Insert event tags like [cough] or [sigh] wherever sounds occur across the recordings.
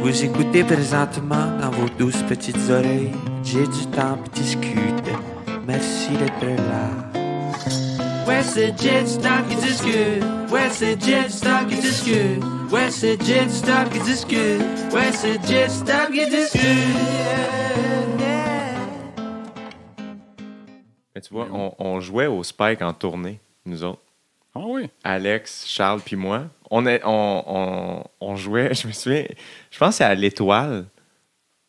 Vous écoutez présentement dans vos douces petites oreilles. J'ai du temps pour discuter. Merci d'être là. Ouais, c'est Jet Stop qui discute. Ouais, c'est Jet Stop qui discute. Ouais, c'est Jet Stop qui discute. Ouais, c'est Jet Stop qui discute. Mais tu vois, on, on jouait au Spike en tournée, nous autres. Ah. Alex, Charles puis moi. On, jouait, [laughs] je me souviens, je pense c'est à l'Étoile.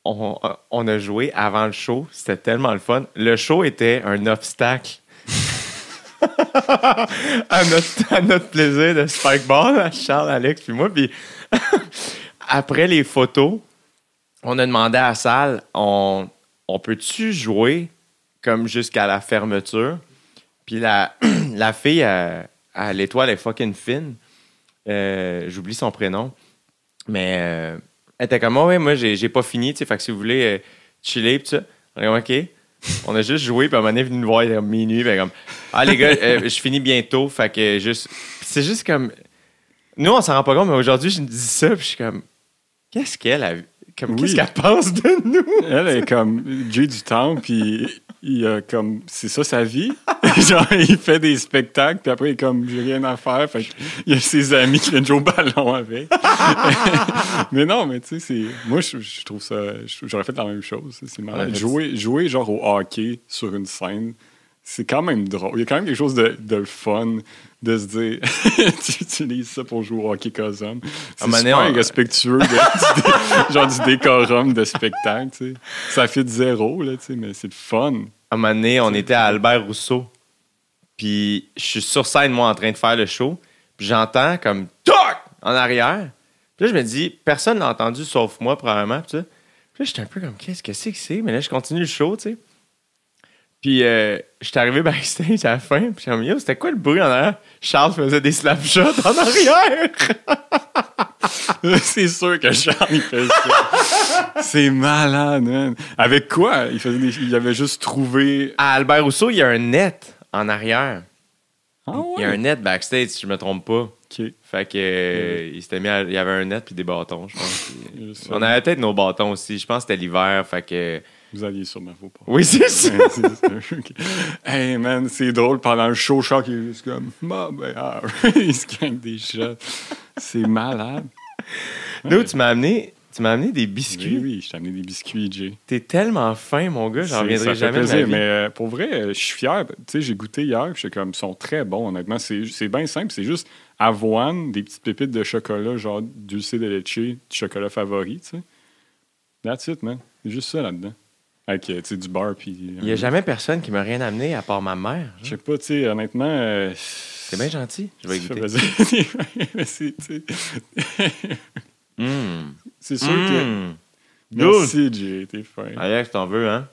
On, on a joué avant le show. C'était tellement le fun. Le show était un obstacle [laughs] à, notre, plaisir de Spikeball, Charles, Alex puis moi. Puis [laughs] après les photos, on a demandé à la salle, on, peut-tu jouer comme jusqu'à la fermeture? Puis la, [clears throat] la fille à, à l'étoile est fucking fine. Euh, J'oublie son prénom. Mais euh, elle était comme, Ah ouais, moi, j'ai pas fini, tu sais. Fait que si vous voulez euh, chiller, pis ça. On est comme, OK. On a juste joué, puis à un moment est venue nous voir, comme minuit, elle est comme, ah les gars, euh, je finis bientôt, fait que juste. C'est juste comme. Nous, on s'en rend pas compte, mais aujourd'hui, je me dis ça, puis je suis comme, qu'est-ce qu'elle a. Comme, Oui. qu'est-ce qu'elle pense de nous? Elle est comme Jay du temps, puis il a comme c'est ça sa vie? [laughs] Genre il fait des spectacles, puis après il est comme j'ai rien à faire, fait il y a ses amis qui viennent jouer au ballon avec. [laughs] mais non, mais tu sais c'est moi je, je trouve ça j'aurais fait la même chose, c'est. Ouais, jouer jouer genre au hockey sur une scène, c'est quand même drôle. Il y a quand même quelque chose de, de fun de se dire [laughs] tu utilises ça pour jouer au hockey Cosum. C'est super on- irrespectueux de- genre du décorum de spectacle, tu sais. Ça fait de zéro, là, tu sais, mais c'est le fun. À un moment donné, on était à Albert Rousseau. Puis je suis sur scène, moi, en train de faire le show. Puis j'entends comme TOC en arrière. Puis là, je me dis, personne l'a entendu sauf moi, probablement. Puis là, j'étais un peu comme, qu'est-ce que c'est que c'est? Mais là, je continue le show, tu sais. Puis euh, je suis arrivé [laughs] backstage à la fin. Puis j'ai yo, c'était quoi le bruit en arrière? Charles faisait des slapshots en arrière. [laughs] c'est sûr que Charles, il fait ça. c'est malade, man. Avec quoi? Il, faisait des- il avait juste trouvé... À Albert Rousseau, il y a un net en arrière. Ah Il y a un net backstage, si je me trompe pas. OK. Fait que euh, il s'était mis à- il y avait un net puis des bâtons, je pense. [laughs] On avait peut-être nos bâtons aussi. Je pense que c'était l'hiver. Fait que. Vous alliez sûrement vos pas. Oui, c'est ça. [laughs] Hey, man, c'est drôle. Pendant le show, Charles, il est juste comme... Bah, ben, ah. il se gagne des shots. C'est malade. Nous, tu m'as amené, tu m'as amené des Oui, biscuits. oui, je t'ai amené des biscuits, Jay. T'es tellement fin, mon gars. J'en reviendrai jamais de ma plaisir, vie. mais euh, pour vrai, euh, je suis fier. Tu sais, j'ai goûté hier, j'étais comme, ils sont très bons, honnêtement. C'est c'est bien simple, c'est juste avoine, des petites pépites de chocolat, genre dulce de leche, du chocolat favori, tu sais. That's it, man. C'est juste ça là-dedans. Avec, euh, tu sais, du beurre, puis... Il n'y a jamais personne qui m'a rien amené à part ma mère. Je sais pas, tu sais, honnêtement... euh, C'est bien gentil. Je vais [laughs] goûter. [laughs] c'est, Mmh. c'est sûr que... Mmh. Merci, Jay, t'es fin. Alex, t'en veux, hein?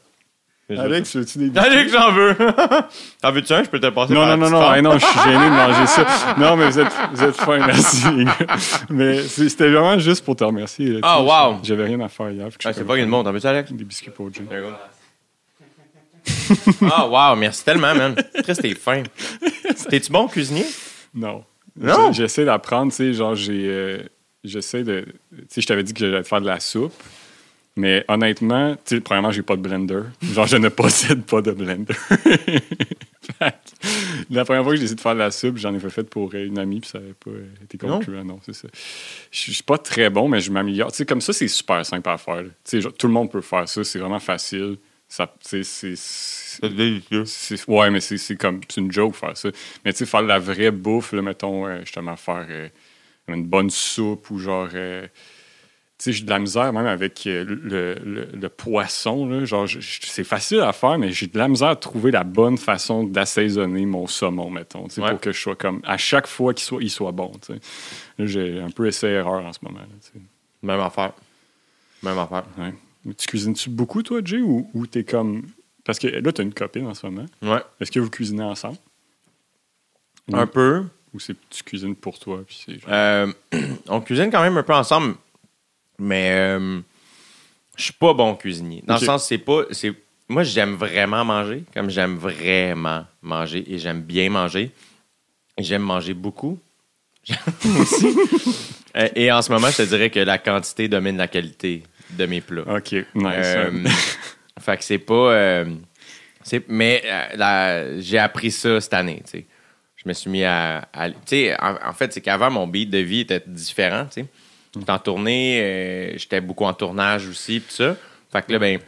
Alex, veux-tu des biscuits? Alex, j'en veux! [laughs] T'en veux-tu un? Je peux te passer Non, par non, la non, non, hey, non, je suis gêné de manger ça. [laughs] Non, mais vous êtes, vous êtes fins, merci, les [laughs] gars. Mais c'était vraiment juste pour te remercier. là, tu Ah, sais, wow. J'avais rien à faire hier. fait que je Ah, suis c'est pas une montre. T'en veux-tu, Alex? Des biscuits pour Jay. Ah, wow, merci tellement, man. Chris, t'es fin. T'es-tu bon cuisinier? Non. Non? J'ai- J'essaie d'apprendre, tu sais, genre, j'ai. euh, J'essaie de. Tu sais, je t'avais dit que j'allais te faire de la soupe. Mais honnêtement, tu sais, premièrement, j'ai pas de blender. Genre, je ne possède [laughs] pas de blender. La première fois que j'ai essayé de faire de la soupe, j'en ai fait pour une amie, puis ça n'avait pas été Non? concluant. Non, c'est ça. Je suis pas très bon, mais je m'améliore. Tu sais, comme ça, c'est super simple à faire. Tu sais, genre, tout le monde peut faire ça. C'est vraiment facile. Ça, c'est- Ouais, mais c'est comme c'est une joke faire ça. Mais tu sais, faire de la vraie bouffe, là, mettons, euh, justement, faire euh, une bonne soupe ou genre. euh, sais, j'ai de la misère même avec euh, le, le- le poisson. Là, genre, c'est facile à faire, mais j'ai de la misère à trouver la bonne façon d'assaisonner mon saumon, mettons, Ouais. pour que je sois comme. À chaque fois qu'il soit, il soit bon. j'ai un peu essai-erreur en ce moment. là. Même affaire. Même affaire. Ouais. Mais tu cuisines-tu beaucoup, toi, Jay, ou, ou t'es comme. Parce que là, t'as une copine en ce moment. Ouais. Est-ce que vous cuisinez ensemble? Un Ou- peu. Ou c'est tu cuisines pour toi? Puis c'est genre- Euh, [clears throat] on cuisine quand même un peu ensemble, mais euh, je suis pas bon cuisinier. Dans le sens, c'est pas. c'est Moi, j'aime vraiment manger, comme j'aime vraiment manger et j'aime bien manger. J'aime manger beaucoup. J'aime aussi. [laughs] Euh, Et en ce moment, je te dirais que la quantité domine la qualité de mes plats. OK, nice. Euh, fait que c'est pas. euh, c'est- mais j'ai appris ça cette année, tu sais. Je me suis mis à. à- tu sais, en, en fait, c'est qu'avant, mon beat de vie était différent, tu sais. J'étais en tournée, euh, j'étais beaucoup en tournage aussi, pis ça. Fait que là, ben,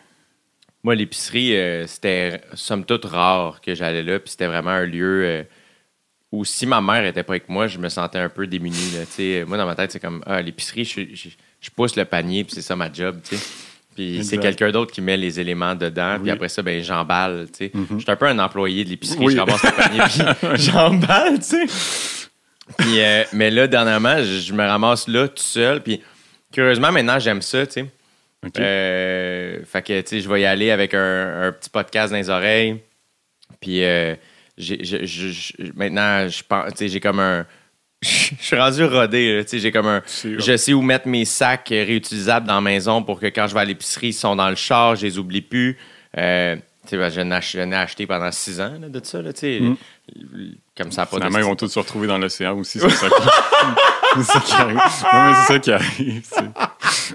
moi, l'épicerie, euh, c'était somme toute rare que j'allais là, puis c'était vraiment un lieu euh, où si ma mère était pas avec moi, je me sentais un peu démuni, là. Moi, dans ma tête, c'est comme, ah, l'épicerie, je, je- je pousse le panier, puis c'est ça ma job, tu sais. Puis c'est quelqu'un d'autre qui met les éléments dedans, puis après ça, ben j'emballe, tu sais. Je suis un peu un employé de l'épicerie, Oui. je ramasse le panier, puis [laughs] j'emballe, tu sais. Puis, euh, mais là, dernièrement, je, je me ramasse là tout seul, puis curieusement, maintenant, j'aime ça, tu sais. Euh, fait que, tu sais, je vais y aller avec un, un petit podcast dans les oreilles. Puis, euh, j'ai- je- je- je- maintenant, je pense, tu sais, j'ai comme un. [laughs] Je suis rendu rodé, tu sais, j'ai comme un. Je sais où mettre mes sacs réutilisables dans la maison pour que quand je vais à l'épicerie, ils sont dans le char, je les oublie plus. Euh, je n'ai acheté pendant six ans là, de ça, là, sais. Comme ça, pas Finalement, ils vont tous se retrouver dans l'océan aussi. C'est ça, qui... [laughs] c'est ça qui arrive. Ouais, c'est ça qui arrive. c'est- [laughs]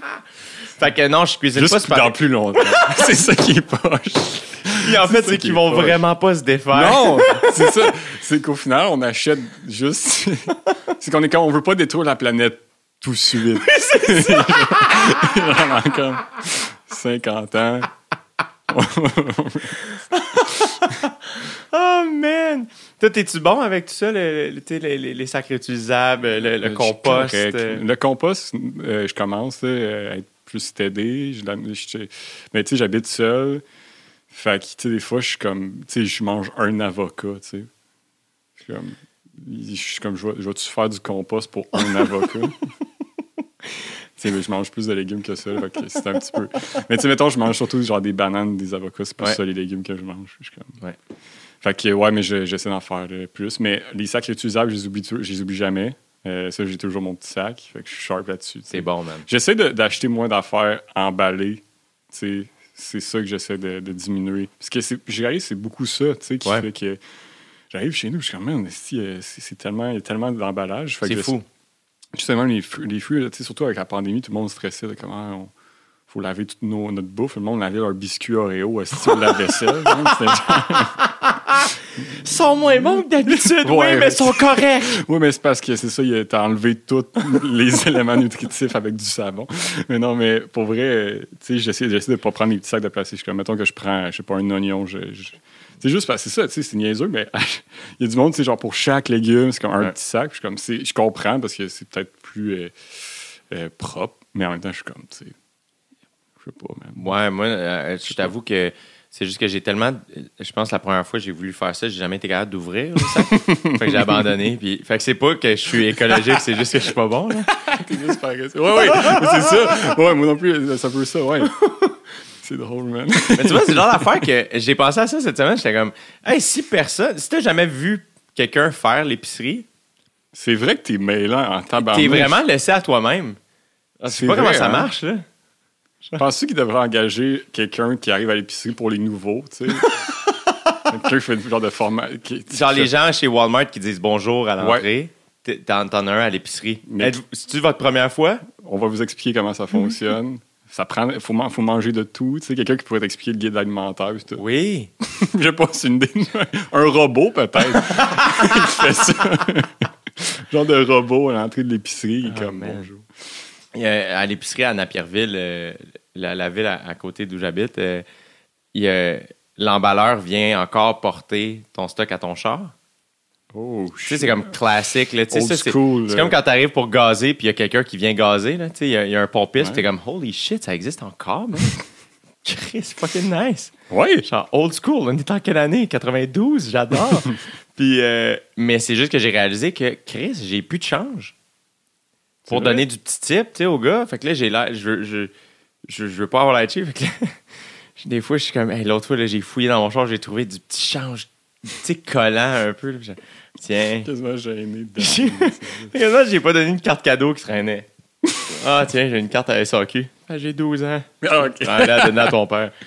Fait que non, je cuisine pas Juste dans plus longtemps. [laughs] c'est ça qui est poche. Puis en fait, ça c'est qui qu'ils vont poche. vraiment pas se défaire. Non, c'est ça. C'est qu'au final, on achète juste. c'est qu'on est comme on veut pas détruire la planète tout de suite. Vraiment comme 50 ans. [laughs] Oh man! Toi, t'es-tu bon avec tout ça, le- le- les, sacs réutilisables, le, le Je compost? euh, Le compost, euh, je commence à être plus. Je je- Mais tu sais, j'habite seul. Fait que, tu sais, des fois, je suis comme. Tu sais, je mange un avocat, tu sais. Je suis comme. Je suis comme, je vais-tu faire du compost pour un [laughs] avocat? [laughs] Je mange plus de légumes que ça, c'est un petit peu. Mais tu sais, mettons, je mange surtout genre des bananes, des avocats, c'est plus Ouais. ça les légumes que je mange. Je suis comme... Ouais. Fait que ouais, mais je- j'essaie d'en faire euh, plus. Mais les sacs réutilisables, je les oublie, tou- je les oublie jamais. Euh, ça, j'ai toujours mon petit sac. Fait que je suis sharp là-dessus. C'est bon, man. J'essaie d'acheter moins d'affaires emballées. Tu sais, c'est ça que j'essaie de, de diminuer. Parce que j'ai réalisé c'est beaucoup ça, tu sais, qui Ouais. fait que j'arrive chez nous, je suis comme, man, euh, c'est tellement, il y a tellement d'emballage. C'est fou. Justement, les les fruits surtout avec la pandémie, tout le monde stressait de comment on faut laver toute nos- notre bouffe. Le monde lavait leurs biscuits Oreo, esti, ou la vaisselle. hein, sont moins bons que d'habitude, Ouais. oui, mais ils sont corrects. [laughs] Oui, mais c'est parce que c'est ça, il a- enlevé tous les [laughs] éléments nutritifs avec du savon. Mais non, mais pour vrai, euh, tu sais, j'essaie, de pas prendre les petits sacs de plastique. Mettons que je prends, je sais pas, un oignon, je, je- c'est juste parce que c'est ça, tu sais, c'est niaiseux, mais [laughs] il y a du monde, sais, genre pour chaque légume, c'est comme un Ouais. petit sac. Je comme, c'est, je comprends parce que c'est peut-être plus euh, euh, propre, mais en même temps, je suis comme, tu sais, je sais pas, même. Ouais, moi, euh, je t'avoue que c'est juste que j'ai tellement. Je pense que la première fois que j'ai voulu faire ça, j'ai jamais été capable d'ouvrir le sac. [laughs] fait que j'ai abandonné. Puis, fait que c'est pas que je suis écologique, c'est juste que je suis pas bon. Là. [laughs] T'es juste. Ouais, ouais, c'est ça. Ouais, moi non plus, ça peut ça, ouais. C'est drôle, man. Mais tu vois, c'est le genre d'affaire que [laughs] j'ai pensé à ça cette semaine. J'étais comme, hey, si personne, si t'as jamais vu quelqu'un faire l'épicerie, C'est vrai que t'es mêlant en tabarnak. t'es vraiment laissé à toi-même. Je sais pas comment ça hein? marche, là. Penses-tu qu'il devrait engager quelqu'un qui arrive à l'épicerie pour les nouveaux, tu sais? [laughs] quelqu'un qui fait du genre de format. qui- Genre les gens chez Walmart qui disent bonjour à l'entrée. T'en as un à l'épicerie. Mais- C'est-tu votre première fois? On va vous expliquer comment ça fonctionne. Ça prend. Faut, man- faut manger de tout. Tu sais, quelqu'un qui pourrait t'expliquer le guide alimentaire. tout. Oui. [laughs] Je c'est une idée. [laughs] Un robot, peut-être. [laughs] qui fait ça. genre de robot à l'entrée de l'épicerie. Ah, comme man. bonjour. À l'épicerie à Napierville, euh, la, la ville à, à côté d'où j'habite, euh, l'emballeur vient encore porter ton stock à ton char. Oh, Tu sais, c'est comme classique. Là. Tu sais, ça, c'est, school, c'est comme quand t'arrives pour gazer puis il y a quelqu'un qui vient gazer. Là. Tu sais, Il y, a- il y a un pompiste, Ouais. t'es comme Holy shit, ça existe encore, man. [laughs] Chris, fucking nice. Ouais. Genre old school. On est en quelle année? 92, j'adore. [laughs] puis, euh, mais c'est juste que j'ai réalisé que Chris, j'ai plus de change. Pour donner du petit tip tu sais, au gars. Fait que là, j'ai l'air. Je, veux- je, je, je veux pas avoir l'air cheap. Fait que là, [laughs] des fois, je suis comme. Hey, L'autre fois, là, j'ai fouillé dans mon char, j'ai trouvé du petit change, tu sais, collant un peu. là. Tiens. Quasiment gêné dedans. Regarde, [laughs] j'ai pas donné une carte cadeau qui traînait. Ah, tiens, j'ai une carte à SAQ. Ah, j'ai 12 ans. Ah, ok. Ah, là, donne à ton père. [laughs]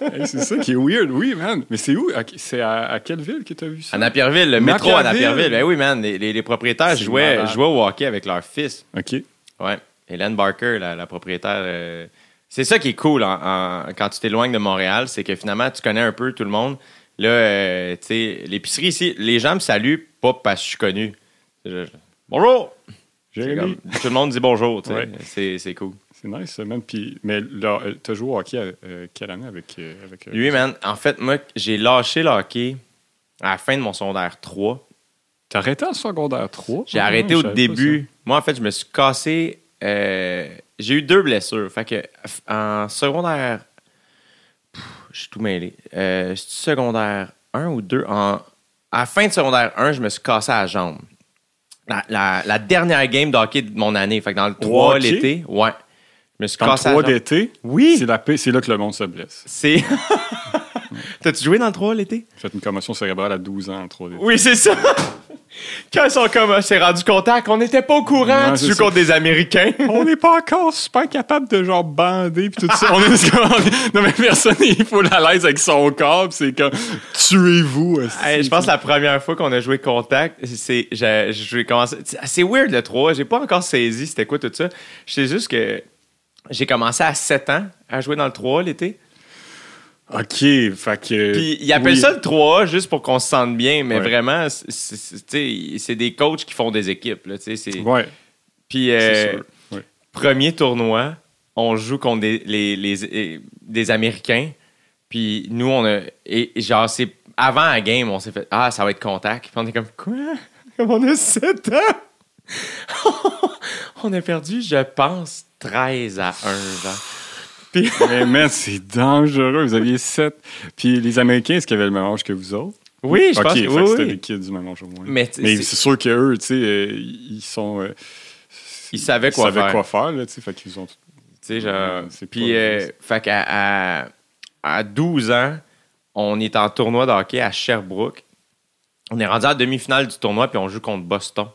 Hey, c'est ça qui est weird, oui, man. Mais c'est où? C'est à, à quelle ville que tu as vu ça? À Napierville, le métro à Napierville. Ben oui, man. Les, les- les propriétaires jouaient, jouaient au hockey avec leur fils. OK. Ouais. Hélène Barker, la, la propriétaire. euh, C'est ça qui est cool en- en- quand tu t'éloignes de Montréal, c'est que finalement, tu connais un peu tout le monde. Là, euh, tu sais, l'épicerie ici, les gens me saluent pas parce que je suis connu. Je- je- bonjour! C'est Jérémy. comme- tout le monde dit bonjour, tu sais. Ouais. C'est- C'est cool. C'est nice, ça, man. Puis, mais là, euh, t'as joué au hockey à, euh, quelle année avec, euh, avec euh, Lui, man, en fait, moi, j'ai lâché le hockey à la fin de mon secondaire 3. T'as arrêté en secondaire 3? J'ai arrêté au début. Moi, en fait, je me suis cassé. euh, j'ai eu deux blessures. Fait que f- en secondaire. Je suis tout mêlé. Euh, secondaire 1 ou 2. En, à la fin de secondaire 1, je me suis cassé à la jambe. La, la- la dernière game de hockey de mon année. Fait que dans le 3 hockey? l'été, ouais. Je me suis. Dans le cassé à 3 la jambe. d'été, Oui! c'est la c'est là que le monde se blesse. C'est. [laughs] T'as-tu joué dans le 3 l'été? J'ai fait une commotion cérébrale à 12 ans en 3 d'été. Oui, c'est ça. Quand ils sont comme, c'est rendu contact, on n'était pas au courant. Ça. contre des Américains. [laughs] On n'est pas encore super capable de genre bander puis tout ça. On est comme- non mais personne il faut la l'aise avec son corps c'est comme tuez-vous. Hey, je pense que la première fois qu'on a joué contact, c'est j'ai j'ai commencé. C'est weird le 3. J'ai pas encore saisi c'était quoi tout ça. Je sais juste que j'ai commencé à 7 ans à jouer dans le 3 l'été. Ok, fait que. Puis ils appellent oui. ça le 3 juste pour qu'on se sente bien, mais Ouais. vraiment, c'est- des coachs qui font des équipes. Là, Ouais, Puis euh. Ouais. premier tournoi, on joue contre des, les, les- des Américains. Puis nous, on a. Et et genre, c'est avant la game, on s'est fait Ah, ça va être contact. Puis on est comme Quoi? [laughs] Comme on a 7 ans? [laughs] On a perdu, je pense, 13 à 1. Genre. Puis [laughs] Mais man, c'est dangereux. Vous aviez 7. Puis les Américains, est-ce qu'ils avaient le même âge que vous autres? oui, je ok, pense que que oui, c'était oui. des kids du même âge au moins. Mais c'est- sûr qu'eux, tu sais, euh, ils sont. euh, Ils savaient quoi savaient faire. quoi faire, là, tu sais. Fait qu'ils ont. Tu sais, genre. Puis, euh, fait qu'à à, à 12 ans, on est en tournoi de hockey à Sherbrooke. On est rendu à la demi-finale du tournoi, puis on joue contre Boston.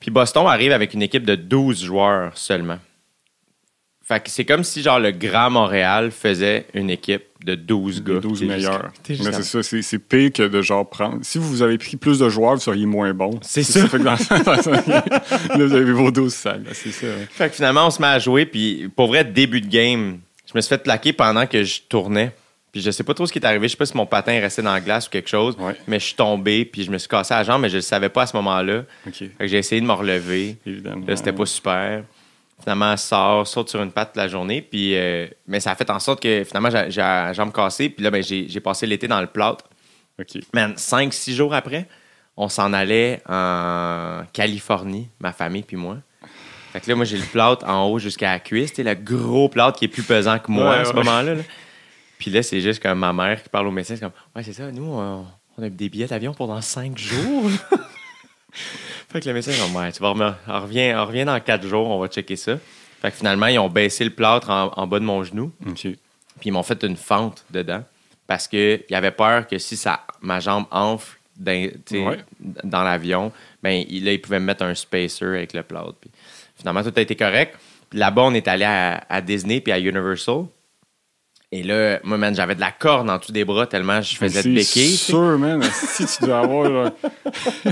Puis Boston arrive avec une équipe de 12 joueurs seulement. Fait que c'est comme si, genre, le Grand Montréal faisait une équipe de 12 gars. Les 12 T'es juste meilleurs. Mais c'est ça, c'est, c'est pire que de genre prendre. Si vous avez pris plus de joueurs, vous seriez moins bon. C'est ça. Fait que dans- [laughs] là, vous avez vos 12 salles. là, C'est ça. ouais. Fait que finalement, on se met à jouer, puis pour vrai, début de game, je me suis fait plaquer pendant que je tournais. Puis je sais pas trop ce qui est arrivé. Je sais pas si mon patin est resté dans la glace ou quelque chose. Ouais. Mais je suis tombé, puis je me suis cassé la jambe, mais je le savais pas à ce moment-là. OK, Fait que j'ai essayé de me relever. évidemment. Là, c'était pas super. Finalement, sort, saute sur une patte la journée. Puis, euh, mais ça a fait en sorte que finalement, j'ai la jambe cassée. Puis là, ben, j'ai passé l'été dans le plâtre. OK. Man, 5-6 jours après, on s'en allait en Californie, ma famille puis moi. Fait que là, moi, j'ai le plâtre en haut jusqu'à la cuisse. C'est le gros plâtre qui est plus pesant que moi Ouais, à ce moment-là. là. Puis là, c'est juste comme ma mère qui parle au médecin. C'est comme, ouais, c'est ça, nous, on, on a des billets d'avion pendant 5 jours. Fait que le médecin ouais, tu vas revenir, on revient, on revient dans 4 jours, on va checker ça. Fait que finalement, ils ont baissé le plâtre en, en bas de mon genou. Puis ils m'ont fait une fente dedans parce qu'ils avaient peur que si ça, ma jambe enfle dans, Ouais. l'avion, ben, il- là, ils pouvaient me mettre un spacer avec le plâtre. Puis finalement, tout a été correct. Là-bas, on est allé à, à Disney puis à Universal. Et là, moi, man, j'avais de la corne en dessous des bras tellement je faisais de C'est béquilles. sais. sûr, man. Si tu dois avoir. là, [laughs]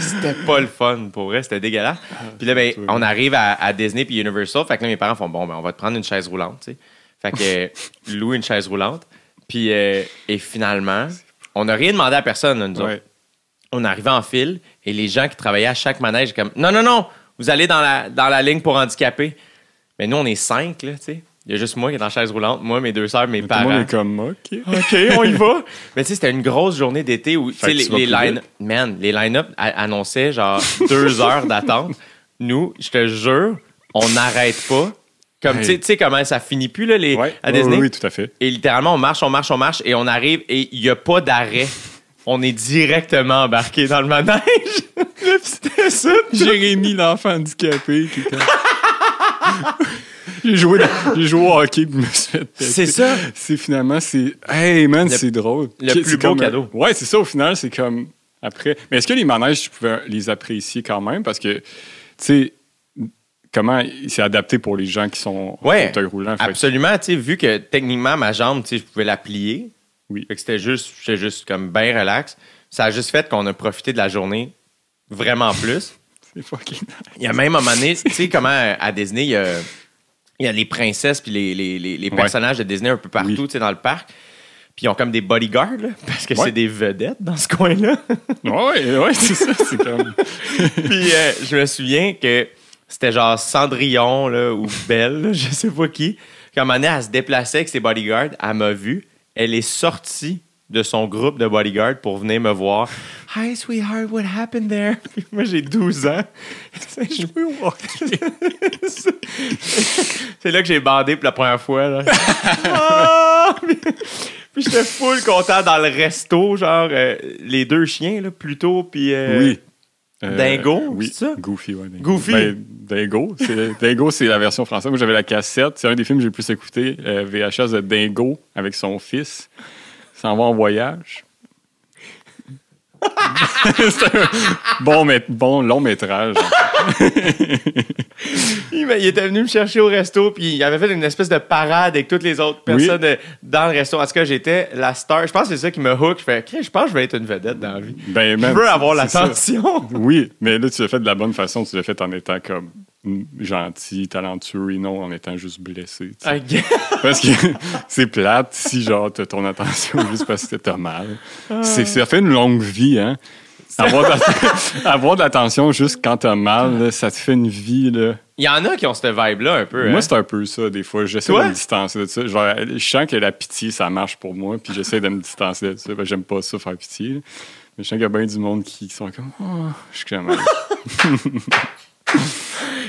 C'était pas le fun, pour vrai, c'était dégueulasse. Puis là, ben, on arrive à, à Disney puis Universal. Fait que là, mes parents font bon, ben, on va te prendre une chaise roulante, tu sais. Fait que, [laughs] euh, louer une chaise roulante. Puis, euh, et finalement, on n'a rien demandé à personne, là, nous autres. On arrivait en file et les gens qui travaillaient à chaque manège, comme non, non, non, vous allez dans la, dans la ligne pour handicapés. Mais nous, on est cinq, là, tu sais. Il y a juste moi qui est dans la chaise roulante, moi, mes deux sœurs, mes Tout le parents. monde est comme OK. OK, on y va. [laughs] Mais tu sais, c'était une grosse journée d'été où tu sais, les, tu vas les plus line vite. man, les line-up annonçaient genre deux [laughs] heures d'attente. Nous, je te jure, on n'arrête pas. Comme Hey. tu sais- comment ça finit plus là, les, Ouais. à Disney? oui, oui, tout à fait. Et littéralement, on marche, on marche, on marche et on arrive et il n'y a pas d'arrêt. On est directement embarqué dans le manège. [laughs] C'était ça. Jérémy, l'enfant handicapé, qui était. J'ai joué, j'ai joué au hockey puis je me suis fait péter. C'est ça? C'est finalement, c'est. Hey man, Le- c'est drôle. le C'est plus beau cadeau. Ouais, c'est ça, au final, c'est comme. Après. Mais est-ce que les manèges, tu pouvais les apprécier quand même? Parce que, tu sais, comment il s'est adapté pour les gens qui sont en Ouais, fauteuil roulant. Fait que- Absolument, tu sais, vu que techniquement, ma jambe, tu sais, je pouvais la plier. Oui. Fait que c'était juste, j'étais juste comme bien relax. Ça a juste fait qu'on a profité de la journée vraiment plus. [laughs] C'est fucking Il y a même un moment donné, tu sais, comment à Disney, il y a, il y a les princesses puis les, les, les, les Ouais. personnages de Disney un peu partout, Oui. tu sais, dans le parc. Puis ils ont comme des bodyguards, là, parce que Ouais. c'est des vedettes dans ce coin-là. [laughs] Ouais, ouais, c'est ça. C'est comme. [laughs] Puis euh, je me souviens que c'était genre Cendrillon là, ou Belle, là, je sais pas qui. Quand un moment donné, elle se déplaçait avec ses bodyguards, elle m'a vu. Elle est sortie de son groupe de bodyguards pour venir me voir. [laughs] Hi, sweetheart, what happened there? [laughs] Puis moi, j'ai 12 ans. [laughs] Je veux voir. C'est là que j'ai bandé pour la première fois. Là. Ah! Puis- j'étais full content dans le resto, genre euh, les deux chiens, là, Pluto puis euh, oui. Dingo, oui. c'est ça? Goofy, ouais. Dingo. Goofy. Ben, Dingo, c'est, Dingo, c'est la version française. Moi, j'avais la cassette. C'est un des films que j'ai le plus écouté. euh, VHS de Dingo avec son fils. S'en va en voyage. [laughs] c'est un bon, bon long métrage. Il, il était venu me chercher au resto, puis il avait fait une espèce de parade avec toutes les autres personnes euh, dans le resto. En tout cas, j'étais la star. Je pense que c'est ça qui me hook. Je fais, je pense que je vais être une vedette dans la vie. Ben, Je veux avoir l'attention. Oui, mais là, tu l'as fait de la bonne façon. Tu l'as fait en étant comme mm, gentil, talentueux et non en étant juste blessé. [laughs] Parce que [laughs] c'est plate si, genre, t'as ton attention [laughs] juste parce que t'as mal. Ça fait une longue vie, hein. Avoir de, l'attention juste quand t'as mal, là, ça te fait une vie, là. Il y en a qui ont cette vibe-là un peu. Moi, hein. c'est un peu ça, des fois. J'essaie de me distancer de ça. Genre, je sens que la pitié, ça marche pour moi, puis j'essaie de me distancer de ça. J'aime pas ça, faire pitié. Mais je sens qu'il y a bien du monde qui sont comme, oh, je suis comme,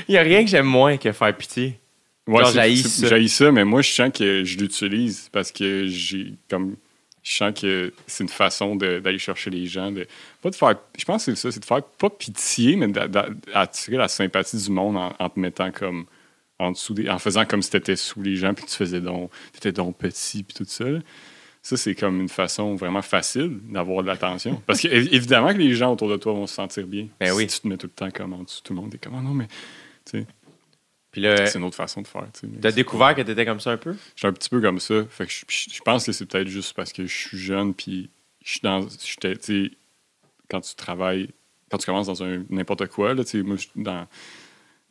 Il y a rien que j'aime moins que faire pitié. Ouais, j'haïs ça. j'haïs ça, mais moi, je sens que je l'utilise parce que j'ai comme. Je sens que c'est une façon d'aller chercher les gens. De, pas de faire. Je pense que c'est ça, c'est de faire pas pitié, mais d'a- d'a- d'attirer la sympathie du monde en, en te mettant comme. En dessous des, en faisant comme si t'étais sous les gens puis que tu faisais donc. T'étais donc petit puis tout ça. Ça, c'est comme une façon vraiment facile d'avoir de l'attention. Parce que évi- évidemment que les gens autour de toi vont se sentir bien. Ben si oui. tu te mets tout le temps comme en dessous, tout le monde est comme Ah non, mais. tu sais, Puis là, c'est une autre façon de faire. tu sais, c'est- découvert que t'étais comme ça un peu? je suis un petit peu comme ça. Fait que je, pense que c'est peut-être juste parce que je suis jeune, puis je suis dans. j'étais, tu sais, quand tu travailles, quand tu commences dans un n'importe quoi, là, tu sais, moi, je suis dans,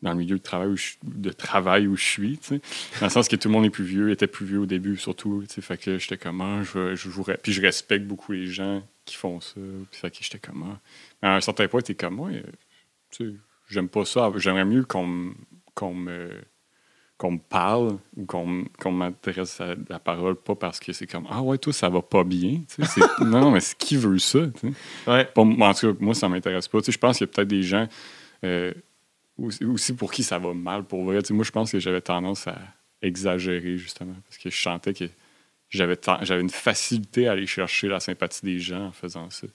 dans le milieu de travail où je, de travail où je suis, dans le sens que tout le monde est plus vieux, était plus vieux au début, surtout, tu sais, fait que j'étais comme, ah, je, je jouerais. Puis je respecte beaucoup les gens qui font ça, puis fait que j'étais comme, ah. À un certain point, t'es comme, moi, j'aime pas ça, j'aimerais mieux qu'on me- qu'on me qu'on me parle ou qu'on m- qu'on m'adresse à la parole, pas parce que c'est comme Ah ouais, toi, ça va pas bien. tu sais, c'est- non, [laughs] non, mais c'est qui veut ça? Ouais. Pas- en tout cas, moi, ça m'intéresse pas. Je pense qu'il y a peut-être des gens euh, aussi, pour qui ça va mal pour vrai. Tu Moi, je pense que j'avais tendance à exagérer, justement, parce que je sentais que j'avais j'avais une facilité à aller chercher la sympathie des gens en faisant ça.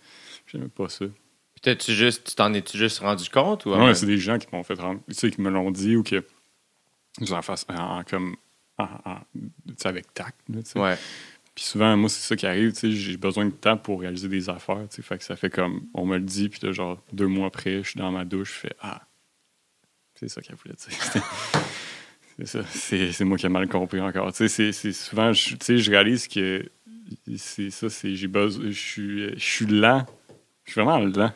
J'aimais pas ça. Puis t'as-tu juste, tu t'en es-tu juste rendu compte? Ou Ouais, c'est des gens qui m'ont fait rendre, tu sais, qui me l'ont dit ou que ils en fassent en, en comme en- tu avec tact. là, tu sais. Ouais. Puis souvent, moi, c'est ça qui arrive, tu sais, j'ai besoin de temps pour réaliser des affaires, tu sais, fait que ça fait comme, on me le dit, puis là, genre, deux mois après, je suis dans ma douche, je fais, ah, c'est ça qu'elle voulait dire. [laughs] c'est ça, c'est moi qui ai mal compris encore. Tu sais, c'est- souvent, tu sais, je réalise que c'est ça, c'est, j'ai besoin, je suis, je suis lent, je suis vraiment lent.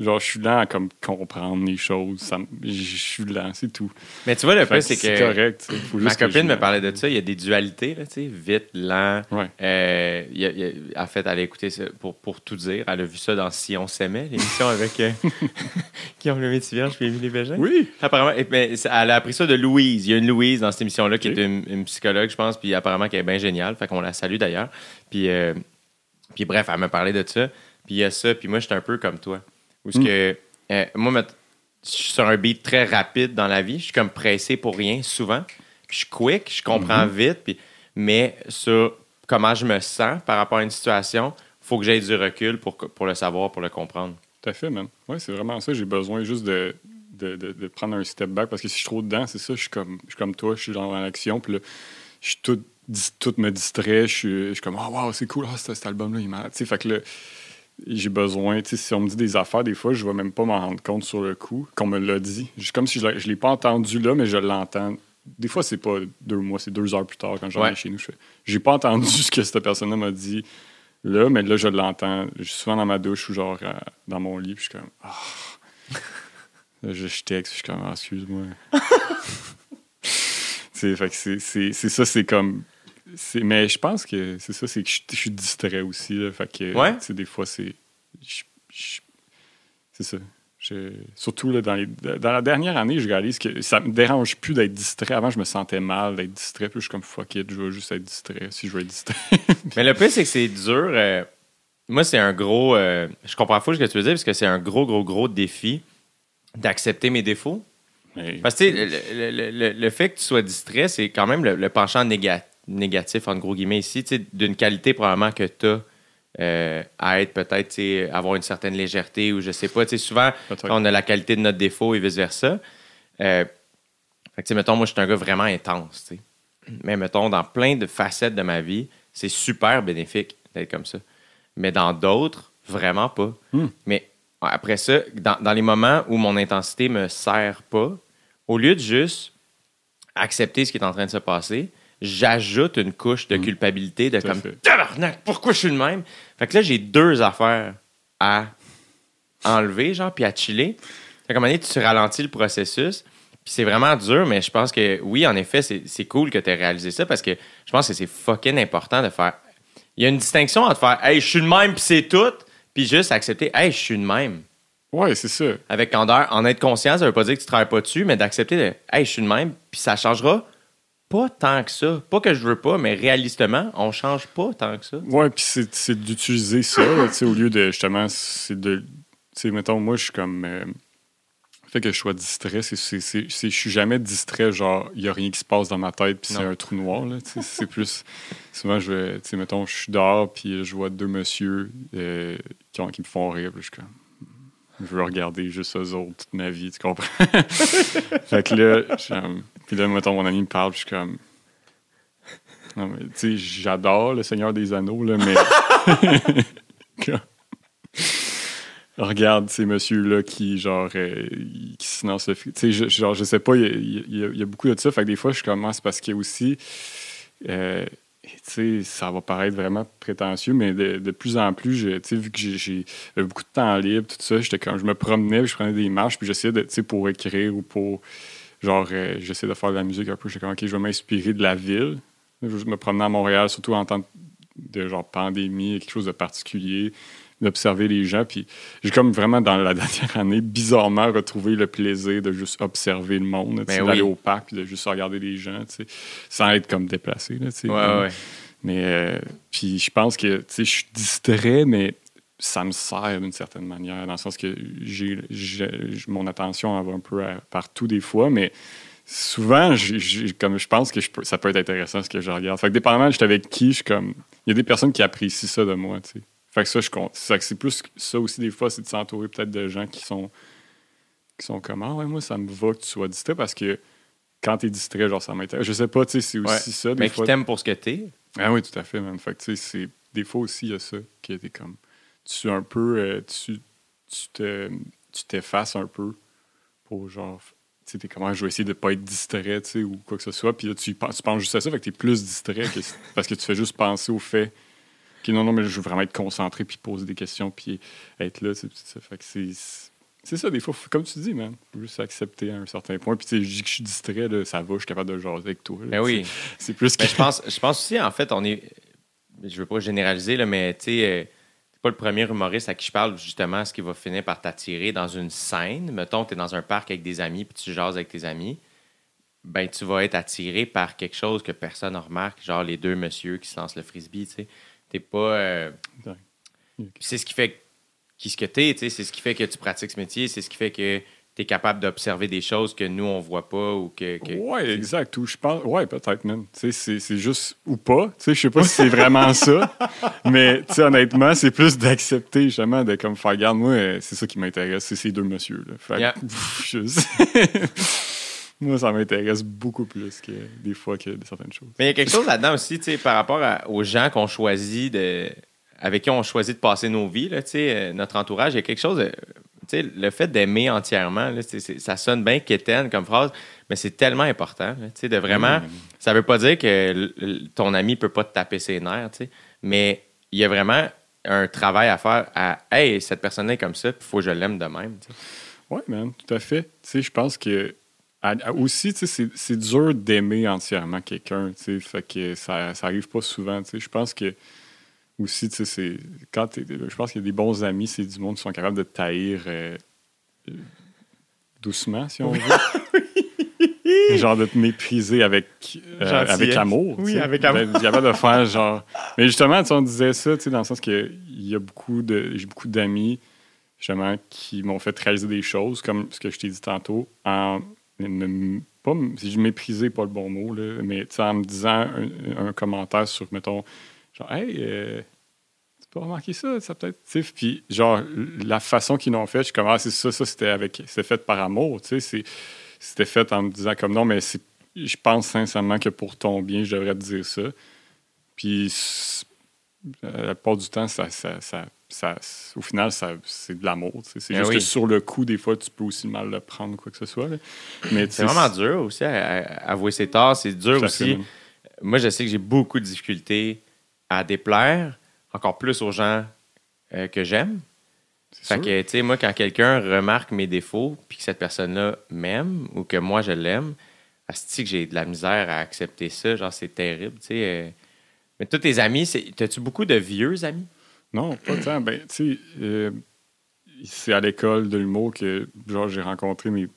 Genre, je suis lent à comme comprendre les choses, ça me- je suis lent, c'est tout. Mais tu vois, le Fait fait, que c'est que. correct, faut Ma juste copine me parlait de ça. Il y a des dualités, là, tu sais, vite, lent. Ouais. Euh, il y a- il y a- en fait, elle a écouté ça pour, pour tout dire. Elle a vu ça dans Si on s'aimait, l'émission avec euh, qui ont le métier vierge puis Émilie Bégin. Oui! Apparemment, mais elle a appris ça de Louise. Il y a une Louise dans cette émission-là qui est une, une psychologue, je pense, puis apparemment qui est bien géniale. Fait qu'on la salue d'ailleurs. Puis, euh, puis bref, elle m'a parlé de ça. Puis il y a ça, puis moi, j'étais un peu comme toi. Où ce Mm. que, euh, moi, je suis sur un beat très rapide dans la vie. Je suis comme pressé pour rien, souvent. Je suis quick, je comprends Mm-hmm. vite. Puis, mais sur comment je me sens par rapport à une situation, faut que j'aie du recul pour, pour le savoir, pour le comprendre. Tout à fait, man. Oui, c'est vraiment ça. J'ai besoin juste de, de, de- de prendre un step back parce que si je suis trop dedans, c'est ça. Je suis comme, je suis comme toi, je suis dans l'action, puis là, je suis tout, me distrait. Je suis, je suis comme, oh wow, c'est cool, ah, cet, cet album-là, il malade. Tu sais, fait que là, j'ai besoin, tu sais, si on me dit des affaires, des fois, je vais même pas m'en rendre compte sur le coup, qu'on me l'a dit. Comme si je ne l'ai pas entendu là, mais je l'entends. Des fois, c'est pas deux mois, c'est deux heures plus tard quand j'en Ouais. chez nous. Je j'ai pas entendu [laughs] ce que cette personne-là m'a dit là, mais là, je l'entends. Je suis souvent dans ma douche ou genre euh, dans mon lit, puis je suis comme, ah. [laughs] Là, je, je texte, je suis comme, ah, excuse-moi. [laughs] c'est ça, c'est comme. Mais je pense que c'est ça, c'est que je, je suis distrait aussi. Là, fait que, Ouais? des fois, c'est. c'est ça. Je- surtout là, dans, les- dans la dernière année, je réalise que ça me dérange plus d'être distrait. Avant, je me sentais mal d'être distrait. Puis je suis comme fuck it, je veux juste être distrait si je veux être distrait. [laughs] Mais le pire, c'est que c'est dur. euh, moi, c'est un gros. euh, je comprends pas ce que tu veux dire, parce que c'est un gros, gros, gros défi d'accepter mes défauts. Mais- Parce que le, le- le- le fait que tu sois distrait, c'est quand même le, penchant néga- négatif, entre gros guillemets, ici, d'une qualité probablement que tu as. à être peut-être, avoir une certaine légèreté ou je sais pas. Souvent, on a la qualité de notre défaut et vice-versa. Euh, fait que, mettons, moi, je suis un gars vraiment intense, tu sais. Mais mettons, dans plein de facettes de ma vie, c'est super bénéfique d'être comme ça. Mais dans d'autres, vraiment pas. Hmm. Mais après ça, dans, dans les moments où mon intensité me sert pas, au lieu de juste accepter ce qui est en train de se passer, j'ajoute une couche de culpabilité de. Tout comme tabarnak, pourquoi je suis le même? Fait que là, j'ai deux affaires à enlever, genre, puis à chiller. Fait donné, tu ralentis le processus. Puis c'est vraiment dur, mais je pense que oui, en effet, c'est c'est cool que tu aies réalisé ça parce que je pense que c'est fucking important de faire. Il y a une distinction entre faire Hey, je suis le même, puis c'est tout, puis juste accepter Hey, je suis le même. Ouais, c'est ça. Avec candeur, en être conscient, ça veut pas dire que tu travailles pas dessus, mais d'accepter de Hey, je suis le même, puis ça changera pas tant que ça. Pas que je veux pas, mais réalistement, on change pas tant que ça. Ouais, puis c'est, d'utiliser ça, là, tu sais, au lieu de justement, c'est de. Tu sais, mettons, moi, je suis comme. euh, le fait que je sois distrait, c'est, je suis jamais distrait, genre, il n'y a rien qui se passe dans ma tête, puis c'est un trou noir, là. C'est plus. Souvent, je vais. Tu sais, mettons, je suis dehors, puis je vois deux messieurs euh, qui, ont- qui me font rire, puis je suis comme. Je veux regarder juste eux autres toute ma vie, tu comprends? [laughs] fait que là, puis là, mettons, mon ami me parle, je suis comme. Non, mais, tu sais, j'adore le Seigneur des Anneaux, là, mais. [laughs] Regarde ces messieurs-là qui, genre, euh, qui se lancent Tu sais, genre, je sais pas, il y a- beaucoup de ça. Fait que des fois, je commence parce qu'il y a aussi. euh, tu sais, ça va paraître vraiment prétentieux, mais de, de plus en plus, je- vu que j'ai- beaucoup de temps libre, tout ça, j'étais comme, je me promenais, puis je prenais des marches, puis j'essayais de, tu sais, pour écrire ou pour, genre, euh, j'essayais de faire de la musique un peu. J'étais comme, OK, je vais m'inspirer de la ville. Je me promenais à Montréal, surtout en temps de, genre, pandémie, quelque chose de particulier, d'observer les gens, puis j'ai comme vraiment, dans la [laughs] dernière année, bizarrement retrouvé le plaisir de juste observer le monde, Ben d'aller au parc, puis de juste regarder les gens, tu sais, sans être comme déplacé, là, tu sais. Ouais, ouais. Mais euh, puis je pense que tu sais, je suis distrait, mais ça me sert d'une certaine manière, dans le sens que j'ai, mon attention va un peu à- partout des fois, mais souvent, comme je pense que je peux- ça peut être intéressant ce que je regarde. Fait que dépendamment j'étais avec qui, je suis comme. Il y a des personnes qui apprécient ça de moi, tu sais. Fait que ça, je compte. C'est c'est plus ça aussi, des fois, c'est de s'entourer peut-être de gens qui sont qui sont comme Ah ouais, moi, ça me va que tu sois distrait parce que quand t'es distrait, genre, ça m'intéresse. Je sais pas, tu sais, c'est aussi Ouais. ça. Des Mais fois, qui t'aime pour ce que t'es. ah oui, tout à fait, man. Fait que, tu sais, c'est... Des fois aussi, il y a ça qui était comme... Tu un peu... euh, tu, tu, te, tu t'effaces un peu pour genre... Tu sais, comment je vais essayer de pas être distrait, tu sais, ou quoi que ce soit. Puis là, tu, penses- tu penses juste à ça, fait que t'es plus distrait que- parce que tu fais juste penser au fait que non, non, mais je veux vraiment être concentré, puis poser des questions, puis être là, tu sais, puis ça. Fait que c'est... C'est ça, des fois, faut- comme tu dis, man. Faut juste accepter à un certain point. Puis, tu sais, je dis que je suis distrait, là, ça va, je suis capable de jaser avec toi. là, Ben oui. C'est plus que. Mais je pense, je pense aussi, en fait, on est. Je veux pas généraliser, là, mais tu sais, euh, pas le premier humoriste à qui je parle, justement, ce qui va finir par t'attirer dans une scène. Mettons, tu es dans un parc avec des amis, puis tu jases avec tes amis. Ben, tu vas être attiré par quelque chose que personne ne remarque, genre les deux messieurs qui se lancent le frisbee, tu sais. T'es pas. euh, c'est ce qui fait qui ce que t'es, tu sais. C'est ce qui fait que tu pratiques ce métier, c'est ce qui fait que tu es capable d'observer des choses que nous, on voit pas ou que. que- Ouais, exact. Ou je pense, ouais, peut-être même. C'est, c'est juste ou pas. Je sais pas si c'est vraiment [laughs] ça, mais honnêtement, c'est plus d'accepter justement de comme faire garde. Moi, c'est ça qui m'intéresse, c'est ces deux messieurs là. Fait Yeah. pff, je- [laughs] moi, ça m'intéresse beaucoup plus que des fois que de certaines choses. Mais il y a quelque chose là-dedans aussi, tu sais, par rapport à- aux gens qu'on choisit de, avec qui on choisit de passer nos vies, là, tu sais, euh, notre entourage, il y a quelque chose. de- sais, le fait d'aimer entièrement, là, ça sonne bien quétaine comme phrase, mais c'est tellement important. là, tu sais, de vraiment. Ça veut pas dire que ton ami peut pas te taper ses nerfs, tu sais, mais il y a vraiment un travail à faire à Hey, cette personne-là est comme ça, il faut que je l'aime de même. Oui, man, tout à fait. Tu sais, je pense que aussi, tu sais, c'est- dur d'aimer entièrement quelqu'un, tu sais, fait que ça, ça arrive pas souvent, tu sais. Je pense que aussi, tu sais, c'est quand je pense qu'il y a des bons amis, c'est du monde qui sont capables de taïr euh, doucement, si on veut. [laughs] genre de te mépriser avec, euh, avec amour. Oui, tu sais. avec amour. Capable de faire genre. Mais justement, on disait ça, tu sais, dans le sens que il y a beaucoup de. J'ai beaucoup d'amis, justement, qui m'ont fait réaliser des choses, comme ce que je t'ai dit tantôt, en me- pas, si je méprisais pas le bon mot, là, mais en me disant un, un commentaire sur, mettons, genre, hey, euh, tu peux remarquer ça, ça peut-être. Puis, genre, la façon qu'ils l'ont fait, je suis comme, ah, c'est ça, ça, c'était avec, c'était fait par amour, tu sais, c'était fait en me disant, comme, non, mais c'est, je pense sincèrement que pour ton bien, je devrais te dire ça. Puis, euh, la plupart du temps, ça, ça, ça, ça- au final, c'est de l'amour. tu sais. C'est Ah juste oui. que sur le coup, des fois, tu peux aussi mal le prendre, quoi que ce soit. là. Mais tu C'est vraiment dur aussi à, à- avouer ses torts. C'est dur aussi. Moi, je sais que j'ai beaucoup de difficultés à déplaire, encore plus aux gens euh, que j'aime. C'est Fait sûr. que, tu sais, moi, quand quelqu'un remarque mes défauts, puis que cette personne-là m'aime ou que moi, je l'aime, asti que j'ai de la misère à accepter ça. Genre, c'est terrible, tu sais. euh. Mais tous tes amis, t'as-tu beaucoup de vieux amis? Non, pas tant. Ben, tu sais, euh, c'est à l'école de l'humour que genre, j'ai rencontré mes,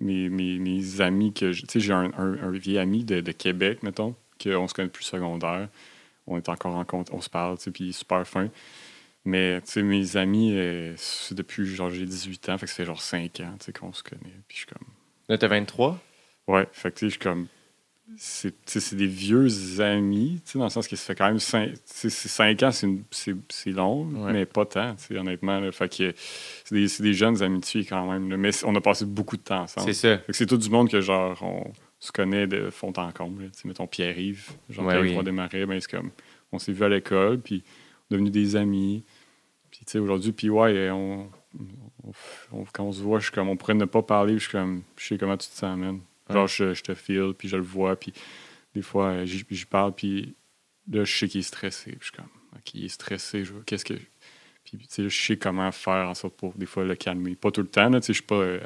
mes, mes, mes amis. que Tu sais, j'ai un, un, un vieil ami de, de Québec, mettons, qu'on se connaît depuis le secondaire. On est encore en compte, on se parle, tu sais, puis il est super fin. Mais, tu sais, mes amis, euh, c'est depuis, genre, j'ai 18 ans, fait que ça fait genre 5 ans, tu sais, qu'on se connaît. Puis je suis comme... Là, t'as 23? Ouais, fait que tu sais, je suis comme. C'est tu sais, c'est des vieux amis, tu sais, dans le sens que ça fait quand même 5, cinq ans, c'est long, Ouais. mais pas tant, tu sais, honnêtement. là. fait que c'est des, des jeunes amitiés quand même. là. mais on a passé beaucoup de temps ensemble. C'est ça. Fait que c'est tout du monde que, genre, on se connaît de fond en comble. là. Tu mettons Pierre-Yves, genre Ouais, oui. Desmarais, ben, c'est comme. On s'est vu à l'école, puis on est devenus des amis. Puis, tu sais, aujourd'hui, puis ouais, on, on- on- quand on se voit, je suis comme, on pourrait ne pas parler, puis je suis comme, je sais comment tu te sens, man. Genre, Ouais. je, je te file, puis je le vois, puis des fois, euh, j'y parle, puis là, je sais qu'il est stressé. Puis je suis comme, OK, il est stressé, je qu'est-ce que. Puis, tu sais, je sais comment faire en sorte pour, des fois, le calmer. Pas tout le temps, là, tu sais, je suis pas. euh,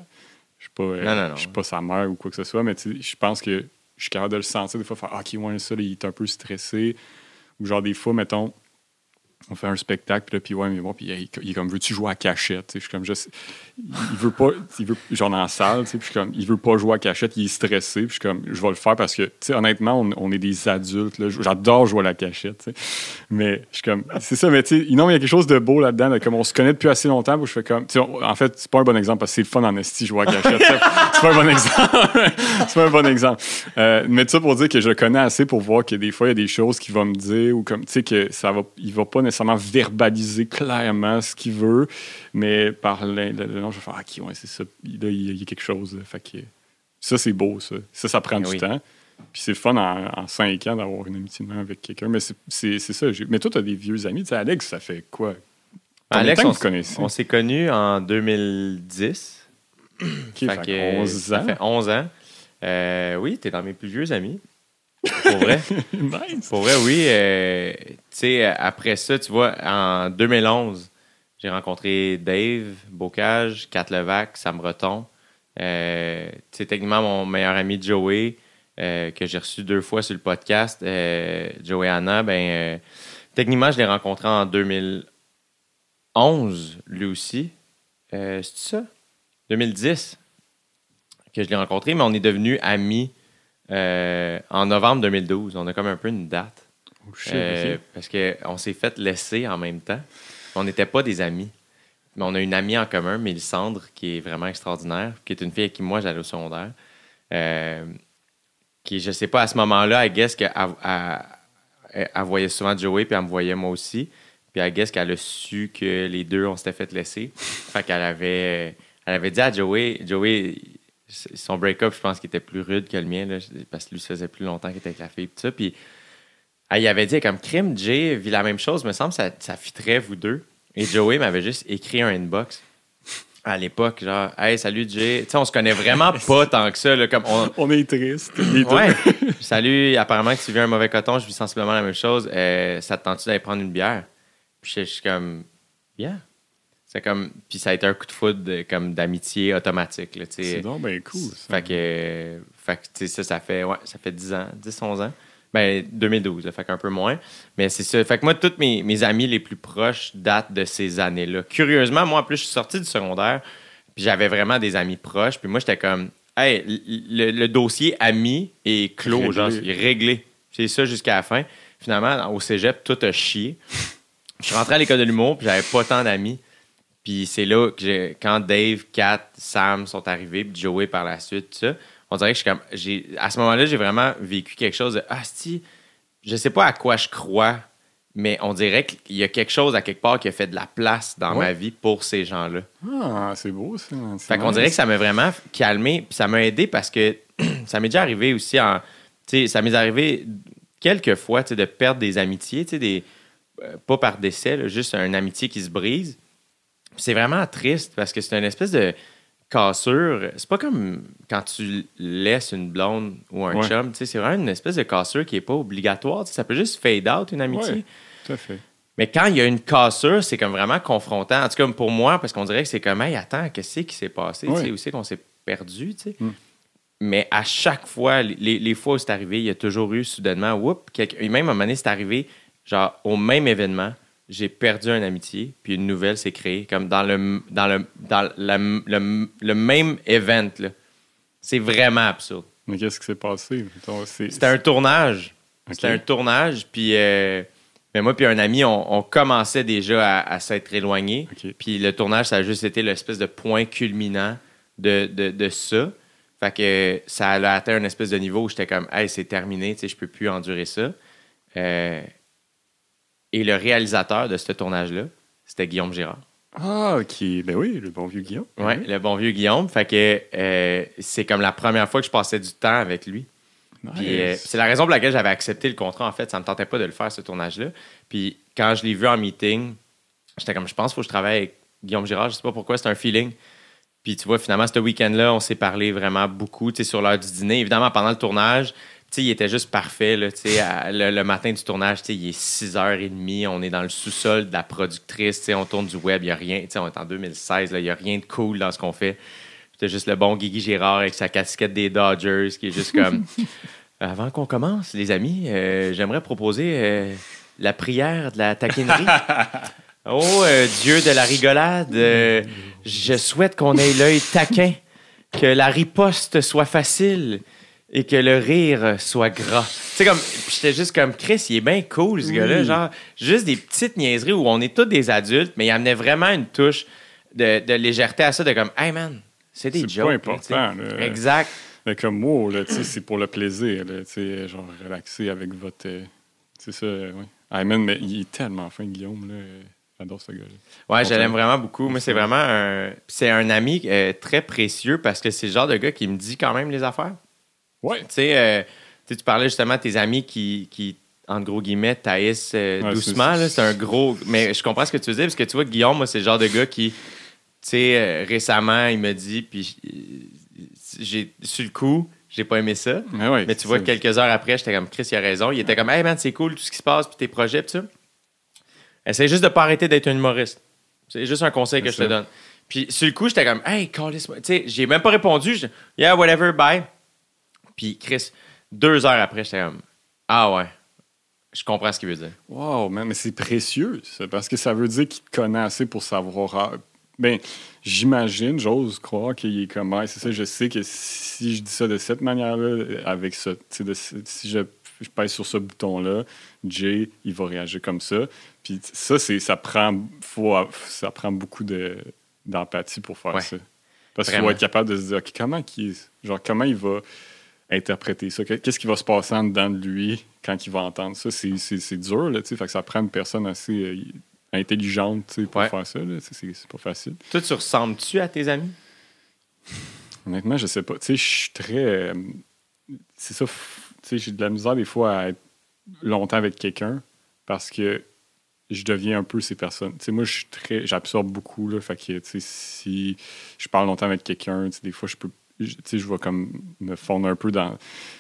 je suis pas, euh, Non, non, suis pas sa mère ou quoi que ce soit, mais je pense que je suis capable de le sentir des fois, faire Ah, OK, ouais, ça, là, il est un peu stressé. Ou genre, des fois, mettons, on fait un spectacle, puis là, puis ouais, mais bon, puis il, il est comme, veux-tu jouer à cachette? Je suis comme, je il veut pas, il veut, genre la salle, tu sais, puis comme, il veut pas jouer à cachette, il est stressé, puis je suis comme, je vais le faire parce que, tu sais, honnêtement, on, on est des adultes, là, j'adore jouer à la cachette, tu mais je suis comme, c'est ça, mais tu sais, non, il y a quelque chose de beau là-dedans, là, comme on se connaît depuis assez longtemps, où je fais comme, tu sais, en fait, c'est pas un bon exemple parce que c'est le fun en esti jouer à cachette, c'est c'est pas un bon exemple, [laughs] c'est pas un bon exemple. Euh, mais tout ça pour dire que je le connais assez pour voir que des fois, il y a des choses qu'il va me dire ou comme, tu sais, que ça va, il va pas nécessairement verbaliser clairement ce qu'il veut, mais par le, je vais faire, ah, ok, ouais, c'est ça. Là, il y a quelque chose. là. Fait que ça, c'est beau, ça. Ça, ça prend Oui. du temps. Puis c'est fun en, en cinq ans d'avoir une amitié de avec quelqu'un. Mais c'est- ça. Mais toi, tu as des vieux amis. Tu sais, Alex, ça fait quoi? De Alex, temps on, on s'est connus en 2010. Ok, Fait fait que, 11 ça ans. fait 11 ans. Euh, oui, t'es dans mes plus vieux amis. Pour vrai. [laughs] nice. Pour vrai, oui. euh, tu sais, après ça, tu vois, en 2011, j'ai rencontré Dave, Bocage, Kat Levac, Sam Breton. Euh, techniquement, mon meilleur ami Joey, euh, que j'ai reçu deux fois sur le podcast, euh, Joey Anna, ben, euh, techniquement, je l'ai rencontré en 2011, lui aussi. Euh, C'est ça? 2010 que je l'ai rencontré, mais on est devenus amis en novembre 2012. On a comme un peu une date. Oh, shit. Parce qu'on s'est fait laisser en même temps. On n'était pas des amis. Mais on a une amie en commun, Mélissandre, qui est vraiment extraordinaire, qui est une fille avec qui moi j'allais au secondaire. Euh, qui, je sais pas, à ce moment-là, I guess qu'elle elle- elle- elle voyait souvent Joey, puis elle me voyait moi aussi. Puis I guess qu'elle a su que les deux, on s'était fait laisser. fait qu'elle avait, elle avait dit à Joey, Joey, son break-up, je pense qu'il était plus rude que le mien, là, parce que lui, faisait plus longtemps qu'il était avec la fille, tout ça. Puis Ah, il avait dit comme crime, Jay vit la même chose, me semble, ça, ça fitterait vous deux. Et Joey m'avait juste écrit un inbox à l'époque, genre, hey, salut Jay. Tu sais, on se connaît vraiment [laughs] pas tant que ça. Là, comme on... On est triste. Ouais. [laughs] salut, apparemment que tu vis un mauvais coton, je vis sensiblement la même chose. Euh, ça te tente-tu d'aller prendre une bière? Puis je suis comme, yeah. C'est comme, puis ça a été un coup de foudre comme d'amitié automatique. Là. C'est donc bien cool. ça. Fait que, euh, fait que, tu sais, ça, ça fait, ouais, ça fait 10 ans, 10, 11 ans. Ben, 2012, là, fait qu'un peu moins. Mais c'est ça. Fait que moi, tous mes, mes amis les plus proches datent de ces années-là. Curieusement, moi, en plus, je suis sorti du secondaire, puis j'avais vraiment des amis proches. Puis moi, j'étais comme, hey, le, le dossier ami est clos, Réglé. genre, il est réglé. C'est ça jusqu'à la fin. Finalement, au cégep, tout a chié. Je suis rentré à l'école de l'humour, puis j'avais pas tant d'amis. Puis c'est là que quand Dave, Kat, Sam sont arrivés, puis Joey par la suite, tout ça, on dirait que je suis comme. j'ai- À ce moment-là, j'ai vraiment vécu quelque chose de Ah, si, je sais pas à quoi je crois, mais on dirait qu'il y a quelque chose à quelque part qui a fait de la place dans Ouais. ma vie pour ces gens-là. Ah, c'est beau, ça. C'est Fait qu'on dirait que ça m'a vraiment calmé, puis ça m'a aidé parce que [clears throat] ça m'est déjà arrivé aussi en. Tu sais, ça m'est arrivé quelques fois, tu sais, de perdre des amitiés, tu sais, des. euh, pas par décès, là, juste une amitié qui se brise. Puis C'est vraiment triste parce que c'est une espèce de cassure. C'est pas comme quand tu laisses une blonde ou un Ouais. chum, tu sais, c'est vraiment une espèce de cassure qui est pas obligatoire. Ça peut juste fade out une amitié. Ouais. Tout à fait. Mais quand il y a une cassure, c'est comme vraiment confrontant. En tout cas, pour moi, parce qu'on dirait que c'est comme, hey, attends, qu'est-ce qui s'est passé? Tu Ouais. sais, Où c'est qu'on s'est perdu? tu sais? Mm. Mais à chaque fois, les, les fois où c'est arrivé, il y a toujours eu soudainement, whoop, quelque- et même à un moment donné, c'est arrivé, genre, au même événement, j'ai perdu une amitié, puis une nouvelle s'est créée, comme dans le, dans le, dans la- le, le même event. C'est vraiment absurde. Mais qu'est-ce qui s'est passé? C'était un tournage. C'était un tournage, puis euh, mais moi puis un ami, on, on commençait déjà à, à s'être éloignés. Puis le tournage, ça a juste été l'espèce de point culminant de, de, de ça. Fait que ça a atteint un espèce de niveau où j'étais comme, hey, c'est terminé, tu sais, je peux plus endurer ça. Euh, et le réalisateur de ce tournage-là, c'était Guillaume Girard. Ah, OK. Ben oui, le bon vieux Guillaume. Ouais, le bon vieux Guillaume. Fait que euh, c'est comme la première fois que je passais du temps avec lui. Nice. Euh, c'est la raison pour laquelle j'avais accepté le contrat. En fait, ça me tentait pas de le faire, ce tournage-là. Puis quand je l'ai vu en meeting, j'étais comme, je pense qu'il faut que je travaille avec Guillaume Girard. Je sais pas pourquoi, c'est un feeling. Puis tu vois, finalement, ce week-end-là, on s'est parlé vraiment beaucoup tu sais, sur l'heure du dîner. Évidemment, pendant le tournage, il était juste parfait. Là, à- le, le matin du tournage, il est 6h30. On est dans le sous-sol de la productrice. On tourne du web. Il n'y a rien. On est en 2016. là, Il n'y a rien de cool dans ce qu'on fait. C'était juste le bon Guigui Gérard avec sa casquette des Dodgers qui est juste comme. [laughs] Avant qu'on commence, les amis, euh, j'aimerais proposer euh, la prière de la taquinerie. [laughs] Oh, euh, Dieu de la rigolade, je souhaite qu'on ait l'œil taquin, que la riposte soit facile et que le rire soit gras. Tu sais, comme, j'étais juste comme, Chris, il est bien cool, ce gars-là. Genre, juste des petites niaiseries où on est tous des adultes, mais il amenait vraiment une touche de, de légèreté à ça, de comme, hey man, c'est des C'est jokes. pas tu sais. important, là. Exact. Mais comme moi, là, tu sais, c'est pour le plaisir, là, tu sais, genre relaxer avec votre. euh, c'est ça, euh, oui. Ah, man, mais il est tellement fin, Guillaume, là. J'adore ce gars-là. Ouais, je l'aime vraiment beaucoup. Moi, c'est vraiment un. C'est un ami euh, très précieux parce que c'est le genre de gars qui me dit quand même les affaires. Ouais. Tu sais, euh, tu parlais justement de tes amis qui, qui en gros guillemets, taillissent euh, Ouais, doucement. c'est- là. C'est un gros. Mais je comprends ce que tu veux dire parce que tu vois, Guillaume, moi, c'est le genre de gars qui, tu sais, euh, récemment, il me dit, puis euh, j'ai, sur le coup, j'ai pas aimé ça. Mais, ouais, Mais tu vois, quelques heures après, j'étais comme Chris, il a raison. Il était comme, hey man, c'est cool tout ce qui se passe, puis tes projets, puis ça. Essaye juste de pas arrêter d'être un humoriste. C'est juste un conseil que je te donne. Puis sur le coup, j'étais comme, hey, call this. Tu sais, j'ai même pas répondu. Yeah, whatever, bye. Puis Chris, deux heures après, j'étais comme, ah ouais, je comprends ce qu'il veut dire. Wow, man, mais c'est précieux, ça, parce que ça veut dire qu'il te connaît assez pour savoir. ah, Ben, j'imagine, j'ose croire qu'il est comme, ah, c'est ça, je sais que si je dis ça de cette manière-là, avec ça, tu sais, de- si je, je pèse sur ce bouton-là, Jay, il va réagir comme ça. Puis ça, c'est, ça prend, faut, ça prend beaucoup de, d'empathie pour faire Ouais. ça. Parce qu'il faut être capable de se dire, OK, comment, qu'il, genre, comment il va interpréter ça? Qu'est-ce qui va se passer en dedans de lui quand il va entendre ça? C'est, dur, là. Fait que ça prend une personne assez euh, intelligente, pour Ouais. faire ça. C'est, pas facile. Toi, tu ressembles-tu à tes amis? Honnêtement, je sais pas. Tu sais, je suis très... euh, c'est ça, f- tu sais, j'ai de la misère des fois à être longtemps avec quelqu'un parce que je deviens un peu ces personnes. Tu sais, moi, je suis très. J'absorbe beaucoup, là. Fait que, tu sais, si je parle longtemps avec quelqu'un, tu sais, des fois, je peux. Sais, je vais comme me fondre un peu dans.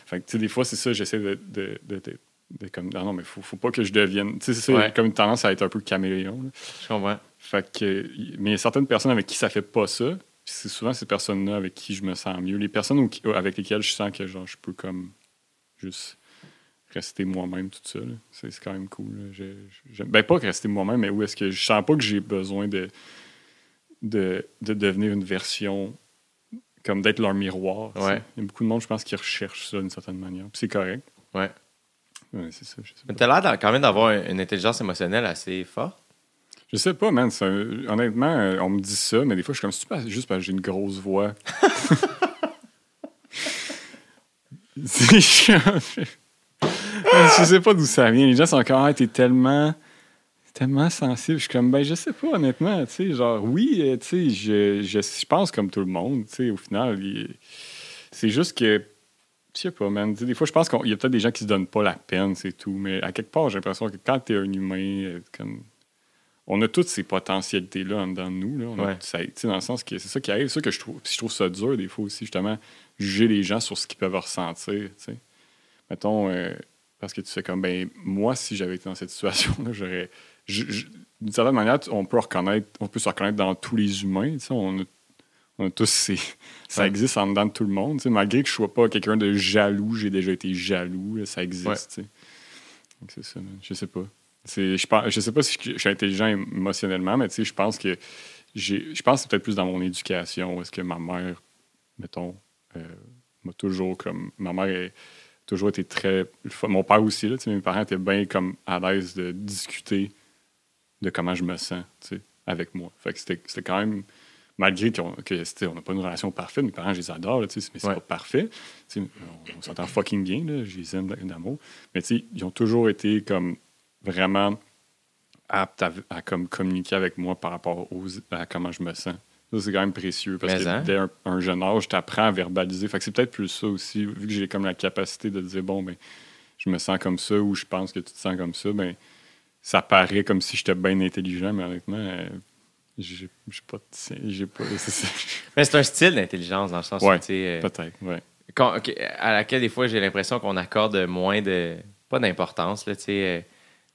Fait que, tu sais, des fois, c'est ça, j'essaie de. de, de, de- de comme, non, non, mais faut, faut pas que je devienne. Tu sais, c'est ça, Ouais. comme une tendance à être un peu caméléon. là. Je comprends. Fait que, mais il y a certaines personnes avec qui ça fait pas ça. C'est souvent ces personnes-là avec qui je me sens mieux. Les personnes où- avec lesquelles je sens que genre, je peux comme juste rester moi-même tout là. C'est quand même cool. Je- je- ben, pas que rester moi-même, mais où est-ce que je sens pas que j'ai besoin de, de, de devenir une version comme d'être leur miroir. Ouais. Il y a beaucoup de monde, je pense, qui recherchent ça d'une certaine manière. Puis c'est correct. Ouais. Ouais, c'est ça. Je sais Mais pas. t'as l'air quand même d'avoir une intelligence émotionnelle assez forte. Je sais pas, man. un- Honnêtement, euh, on me dit ça, mais des fois, je suis comme, c'est pas juste parce que j'ai une grosse voix? [laughs] [laughs] C'est chiant. [laughs] je sais pas d'où ça vient. Les gens sont comme, ah, t'es tellement, tellement sensible. Je suis comme, ben, je sais pas, honnêtement. Tu sais, genre, oui, euh, tu sais, je, je, je pense comme tout le monde. Tu sais, au final, il- c'est juste que, je sais pas, man. Tu sais, des fois, je pense qu'il y a peut-être des gens qui se donnent pas la peine, c'est tout. Mais à quelque part, j'ai l'impression que quand t'es un humain, euh, comme on a toutes ces potentialités-là en dedans de nous. Là. On a- Ouais. ça- tu sais, dans le sens que c'est ça qui arrive. C'est ça que je trouve, puis je trouve ça dur des fois aussi, justement, juger les gens sur ce qu'ils peuvent ressentir. tu sais. Mettons, euh, parce que tu fais comme, ben, moi, si j'avais été dans cette situation-là, j'aurais. D'une certaine manière, on peut reconnaître, on peut se reconnaître dans tous les humains. tu sais, On a, on a tous ces. Ça existe en dedans de tout le monde. Malgré que je sois pas quelqu'un de jaloux, j'ai déjà été jaloux, là, ça existe. Ouais. tu sais. Donc, c'est ça, man. je sais pas. Je, je sais pas si je, je suis intelligent émotionnellement, mais tu sais, je pense que j'ai, je pense que c'est peut-être plus dans mon éducation. Est-ce que ma mère, mettons, euh, m'a toujours comme. Ma mère a toujours été très. Mon père aussi, là, mes parents étaient bien comme à l'aise de discuter de comment je me sens, avec moi. Fait que c'était, c'était quand même. Malgré qu'on on n'a pas une relation parfaite, mes parents, je les adore, là, mais c'est Ouais. pas parfait. On, on s'entend fucking bien, là, je les aime d'amour. Mais ils ont toujours été comme vraiment aptes à, à comme communiquer avec moi par rapport aux, à comment je me sens. Ça, c'est quand même précieux parce Mais que hein? dès un, un jeune âge, tu apprends à verbaliser. Fait que c'est peut-être plus ça aussi, vu que j'ai comme la capacité de dire, bon, ben, je me sens comme ça ou je pense que tu te sens comme ça, ben, ça paraît comme si j'étais bien intelligent, mais honnêtement, euh, j'ai pas pas. [laughs] Mais c'est un style d'intelligence dans le sens Ouais, où, tu sais, euh, peut-être ouais à laquelle des fois j'ai l'impression qu'on accorde moins de. pas d'importance, là, tu sais, euh,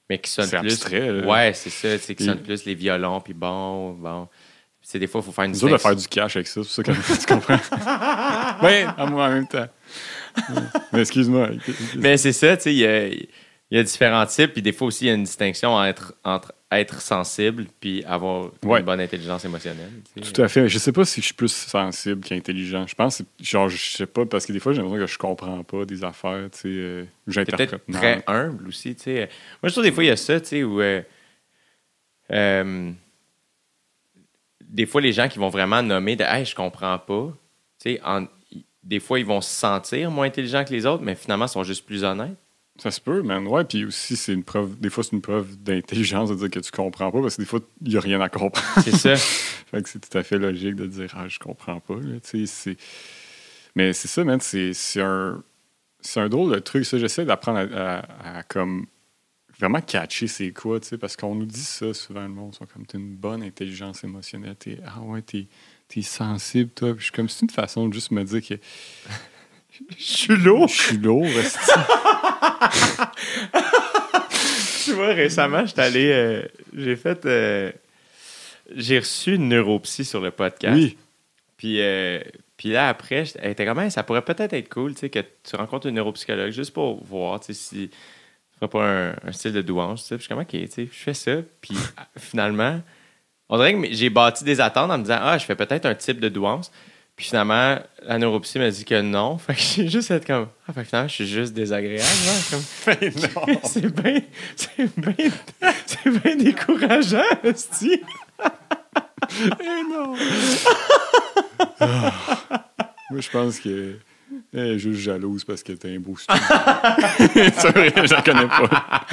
mais qui sonne plus. abstrait, là. Ouais, c'est ça, tu sais, qui sonne plus les violons, puis bon, bon. C'est des fois, il faut faire une c'est dur de faire du cash avec ça c'est ça que tu comprends ouais [laughs] à moi en même temps mais excuse-moi Mais c'est ça, tu sais, il y a, différents types, puis des fois aussi, il y a une distinction entre, entre être sensible puis avoir Ouais. une bonne intelligence émotionnelle. tu sais. Tout à fait. Je sais pas si je suis plus sensible qu'intelligent. Je pense, genre, je sais pas, parce que des fois, j'ai l'impression que je comprends pas des affaires, tu sais. euh, J'interprète. peut-être très humble aussi, tu sais. Moi, je trouve des fois, il y a ça, tu sais, où... euh, euh, des fois, les gens qui vont vraiment nommer de « Hey, je comprends pas », tu sais, des fois, ils vont se sentir moins intelligents que les autres, mais finalement, ils sont juste plus honnêtes. Ça se peut, man. Ouais, puis aussi, c'est une preuve, des fois, c'est une preuve d'intelligence de dire que tu comprends pas, parce que des fois, il y a rien à comprendre. C'est ça. [laughs] fait que c'est tout à fait logique de dire, ah, je comprends pas, là, tu sais. c'est- Mais c'est ça, man, c'est c'est un, c'est un drôle de truc, ça. J'essaie d'apprendre à, à- à, comme, vraiment catcher c'est quoi, tu sais, parce qu'on nous dit ça souvent, le monde, sont comme, t'as une bonne intelligence émotionnelle, t'es, ah ouais, t'es, t'es sensible, toi. Puis je suis comme, c'est une façon de juste me dire que Je suis lourd. je suis lourd. Tu vois, récemment, j'étais allé... euh, j'ai fait... euh, j'ai reçu une neuropsy sur le podcast. Oui. Puis, euh, puis là, après, j'étais- elle était comme, Hey, ça pourrait peut-être être cool, tu sais, que tu rencontres une neuropsychologue juste pour voir, tu sais, si tu ferais pas un, un style de douange, tu sais. Puis je suis comme, OK, tu sais, je fais ça. Puis [laughs] finalement, on dirait que j'ai bâti des attentes en me disant, ah, je fais peut-être un type de douance. Puis finalement, la neuropsy m'a dit que non. [laughs] Fait que j'ai juste été comme, ah, fait que finalement, je suis juste désagréable. hein, comme, [laughs] [laughs] c'est bien, c'est bien, c'est bien décourageant, esti. Eh non! Moi, je pense que. Elle est juste jalouse parce que t'as un beau studio. c'est vrai, je la connais pas.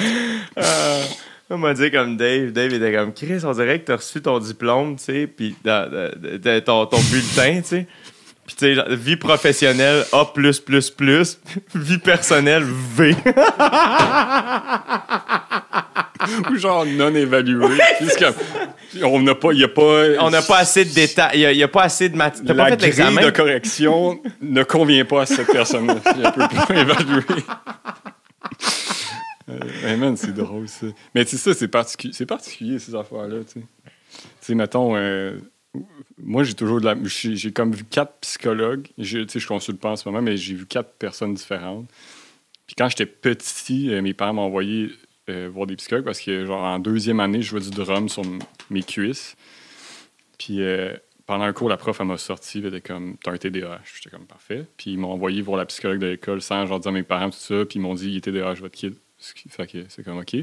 Euh, on m'a dit comme Dave. Dave était comme Chris, on dirait que t'as reçu ton diplôme, tu sais, puis ton, ton bulletin, tu sais. Puis, tu sais, vie professionnelle, A, [laughs] vie personnelle, V. [laughs] Ou genre non évalué. Comme, on n'a pas, il y a pas. On n'a pas assez de détails. Il n'y a, pas assez de matière. La pas fait grille de correction ne convient pas à cette personne-là. Elle peut pas [laughs] évaluer. Euh, hey man, c'est drôle ça. Mais tu sais, ça, c'est particu- c'est particulier, ces affaires-là. Tu sais, mettons, euh, moi, j'ai toujours de la. J'ai comme vu quatre psychologues. Je- Tu sais, je consulte pas en ce moment, mais j'ai vu quatre personnes différentes. Puis quand j'étais petit, euh, mes parents m'ont envoyé euh, voir des psychologues parce que, genre, en deuxième année, je jouais du drum sur mes cuisses. Puis euh, pendant un cours, la prof, elle m'a sorti, elle était comme, t'as un TDAH. J'étais comme, parfait. Puis ils m'ont envoyé voir la psychologue de l'école sans, genre, dire à mes parents, tout ça. Puis ils m'ont dit, il est TDAH, votre kid. C'est comme, OK.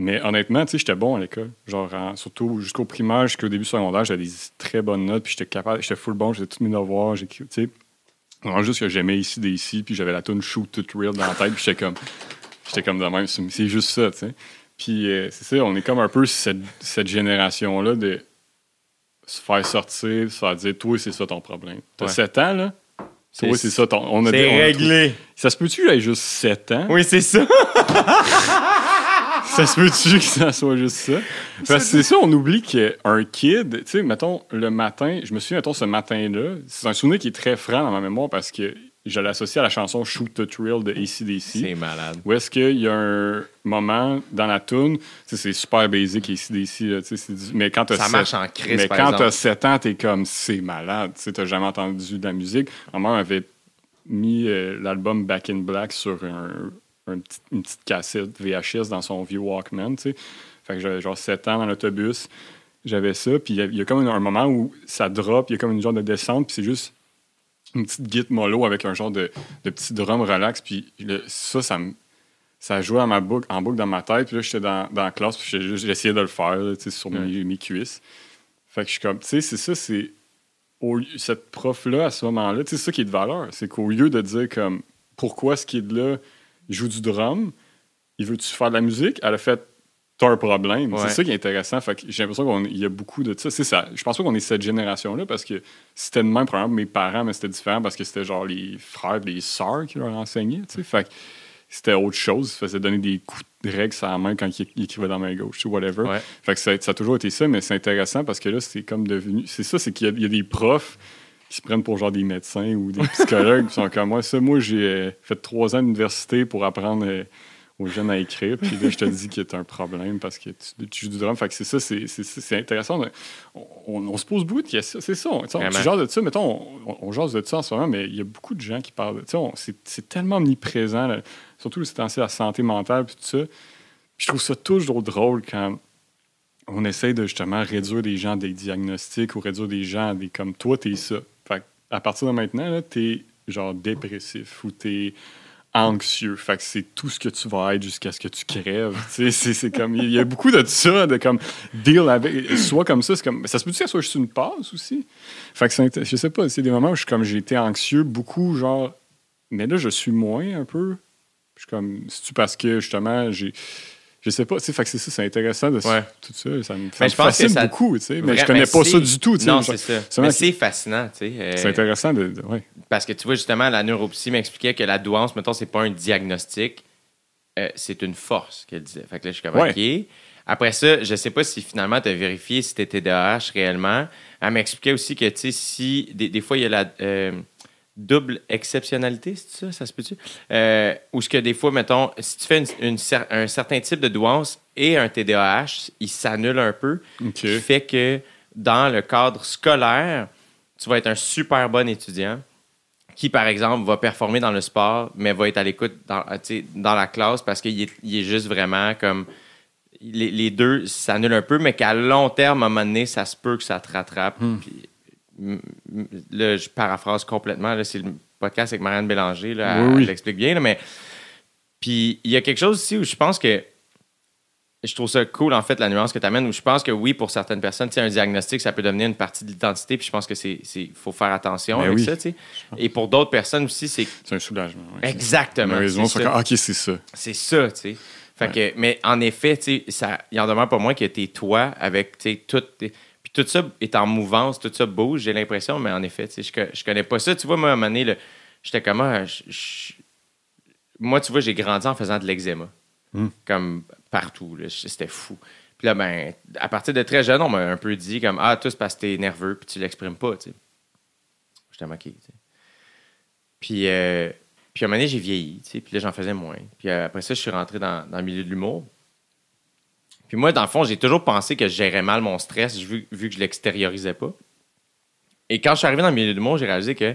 Mais honnêtement, tu sais, j'étais bon à l'école. Genre, en- surtout jusqu'au primaire, jusqu'au début secondaire, j'avais des très bonnes notes. Puis j'étais capable, j'étais full bon, j'étais tous mes devoirs. j'ai- Tu sais, vraiment juste que j'aimais ici des ici. Puis j'avais la tune Shoot Tout Real dans la tête. Puis j'étais comme, j'étais comme de même. C'est c'est juste ça, tu sais. Puis euh, c'est ça, on est comme un peu cette, cette génération-là de se faire sortir, se faire dire, toi, c'est ça ton problème. T'as Ouais. 7 ans, là? Toi, c'est ça ton. On a C'est réglé. Ça se peut-tu, là, juste 7 ans? Oui, c'est ça. Ça se peut-tu que ça soit juste ça? Parce que c'est ça, on oublie qu'un kid, tu sais, mettons, le matin, je me souviens, mettons, ce matin-là, c'est un souvenir qui est très franc dans ma mémoire parce que je l'associe à la chanson Shoot the Thrill de ACDC. C'est malade. Où est-ce qu'il y a un moment dans la tune, c'est super basic ACDC, là, du- mais quand t'as Ça sept- marche en crise, mais par quand t'as 7 ans, t'es comme, c'est malade, t'as jamais entendu de la musique. Ma mère avait mis euh, l'album Back in Black sur un- un petit- une petite cassette VHS dans son vieux Walkman. Fait que j'avais genre 7 ans dans l'autobus, j'avais ça, puis il y, a- il y a comme un moment où ça drop, il y a comme une genre de descente, puis c'est juste une petite guitare mollo avec un genre de, de petit drum relax, puis le- ça, ça me ça jouait à ma boucle, en boucle dans ma tête. Puis là, j'étais dans, dans la classe, puis j'essayais de le faire là, sur mes, mes cuisses. Fait que je suis comme, tu sais, c'est ça, c'est. au Cette prof-là, à ce moment-là, c'est ça qui est de valeur. C'est qu'au lieu de dire, comme, pourquoi ce kid-là il joue du drum, il veut-tu faire de la musique? Elle a fait, t'as un problème. Ouais. C'est ça qui est intéressant. Fait que j'ai l'impression qu'il y a beaucoup de ça. C'est ça. Je pense pas qu'on est cette génération-là parce que c'était de même, probablement, mes parents, mais c'était différent parce que c'était genre les frères les sœurs qui leur enseignaient. Fait que c'était autre chose. Ils faisaient donner des coups de règle sur la main quand ils écrivaient dans la main gauche, whatever. Ouais. Fait que ça, ça a toujours été ça, mais c'est intéressant parce que là, c'est comme devenu. C'est ça, c'est qu'il y, a- il y a des profs qui se prennent pour genre des médecins ou des [laughs] psychologues qui sont comme moi. Ça, moi, j'ai euh, fait trois ans d'université pour apprendre euh, aux jeunes à écrire. Puis là, je te dis qu'il y a un problème parce que tu, tu joues du drum. Fait que c'est ça, c'est, c'est, c'est intéressant. On, on- on se pose beaucoup de questions. C'est ça. On, tu jases de ça, mettons, on, on jase de ça en ce moment, mais il y a beaucoup de gens qui parlent de on- C'est, c'est tellement omniprésent, là. surtout c'est temps la santé mentale puis tout ça. Puis je trouve ça toujours drôle quand on essaie de justement réduire des gens à des diagnostics ou réduire des gens à des comme toi, t'es ça. Fait que à partir de maintenant, là, t'es genre dépressif ou t'es anxieux. Fait que c'est tout ce que tu vas être jusqu'à ce que tu crèves. Tu c'est, c'est comme, il y a beaucoup de ça, de comme deal avec, soit comme ça, c'est comme, ça se que ça soit juste une passe aussi? Fait que c'est, je sais pas, c'est des moments où je suis comme, j'ai été anxieux beaucoup, genre, mais là, je suis moins un peu. Je suis comme, c'est-tu parce que justement, j'ai. Je sais pas, tu sais, c'est ça, c'est intéressant de Ouais. tout ça. Ça me, ça Mais me fascine ça- beaucoup, tu sais, mais je connais mais pas ça du tout, tu sais. Non, c'est ça. Mais c'est fascinant, tu sais. euh, C'est intéressant de. de- ouais. Parce que tu vois, justement, la neuropsy m'expliquait que la douance, mettons, c'est pas un diagnostic, euh, c'est une force qu'elle disait. Fait que là, je suis comme, Ouais. OK. Après ça, je sais pas si finalement tu as vérifié si t'étais TDAH réellement. Elle m'expliquait aussi que, tu sais, si des, des fois, il y a la euh, double exceptionnalité, c'est ça, ça se peut-tu? Euh, ou ce que des fois, mettons, si tu fais une- une cer- un certain type de douance et un TDAH, il s'annule un peu, OK. qui fait que dans le cadre scolaire, tu vas être un super bon étudiant qui, par exemple, va performer dans le sport, mais va être à l'écoute dans, la classe parce qu'il est, il est juste vraiment comme. Les, les deux s'annulent un peu, mais qu'à long terme, à un moment donné, ça se peut que ça te rattrape. Puis, m- m- là, je paraphrase complètement. C'est le podcast avec Marianne Bélanger. Là, Oui, elle oui. l'explique bien. là, mais puis il y a quelque chose aussi où je pense que je trouve ça cool, en fait, la nuance que tu amènes, où je pense que oui, pour certaines personnes, un diagnostic, ça peut devenir une partie de l'identité, puis je pense que c'est faut faire attention Ben avec oui. ça, tu sais. Et pour d'autres personnes aussi, c'est C'est un soulagement. ouais. exactement. C'est ça. comme, OK, c'est ça. C'est ça, tu sais. Fait que, mais en effet, tu sais, ça, il en demeure pas moins que t'es toi avec, tu sais, toutes tes- tout ça est en mouvance, tout ça bouge, j'ai l'impression, mais en effet, tu sais, je, je connais pas ça. Tu vois, moi, à un moment donné, j'étais comme. ah, je- je- moi, tu vois, j'ai grandi en faisant de l'eczéma. Hmm. Comme partout. C'était fou. Puis là, ben, à partir de très jeune, on m'a un peu dit comme Ah, toi, c'est parce que t'es nerveux, puis tu l'exprimes pas, tu sais. J'étais moqué, tu sais. Puis, euh, puis à un moment donné, j'ai vieilli, tu sais, puis là, j'en faisais moins. Puis euh, après ça, je suis rentré dans, dans le milieu de l'humour. Puis moi, dans le fond, j'ai toujours pensé que je gérais mal mon stress vu, vu que je l'extériorisais pas. Et quand je suis arrivé dans le milieu de l'humour, j'ai réalisé que,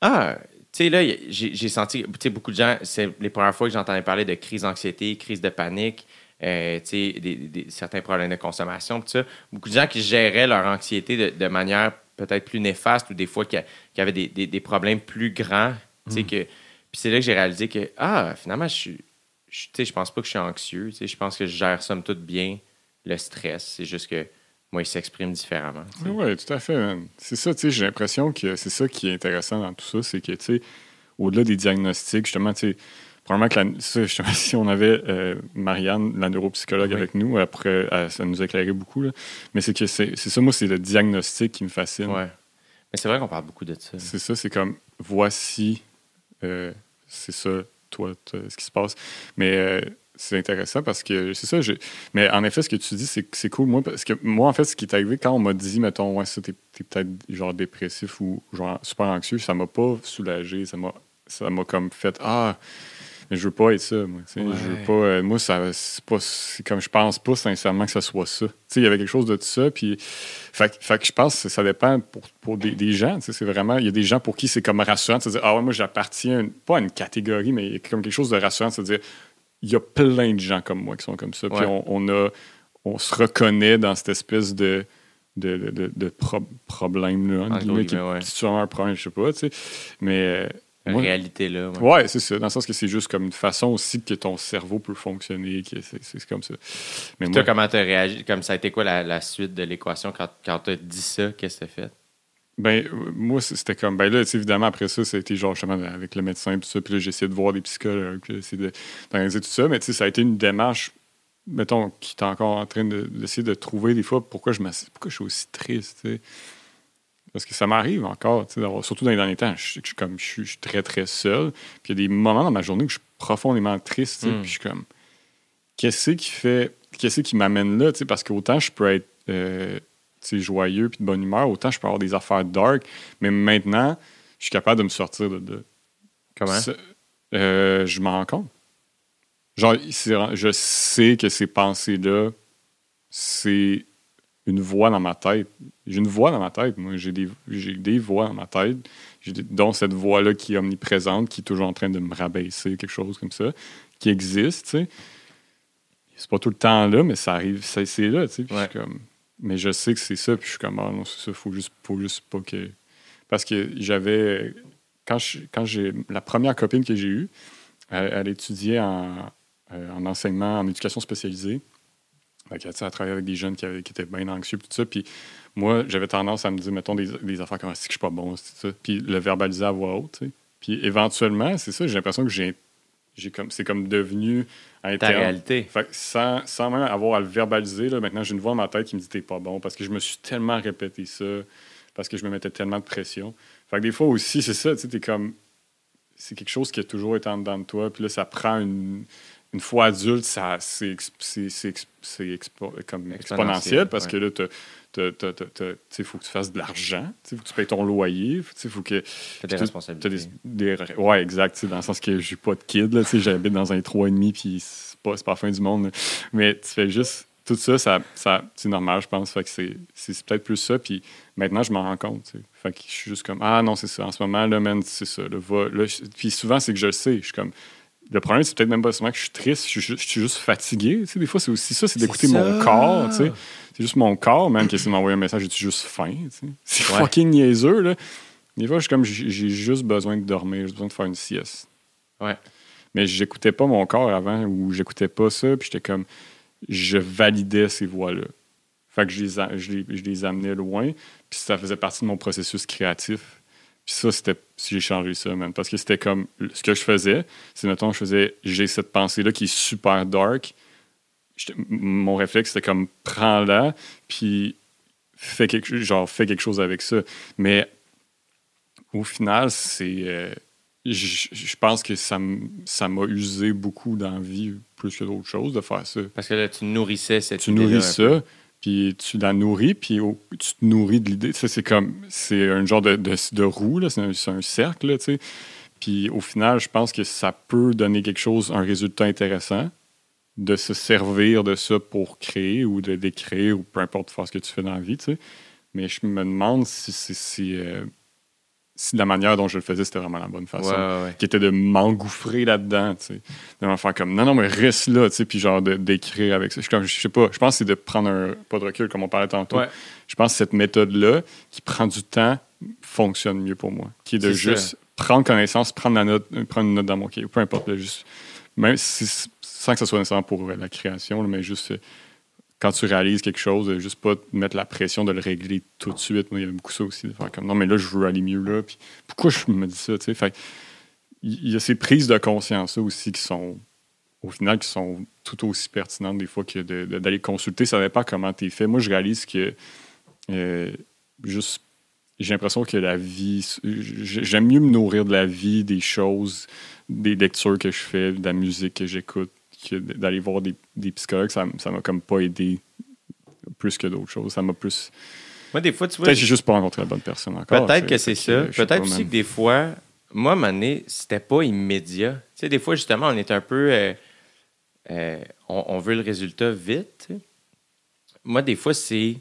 ah, tu sais, là, j'ai senti, tu sais, beaucoup de gens, c'est les premières fois que j'entendais parler de crise d'anxiété, crise de panique, euh, tu sais, des, des- certains problèmes de consommation, tout ça. Beaucoup de gens qui géraient leur anxiété de, de manière peut-être plus néfaste ou des fois qui, a- qui avaient des, des- des problèmes plus grands, tu sais, que... Puis c'est là que j'ai réalisé que, ah, finalement, je suis... je- Tu sais, je pense pas que je suis anxieux, tu sais, je pense que je gère somme toute bien le stress. C'est juste que moi, il s'exprime différemment. Oui, tout à fait. man. C'est ça, tu sais, j'ai l'impression que c'est ça qui est intéressant dans tout ça, c'est que, tu sais, au-delà des diagnostics, justement, tu sais, probablement que la- ça, justement, [laughs] si on avait euh, Marianne, la neuropsychologue, Oui. avec nous, après, elle- ça nous éclairait beaucoup, là. mais c'est que c'est c'est ça, moi, c'est le diagnostic qui me fascine. Ouais. Mais c'est vrai qu'on parle beaucoup de ça. C'est ça, c'est comme, voici, euh, c'est ça, toi, ce qui se passe. Mais euh, c'est intéressant parce que c'est ça. Mais en effet, ce que tu dis, c'est cool. Moi, parce que moi, en fait, ce qui est arrivé quand on m'a dit, mettons, ouais, ça, t'es t'es peut-être genre dépressif ou genre super anxieux, ça m'a pas soulagé. Ça m'a ça m'a comme fait, ah, mais je veux pas être ça, moi. tu sais, Je veux Ouais. pas. euh, moi, ça, c'est pas. Comme je pense pas sincèrement que ça soit ça. Il y avait quelque chose de tout ça. Puis, fait, que- fait que je pense que ça dépend pour, pour des, des gens. C'est vraiment. Il y a des gens pour qui c'est comme rassurant de dire, ah ouais, moi, j'appartiens pas à une catégorie, mais il y a comme quelque chose de rassurant de se dire, il y a plein de gens comme moi qui sont comme ça. Puis Ouais. on, on a, on se reconnaît dans cette espèce de de, de, de- de pro- problème là, guillemets, qui ouais. sûrement un problème, je sais pas, tu sais. Mais euh, La moi- réalité, là. ouais. Ouais, c'est ça. Dans le sens que c'est juste comme une façon aussi que ton cerveau peut fonctionner. que C'est c'est comme ça. Mais Toi, comment t'as réagi? Comme ça a été quoi la, la suite de l'équation quand, quand t'as dit ça? Qu'est-ce que t'as fait? ben, euh, moi, c'était comme. Ben là, tu évidemment, après ça, ça a été genre justement avec le médecin, tout ça. Puis là, j'ai essayé de voir des psychologues, puis j'ai essayé d'organiser tout ça. Mais tu sais, ça a été une démarche, mettons, qui est encore en train de- d'essayer de, trouver des fois pourquoi je, pourquoi je suis aussi triste, tu sais. Parce que ça m'arrive encore, surtout dans les derniers temps, je, je suis comme, je suis, je suis très, très seul. Puis il y a des moments dans ma journée où je suis profondément triste, tu sais, Mm. puis je suis comme, qu'est-ce qui fait, qu'est-ce qui m'amène là, parce qu'autant je peux être euh, joyeux puis de bonne humeur, autant je peux avoir des affaires dark, mais maintenant, je suis capable de me sortir de là. Comment? Euh, je m'en rends compte. Genre, je sais que ces pensées-là, c'est une voix dans ma tête. J'ai une voix dans ma tête, moi. J'ai des, j'ai des voix dans ma tête, J'ai des- dont cette voix-là qui est omniprésente, qui est toujours en train de me rabaisser, quelque chose comme ça, qui existe, tu sais. C'est pas tout le temps là, mais ça arrive, c'est là, tu sais. Comme... Mais je sais que c'est ça, puis je suis comme, ah non, c'est ça, faut juste, faut juste pas que... Parce que j'avais... Quand, je- quand j'ai... La première copine que j'ai eue, elle, elle étudiait en, euh, en enseignement, en éducation spécialisée. Fait que, elle travaillait avec des jeunes qui, avaient- qui étaient bien anxieux, tout ça. Puis moi, j'avais tendance à me dire, mettons, des, des affaires comme, c'est que je suis pas bon, c'est ça? Puis le verbaliser à voix haute, tu sais. Puis éventuellement, c'est ça, j'ai l'impression que j'ai... j'ai comme, c'est comme devenu Ta interne. réalité. Fait que sans, sans même avoir à le verbaliser, là, maintenant, j'ai une voix dans ma tête qui me dit t'es pas bon parce que je me suis tellement répété ça, parce que je me mettais tellement de pression. Fait que des fois aussi, c'est ça, tu sais, t'es comme. C'est quelque chose qui a toujours été en dedans de toi, puis là, ça prend une. Une fois adulte, ça, c'est, ex- c'est, c'est, ex- c'est expo- comme Exponentiel, parce ouais. que là, tu il faut que tu fasses de l'argent, tu sais, faut que tu payes ton loyer, tu sais, faut que T'as des responsabilités. Des, des- ouais, exact. tu Dans le sens que j'ai pas de kid. Tu J'habite dans un 3,5 puis c'est pas, c'est pas la fin du monde. là. Mais tu fais juste. Tout ça, ça, ça c'est normal, je pense. Fait que c'est, c'est peut-être plus ça. Puis maintenant, je m'en rends compte. tu. Fait que je suis juste comme Ah non, c'est ça. En ce moment, là, man, c'est ça. Là, va, là, je- puis souvent, c'est que je le sais. Je suis comme. Le problème, c'est peut-être même pas seulement que je suis triste, je suis juste, je suis juste fatigué. Tu sais, des fois, c'est aussi ça, c'est d'écouter mon corps. tu sais. C'est juste mon corps, même, qui essaie de m'envoyer un message, j'ai juste faim. tu sais? [laughs] C'est Ouais. fucking niaiseux, là. Des fois, je suis comme, j'ai juste besoin de dormir, j'ai besoin de faire une sieste. Ouais. Mais j'écoutais pas mon corps avant, ou j'écoutais pas ça, puis j'étais comme, je validais ces voix-là. Fait que je les, a- je les, je les amenais loin, puis ça faisait partie de mon processus créatif. Puis ça, c'était, si j'ai changé ça, man. Parce que c'était comme, ce que je faisais, c'est, mettons, je faisais, j'ai cette pensée-là qui est super dark. Mon réflexe, c'était comme, prends-la, puis fais quelque, genre, fais quelque chose avec ça. Mais au final, c'est. euh, je pense que ça m'a usé beaucoup d'envie, plus que d'autres choses, de faire ça. Parce que là, tu nourrissais cette Tu nourris ça, puis tu la nourris, puis tu te nourris de l'idée. C'est comme. C'est un genre de, roue, c'est un, c'est cercle. Puis au final, je pense que ça peut donner quelque chose, un résultat intéressant, de se servir de ça pour créer ou de décrire ou peu importe faire ce que tu fais dans la vie. Mais je me demande si, si, euh, si la manière dont je le faisais, c'était vraiment la bonne façon Ouais, qui était de m'engouffrer là-dedans, tu sais. De m'en faire comme, non, non, mais reste là, tu sais, puis genre d'écrire avec ça. Je, sais pas, je pense que c'est de prendre un pas de recul, comme on parlait tantôt. Ouais. Je pense que cette méthode-là, qui prend du temps, fonctionne mieux pour moi. Qui est de juste prendre connaissance, prendre, la note, prendre une note dans mon cahier, peu importe, là, juste, même si, sans que ce soit nécessairement pour la création, là, mais juste euh, quand tu réalises quelque chose, euh, juste pas mettre la pression de le régler tout de suite. Moi, il y a beaucoup ça aussi, de faire comme non, mais là, je veux aller mieux là. Puis pourquoi je me dis ça, il y a ces prises de conscience-là aussi qui sont, au final, qui sont tout aussi pertinentes des fois que d'aller consulter. Ça dépend comment tu es fait. Moi, je réalise que euh, juste, j'ai l'impression que la vie, j'aime mieux me nourrir de la vie, des choses, des lectures que je fais, de la musique que j'écoute, que d'aller voir des, des psychologues. Ça m'a comme pas aidé plus que d'autres choses. Ça m'a plus. Moi, des fois, tu vois, Peut-être que j'ai juste pas rencontré la bonne personne encore. Peut-être que c'est ça. Peut-être aussi que des fois, moi, à un moment donné, c'était pas immédiat. Tu sais, des fois, justement, on est un peu. euh, euh, on, on veut le résultat vite. Moi, des fois, c'est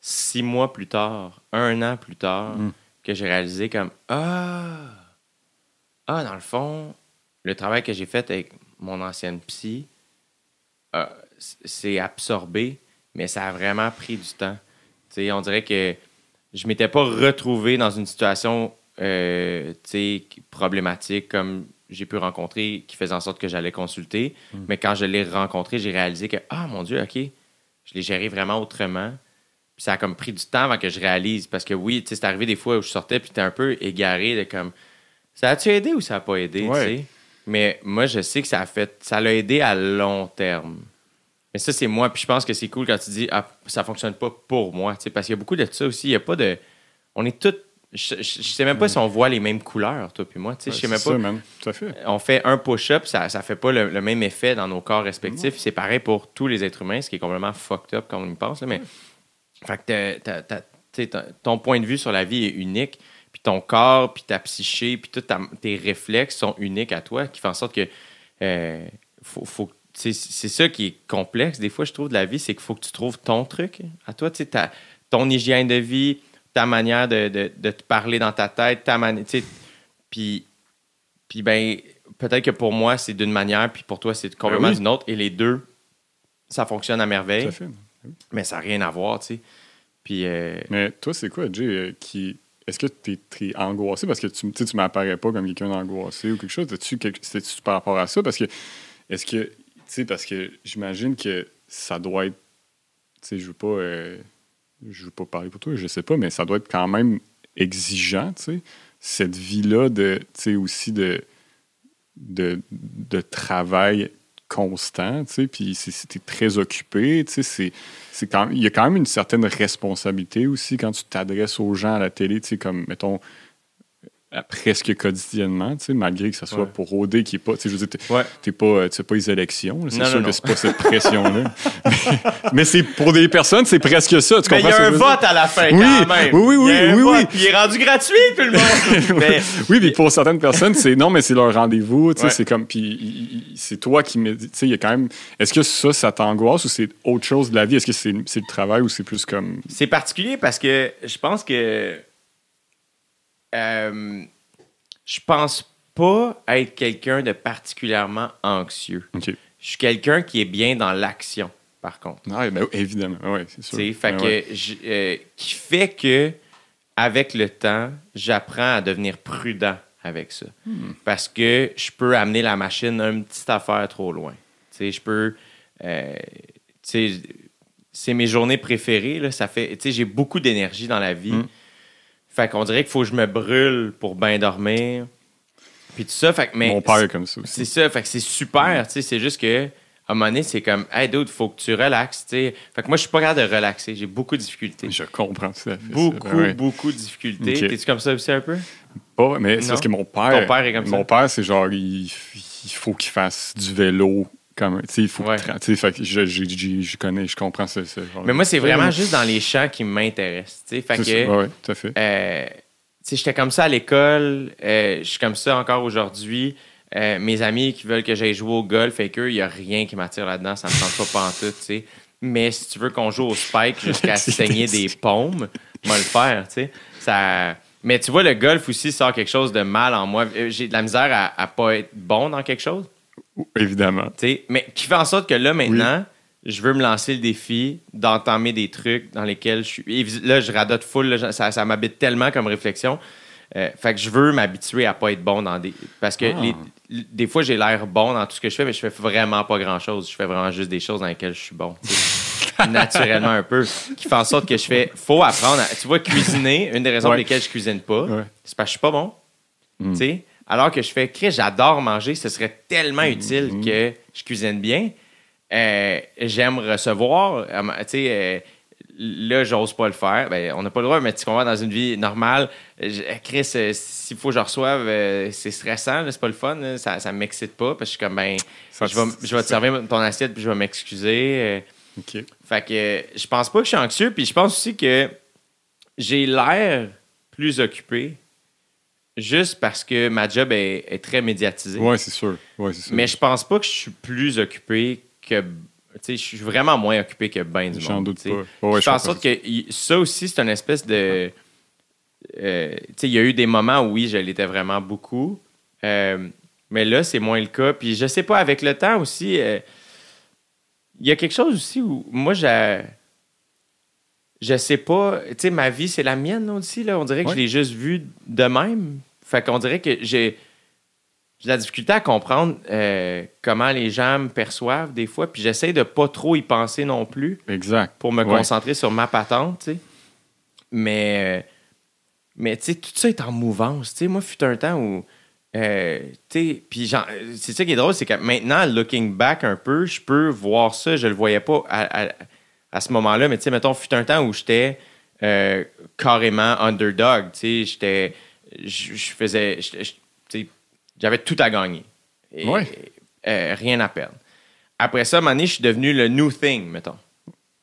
six mois plus tard, un an plus tard, Mm. que j'ai réalisé comme Ah! Ah, dans le fond, le travail que j'ai fait avec mon ancienne psy, euh, c'est absorbé, mais ça a vraiment pris du temps. On dirait que je m'étais pas retrouvé dans une situation euh, problématique comme j'ai pu rencontrer qui faisait en sorte que j'allais consulter. Mais quand je l'ai rencontré, j'ai réalisé que, ah mon Dieu, OK, je l'ai géré vraiment autrement. Puis ça a comme pris du temps avant que je réalise. Parce que oui, c'est arrivé des fois où je sortais puis t'es un peu égaré de comme, ça a-tu aidé ou ça a pas aidé, Ouais. Mais moi, je sais que ça a fait, ça l'a aidé à long terme. Mais ça, c'est moi. Puis je pense que c'est cool quand tu dis, ah, ça fonctionne pas pour moi. tu sais, Parce qu'il y a beaucoup de ça aussi. Il y a pas de. On est tous. Je, je, je sais même pas si on voit les mêmes couleurs, toi puis moi. tu sais, Ouais, je sais même ça, pas. man. Tout à fait. On fait un push-up, ça, ça fait pas le, le même effet dans nos corps respectifs. C'est pareil pour tous les êtres humains, ce qui est complètement fucked up quand on y pense. là, mais fait que ton point de vue sur la vie est unique, ton corps, puis ta psyché, puis tous tes réflexes sont uniques à toi, qui fait en sorte que euh, faut, faut- c'est ça qui est complexe. Des fois, je trouve de la vie, c'est qu'il faut que tu trouves ton truc à toi, tu sais, ton hygiène de vie, ta manière de, de- de te parler dans ta tête, ta manière, tu sais, puis puis ben peut-être que pour moi c'est d'une manière, puis pour toi c'est complètement Ben oui. d'une autre, et les deux ça fonctionne à merveille, fait. mais ça n'a rien à voir, tu sais. Puis euh, Mais toi, c'est quoi, Jay, euh, qui. Est-ce que tu es, angoissé parce que tu sais, tu m'apparais pas comme quelqu'un d'angoissé ou quelque chose? C'était-tu quelque- par rapport à ça? Parce que, est-ce que, tu sais, parce que j'imagine que ça doit être, tu sais, je veux euh, veux pas parler pour toi, je sais pas, mais ça doit être quand même exigeant, tu sais, cette vie-là de, tu sais, aussi de, de, de travail constant, tu sais, puis c'était très occupé, tu sais, c'est c'est quand il y a quand même une certaine responsabilité aussi quand tu t'adresses aux gens à la télé, tu sais, comme, mettons, presque quotidiennement, tu sais, malgré que ce soit Ouais. pour OD qui est pas, tu sais, je veux dire, t'es- ouais. t'es pas, euh, pas les élections, là, c'est Non, sûr non, que non. c'est pas cette pression-là. [laughs] mais mais c'est pour des personnes, c'est presque ça, tu Mais il y a un vote à la fin Oui, quand même. oui, oui, Il y a un oui, vote, oui. puis il est rendu gratuit tout le monde. [laughs] mais Oui, puis pour certaines personnes, c'est non, mais c'est leur rendez-vous. tu sais, Ouais. C'est comme, puis il- il- c'est toi qui me dis. Tu sais, il y a quand même. Est-ce que ça, ça t'angoisse ou c'est autre chose de la vie? Est-ce que c'est c'est le travail ou c'est plus comme. C'est particulier parce que je pense que euh, je pense pas être quelqu'un de particulièrement anxieux. Je suis quelqu'un qui est bien dans l'action, par contre. Ah, ben, évidemment, oui, c'est sûr. Fait Ben que ouais. je- euh, qui fait que avec le temps, j'apprends à devenir prudent avec ça. Hmm. Parce que je peux amener la machine une petite affaire trop loin. Je peux euh, c'est mes journées préférées là, ça fait tu sais, j'ai beaucoup d'énergie dans la vie. Mm. Fait qu'on dirait qu'il faut que je me brûle pour bien dormir. Puis tout ça, fait que mais Mon père est comme ça aussi. c'est ça, fait que c'est super, tu sais, c'est juste que à un moment donné, c'est comme, hey, dude, faut que tu relaxes, tu sais. Fait que moi, je suis pas capable de relaxer. J'ai beaucoup de difficultés. Je comprends tout à fait. ça. Beaucoup, Ouais. beaucoup de difficultés. Ok. T'es-tu comme ça aussi un peu? Pas, mais c'est parce que mon père. Ton père est comme ça. Mon père, c'est genre, il, il faut qu'il fasse du vélo. Comme, tu sais, il faut Ouais. tu sais, je, je, je- je connais, je comprends ce, ce genre Mais moi, c'est vraiment juste dans les champs qui m'intéressent, tu sais. Fait C'est que, ça, ouais, ouais, tout à fait. euh, tu sais, j'étais comme ça à l'école. euh, je suis comme ça encore aujourd'hui. Euh, mes amis qui veulent que j'aille jouer au golf, et qu'eux, il n'y a rien qui m'attire là-dedans. Ça me tente pas pantoute, tu sais. Mais si tu veux qu'on joue au spike jusqu'à [laughs] saigner des paumes, moi le faire, tu sais. Ça... Mais tu vois, le golf aussi sort quelque chose de mal en moi. J'ai de la misère à, à pas être bon dans quelque chose. Évidemment. mais qui fait en sorte que là, maintenant, je veux me lancer le défi d'entamer des trucs dans lesquels je suis. là, je radote full, là, ça, ça m'habite tellement comme réflexion. Euh, fait que je veux m'habituer à pas être bon dans des. Parce que Ah. les- des fois, j'ai l'air bon dans tout ce que je fais, mais je fais vraiment pas grand chose. Je fais vraiment juste des choses dans lesquelles je suis bon. [laughs] Naturellement un peu. Qui fait en sorte que je fais. Faut apprendre. à- tu vois, cuisiner, une des raisons Ouais. pour lesquelles je cuisine pas, Ouais. c'est parce que je suis pas bon. Mm. Tu sais, alors que je fais, Chris, j'adore manger, ce serait tellement Mm. utile que je cuisine bien. Euh, J'aime recevoir. euh, Tu sais, euh, là, j'ose pas le faire. Ben, on n'a pas le droit, mais tu comprends, dans une vie normale, je- Chris, euh, s'il faut que je reçoive, euh, c'est stressant, c'est pas le fun, là, ça, ça m'excite pas, parce que je suis comme, ben, Ça, je vais, je te servir ton assiette, puis je vais m'excuser. euh, OK. fait que euh, je pense pas que je suis anxieux, puis je pense aussi que j'ai l'air plus occupé juste parce que ma job est, est très médiatisée. Ouais, c'est sûr. Ouais, sûr. Mais je pense pas que je suis plus occupé que. Je suis vraiment moins occupé que ben du J'en monde. doute pas. Ouais, je comprends sorte que ça aussi, c'est une espèce de. euh, il y a eu des moments où oui, je l'étais vraiment beaucoup. Euh, mais là, c'est moins le cas. Puis je sais pas, avec le temps aussi, euh, il y a quelque chose aussi où moi, j'ai. Je sais pas. Tu sais, ma vie, c'est la mienne aussi. Là. On dirait que Ouais. je l'ai juste vue de même. Fait qu'on dirait que j'ai. J'ai de la difficulté à comprendre euh, comment les gens me perçoivent des fois, puis j'essaie de pas trop y penser non plus Exact. pour me Ouais. concentrer sur ma patente, tu sais. Mais, euh, mais tu sais, tout ça est en mouvance. Tu sais, moi, fut un temps où, euh, tu sais, puis c'est ça qui est drôle, c'est que maintenant, looking back un peu, je peux voir ça, je le voyais pas à, à- à ce moment-là, mais tu sais, mettons, fut un temps où j'étais euh, carrément underdog, tu sais, j'étais, je je faisais, j'avais tout à gagner. Et, Ouais. euh, rien à perdre. Après ça, à un moment donné, je suis devenu le new thing, mettons.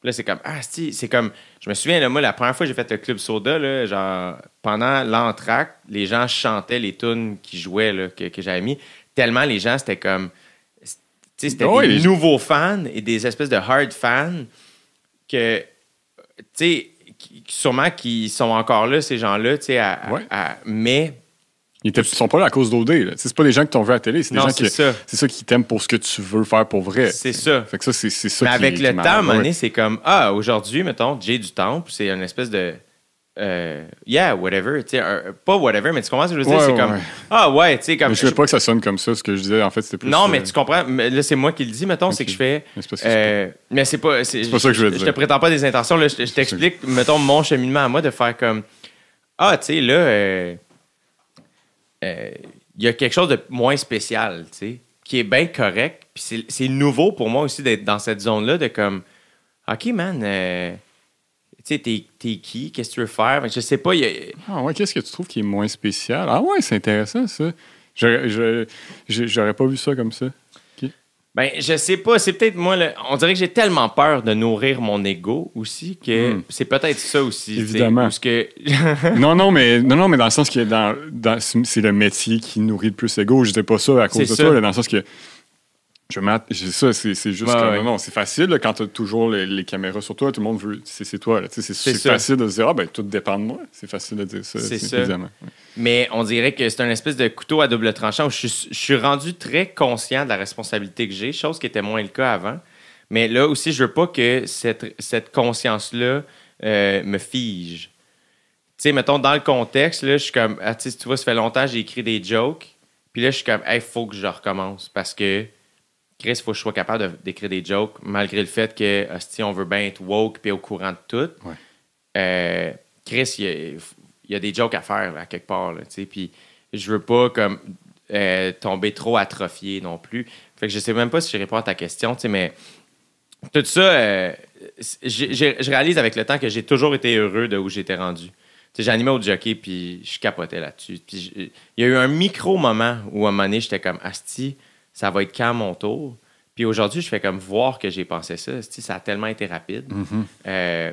Là, c'est comme, ah, si, c'est comme, je me souviens, là, moi, la première fois que j'ai fait le Club Soda, là, genre, pendant l'entracte, les gens chantaient les tunes qui jouaient, là, que, que j'avais mis, tellement les gens, c'était comme, tu sais, c'était Ouais, des les- nouveaux fans et des espèces de hard fans que, tu sais, sûrement qui sont encore là, ces gens-là, tu sais, à- à- Ouais. à- mais, Ils étaient- sont pas là à cause d'OD. C'est pas des gens qui t'ont vu à la télé, c'est des gens qui. ça, C'est ça qui t'aiment pour ce que tu veux faire pour vrai. c'est ça. Fait que ça, c'est ça Mais qui- avec qui le temps, à un moment ouais. donné, c'est comme Ah, aujourd'hui, mettons, Jay du Temple, c'est une espèce de. Euh, yeah, whatever. tu sais, pas whatever, mais tu comprends ce que je veux dire? Ouais, c'est ouais, comme ouais. Ah, ouais, tu sais, comme. Mais je veux pas que ça sonne comme ça, ce que je disais. En fait, c'était plus. non, mais euh, tu comprends. mais là, c'est moi qui le dis, mettons, c'est que je fais. mais c'est c'est euh, mais c'est pas. C'est pas ça que je veux Je dire. te prétends pas des intentions. Là, je, je t'explique, mettons, mon cheminement à moi de faire comme Ah, tu sais, là, euh, euh, il y a quelque chose de moins spécial, tu sais, qui est bien correct. Puis c'est- nouveau pour moi aussi d'être dans cette zone-là de comme OK, man, euh, sais, t'es t'es qui? Qu'est-ce que tu veux faire? Je sais pas, y a- Ah ouais, qu'est-ce que tu trouves qui est moins spécial? Ah ouais, c'est intéressant ça. J'aurais je- j'aurais pas vu ça comme ça. Ben, je sais pas. C'est peut-être moi. le- On dirait que j'ai tellement peur de nourrir mon ego aussi que Hmm. c'est peut-être ça aussi. tu Évidemment. parce que [laughs] [laughs] non, non, mais non, non, mais dans le sens que dans, dans- c'est le métier qui nourrit le plus l'ego. Je dis pas ça à cause C'est de ça. toi, là, dans le sens que je ça, c'est juste comme, ouais. non, non, c'est facile là, quand tu as toujours les, les caméras sur toi, tout le monde veut, c'est toi. C'est facile de se dire, ah ben tout dépend de moi. C'est facile de dire ça. C'est ça. évidemment. Ouais. Mais on dirait que c'est un espèce de couteau à double tranchant où je suis, je suis rendu très conscient de la responsabilité que j'ai, chose qui était moins le cas avant. Mais là aussi, je veux pas que cette, cette conscience-là euh, me fige. Tu sais, mettons, dans le contexte, là, je suis comme, ah, tu vois, ça fait longtemps que j'ai écrit des jokes. Puis là, je suis comme, il faut que je recommence parce que, Chris, il faut que je sois capable de- d'écrire des jokes malgré le fait que, si on veut bien être woke puis au courant de tout. Ouais. Euh, Chris, il y, a, il y a des jokes à faire là, à quelque part. Puis je veux pas comme euh, tomber trop atrophié non plus. Fait que je sais même pas si je réponds à ta question, mais tout ça, euh, je réalise avec le temps que j'ai toujours été heureux de où j'étais rendu. J'animais au jockey, puis je capotais là-dessus. Puis il y a eu un micro-moment où, à un moment donné, j'étais comme, Asti, ça va être quand mon tour? Puis aujourd'hui, je fais comme voir que j'ai pensé ça. Ça a tellement été rapide euh,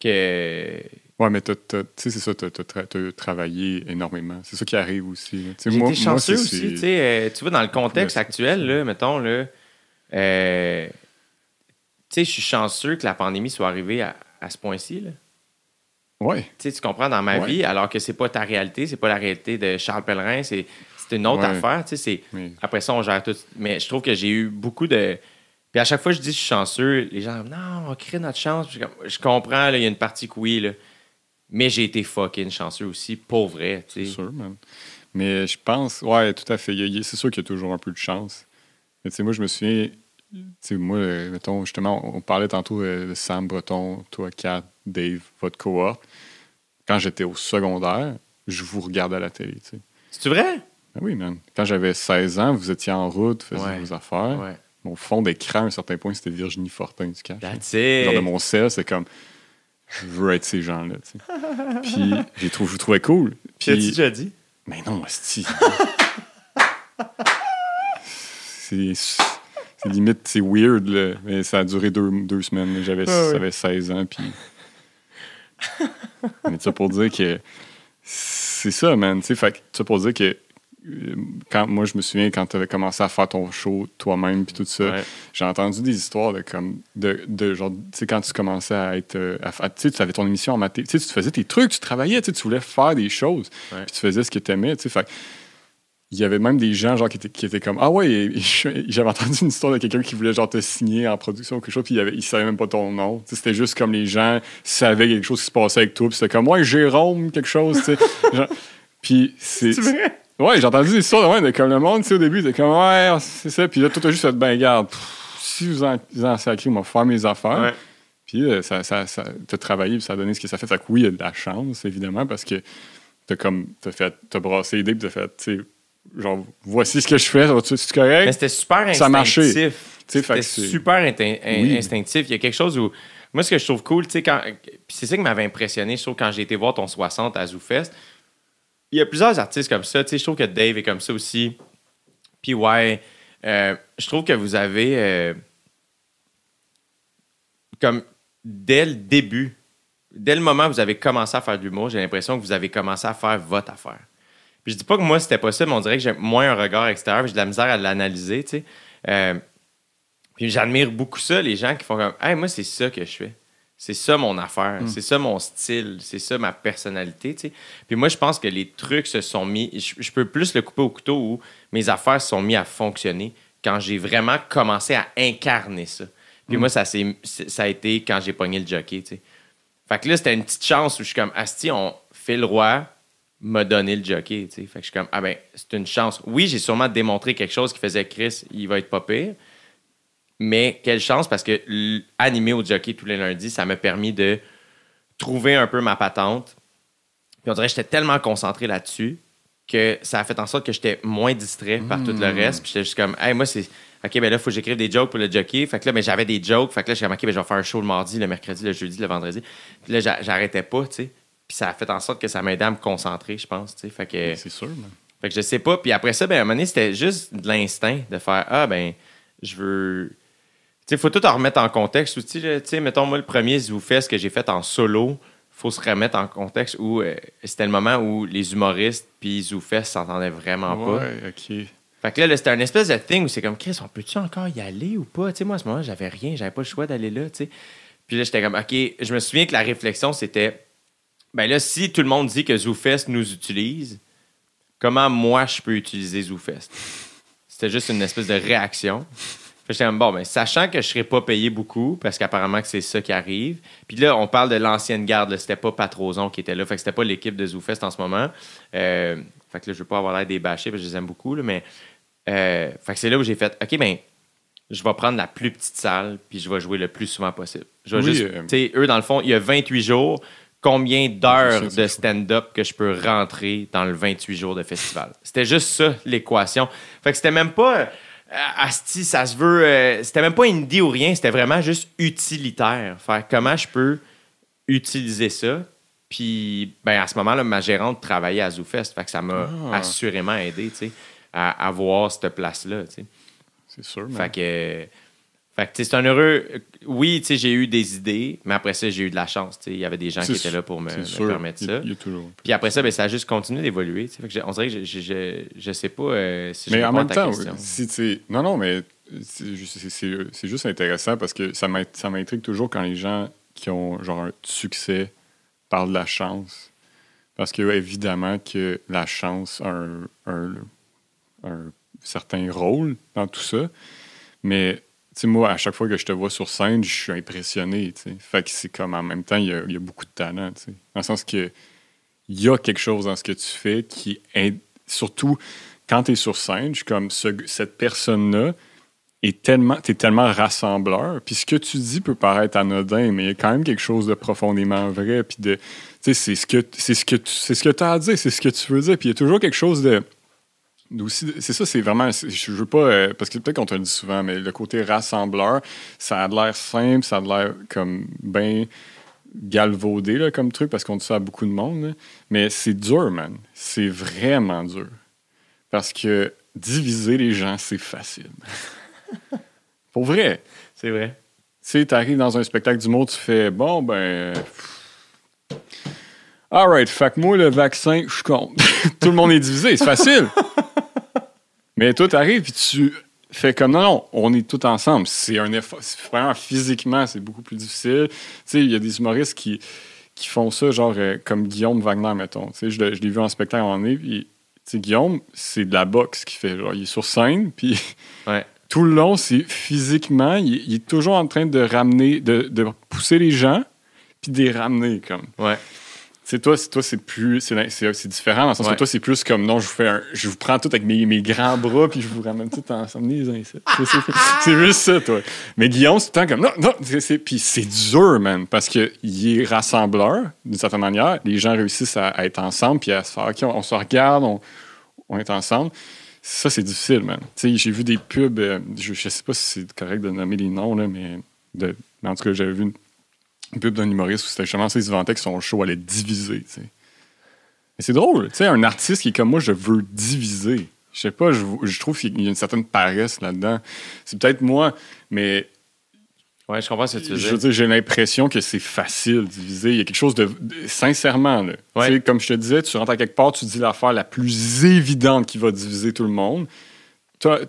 que... Ouais, mais tu sais, c'est ça, t'as as, travaillé énormément. C'est ça qui arrive aussi. Tu J'ai moi- été moi, chanceux c'est- aussi, tu euh, tu vois, dans le contexte Ouais, actuel, là, mettons, là, euh, tu sais, je suis chanceux que la pandémie soit arrivée à, à ce point-ci. Ouais. Tu tu comprends, dans ma Ouais. vie, alors que c'est pas ta réalité, c'est pas la réalité de Charles Pellerin, c'est c'est une autre Ouais. affaire, tu sais, Après ça, on gère tout. Mais je trouve que j'ai eu beaucoup de... Puis à chaque fois que je dis je suis chanceux, les gens non, on crée notre chance. Puis Je, comprends, là, il y a une partie que oui, là. Mais j'ai été fucking chanceux aussi, pour vrai, tu c'est sûr, man. Mais je pense, ouais, tout à fait. C'est sûr qu'il y a toujours un peu de chance. Mais tu sais, moi, je me souviens, tu sais, moi, euh, mettons, justement, on parlait tantôt euh, de Sam Breton, toi, Kat, Dave, votre cohorte. Quand j'étais au secondaire, je vous regardais à la télé, tu sais. C'est vrai? Ben oui, man. Quand j'avais 16 ans, vous étiez en route, faisiez Ouais. vos affaires. Ouais. Mon fond d'écran, à un certain point, c'était Virginie Fortin du cash. That's Genre de it. mon sel, c'est comme, je veux être ces gens-là, tu sais. Puis, j'ai trouvé, je vous trouvais cool. Tu as-tu Puis, déjà dit? mais non, asti. c'est, c'est limite, c'est weird, là. Mais ça a duré deux, deux semaines. J'avais, Ah ouais. j'avais 16 ans, puis... mais ça pour dire que c'est ça, man. Tu sais, fait que ça pour dire que quand, moi, je me souviens quand tu avais commencé à faire ton show toi-même, puis tout ça, Ouais. j'ai entendu des histoires de comme de, de genre tu sais quand tu commençais à être euh, tu sais tu avais ton émission en maté tu sais tu faisais tes trucs tu travaillais tu voulais faire des choses puis tu faisais ce que tu aimais tu sais il y avait même des gens genre qui étaient, qui étaient comme ah ouais j'avais entendu une histoire de quelqu'un qui voulait genre te signer en production ou quelque chose puis il, avait, il savait même pas ton nom c'était juste comme les gens savaient quelque chose qui se passait avec toi puis c'était comme ouais Jérôme quelque chose tu sais Genre- puis c'est? [laughs] Ouais, j'ai entendu des histoires de, de comme le monde, tu sais, au début, c'était comme, ouais, c'est ça. Puis là, tout a juste fait, ben, garde, si vous en, vous en sacrez, moi, faire mes affaires. Ouais. Puis euh, ça, ça, ça t'as travaillé, puis ça a donné ce que ça fait. Fait que oui, il y a de la chance, évidemment, parce que t'as comme, t'as fait, t'as brassé l'idée, puis t'as fait, tu sais, genre, voici ce que je fais, c'est correct? Mais c'était super instinctif. Ça fait C'était super Oui. instinctif. Il y a quelque chose où. Moi, ce que je trouve cool, tu sais, quand. Puis c'est ça qui m'avait impressionné, je trouve, quand j'ai été voir ton 60 à ZooFest. Il y a plusieurs artistes comme ça. Tu sais, je trouve que Dave est comme ça aussi. Puis ouais, euh, je trouve que vous avez. euh, comme dès le début, dès le moment où vous avez commencé à faire de l'humour, j'ai l'impression que vous avez commencé à faire votre affaire. Puis je dis pas que moi c'était possible, mais on dirait que j'ai moins un regard extérieur, j'ai de la misère à l'analyser, tu sais. Euh, puis j'admire beaucoup ça, les gens qui font comme, hey, moi c'est ça que je fais. C'est ça mon affaire, c'est ça mon style, c'est ça ma personnalité. Puis moi je pense que les trucs se sont mis, je, je peux plus le couper au couteau où mes affaires se sont mis à fonctionner quand j'ai vraiment commencé à incarner ça. Puis moi ça, ça a été quand j'ai pogné le jockey. Fait que là, c'était une petite chance où je suis comme, Asti, on fait le roi, m'a donné le jockey. Fait que je suis comme, ah ben, c'est une chance. Oui, j'ai sûrement démontré quelque chose qui faisait Chris, il va être pas pire. Mais quelle chance, parce que animer au jockey tous les lundis, ça m'a permis de trouver un peu ma patente. Puis on dirait que j'étais tellement concentré là-dessus que ça a fait en sorte que j'étais moins distrait par tout le reste. Puis j'étais juste comme, hey, moi, c'est. OK, ben là, il faut que j'écrive des jokes pour le jockey. Fait que là, ben, j'avais des jokes. Fait que là, je suis comme, OK, ben, je vais faire un show le mardi, le mercredi, le jeudi, le vendredi. Puis là, j'a- j'arrêtais pas, tu sais. Puis ça a fait en sorte que ça m'aidait à me concentrer, je pense, tu sais. Fait que. C'est sûr, man. Fait que je sais pas. Puis après ça, ben, à un moment donné, c'était juste de l'instinct de faire Ah, ben, je veux. Sais, faut tout en remettre en contexte aussi. Tu sais, mettons, moi, le premier ZooFest que j'ai fait en solo, faut se remettre en contexte où euh, c'était le moment où les humoristes puis ZooFest s'entendaient vraiment pas. Ouais, ok. Fait que là, là, c'était un espèce de thing où c'est comme, Chris, on peut-tu encore y aller ou pas? Tu sais, moi, à ce moment-là, j'avais rien, j'avais pas le choix d'aller là, tu sais. Puis là, j'étais comme, OK, je me souviens que la réflexion, c'était, ben là, si tout le monde dit que ZooFest nous utilise, comment moi, je peux utiliser ZooFest? C'était juste une espèce de réaction. J'étais comme, bon, ben, sachant que je serais pas payé beaucoup, parce qu'apparemment que c'est ça qui arrive. Puis là, on parle de l'ancienne garde, c'était pas Patrozon qui était là, fait que c'était pas l'équipe de ZooFest en ce moment. Euh, fait que là, je veux pas avoir l'air des bâchés, parce que je les aime beaucoup, là, mais euh, fait que c'est là où j'ai fait, OK, ben, je vais prendre la plus petite salle, puis je vais jouer le plus souvent possible. Je vais Oui, juste, euh, tu sais, eux, dans le fond, il y a 28 jours combien d'heures de stand-up que je peux rentrer dans le 28 jours de festival? C'était juste ça, l'équation. Fait que c'était même pas... euh, Asti, ça se veut... euh, c'était même pas indie ou rien, c'était vraiment juste utilitaire. Faire comment je peux utiliser ça? Puis, ben, à ce moment-là, ma gérante travaillait à ZooFest. Fait que ça m'a Ah. assurément aidé, tu sais, à avoir cette place-là, tu sais. C'est sûr. Fait que, fait que, c'est un heureux. Oui, tu sais, j'ai eu des idées, mais après ça, j'ai eu de la chance. Il y avait des gens qui étaient là pour me, permettre Il ça. il y a toujours. Puis après ça, ben, ça a juste continué d'évoluer. on dirait que je, je, sais pas euh, si je Mais en même temps, question. si tu non, non, mais c'est juste- intéressant parce que ça m'int- ça m'intrigue toujours quand les gens qui ont genre un succès parlent de la chance. Parce que évidemment que la chance a un, un- un certain rôle dans tout ça. Mais sais, moi, à chaque fois que je te vois sur scène, je suis impressionné. tu. Fait que c'est comme en même temps, il y a, beaucoup de talent. tu. Dans le sens que il y a quelque chose dans ce que tu fais qui est surtout quand tu es sur scène, je comme ce- cette personne-là est tellement, t'es tellement rassembleur. Puis ce que tu dis peut paraître anodin, mais il y a quand même quelque chose de profondément vrai. Puis de, tu sais, c'est ce que c'est ce que tu, ce que as à dire, c'est ce que tu veux dire. Puis il y a toujours quelque chose de c'est ça, c'est vraiment. Je veux pas. euh, parce que peut-être qu'on te le dit souvent, mais le côté rassembleur, ça a l'air simple, ça a l'air comme bien galvaudé là, comme truc, parce qu'on dit ça à beaucoup de monde. là. Mais c'est dur, man. C'est vraiment dur. Parce que diviser les gens, c'est facile. [laughs] Pour vrai. C'est vrai. Tu sais, t'arrives dans un spectacle d'humour, tu fais bon, ben. pff, All right, fait que moi, le vaccin, je suis [laughs] contre. Tout le monde est divisé, c'est facile. [laughs] Mais toi, t'arrives puis tu fais comme non, non, on est tous ensemble. C'est un effort. Vraiment, physiquement, c'est beaucoup plus difficile. Tu sais, il y a des humoristes qui, qui font ça, genre euh, comme Guillaume Wagner, mettons. Tu sais, je l'ai je l'ai vu en spectacle en année, puis. Tu sais, Guillaume, c'est de la boxe qu'il fait. Genre, il est sur scène, [laughs] puis Ouais. tout le long, c'est physiquement, il, il est toujours en train de ramener, de, de pousser les gens, puis de les ramener comme. Ouais. C'est toi, c'est toi, c'est plus, c'est différent dans le sens Ouais. que toi, c'est plus comme non, je vous fais, un- je vous prends tout avec mes, mes grands bras, puis je vous ramène tout ensemble les uns ici. C'est- juste ça, toi. Mais Guillaume, c'est tout le temps comme non, non, c'est- puis c'est dur, man, parce que il est rassembleur d'une certaine manière. Les gens réussissent à, à être ensemble, puis à se faire, ok, on, on se regarde, on, on est ensemble. Ça, c'est difficile, man. Tu sais, j'ai vu des pubs, euh, je, je sais pas si c'est correct de nommer les noms, là, mais, de, en tout cas, j'avais vu une pub d'un humoriste où c'était justement ça, il se vantait que son show allait diviser. Mais c'est drôle, tu sais, un artiste qui est comme moi, je veux diviser. Je sais pas, je, je trouve qu'il y a une certaine paresse là-dedans. C'est peut-être moi, mais Ouais, je comprends ce que tu veux je dire. veux dire, j'ai l'impression que c'est facile de diviser. Il y a quelque chose de. de- sincèrement, là. Ouais. Comme je te disais, tu rentres à quelque part, tu dis l'affaire la plus évidente qui va diviser tout le monde. Toi,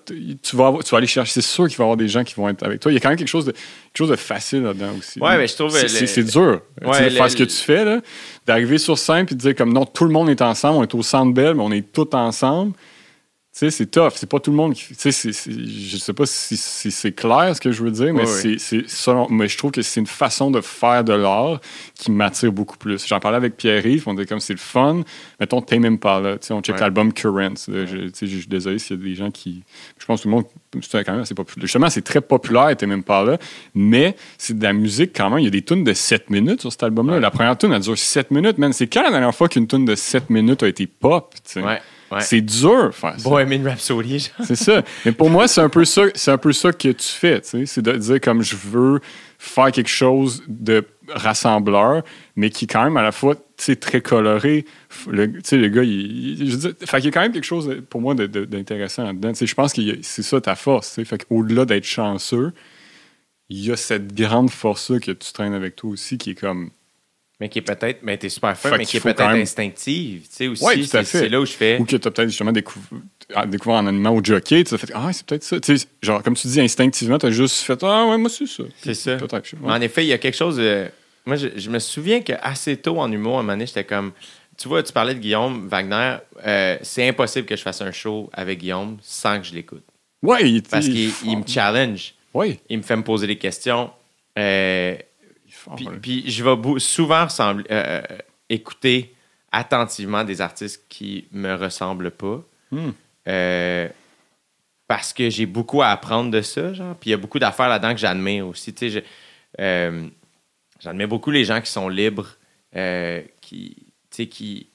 tu, vas avoir- tu vas aller chercher. C'est sûr qu'il va y avoir des gens qui vont être avec toi. Il y a quand même quelque chose de, quelque chose de facile là-dedans aussi. Ouais, mais je trouve, C'est, dur. Ouais, faire ce que tu fais, là, d'arriver sur scène puis de dire comme non, tout le monde est ensemble, on est au centre belle, mais on est tous ensemble. Sais, c'est tough. C'est pas tout le monde qui. Tu sais, je sais pas si, si c'est clair ce que je veux dire, mais c'est, selon- mais je trouve que c'est une façon de faire de l'art qui m'attire beaucoup plus. J'en parlais avec Pierre-Yves, on disait comme c'est le fun. Mettons, Tame Impala. Tu sais, on check Ouais. l'album Currents. là. Je, suis désolé s'il y a des gens qui. Je pense que tout le monde. C'est quand même assez populaire. Justement, c'est très populaire, Tame Impala, mais c'est de la musique quand même. Il y a des tunes de 7 minutes sur cet album-là. Ouais. La première tune, elle dure 7 minutes, man. C'est quand la dernière fois qu'une tune de 7 minutes a été pop? tu sais? Ouais. C'est dur faire ça. Bohemian Rhapsody, genre. C'est ça. Mais pour moi, c'est un peu ça, c'est un peu ça que tu fais, tu sais. C'est de dire comme je veux faire quelque chose de rassembleur, mais qui est quand même à la fois, tu sais, très coloré. Le, tu sais, le gars, il, il- je dire, fait qu'il y a quand même quelque chose pour moi d'intéressant là-dedans. Tu sais, je pense que c'est ça ta force, tu sais. Fait qu'au-delà d'être chanceux, il y a cette grande force-là que tu traînes avec toi aussi qui est comme Mais qui est peut-être, mais t'es super fun, Fait mais qui est peut-être même- instinctive. Tu sais, aussi, Ouais, tout à c'est fait. c'est là où je fais. Ou que tu as peut-être justement décou- découvert en animant au jockey, tu as fait Ah, c'est peut-être ça. Tu sais, genre, comme tu dis, instinctivement, tu as juste fait Ah, ouais, moi, c'est ça. C'est ça. Peut-être. En effet, il y a quelque chose de. Moi, je, je me souviens qu'assez tôt en humour, à un moment donné, j'étais comme. Tu vois, tu parlais de Guillaume Wagner. euh, c'est impossible que je fasse un show avec Guillaume sans que je l'écoute. Ouais, il, Parce il- qu'il il me challenge. Ouais, Il me fait me poser des questions. Euh, puis, je vais souvent ressembler- euh, euh, écouter attentivement des artistes qui me ressemblent pas. Hmm. Euh, parce que j'ai beaucoup à apprendre de ça, genre. Puis il y a beaucoup d'affaires là-dedans que j'admire aussi. Tu sais, j'admire beaucoup les gens qui sont libres, qui, tu sais, qui,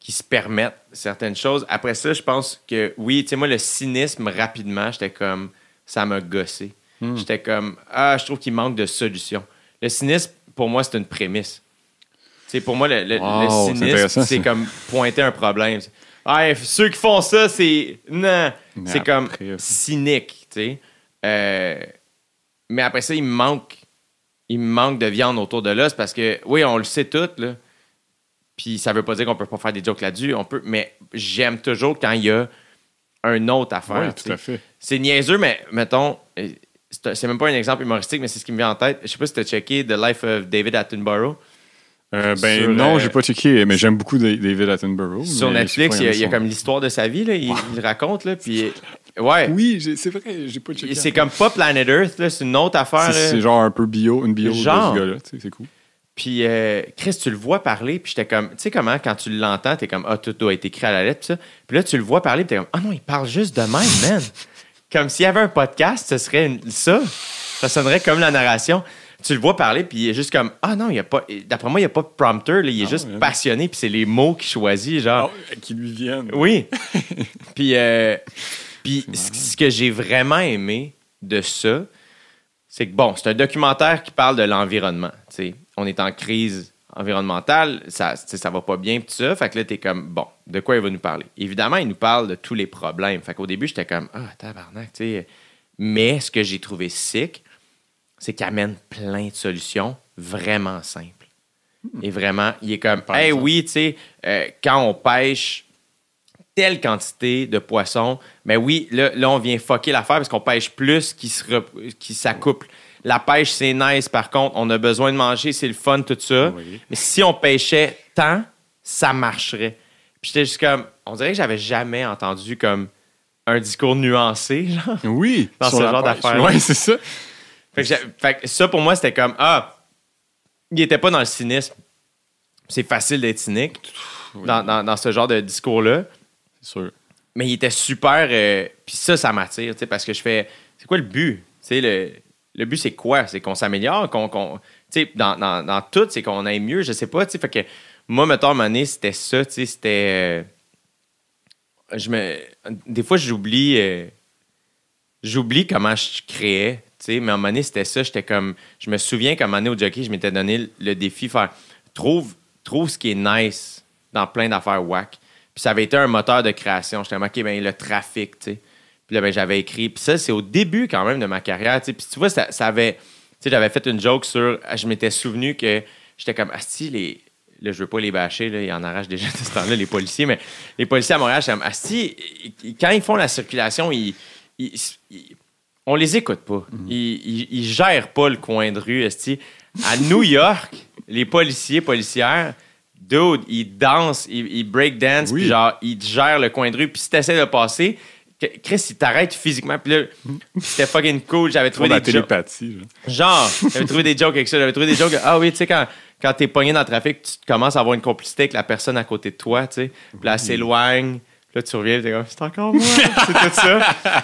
qui se permettent certaines choses. Après ça, je pense que oui, tu sais, moi, le cynisme, rapidement, j'étais comme, ça m'a gossé. J'étais comme, ah, je trouve qu'il manque de solution. Le cynisme, pour moi, c'est une prémisse. Pour moi, le, Wow, cynisme, c'est comme pointer un problème. Ah, ceux qui font ça, c'est. Non. C'est comme après- cynique, tu sais. Euh, mais après ça, il me manque. Il me manque de viande autour de l'os parce que, oui, on le sait tout, là. Puis ça veut pas dire qu'on peut pas faire des jokes là-dessus. On peut, mais j'aime toujours quand il y a un autre à faire. Oui, tout à fait. C'est niaiseux, mais mettons, euh, c'est même pas un exemple humoristique, mais c'est ce qui me vient en tête. Je sais pas si tu as checké The Life of David Attenborough. Euh, ben Sur, non, euh, j'ai pas checké, mais j'aime beaucoup Da- David Attenborough. Sur Netflix, il y a, il y a comme l'histoire de sa vie, là. Il, raconte, là. Puis, ouais. Oui, c'est vrai, j'ai pas checké. C'est comme pas Planet Earth. C'est une autre affaire, C'est genre un peu bio, une bio Genre. de ce gars-là, c'est cool. Puis, euh, Chris, tu le vois parler, puis j'étais comme, tu sais comment, quand tu l'entends, t'es comme, ah, tout doit être écrit à la lettre, puis ça. Puis là, tu le vois parler, puis t'es comme, ah non, il parle juste de même, man. Comme s'il y avait un podcast, ce serait une- ça. Ça sonnerait comme la narration. Tu le vois parler, puis il est juste comme, ah non, il y a pas, d'après moi, il n'y a pas de prompteur, là, il est Ah, juste passionné, puis c'est les mots qu'il choisit, genre. Ah, qui lui viennent. Oui. [laughs] puis euh, puis ce que j'ai vraiment aimé de ça, c'est que, bon, c'est un documentaire qui parle de l'environnement. On est en crise environnementale, ça, ça va pas bien, pis tout ça. Fait que là, t'es comme, bon, de quoi il va nous parler? Évidemment, il nous parle de tous les problèmes. Fait qu'au début, j'étais comme, ah, tabarnak, tu sais. Mais ce que j'ai trouvé sick, c'est qu'il amène plein de solutions vraiment simples. Et vraiment, il est comme, Par hey, oui, tu sais, euh, quand on pêche telle quantité de poissons, mais oui, là, là on vient fucker l'affaire parce qu'on pêche plus qui s'accouple. La pêche, c'est nice, par contre, on a besoin de manger, c'est le fun, tout ça. Oui. Mais si on pêchait tant, ça marcherait. Puis j'étais juste comme, on dirait que j'avais jamais entendu comme un discours nuancé, [laughs] genre. Oui, Dans ce genre pêche. d'affaires-là. Ouais, c'est ça. Fait que, j'ai- fait que ça, pour moi, c'était comme, ah, il était pas dans le cynisme. C'est facile d'être cynique Oui, dans, dans- dans ce genre de discours-là. c'est sûr. Mais il était super. euh, Puis ça, ça m'attire, tu sais, parce que je fais. C'est quoi le but? Tu sais, le, le but, c'est quoi? C'est qu'on s'améliore, qu'on. dans, dans, dans tout, c'est qu'on aille mieux, je sais pas, tu. Fait que moi, mettons, à c'était ça, c'était. euh, je me. Des fois, j'oublie. euh, J'oublie comment je créais, mais à un moment donné, c'était ça. J'étais comme. Je me souviens qu'à un moment donné, au jockey, je m'étais donné le- défi faire. Trouve, trouve ce qui est nice dans plein d'affaires whack. Puis ça avait été un moteur de création. J'étais comme, OK, ben, le trafic, tu. Puis là, ben, j'avais écrit. Puis ça, c'est au début quand même de ma carrière. Puis tu vois, ça, ça avait. Tu sais, j'avais fait une joke sur. Je m'étais souvenu que j'étais comme, ah, si, les. Là, je veux pas les bâcher, là, ils en arrachent déjà [laughs] de ce temps-là, les policiers, mais les policiers à Montréal, comme, ah, si, ils- quand ils font la circulation, ils. ils- ils- on les écoute pas. Ils, ils, ils gèrent pas le coin de rue, esti. À New York, les policiers, policières, dude, ils dansent, ils, break dance, Oui. puis genre, ils gèrent le coin de rue. Puis si t'essaies de passer, Chris, il t'arrête physiquement. Puis là, c'était fucking cool. J'avais trouvé des jokes. genre. J'avais trouvé des jokes avec ça. J'avais trouvé des jokes. Ah oui, tu sais, quand, quand t'es pogné dans le trafic, tu commences à avoir une complicité avec la personne à côté de toi, tu sais. Puis là, elle s'éloigne. Puis là, tu reviens, t'es comme, c'est encore moi. c'est tout ça.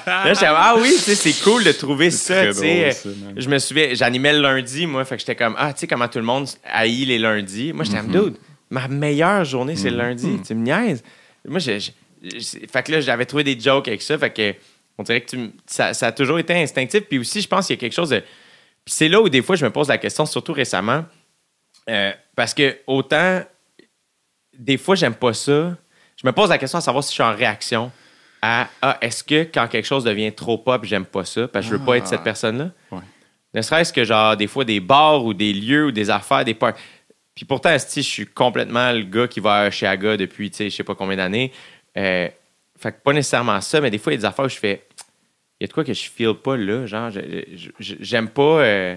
Là, j'étais ah oui, tu sais, c'est cool de trouver ça, tu sais. Je me souviens, j'animais le lundi, moi. Fait que j'étais comme, ah, tu sais, comment tout le monde haït les lundis. Moi, j'étais comme, Mm-hmm. dude, ma meilleure journée, c'est le lundi. Tu me niaises. Moi, j'ai. Fait que là, j'avais trouvé des jokes avec ça. Fait que, on dirait que tu ça, ça a toujours été instinctif. Puis aussi, je pense qu'il y a quelque chose de. Puis c'est là où des fois, je me pose la question, surtout récemment. euh, parce que autant. Des fois, j'aime pas ça. Je me pose la question à savoir si je suis en réaction à ah, est-ce que quand quelque chose devient trop pop, j'aime pas ça, parce que je veux pas être cette Ah. personne-là? Ouais. Ne serait-ce que genre des fois des bars ou des lieux ou des affaires, des parcs. Puis pourtant, esti, je suis complètement le gars qui va chez Aga depuis, tu sais, je sais pas combien d'années. Euh, fait que pas nécessairement ça, mais des fois, il y a des affaires où je fais. Il y a de quoi que je feel pas là, genre, j'aime pas. euh,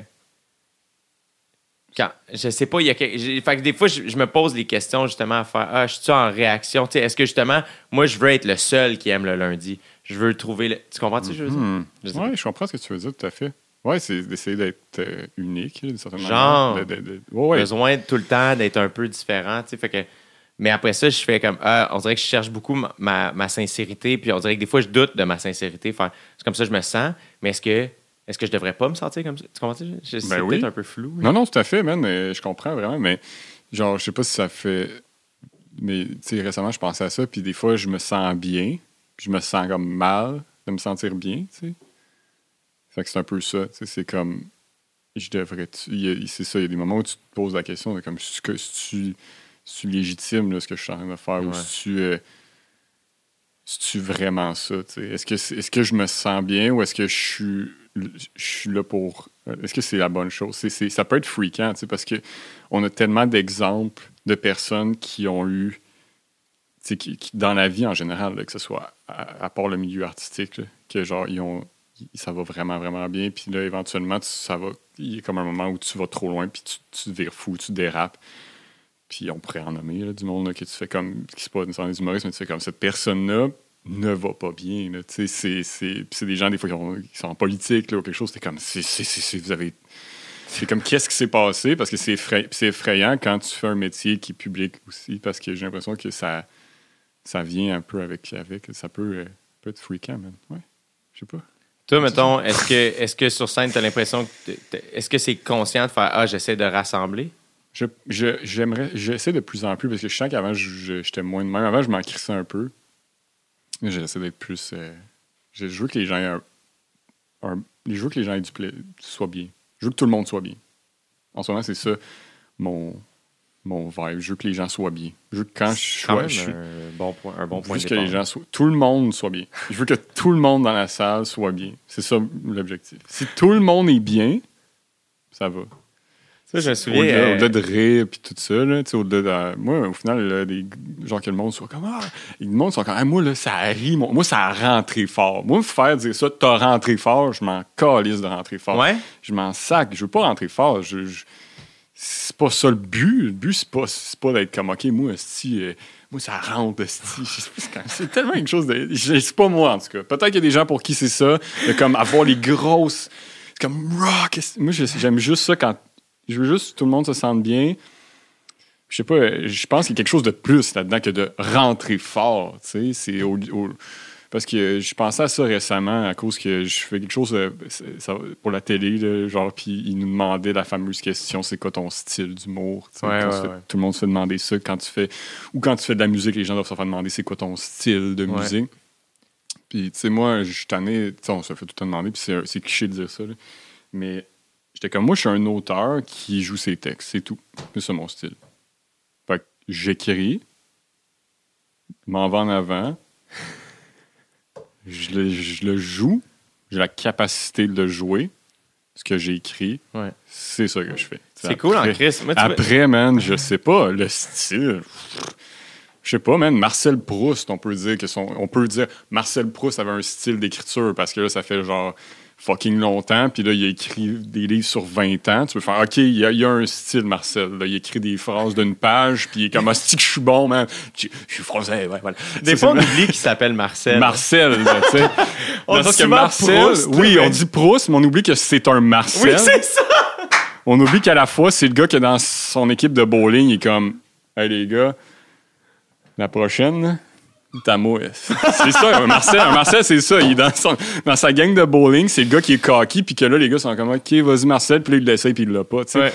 quand, je sais pas, il y a quelque- fait que des fois, je, je me pose des questions justement à faire Ah, je suis en réaction? Est-ce que justement, moi, je veux être le seul qui aime le lundi? Je veux trouver. Le... Tu comprends ce que je veux dire? Hmm. Je Ouais, je comprends ce que tu veux dire, tout à fait. Ouais, c'est d'essayer d'être euh, unique, d'une certaine Genre. manière. De- de- de- Ouais, ouais. besoin tout le temps d'être un peu différent. Fait que, mais après ça, je fais comme. ah, on dirait que je cherche beaucoup ma, ma- ma sincérité. Puis on dirait que des fois, je doute de ma sincérité. Faire, c'est comme ça que je me sens. Mais est-ce que, est-ce que je devrais pas me sentir comme ça? Tu comprends? C'est Ben peut-être un peu flou. Non, non, tout à fait, man. euh, je comprends vraiment, mais genre, je sais pas si ça fait. Mais, tu sais, récemment, je pensais à ça, puis des fois, je me sens bien, puis je me sens comme mal de me sentir bien, tu sais. Fait que c'est un peu ça, tu sais, c'est comme. Je devrais. C'est ça, il y a des moments où tu te poses la question de comme, est-ce que tu, tu légitime, là, ce que je suis en train de faire, ou si tu. euh, c'est-tu vraiment ça? tu sais? Est-ce que, est-ce que je me sens bien ou est-ce que je suis, je suis là pour. euh, Est-ce que c'est la bonne chose? C'est- c'est- ça peut être fréquent, tu sais, parce que on a tellement d'exemples de personnes qui ont eu. tu sais, Qui, qui- dans la vie en général, là, que ce soit à, à part le milieu artistique, là, que genre, ils ont, ça va vraiment, vraiment bien. Puis là, éventuellement, tu- ça va. Il y a comme un moment où tu vas trop loin, puis tu, tu vires fou, tu dérapes. Puis on pourrait en nommer du monde que tu fais comme. qui c'est pas nécessairement des humoristes, mais tu fais comme cette personne-là ne va pas bien. c'est- des gens, des fois, qui, ont- sont en politique ou quelque chose. C'est comme. c'est- vous avez. C'est comme qu'est-ce qui s'est passé? Parce que c'est effray- c'est effrayant quand tu fais un métier qui est public aussi parce que j'ai l'impression que ça, ça vient un peu avec. avec ça peut, euh, peut être fréquent, man. Ouais. Je sais pas. Toi, mettons, est-ce que, est que sur scène, tu as l'impression que. Est-ce que c'est conscient de faire Ah, j'essaie de rassembler? Je, j'essaie de plus en plus parce que je sens qu'avant, j'étais moins de même. Avant, je m'en crissais un peu. Mais J'essaie d'être plus. euh, je veux que les gens aient un, un- je veux que les gens aient du pla- soient bien. Je veux que tout le monde soit bien. En ce moment, c'est ça mon, mon vibe. Je veux que les gens soient bien. Je veux que quand je Quand je suis- un bon point, un bon point de que les gens soient. Tout le monde soit bien. Je veux que tout le monde dans la salle soit bien. C'est ça l'objectif. Si tout le monde est bien, ça va. Ça, je me souviens. Au-delà, euh, au-delà de rire puis tout ça, là, au-delà de- moi, au final, là, des gens que le monde soit comme Ah, le monde sont comme Ah, moi, là, ça rit, moi, moi, ça a rentré fort. Moi, me faire dire ça, t'as rentré fort, je m'en calisse de rentrer fort. Ouais. Je m'en sac, je veux pas rentrer fort. Je, je- c'est pas ça le but. Le but, c'est pas, c'est pas d'être comme OK, moi, esti, euh, moi, ça rentre, c'est tellement une chose de. C'est pas moi, en tout cas. Peut-être qu'il y a des gens pour qui c'est ça, de comme avoir les grosses. C'est comme rock. Moi, j'aime juste ça quand. Je veux juste que tout le monde se sente bien. Je sais pas, je pense qu'il y a quelque chose de plus là-dedans que de rentrer fort. Tu sais, c'est au- au- parce que je pensais à ça récemment à cause que je fais quelque chose pour la télé, là, genre, puis ils nous demandaient la fameuse question c'est quoi ton style d'humour Ouais, ouais, ouais. Tout le monde se fait demander ça quand tu fais. Ou quand tu fais de la musique, les gens doivent se faire demander c'est quoi ton style de Ouais. musique. Puis, tu sais, moi, je suis tanné, tu sais, on se fait tout le temps demander, puis c'est- c'est cliché de dire ça, là. mais j'étais comme moi, je suis un auteur qui joue ses textes, c'est tout. C'est ça mon style. Fait que j'écris, m'en vais en avant, je le, je le joue, j'ai la capacité de le jouer, ce que j'ai écrit, Ouais. c'est ça que je fais. C'est cool en Après- Chris. Moi, après, man, je sais pas, le style. Je sais pas, man, Marcel Proust, on peut dire que son. On peut dire Marcel Proust avait un style d'écriture parce que là, ça fait genre fucking longtemps, puis là, il a écrit des livres sur 20 ans. Tu peux faire, OK, il y a, il y a un style, Marcel. là. il écrit des phrases d'une page, puis il est comme, ah, que je suis bon, man? Je, je suis français, ouais, voilà. Des fois, on oublie qu'il s'appelle Marcel. Marcel, là, tu sais. [laughs] On dit que Marcel, Proust, oui, mais- on dit Proust, mais on oublie que c'est un Marcel. Oui, c'est ça. On oublie qu'à la fois, c'est le gars qui, dans son équipe de bowling, il est comme Hey les gars, la prochaine, C'est ça, un Marcel, un Marcel, c'est ça. Il est dans, son- dans sa gang de bowling, c'est le gars qui est cocky, puis que là, les gars sont comme OK, vas-y, Marcel, puis là, il l'essaye, puis il l'a pas. tu sais. Ouais.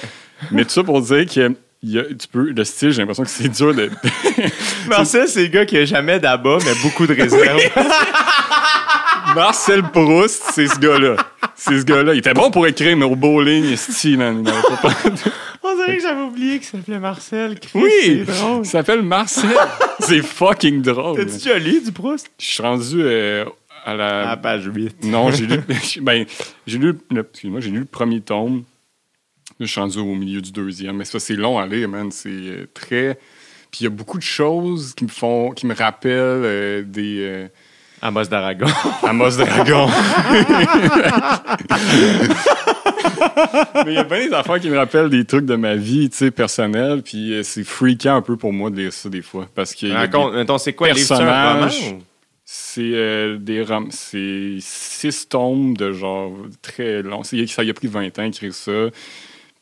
Mais tout ça pour dire que il a- tu peux, le style, j'ai l'impression que c'est dur de. [laughs] Marcel, c'est le gars qui a jamais d'abat, mais beaucoup de réserve. Marcel Proust, c'est ce gars-là. C'est ce gars-là. Il était bon pour écrire, mais au bowling, esti, man, il n'avait pas On dirait que j'avais oublié qu'il s'appelait Marcel. Chris, Oui! C'est drôle. Il s'appelle Marcel. [laughs] c'est fucking drôle. T'as-tu déjà lu du Proust? Je suis rendu euh, à la. À la page 8. Non, j'ai lu. [laughs] [laughs] ben, j'ai lu. le- Excuse-moi, j'ai lu le premier tome. Là, je suis rendu au milieu du deuxième. Mais ça, c'est long à lire, man. C'est euh, très. Puis il y a beaucoup de choses qui me font. qui me rappellent euh, des. euh, Amos d'Aragon. [laughs] Amos Dragon. Mais il y a bien des affaires qui me rappellent des trucs de ma vie, tu sais, personnelle. Puis euh, c'est freakant un peu pour moi de lire ça des fois. Parce que. Raconte, mettons, c'est quoi, livre, c'est personnages. C'est euh, des rom- c'est six tomes de genre très long. Ça y a pris 20 ans à écrire ça.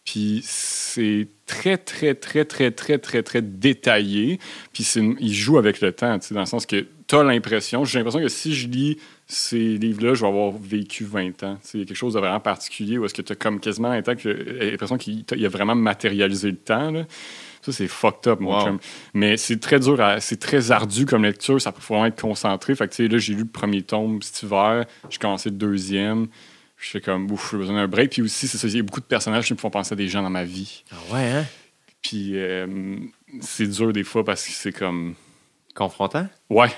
Puis c'est très, très, très, très, très, très, très détaillé. Puis il joue avec le temps, tu sais, dans le sens que t'as l'impression, j'ai l'impression que si je lis ces livres-là, je vais avoir vécu 20 ans. A quelque chose de vraiment particulier où est-ce que tu as comme quasiment l'impression qu'il a vraiment matérialisé le temps. Là. Ça, c'est fucked up, mon Wow. chum. Mais c'est très dur, c'est très ardu comme lecture. Ça peut vraiment être concentré. Fait que, tu sais, là, j'ai lu le premier tome cet hiver. J'ai commencé le deuxième. Je fais comme, ouf, j'ai besoin d'un break. Puis aussi, c'est ça, il y a beaucoup de personnages qui me font penser à des gens dans ma vie. Ah ouais, hein? Puis euh, c'est dur des fois parce que c'est comme, Confrontant? ouais.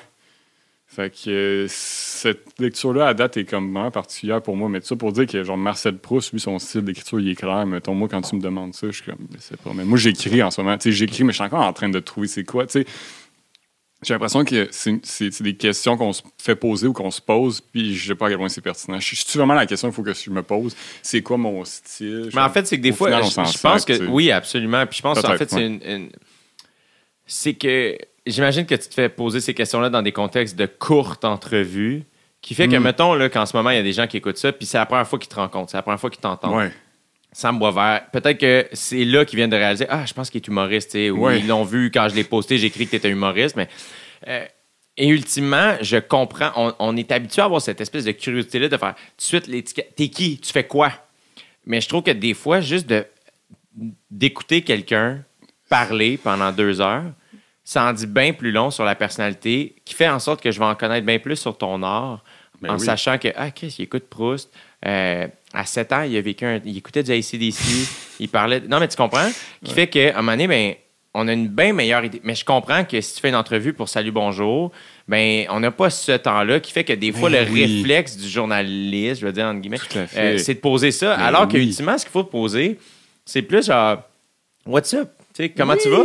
Fait que euh, cette lecture-là, à date, est comme vraiment particulière pour moi. Mais tout ça pour dire que, genre, Marcel Proust, lui, son style d'écriture, il est clair. Mettons, moi, quand tu me demandes ça, je suis comme, je sais pas. Mais moi, j'écris en ce moment. Tu sais, j'écris, mais je suis encore en train de trouver c'est quoi. Tu sais, j'ai l'impression que c'est c'est- c'est des questions qu'on se fait poser ou qu'on se pose, puis je sais pas à quel point c'est pertinent. Je suis vraiment la question qu'il faut que je me pose? C'est quoi mon style? Mais en fait, c'est que des fois, final, je, je pense que oui, absolument. Puis je pense en fait, c'est une- c'est que j'imagine que tu te fais poser ces questions-là dans des contextes de courtes entrevues, qui fait que Mm. mettons là qu'en ce moment il y a des gens qui écoutent ça, puis c'est la première fois qu'ils te rencontrent, c'est la première fois qu'ils t'entendent. Ouais. Sam Boisvert, peut-être que c'est là qu'ils viennent de réaliser Ah, je pense qu'il est humoriste, ou Ouais. ils l'ont vu quand je l'ai posté, j'ai écrit que tu étais humoriste, mais. euh, et ultimement, je comprends, on, on est habitué à avoir cette espèce de curiosité-là de faire tout de suite l'étiquette. T'es qui Tu fais quoi? Mais je trouve que des fois, juste de d'écouter quelqu'un parler pendant deux heures, ça en dit bien plus long sur la personnalité, qui fait en sorte que je vais en connaître bien plus sur ton art, Ben en oui. sachant que, ah, Chris, il écoute Proust. Euh, à 7 ans, il a vécu un- il écoutait du ACDC, [laughs] il parlait. Non, mais tu comprends? Qui fait qu'à un moment donné, ben, on a une bien meilleure idée. Mais je comprends que si tu fais une entrevue pour Salut Bonjour, ben, on n'a pas ce temps-là qui fait que des fois, Ben le oui. réflexe du journaliste, je veux dire, entre guillemets, euh, c'est de poser ça. Ben alors oui. ultimement, ce qu'il faut poser, c'est plus genre, What's up? Tu sais, comment Oui, tu vas?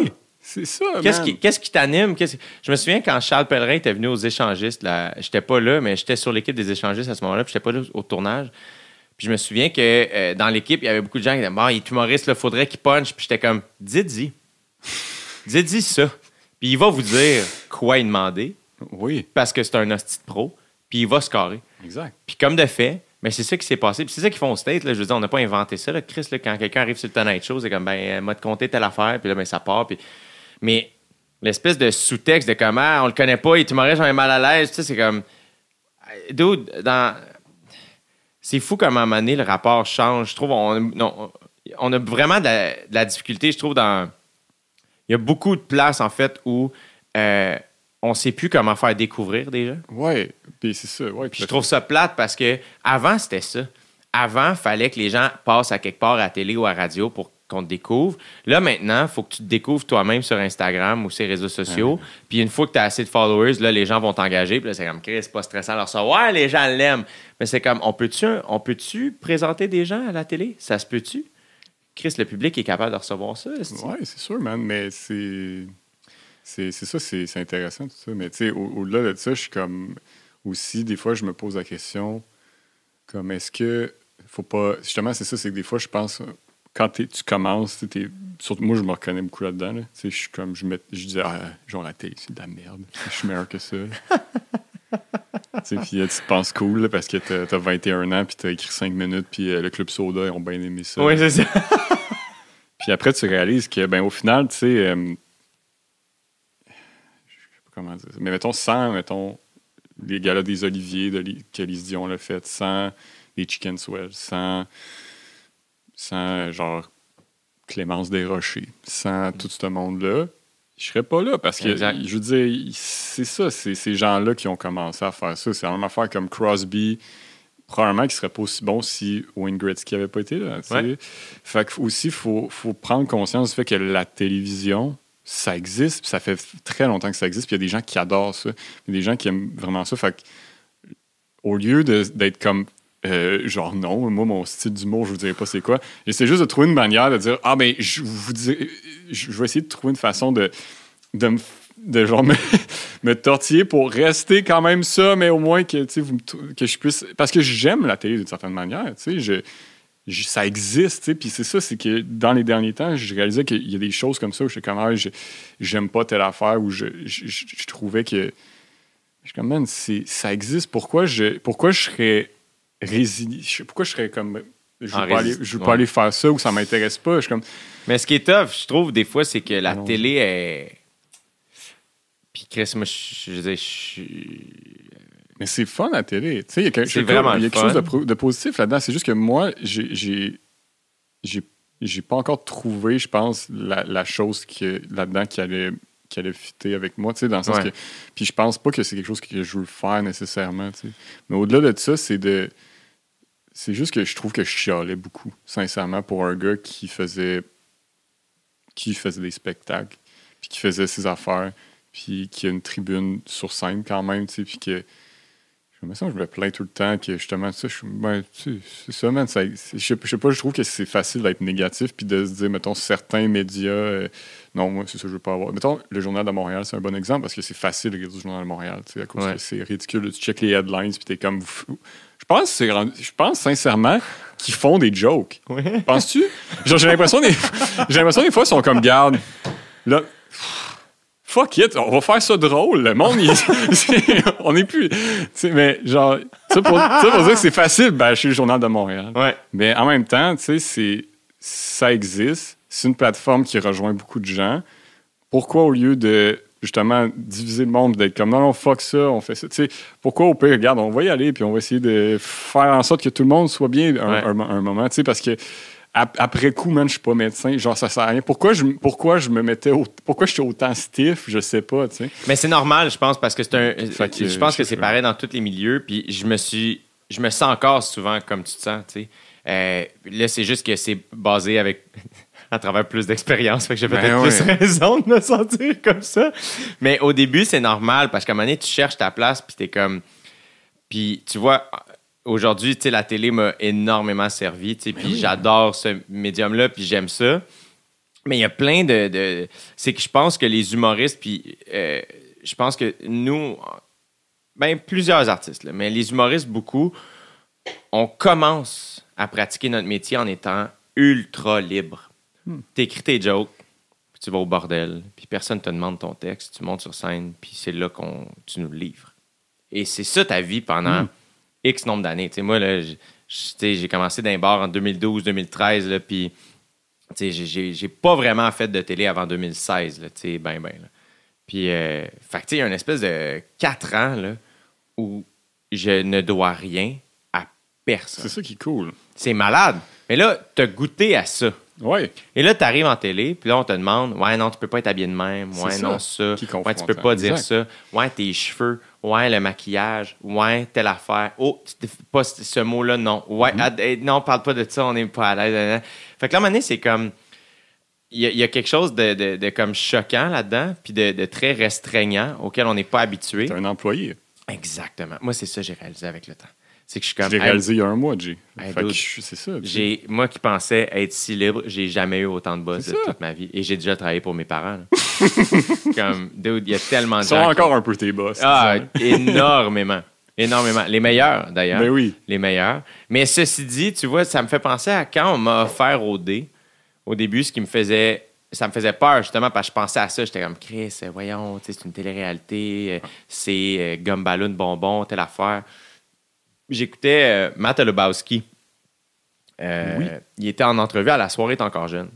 C'est ça, Qu'est-ce qui, qu'est-ce qui t'anime? Qu'est-ce- Je me souviens quand Charles Pellerin était venu aux échangistes, là, j'étais pas là, mais j'étais sur l'équipe des échangistes à ce moment-là, puis j'étais pas là au tournage. Puis je me souviens que euh, dans l'équipe, il y avait beaucoup de gens qui disaient Bon, il est humoriste, il faudrait qu'il punch. Puis j'étais comme Dites-y. Dites-y ça. Puis il va vous dire quoi il demander, Oui, parce que c'est un hostie de pro, puis il va scorer. exact. Puis comme de fait, mais c'est ça qui s'est passé. Puis c'est ça qu'ils font au state. Là. Je veux dire, on n'a pas inventé ça. Là. Chris, là, quand quelqu'un arrive sur le Tonight Show, c'est comme, ben, euh, m'a te compté telle affaire, puis là, ben, ça part. Puis... Mais l'espèce de sous-texte de comment on le connaît pas, il est humoriste, on est mal à l'aise, tu sais, c'est comme. Dude, dans. C'est fou comment à un moment donné, le rapport change. Je trouve on, on a vraiment de la, de la difficulté, je trouve, dans. Il y a beaucoup de places, en fait, où euh, on sait plus comment faire découvrir. Ouais, puis c'est ça. Ouais, je trouve ça plate parce que avant c'était ça. Avant, fallait que les gens passent à quelque part à la télé ou à la radio pour qu'on te découvre. Là, maintenant, il faut que tu te découvres toi-même sur Instagram ou sur les réseaux sociaux. Puis une fois que tu as assez de followers, là, les gens vont t'engager. Puis là, c'est comme, Chris, c'est pas stressant leur ça. Ouais, les gens l'aiment. Mais c'est comme, on peut-tu on peut-tu présenter des gens à la télé? Ça se peut-tu? Chris, le public est capable de recevoir ça. Ouais, c'est sûr, man, mais c'est. C'est ça, c'est intéressant, tout ça. Mais tu sais, au- au-delà de ça, je suis comme. Aussi, des fois, je me pose la question, comme, est-ce que. Faut pas. Justement, c'est ça, c'est que des fois, je pense. Quand tu commences, t'es- surtout moi, je me reconnais beaucoup là-dedans. là. Je suis comme. Je, mets- je dis, ah, genre, la télé, c'est de la merde. Je suis meilleur que ça. [laughs] Puis euh, tu te penses cool là, parce que t'as as 21 ans, puis t'as écrit 5 minutes, puis euh, le Club Soda, ils ont bien aimé ça. Oui, c'est ça. [laughs] Puis après, tu réalises que, ben, au final, tu sais, euh, je sais pas comment dire ça, mais mettons, sans, mettons, les galas des Oliviers de que Lise Dion l'a fait, sans les Chicken Swell, sans, sans, genre, Clémence Desrochers, sans tout ce monde-là, je serais pas là parce que, Exact. je veux dire, c'est ça, c'est ces gens-là qui ont commencé à faire ça. C'est la même affaire comme Crosby, probablement qu'il serait pas aussi bon si Wayne Gretzky avait pas été là. Ouais. Fait que aussi, il faut, faut prendre conscience du fait que la télévision, ça existe, ça fait très longtemps que ça existe, puis il y a des gens qui adorent ça, il y a des gens qui aiment vraiment ça. Fait que, au lieu d'être comme euh, genre non, moi mon style d'humour, je vous dirais pas c'est quoi. J'essaie juste de trouver une manière de dire ah ben je vous je vais essayer de trouver une façon de de me de genre [laughs] me, me tortiller pour rester quand même ça, mais au moins que vous que je puisse parce que j'aime la télé d'une certaine manière, tu sais, je, ça existe, puis c'est ça, c'est que dans les derniers temps, je réalisais qu'il y a des choses comme ça où je suis comme ah, j'aime pas telle affaire où je, je, trouvais que je suis comme man, ça existe, pourquoi je pourquoi je serais résigné, je sais- pourquoi je serais comme je veux pas, aller, je veux ouais. pas aller faire ça ou ça m'intéresse pas, je suis comme Mais ce qui est tough, je trouve, des fois, c'est que la Non. télé est. Puis Chris, moi, je je veux dire, je suis. Mais c'est fun la télé. Tu sais, il y a, quelque- vraiment il y a quelque chose de, pro- de positif là-dedans. C'est juste que moi, j'ai- j'ai j'ai j'ai pas encore trouvé, je pense, la, la chose là-dedans qui allait, qui allait fitter avec moi. Tu sais, dans le sens Ouais. que. Puis je pense pas que c'est quelque chose que je veux faire nécessairement. tu sais. Mais au-delà de ça, c'est de. C'est juste que je trouve que je chialais beaucoup, sincèrement, pour un gars qui faisait. qui faisait des spectacles, puis qui faisait ses affaires, puis qui a une tribune sur scène quand même, tu sais, puis que. Je me sens que je me plains tout le temps que justement, ça, je, ben, tu sais, c'est ça, man. ça- je, sais, pas, je trouve que c'est facile d'être négatif puis de se dire, mettons, certains médias, euh, non, moi, c'est ça, que je veux pas avoir. Mettons, le Journal de Montréal, c'est un bon exemple parce que c'est facile de regarder le Journal de Montréal, tu sais, à cause Ouais. que c'est ridicule. Tu check les headlines puis t'es comme. fou. Je pense, c'est je pense sincèrement qu'ils font des jokes. Penses-tu? Genre, j'ai l'impression des, j'ai l'impression des fois, ils sont comme, garde, là, fuck it, on va faire ça drôle. Le monde, il- [laughs] on n'est plus. tu sais, mais genre, ça pour, ça pour dire que c'est facile, ben, je suis le Journal de Montréal. Ouais. Mais en même temps, tu sais, c'est, ça existe. C'est une plateforme qui rejoint beaucoup de gens. Pourquoi, au lieu de justement diviser le monde, d'être comme non, non, fuck ça, on fait ça. Tu sais, pourquoi au pire, regarde, on va y aller, puis on va essayer de faire en sorte que tout le monde soit bien un, Ouais. un- un moment. Tu sais, parce que ap- après coup, man, je suis pas médecin, genre ça sert à rien. Pourquoi je, pourquoi je me mettais, au- pourquoi je suis autant stiff, je sais pas, tu sais. Mais c'est normal, je pense, parce que c'est un. Que, je pense que c'est pareil dans tous les milieux. Puis je me suis. Je me sens encore souvent comme tu te sens, tu sais. Euh, là, c'est juste que c'est basé avec. À travers plus d'expérience. Fait que j'ai Ben peut-être plus raison de me sentir comme ça. Mais au début, c'est normal parce qu'à un moment donné, tu cherches ta place, puis t'es comme. Puis tu vois, aujourd'hui, tu sais, la télé m'a énormément servi, tu sais, puis j'adore ce médium-là, puis j'aime ça. Mais il y a plein de. de- c'est que je pense que les humoristes, puis euh, je pense que nous, ben plusieurs artistes, là, mais les humoristes, beaucoup, on commence à pratiquer notre métier en étant ultra libre. T'écris tes jokes, puis tu vas au bordel, puis personne te demande ton texte, tu montes sur scène, puis c'est là qu'on tu nous le livres. Et c'est ça ta vie pendant X nombre d'années. Moi, là, j'ai commencé les bars en 2012-2013, là, puis j'ai- pas vraiment fait de télé avant 2016, là, tu sais, ben, ben. là. Puis, euh, fait que, tu sais, il y a une espèce de quatre ans là, où je ne dois rien à personne. C'est ça qui est cool. C'est malade. Mais là, t'as goûté à ça. Ouais. Et là, tu arrives en télé, puis là, on te demande Ouais, non, tu peux pas être habillé de même. Ouais, non, ça Ouais, tu peux pas dire ça. Ouais, tes cheveux. Ouais, le maquillage. Ouais, telle affaire. Oh, pas ce mot-là, non. Ouais, ah, eh, non, parle pas de ça, on n'est pas à l'aise. Fait que là, à un moment donné, c'est comme. Il y, a- il y a quelque chose de, de- de comme choquant là-dedans, puis de, de très restreignant auquel on n'est pas habitué. T'es un employé. Exactement. Moi, c'est ça que j'ai réalisé avec le temps. C'est que je suis comme. hey, réalisé il y a un mois, Jay. Hey, c'est ça. J'ai, moi qui pensais être si libre, j'ai jamais eu autant de boss C'est de toute ma vie. Et j'ai déjà travaillé pour mes parents. [laughs] Comme, dude, il y a tellement de Ils sont gens. qui- encore un peu tes boss. Ah, énormément. Énormément. Les meilleurs, d'ailleurs. Mais oui. Les meilleurs. Mais ceci dit, tu vois, ça me fait penser à quand on m'a offert au dé. Au début, ce qui me faisait. Ça me faisait peur, justement, parce que je pensais à ça. J'étais comme, Chris, voyons, c'est une télé-réalité, euh, c'est euh, gomme ballon, bonbon, telle affaire. J'écoutais euh, Matt Lebowski. Euh, Oui. Il était en entrevue à La soirée est encore jeune.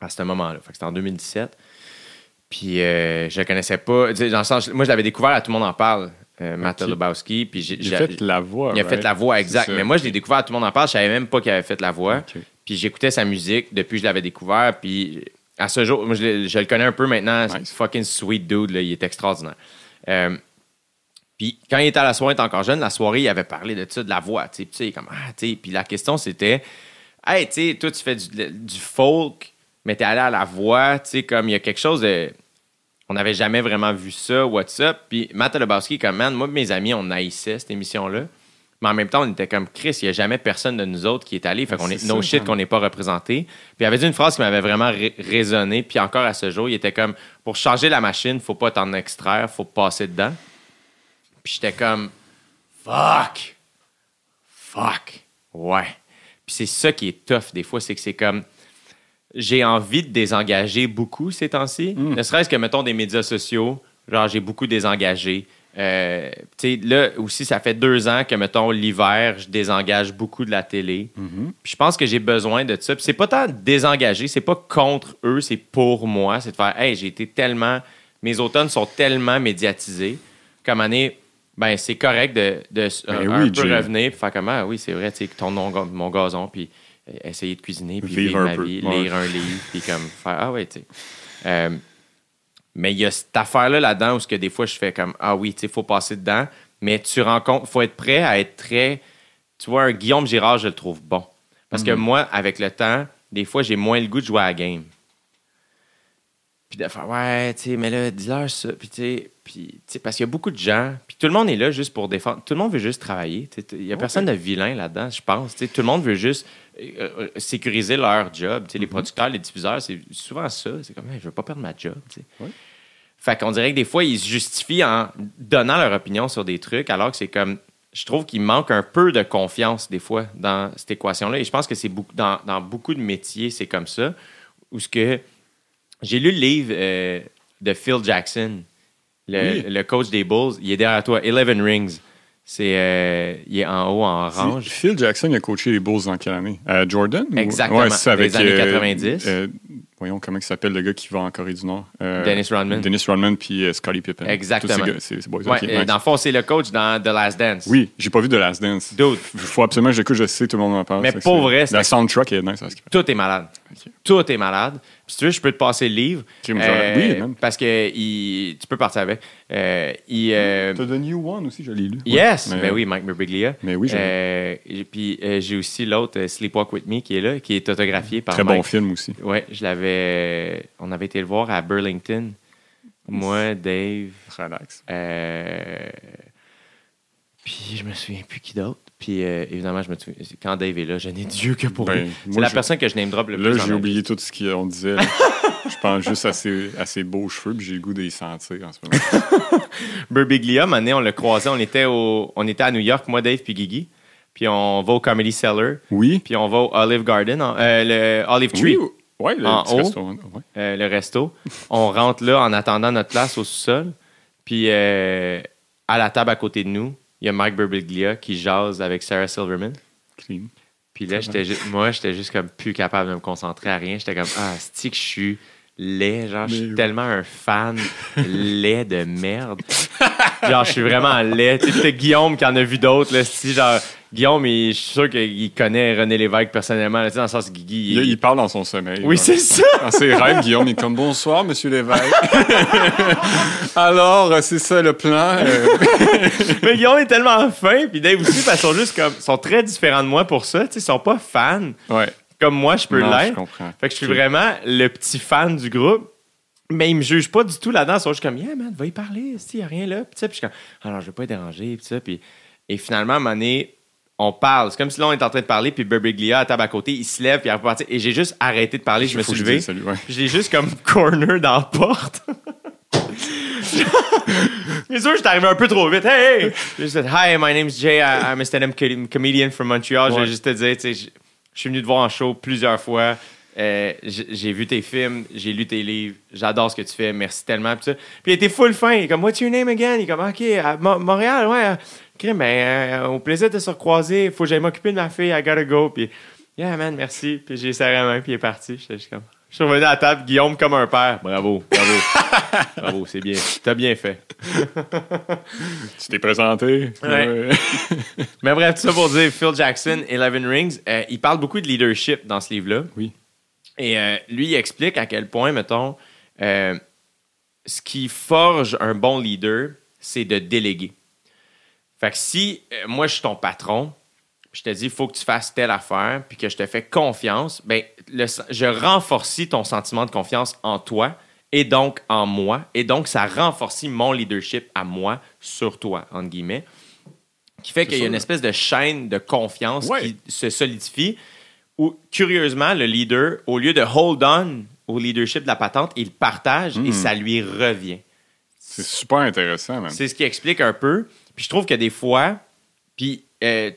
À ce moment-là. Fait que C'était en 2017. Puis euh, je le connaissais pas. Dans le sens, moi, je l'avais découvert à Tout le monde en parle, euh, Matt. Lebowski. Puis j'ai, J'ai j'ai- fait la voix. il a right? fait la voix, exact. Mais moi, je l'ai découvert à Tout le monde en parle. Je savais même pas qu'il avait fait la voix. Puis j'écoutais sa musique depuis que je l'avais découvert. Puis à ce jour, moi, je, le- je le connais un peu maintenant. C'est Nice. Fucking sweet dude, là, il est extraordinaire. Euh, puis quand il était à la soirée, il était encore jeune, la soirée, il avait parlé de ça, de la voix. Tu sais, Puis tu sais, comme, ah, tu sais. Puis la question, c'était, hey, tu sais, toi, tu fais du, du folk, mais t'es allé à la voix, tu sais, comme il y a quelque chose de. On n'avait jamais vraiment vu ça, what's up. Puis Matt Lebowski, comme, man, moi mes amis, on haïssait cette émission-là. Mais en même temps, on était comme Chris, il n'y a jamais personne de nous autres qui est allé. Fait qu'on est no shit man. qu'on n'est pas représenté. Puis il avait dit une phrase qui m'avait vraiment ré- résonné. Puis encore à ce jour, il était comme pour changer la machine, faut pas t'en extraire, faut passer dedans. Puis j'étais comme fuck, fuck, ouais. Puis c'est ça qui est tough des fois, c'est que c'est comme j'ai envie de désengager beaucoup ces temps-ci. Ne serait-ce que, mettons, des médias sociaux. Genre, j'ai beaucoup désengagé. Euh, tu sais, là aussi, ça fait deux ans que, mettons, l'hiver, je désengage beaucoup de la télé. Puis je pense que j'ai besoin de ça. Puis c'est pas tant désengagé, c'est pas contre eux, c'est pour moi. C'est de faire, hey, j'ai été tellement mes automnes sont tellement médiatisés moment donné, ben, c'est correct de, de Ben un oui, peu revenir puis faire comme ah oui c'est vrai tu sais ton nom mon gazon puis euh, essayer de cuisiner puis Vivre ma peu, vie ouais. lire un livre puis comme faire ah ouais tu sais. Euh, mais il y a cette affaire là là-dedans où ce que des fois je fais comme ah oui tu sais faut passer dedans mais tu rencontres faut être prêt à être très tu vois un Guillaume Girard je le trouve bon. Parce que moi avec le temps des fois j'ai moins le goût de jouer à la game. Puis de faire ouais tu sais mais là dis-leur ça puis tu sais puis tu sais parce qu'il y a beaucoup de gens tout le monde est là juste pour défendre. Tout le monde veut juste travailler. Il y a personne de vilain là-dedans je pense. Tout le monde veut juste euh, euh, sécuriser leur job. Les producteurs les diffuseurs c'est souvent ça. C'est comme Hey, je veux pas perdre ma job Ouais. fait qu'on dirait que des fois ils se justifient en donnant leur opinion sur des trucs alors que c'est comme je trouve qu'il manque un peu de confiance des fois dans cette équation-là. Et je pense que c'est beaucoup, dans, dans beaucoup de métiers, c'est comme ça. Où ce que j'ai lu le livre euh, de Phil Jackson, le, Oui. le coach des Bulls. Il est derrière toi, Eleven Rings. C'est, euh, il est en haut en orange. Phil Jackson il a coaché les Bulls en quelle année? À Jordan? ou- Exactement, Ouais, c'est dans les avec, années euh, 90. euh, voyons, comment il s'appelle le gars qui va en Corée du Nord? Euh, Dennis Rodman. Dennis Rodman puis euh, Scottie Pippen. Exactement. Ces ces- Ouais, euh, nice. Dans le fond, c'est le coach dans The Last Dance. Oui, j'ai pas vu de Last Dance. Dude. Il faut absolument que j'écoute, je sais, tout le monde en parle. Mais pour vrai, c'est- La soundtrack est nice. Tout est malade. Ok. Tout est malade. Puis si tu veux, je peux te passer le livre. J'aurais- oui, man. Parce que il- tu peux partir avec. Euh, il, euh, T'as The New One aussi, je l'ai lu. Yes! Ouais, mais- Ben oui, Mike Birbiglia. Mais oui, je. Euh, puis euh, j'ai aussi l'autre, euh, Sleepwalk With Me, qui est là, qui est autographié par Très Mike. bon film aussi. Ouais, je l'avais. On avait été le voir à Burlington. Moi, Dave. Relax. Puis je me souviens plus qui d'autre. Puis euh, évidemment, je me souviens. Quand Dave est là, je n'ai Dieu que pour Ben, lui. C'est la je- personne que je name drop le Là, plus. dans j'ai oublié tout ce qu'on disait. là. [laughs] je pense juste à ses, à ses beaux cheveux, puis j'ai le goût de les sentir en ce moment. [laughs] Burbiglia, donné, on l'a croisé. On était, au, on était à New York, moi, Dave, puis Guigui. Puis on va au Comedy Cellar. Oui. Puis on va au Olive Garden, en- euh, le Olive Tree, Oui, ouais, le En petit haut. ouais. euh, le resto. on rentre là en attendant notre place au sous-sol. Puis à la table à côté de nous, il y a Mike Burbiglia qui jase avec Sarah Silverman. Clean. Puis là, j'étais moi, j'étais juste comme plus capable de me concentrer à rien. J'étais comme, ah, c'est que je suis laid. Genre, je suis tellement un fan [laughs] laid de merde. genre, je suis vraiment laid. Tu sais, Guillaume qui en a vu d'autres. Là, si, genre, Guillaume, il- je suis sûr qu'il connaît René Lévesque personnellement. là, dans le sens Guigui. Il, il- il parle dans son sommeil. Oui, c'est ça. Dans ses rêves, Guillaume est comme Bonsoir, monsieur Lévesque. [laughs] Alors, euh, c'est ça le plan. euh. [laughs] Mais Guillaume est tellement fin. Puis Dave aussi, parce qu'ils sont juste comme. sont très différents de moi pour ça. Tu sais, ils sont pas fans Ouais. comme moi, je peux l'être. comprends. Fait que je suis vraiment le petit fan du groupe. Mais ils me jugent pas du tout là-dedans. Ils sont juste comme, yeah, man, va y parler, il y a rien là. Puis, je suis comme, ah non, je vais pas être dérangé. Puis, ça, puis, et finalement, à un moment donné, on parle. C'est comme si là, on est en train de parler, puis Burbiglia, à table à côté, il se lève, puis il repartit. Et j'ai juste arrêté de parler, je me suis je levé. salut, ouais. Je juste comme [laughs] corner dans la porte. [laughs] Mais sûr, j'étais arrivé un peu trop vite. Hey, hey! J'ai juste dit, Hi, my name's Jay. I'm a stand-up com- comedian from Montreal. Je Ouais. vais juste te dire, tu sais, je je suis venu te voir en show plusieurs fois. Euh, j'ai j'ai vu tes films, j'ai lu tes livres, j'adore ce que tu fais, merci tellement. Puis, ça. Puis il était full fin, il est comme What's your name again? Il est comme OK, à Mo- Montréal, ouais. Ok, mais euh, au plaisir de se recroiser, faut que j'aille m'occuper de ma fille, I gotta go. Puis Yeah, man, merci. Puis j'ai serré la main, puis il est parti. J'étais juste comme. Je suis revenu à la table, Guillaume comme un père. Bravo, bravo. [laughs] bravo, c'est bien. T'as bien fait. Tu t'es présenté. Ouais. [laughs] Mais bref, tout ça pour dire, Phil Jackson, Eleven Rings, euh, il parle beaucoup de leadership dans ce livre-là. Oui. Et euh, lui, il explique à quel point, mettons, euh, ce qui forge un bon leader, c'est de déléguer. Fait que si euh, moi, je suis ton patron, puis je te dis, il faut que tu fasses telle affaire, puis que je te fais confiance, ben, le, je renforcie ton sentiment de confiance en toi et donc en moi. Et donc, ça renforcit mon leadership à moi sur toi, entre guillemets. Qui fait qu'il y a une espèce de chaîne de confiance Ouais. qui se solidifie où, curieusement, le leader, au lieu de hold on au leadership de la patente, il partage et Mm. ça lui revient. C'est super intéressant, man. C'est ce qui explique un peu. Puis je trouve que des fois, puis euh,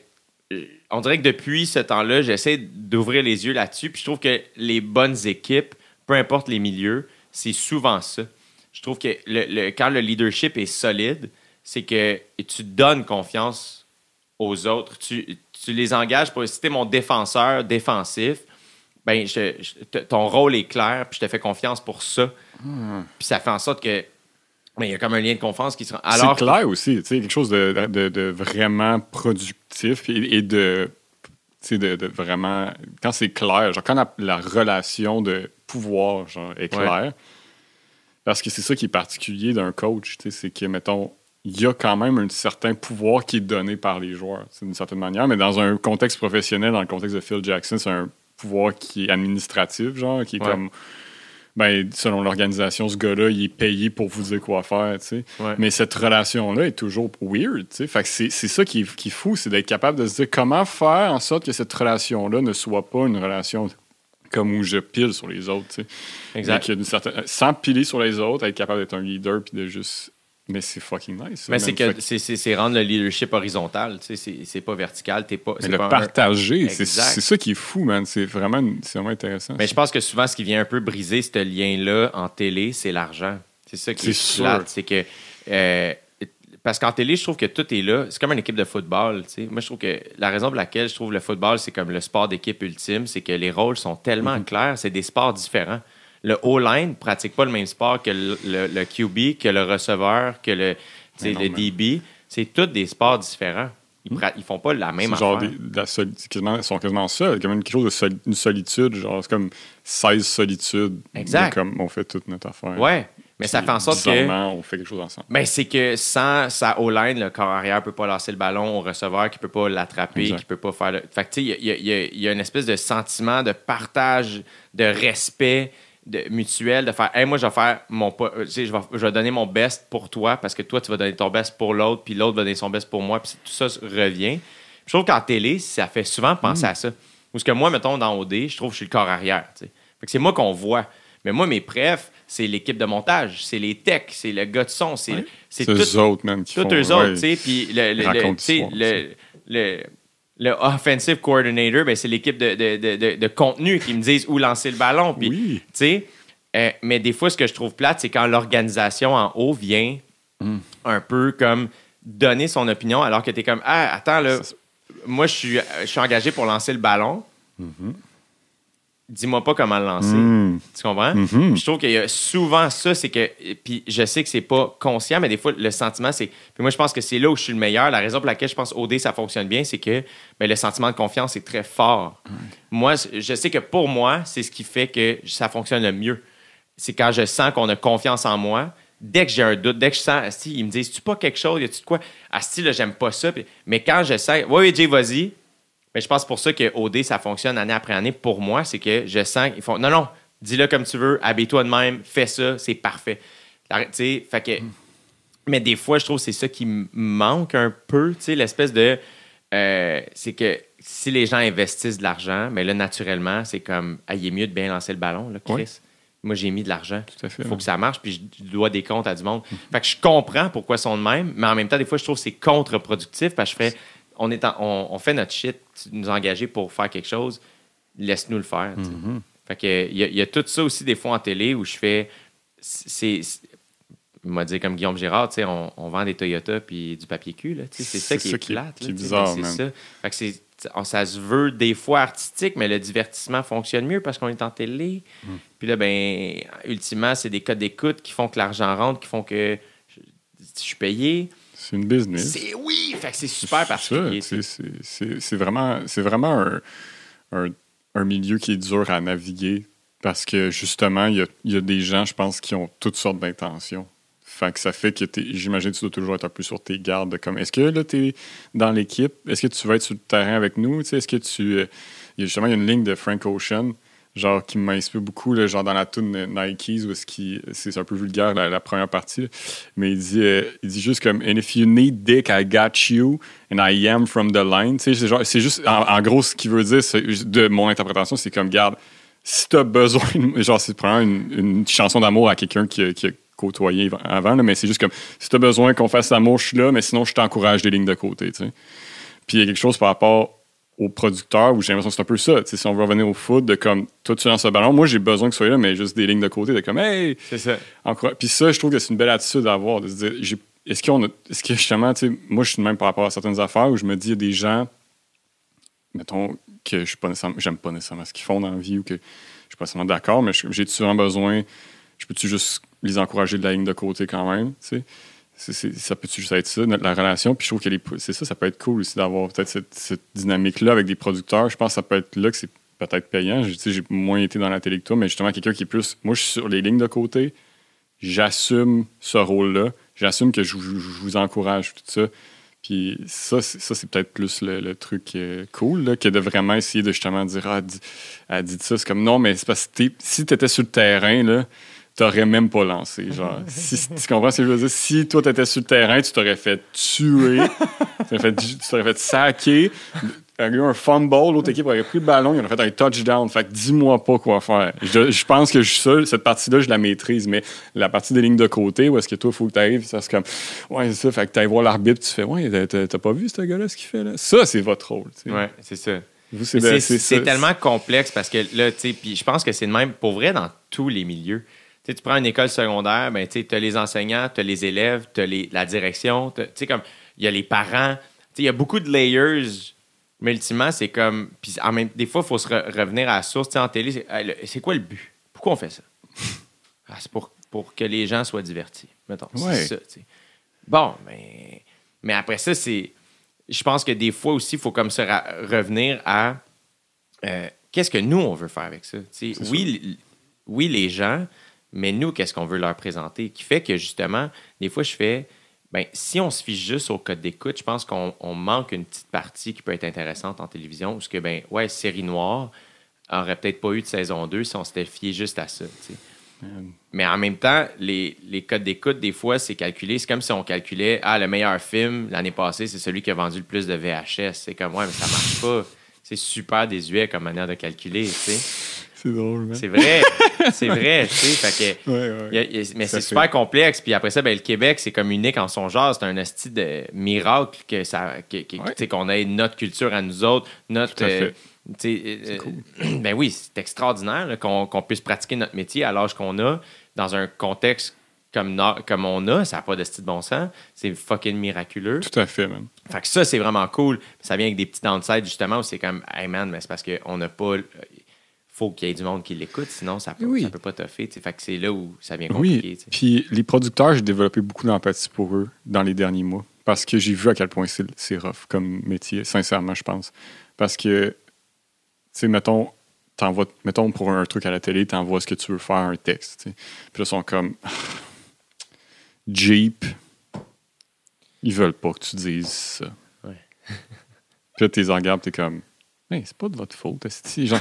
on dirait que depuis ce temps-là, j'essaie d'ouvrir les yeux là-dessus. Puis je trouve que les bonnes équipes, peu importe les milieux, c'est souvent ça. Je trouve que le, le- quand le leadership est solide, c'est que tu donnes confiance aux autres. Tu, tu les engages pour si t'es mon défenseur défensif, ben je- je- t- ton rôle est clair, puis je te fais confiance pour ça. Puis ça fait en sorte que Mais il y a comme un lien de confiance qui se rend. C'est Alors, clair aussi, tu sais, quelque chose de, de- de vraiment productif et, et de, de, de vraiment. Quand c'est clair, genre quand la, la relation de pouvoir genre, est claire, parce que c'est ça qui est particulier d'un coach, tu sais, c'est que, mettons, il y a quand même un certain pouvoir qui est donné par les joueurs, d'une certaine manière, mais dans un contexte professionnel, dans le contexte de Phil Jackson, c'est un pouvoir qui est administratif, genre, qui est Ouais. comme. Ben, selon l'organisation, ce gars-là, il est payé pour vous dire quoi faire, tu sais. Ouais. Mais cette relation-là est toujours weird, tu sais. Fait que c'est c'est ça qui est, qui est fou, c'est d'être capable de se dire comment faire en sorte que cette relation-là ne soit pas une relation comme où je pile sur les autres, tu sais. Exact. Mais qu'il y a une certaine- Sans piler sur les autres, être capable d'être un leader puis de juste. Mais c'est fucking nice. Mais c'est que c'est- rendre le leadership horizontal. Tu sais, c'est- pas vertical. T'es pas. Mais c'est le pas un- partager, c'est ça qui est fou, man. C'est vraiment, vraiment intéressant. Mais je pense que souvent, ce qui vient un peu briser ce lien-là en télé, c'est l'argent. C'est ça qui est, plate. C'est que. euh, parce qu'en télé, je trouve que tout est là. C'est comme une équipe de football. tu sais. Moi, je trouve que la raison pour laquelle je trouve le football, c'est comme le sport d'équipe ultime, c'est que les rôles sont tellement Mm-hmm. clairs. C'est des sports différents. Le O-line ne pratique pas le même sport que le, le- le QB, que le receveur, que le, non, le DB. C'est tous des sports différents. Ils, pra- ils font pas la même C'est genre affaire. des- de la quasiment- ils sont quasiment seuls. Comme quelque chose de soli- une solitude. Genre, c'est comme 16 solitudes. Exact. Comme on fait toute notre affaire. Ouais, mais ça fait en sorte que. on fait quelque chose ensemble. Ben, c'est que sans sa O-line, le corps arrière peut pas lancer le ballon au receveur, qui peut pas l'attraper, qui peut pas faire le. Fait que, tu sais, il y a, il y a- il y a une espèce de sentiment de partage, de respect de, mutuel, de faire, hey, moi, je vais faire mon. euh, je vais, je vais donner mon best pour toi parce que toi, tu vas donner ton best pour l'autre, puis l'autre va donner son best pour moi, puis tout ça revient. Je trouve qu'en télé, ça fait souvent penser à ça. Parce que moi, mettons, dans OD, je trouve que je suis le corps arrière. tu sais. Fait que c'est moi qu'on voit. Mais moi, mes prefs, c'est l'équipe de montage, c'est les techs, c'est le gars de son, c'est tout, eux autres, man, qui tous font. eux autres, tu sais, puis le, le, le, le, le, offensive coordinator, ben, c'est l'équipe de, de, de, de, contenu qui me disent où lancer le ballon. Puis, Oui. sais, euh, mais des fois, ce que je trouve plate, c'est quand l'organisation en haut vient Mm. un peu comme donner son opinion alors que tu es comme, ah, attends, là, moi, je suis, je suis engagé pour lancer le ballon. Dis-moi pas comment le lancer. Mm. Tu comprends? Puis Je trouve qu'il y a souvent ça, c'est que. Puis je sais que c'est pas conscient, mais des fois, le sentiment, c'est. Puis moi, je pense que c'est là où je suis le meilleur. La raison pour laquelle je pense OD, ça fonctionne bien, c'est que ben, le sentiment de confiance est très fort. Moi, je sais que pour moi, c'est ce qui fait que ça fonctionne le mieux. C'est quand je sens qu'on a confiance en moi. Dès que j'ai un doute, dès que je sens, Asti, ils me disent, tu pas quelque chose, y a-tu de quoi? Asti, là, j'aime pas ça. Puis- mais quand je sens, oui, oui, Jay, vas-y. Mais je pense pour ça que OD, ça fonctionne année après année pour moi, c'est que je sens qu'ils font non, non, dis-le comme tu veux, habille-toi de même, fais ça, c'est parfait. Fait que. Mais des fois, je trouve que c'est ça qui me manque un peu, l'espèce de. euh, c'est que si les gens investissent de l'argent, mais là, naturellement, c'est comme, ah, il est mieux de bien lancer le ballon, là, Chris. Moi, j'ai mis de l'argent. Il faut que ça marche, puis je dois des comptes à du monde. Fait que je comprends pourquoi ils sont de même, mais en même temps, des fois, je trouve que c'est contre-productif parce que je fais, on, est en- on, on fait notre shit, tu nous as engagés pour faire quelque chose, laisse-nous le faire. sais. Fait que il y, a- il y a tout ça aussi des fois en télé où je fais, c'est, c'est- il m'a dit comme Guillaume Girard, tu sais, on, on vend des Toyota puis du papier cul, c'est ça C'est qui est plate. qui là, est tu sais, bizarre, c'est ça. Fait que c'est- ça se veut des fois artistique, mais le divertissement fonctionne mieux parce qu'on est en télé. Hmm. Puis là, ben, ultimement, c'est des codes d'écoute qui font que l'argent rentre, qui font que je, je suis payé. C'est une business. C'est oui! Fait que c'est super particulier. C'est vraiment, c'est vraiment un, un- un milieu qui est dur à naviguer parce que justement, il y a, y a des gens, je pense, qui ont toutes sortes d'intentions. Fait que ça fait que j'imagine que tu dois toujours être un peu sur tes gardes. de Comme, est-ce que là, tu es dans l'équipe? Est-ce que tu vas être sur le terrain avec nous? Est-ce que tu. euh, il y a justement, il y a une ligne de Frank Ocean, genre, qui m'inspire beaucoup, là, genre dans la tune Nikes, où c'est un peu vulgaire la, première partie. Mais il dit, euh, il dit juste comme And if you need dick, I got you, and I am from the line. C'est juste, en, gros, ce qu'il veut dire, de mon interprétation, c'est comme, garde, si t'as besoin, [laughs] genre, c'est probablement une, une chanson d'amour à quelqu'un qui, qui a côtoyé avant, mais c'est juste comme, si t'as besoin qu'on fasse l'amour, je suis là, mais sinon, je t'encourage des lignes de côté, tu sais. Puis il y a quelque chose par rapport aux producteurs où j'ai l'impression que c'est un peu ça. Si on veut revenir au foot, de comme, toi, tu lances le ballon, moi, j'ai besoin que ce soit là, mais juste des lignes de côté, de comme, hey, C'est ça. encore. Puis ça, je trouve que c'est une belle attitude à avoir, de se dire, est-ce qu'on a, est-ce que justement, tu sais, moi, je suis même par rapport à certaines affaires où je me dis, il y a des gens, mettons, que je suis pas nécessairement, j'aime pas nécessairement ce qu'ils font dans la vie ou que je suis pas nécessairement d'accord, mais j'ai souvent besoin, je peux-tu juste les encourager de la ligne de côté quand même, tu sais? Ça peut juste être ça, la relation? Puis je trouve que c'est ça, ça peut être cool aussi d'avoir peut-être cette, dynamique-là avec des producteurs. Je pense que ça peut être là que c'est peut-être payant. J'ai moins été dans la télé que toi, mais justement, quelqu'un qui est plus. Moi, je suis sur les lignes de côté. J'assume ce rôle-là. J'assume que je, vous- encourage, tout ça. Puis ça, c'est, peut-être plus le, truc euh, cool, que de vraiment essayer de justement dire Ah, dis- elle dit ça. C'est comme non, mais c'est parce que si tu étais sur le terrain, là, t'aurais même pas lancé. Genre, [laughs] si, tu comprends ce que je veux dire? Si toi, t'étais sur le terrain, tu t'aurais fait tuer, [laughs] tu t'aurais fait, fait saquer. Il y aurait eu un fumble, l'autre équipe aurait pris le ballon, il aurait fait un touchdown. Fait que dis-moi pas quoi faire. Je, je pense que je suis seul, cette partie-là, je la maîtrise, mais la partie des lignes de côté, où est-ce que toi, il faut que tu arrives, ça c'est comme, ouais, c'est ça, fait que tu voir l'arbitre, tu fais, ouais, t'as- pas vu ce gars-là, ce qu'il fait là? Ça, c'est votre rôle. tu sais. Ouais, c'est ça. Vous, c'est tellement complexe parce que là, tu sais, puis je pense que c'est de même pour vrai dans tous les milieux. Tu prends une école secondaire, ben, tu as les enseignants, tu as les élèves, tu as la direction, tu sais, comme, il y a les parents. Il y a beaucoup de layers, mais ultimement, c'est comme. Puis en même des fois, il faut se re- revenir à la source. Tu sais, en télé, c'est quoi le but? Pourquoi on fait ça? Ah, c'est pour, pour que les gens soient divertis. Mettons, Ouais. c'est ça. Bon, mais, mais après ça, c'est. Je pense que des fois aussi, il faut comme se revenir à euh, qu'est-ce que nous, on veut faire avec ça? Oui, oui, les gens, mais nous, qu'est-ce qu'on veut leur présenter? Qui fait que justement, des fois, je fais. Ben, si on se fiche juste au code d'écoute, je pense qu'on on manque une petite partie qui peut être intéressante en télévision. Parce que, ben, ouais, série noire aurait peut-être pas eu de saison 2 si on s'était fié juste à ça. Mais en même temps, les, les codes d'écoute, des fois, c'est calculé. C'est comme si on calculait Ah, le meilleur film l'année passée, c'est celui qui a vendu le plus de VHS. C'est comme Ouais, mais ça marche pas. C'est super désuet comme manière de calculer. tu sais. C'est drôle, man. C'est vrai. c'est vrai. tu sais. Fait que, Ouais, ouais. il y a- il y a- mais c'est super complexe. Puis après ça, ben, le Québec, c'est comme unique en son genre. C'est un esti de miracle que ça, qu'on ait notre culture à nous autres, notre. Tout à fait. euh, tu sais, euh, [clears throat] ben oui, c'est extraordinaire qu'on puisse pratiquer notre métier à l'âge qu'on a dans un contexte comme on a. Ça n'a pas de style de bon sens. C'est fucking miraculeux. Tout à fait, man. Fait que ça, c'est vraiment cool. Ça vient avec des petits downsides, justement, où c'est comme, hey man, mais c'est parce qu'on n'a pas. Faut qu'il y ait du monde qui l'écoute, sinon ça peut, Oui. ça peut pas toffer. Fait que c'est là où ça vient Oui, compliqué. sais. puis les producteurs, j'ai développé beaucoup d'empathie pour eux dans les derniers mois. Parce que j'ai vu à quel point c'est rough comme métier, sincèrement, je pense. Parce que, tu sais, mettons, t'envoies- mettons pour un truc à la télé, t'envoies ce que tu veux faire, un texte. Puis là, ils sont comme [laughs] Jeep. Ils veulent pas que tu dises ça. Ouais. Puis là, t'es en regardes, t'es comme, hey, c'est pas de votre faute. Genre,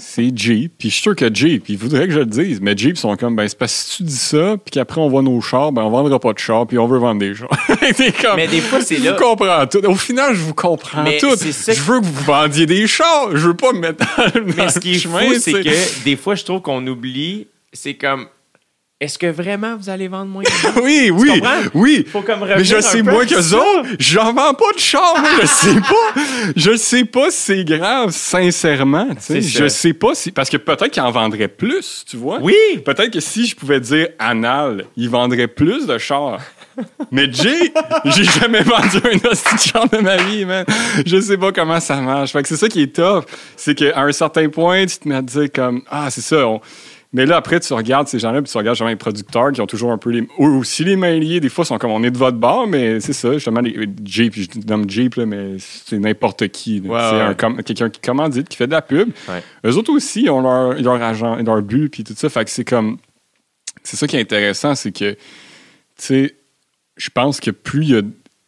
c'est Jeep. Puis je suis sûr que Jeep, ils voudraient que je le dise, mais Jeep sont comme, ben, c'est parce que si tu dis ça, puis qu'après on voit nos chars, ben, on vendra pas de chars, puis on veut vendre des chars. [laughs] Comme, Mais des fois, c'est je là- vous comprends tout. Au final, je vous comprends Mais tout. ça Je veux que vous vendiez des chars. Je veux pas me mettre dans, [laughs] dans Mais ce qui est chemin, fou, c'est que des fois, je trouve qu'on oublie, c'est comme, est-ce que vraiment vous allez vendre moins de [laughs] chars? Oui, oui, comprends? oui. Faut comme revenir Mais je sais moins que ça. autres, j'en vends pas de char, moi, je sais pas. Je sais pas si c'est grave, sincèrement. ça. Je sais pas si. Parce que peut-être qu'ils en vendraient plus, tu vois. Oui! Peut-être que si je pouvais dire anal, ils vendraient plus de chars. Mais Jay, [laughs] j'ai jamais vendu un hostie de char de ma vie, man. Je sais pas comment ça marche. Fait que c'est ça qui est top. C'est qu'à un certain point, tu te mets à te dire comme, ah, c'est ça, on- mais là, après, tu regardes ces gens-là, puis tu regardes justement les producteurs qui ont toujours un peu les. Eux aussi les mains liées, des fois, sont comme on est de votre bord, mais c'est ça, justement, les Jeep, je nomme Jeep, là, mais c'est n'importe qui. Ouais, c'est ouais. com- quelqu'un qui commandite, qui fait de la pub. Ouais. Eux autres aussi ont leur, leur agent, leur but, puis tout ça. Fait que c'est comme. C'est ça qui est intéressant, c'est que, tu sais, je pense que plus il y a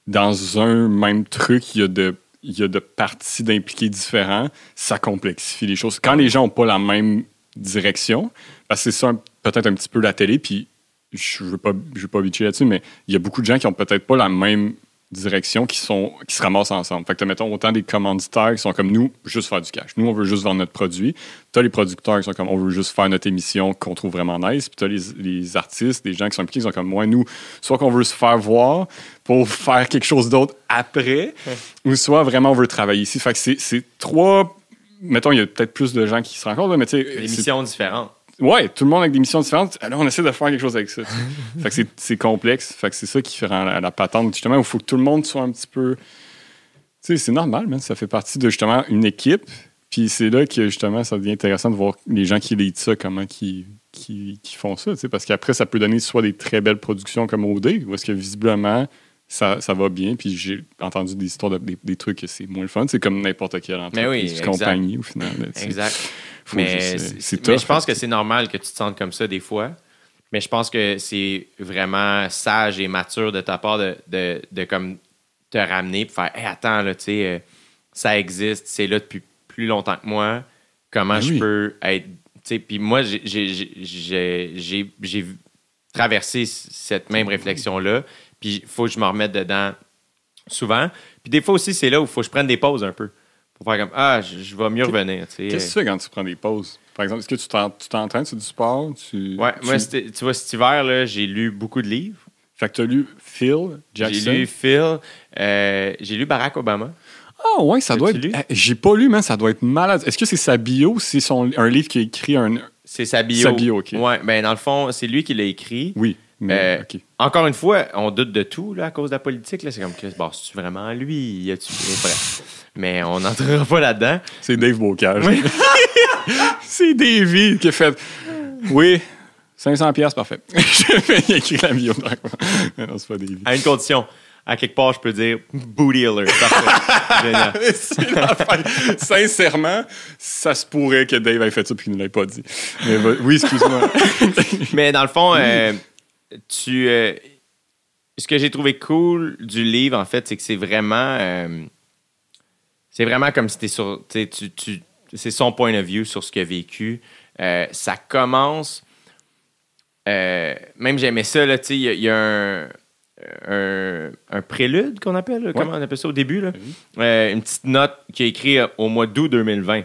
dans un même truc, il y a de, il y a de parties d'impliqués différents, ça complexifie les choses. Quand les gens n'ont pas la même direction, parce que c'est ça peut-être un petit peu la télé, puis je veux pas, je veux pas bitcher là-dessus, mais il y a beaucoup de gens qui ont peut-être pas la même direction qui sont qui se ramassent ensemble. Fait que mettons autant des commanditaires qui sont comme nous, juste faire du cash. Nous, on veut juste vendre notre produit. T'as les producteurs qui sont comme on veut juste faire notre émission qu'on trouve vraiment nice. Puis t'as les, les artistes, des gens qui sont impliqués qui sont comme moi, nous, soit qu'on veut se faire voir pour faire quelque chose d'autre après, ou soit vraiment on veut travailler ici. Fait que c'est trois. Mettons, il y a peut-être plus de gens qui se rencontrent, mais tu sais. Des missions différentes. Ouais, tout le monde avec des missions différentes. Alors, on essaie de faire quelque chose avec ça. [laughs] fait que c'est- complexe. Fait que c'est ça qui fait la, la patente, justement, il faut que tout le monde soit un petit peu. Tu sais, c'est normal, man. Ça fait partie de, justement, une équipe. Puis c'est là que, justement, ça devient intéressant de voir les gens qui lisent ça, comment qui qui, qui font ça, parce qu'après, ça peut donner soit des très belles productions comme OD, ou est-ce que visiblement, ça, ça va bien, puis j'ai entendu des histoires, de, des, des trucs que c'est moins le fun. C'est comme n'importe quelle entreprise, oui, compagnie, au final. là. Exact. Faut mais c'est- je pense que c'est normal que tu te sentes comme ça des fois. Mais je pense que c'est vraiment sage et mature de ta part de, de, de comme te ramener et faire Hey, attends, là, tu sais, euh, ça existe, c'est là depuis plus longtemps que moi. Comment Ben je oui. peux être. Puis moi, j'ai- j'ai- j'ai- j'ai j'ai- j'ai traversé cette même réflexion-là. Puis il faut que je me remette dedans souvent. Puis des fois aussi, c'est là où il faut que je prenne des pauses un peu. Pour faire comme Ah, je, je vais mieux revenir. Qu'est-ce que tu fais quand tu prends des pauses? Par exemple, est-ce que tu t'en- tu t'entraînes sur du sport? Tu, Ouais, tu- moi, tu vois, cet hiver, là, j'ai lu beaucoup de livres. Fait que tu as lu Phil Jackson? J'ai lu Phil, euh, j'ai lu Barack Obama. Ah ouais, ça doit être. Eh, J'ai pas lu, mais ça doit être malade. Est-ce que c'est sa bio ou c'est son... un livre qui a écrit un. C'est sa bio. Sa bio, OK. Ouais, ben dans le fond, c'est lui qui l'a écrit. Oui, mais. Euh. Encore une fois, on doute de tout là, à cause de la politique. là. C'est comme, Chris, bon, c'est vraiment lui? Y a-tu... Mais on n'entrera pas là-dedans. C'est Dave Bocage. [laughs] c'est Davey qui a fait. Oui, 500 pièces parfait. Il a écrit la bio. Non, c'est pas Davey. À une condition. À quelque part, je peux dire booty alert. [laughs] Sincèrement, ça se pourrait que Dave ait fait ça puis qu'il ne l'ait pas dit. Mais oui, excuse-moi. [laughs] Mais dans le fond, euh, tu. euh, ce que j'ai trouvé cool du livre, en fait, c'est que c'est vraiment. euh, c'est vraiment comme si t'es sur. t'sais, Tu, tu, c'est son point of view sur ce qu'il a vécu. Euh, ça commence. même j'aimais ça, là, tu sais, il y, a- il y a un. Un, un prélude qu'on appelle, comment on appelle ça au début, là? Une petite note qui est écrite au mois d'août 2020.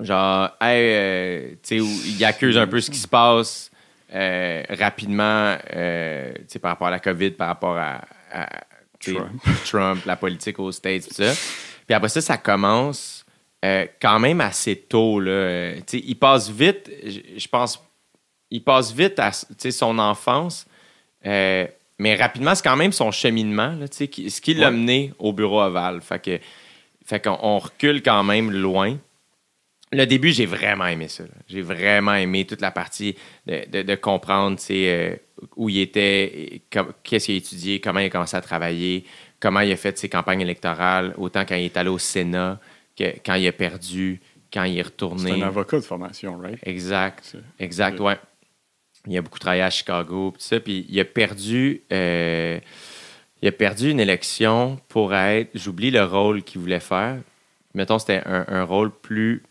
Genre, hey, tu sais, où il accuse un peu ce qui se passe euh, rapidement, euh, par rapport à la COVID, par rapport à, Trump. [laughs] Trump, la politique aux States, tout ça. Puis après ça, ça commence euh, quand même assez tôt, là. Il passe vite, je pense, il passe vite à son enfance, mais rapidement, c'est quand même son cheminement, là, qui- ce qui l'a Ouais. mené au bureau ovale. Fait que, fait qu'on on recule quand même loin. Le début, j'ai vraiment aimé ça. J'ai vraiment aimé toute la partie de, de- de comprendre euh, où il était, qu'est-ce qu'il a étudié, comment il a commencé à travailler, comment il a fait ses campagnes électorales, autant quand il est allé au Sénat que quand il a perdu, quand il est C'est retourné. un avocat de formation, right? Exact. C'est- Exact, ouais. Il a beaucoup travaillé à Chicago, tout ça. Puis il a perdu, euh, il a perdu une élection pour être, j'oublie le rôle qu'il voulait faire. Mettons, c'était un, un rôle plus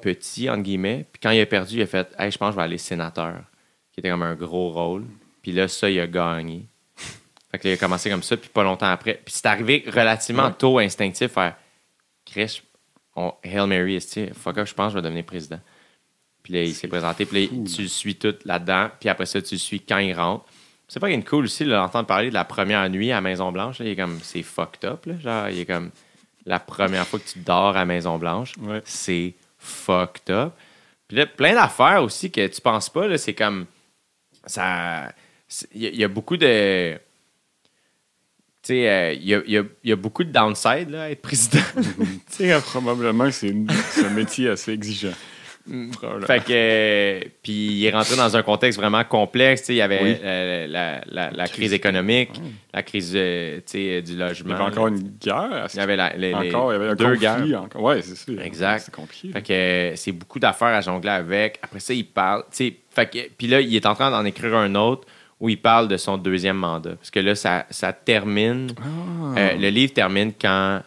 petit, entre guillemets. Puis quand il a perdu, il a fait, hey, je pense que je vais aller sénateur, qui était comme un gros rôle. Puis là, ça, il a gagné. Fait que là, il a commencé comme ça, puis pas longtemps après. Puis c'est arrivé relativement Ouais. tôt, instinctif, faire, Chris, on, Hail Mary, esti, fuck off, je pense que je vais devenir président. Puis là, il s'est présenté. Puis là, cool. tu le suis tout là-dedans. Puis après ça, tu le suis quand il rentre. C'est pas une cool aussi de l'entendre parler de la première nuit à Maison-Blanche. Il est comme, c'est fucked up. Là. Genre, il est comme, la première fois que tu dors à Maison-Blanche, Ouais. c'est fucked up. Puis là, plein d'affaires aussi que tu penses pas. C'est comme, ça. Il y, a- beaucoup de. Tu sais, euh, il y, a, il y a- beaucoup de downside là, à être président. [laughs] Tu sais, Probablement que c'est un métier assez exigeant. Probablement. Fait que, euh, puis il est rentré dans un contexte vraiment complexe. Il y avait Oui. euh, la, la- la Crise. économique, Ouais. la crise euh, du Il logement. y avait encore une guerre. Il y avait les- encore, il y avait un deux conflit. guerres. Ouais, c'est ça. Exact. C'est compliqué. Fait que euh, c'est beaucoup d'affaires à jongler avec. Après ça, il parle. Fait que, puis là, il est en train d'en écrire un autre où il parle de son deuxième mandat. Parce que là, ça, ça termine. Ah. le livre termine quand,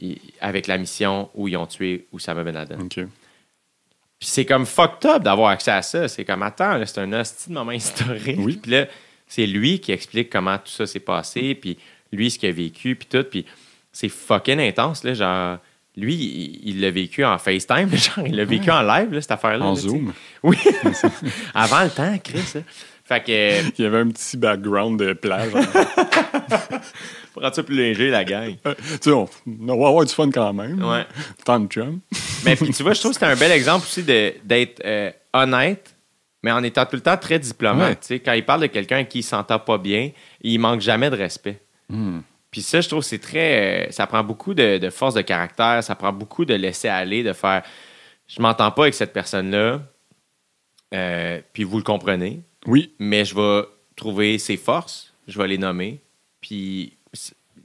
il- avec la mission où ils ont tué Oussama Ben Laden. OK. Puis c'est comme fucked up d'avoir accès à ça. C'est comme, attends, c'est un hostie de moment historique. Oui. Puis là, c'est lui qui explique comment tout ça s'est passé, puis lui, ce qu'il a vécu, puis tout. Puis c'est fucking intense, là, genre... Lui, il l'a vécu en FaceTime, [laughs] genre, il l'a vécu en live, là, cette affaire-là. En là. Zoom. Oui. [laughs] Avant le temps, Chris. Fait que, euh, [laughs] Il y avait un petit background de plage. [laughs] pour rendre ça plus léger, la gang. tu sais, on, on va avoir du fun quand même. Ouais. Tant de chum. Mais puis, tu vois, je trouve que c'était un bel [laughs] exemple aussi d'être euh, honnête, mais en étant tout le temps très diplomate. Ouais. Quand il parle de quelqu'un qui s'entend pas bien, il manque jamais de respect. Puis ça, je trouve que c'est très. euh, ça prend beaucoup de, de force de caractère, ça prend beaucoup de laisser aller, de faire. Je m'entends pas avec cette personne-là. Euh, puis vous le comprenez. Oui, mais je vais trouver ses forces, je vais les nommer, puis, tu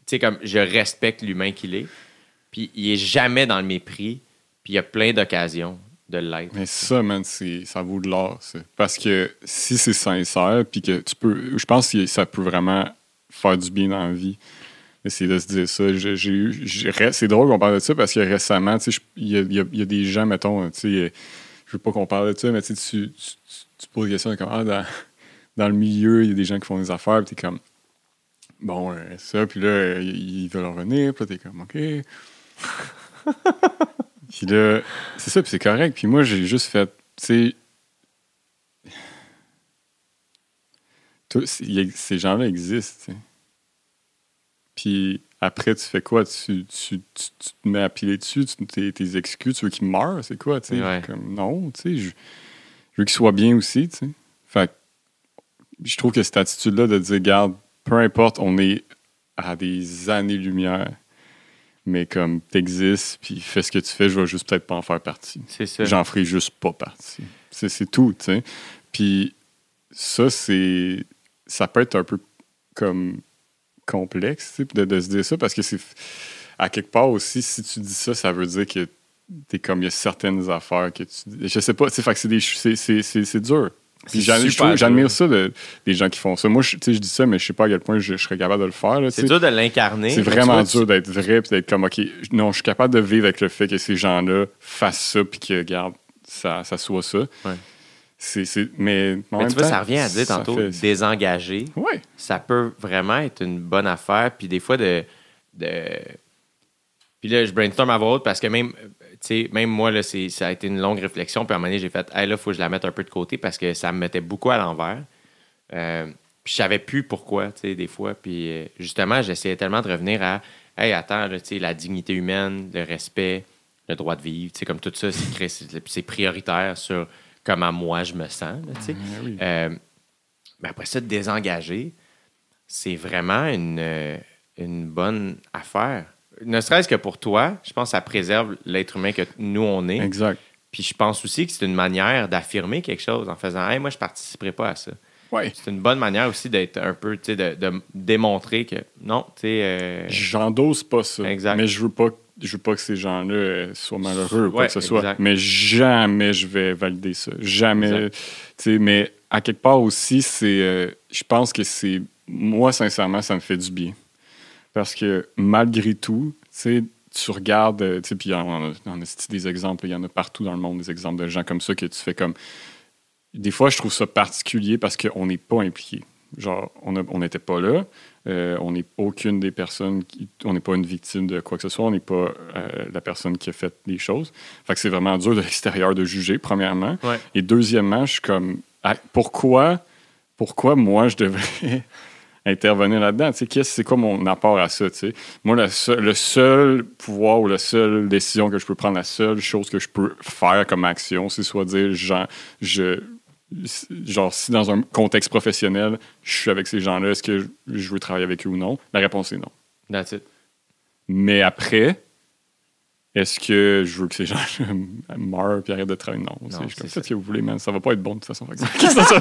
sais, comme je respecte l'humain qu'il est, puis il est jamais dans le mépris, puis il y a plein d'occasions de l'être. mais ça, man, c'est- ça vaut de l'or. Parce que si c'est sincère, puis que tu peux. Je pense que ça peut vraiment faire du bien dans la vie. Essayer de se dire ça. J'ai- eu- C'est drôle qu'on parle de ça parce que récemment, tu sais, il y, a- y y des gens, mettons, tu sais, je veux pas qu'on parle de ça, mais tu, sais, tu, tu, tu- poses des questions comme ah, dans, [laughs] dans le milieu, il y a des gens qui font des affaires, puis t'es comme bon, euh, ça, puis là, ils veulent en revenir, puis là, t'es comme ok. [laughs] puis là, c'est ça, puis c'est correct. Puis moi, j'ai juste fait, tu sais, ces gens-là existent, tu sais. Puis après, tu fais quoi? Tu, tu, tu- tu te mets à piler dessus, tu tes, tes excuses, tu veux qu'ils meurent, c'est quoi? tu sais? Ouais. Comme, non, tu sais, je, veux qu'ils soient bien aussi, tu sais. Fait que je trouve que cette attitude-là de dire, garde, peu importe, on est à des années-lumière, mais comme t'existes, puis fais ce que tu fais, je vais juste peut-être pas en faire partie. C'est ça. J'en ferai juste pas partie. C'est, c'est tout, tu sais. Puis ça, c'est. Ça peut être un peu comme complexe, tu sais, de, de se dire ça, parce que c'est. À quelque part aussi, si tu dis ça, ça veut dire que t'es comme. Il y a certaines affaires que tu. Je sais pas, c'est, dur. Puis j'admire ça de- des gens qui font ça. Moi, je, dis ça, mais je sais pas à quel point je, je serais capable de le faire. C'est dur de l'incarner. C'est vraiment dur d'être vrai puis d'être comme, OK, non, je suis capable de vivre avec le fait que ces gens-là fassent ça puis que, regarde, ça, ça soit ça. Ouais. C'est- mais en Mais même tu vois, temps, ça revient à dire tantôt, fait- désengagé. Ouais. ça peut vraiment être une bonne affaire. Puis des fois, de. de... Puis là, je brainstorm à haute parce que même, sais, même moi, là, ça a été une longue réflexion. Puis à un moment donné, j'ai fait, hey, là, il faut que je la mette un peu de côté parce que ça me mettait beaucoup à l'envers. Euh, puis je savais plus pourquoi, tu sais, des fois. Puis euh, justement, j'essayais tellement de revenir à, hey, attends, là, tu sais, la dignité humaine, le respect, le droit de vivre, tu sais, comme tout ça, c'est prioritaire sur comment moi je me sens, tu sais. Oui. Euh, mais après ça, de désengager, c'est vraiment une, euh, une bonne affaire. Ne serait-ce que pour toi, je pense que ça préserve l'être humain que nous, on est. Exact. Puis je pense aussi que c'est une manière d'affirmer quelque chose en faisant Hey, moi, je participerai pas à ça. Ouais. C'est une bonne manière aussi d'être un peu, tu sais, de, de démontrer que non, tu sais. euh, J'endosse pas ça. Exact. Mais je veux pas, je veux pas que ces gens-là euh, soient malheureux ou quoi Ouais, que ce soit. exact. Mais jamais je vais valider ça. Jamais. Tu sais, mais à quelque part aussi, c'est. euh, je pense que c'est. Moi, sincèrement, ça me fait du bien. Parce que malgré tout, tu regardes, euh, puis on, on a cité des exemples, il y en a partout dans le monde, des exemples de gens comme ça que tu fais comme. Des fois, je trouve ça particulier parce qu'on n'est pas impliqué. Genre, on n'était pas là. Euh, on n'est aucune des personnes, qui, on n'est pas une victime de quoi que ce soit, on n'est pas euh, la personne qui a fait les choses. Fait que c'est vraiment dur de l'extérieur de juger, premièrement. Ouais. Et deuxièmement, je suis comme, ah, pourquoi, pourquoi moi je devrais intervenir là-dedans? Tu sais, qu'est-ce- c'est quoi mon apport à ça? tu sais? Moi, le seul, le seul pouvoir ou la seule décision que je peux prendre, la seule chose que je peux faire comme action, c'est soit dire, genre, je, genre, si dans un contexte professionnel, je suis avec ces gens-là, est-ce que je- je veux travailler avec eux ou non? La réponse est non. that's it. Mais après, est-ce que je veux que ces gens [laughs] meurent et arrêtent de travailler? Non. Non, c'est- ça. que vous voulez, man. Ça va pas être bon de toute façon. Fait que ça serait-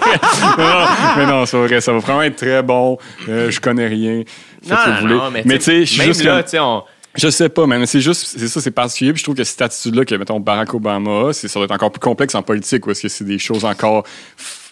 non, non, mais non, c'est vrai. Ça va vraiment être très bon. Euh, je connais rien. Non, que non, vous non, mais, mais tu sais, je suis même juste là, comme- tu sais, on. je sais pas, man. C'est juste, c'est ça, c'est particulier. Puis je trouve que cette attitude-là que, mettons, Barack Obama c'est, ça doit être encore plus complexe en politique, parce que c'est des choses encore.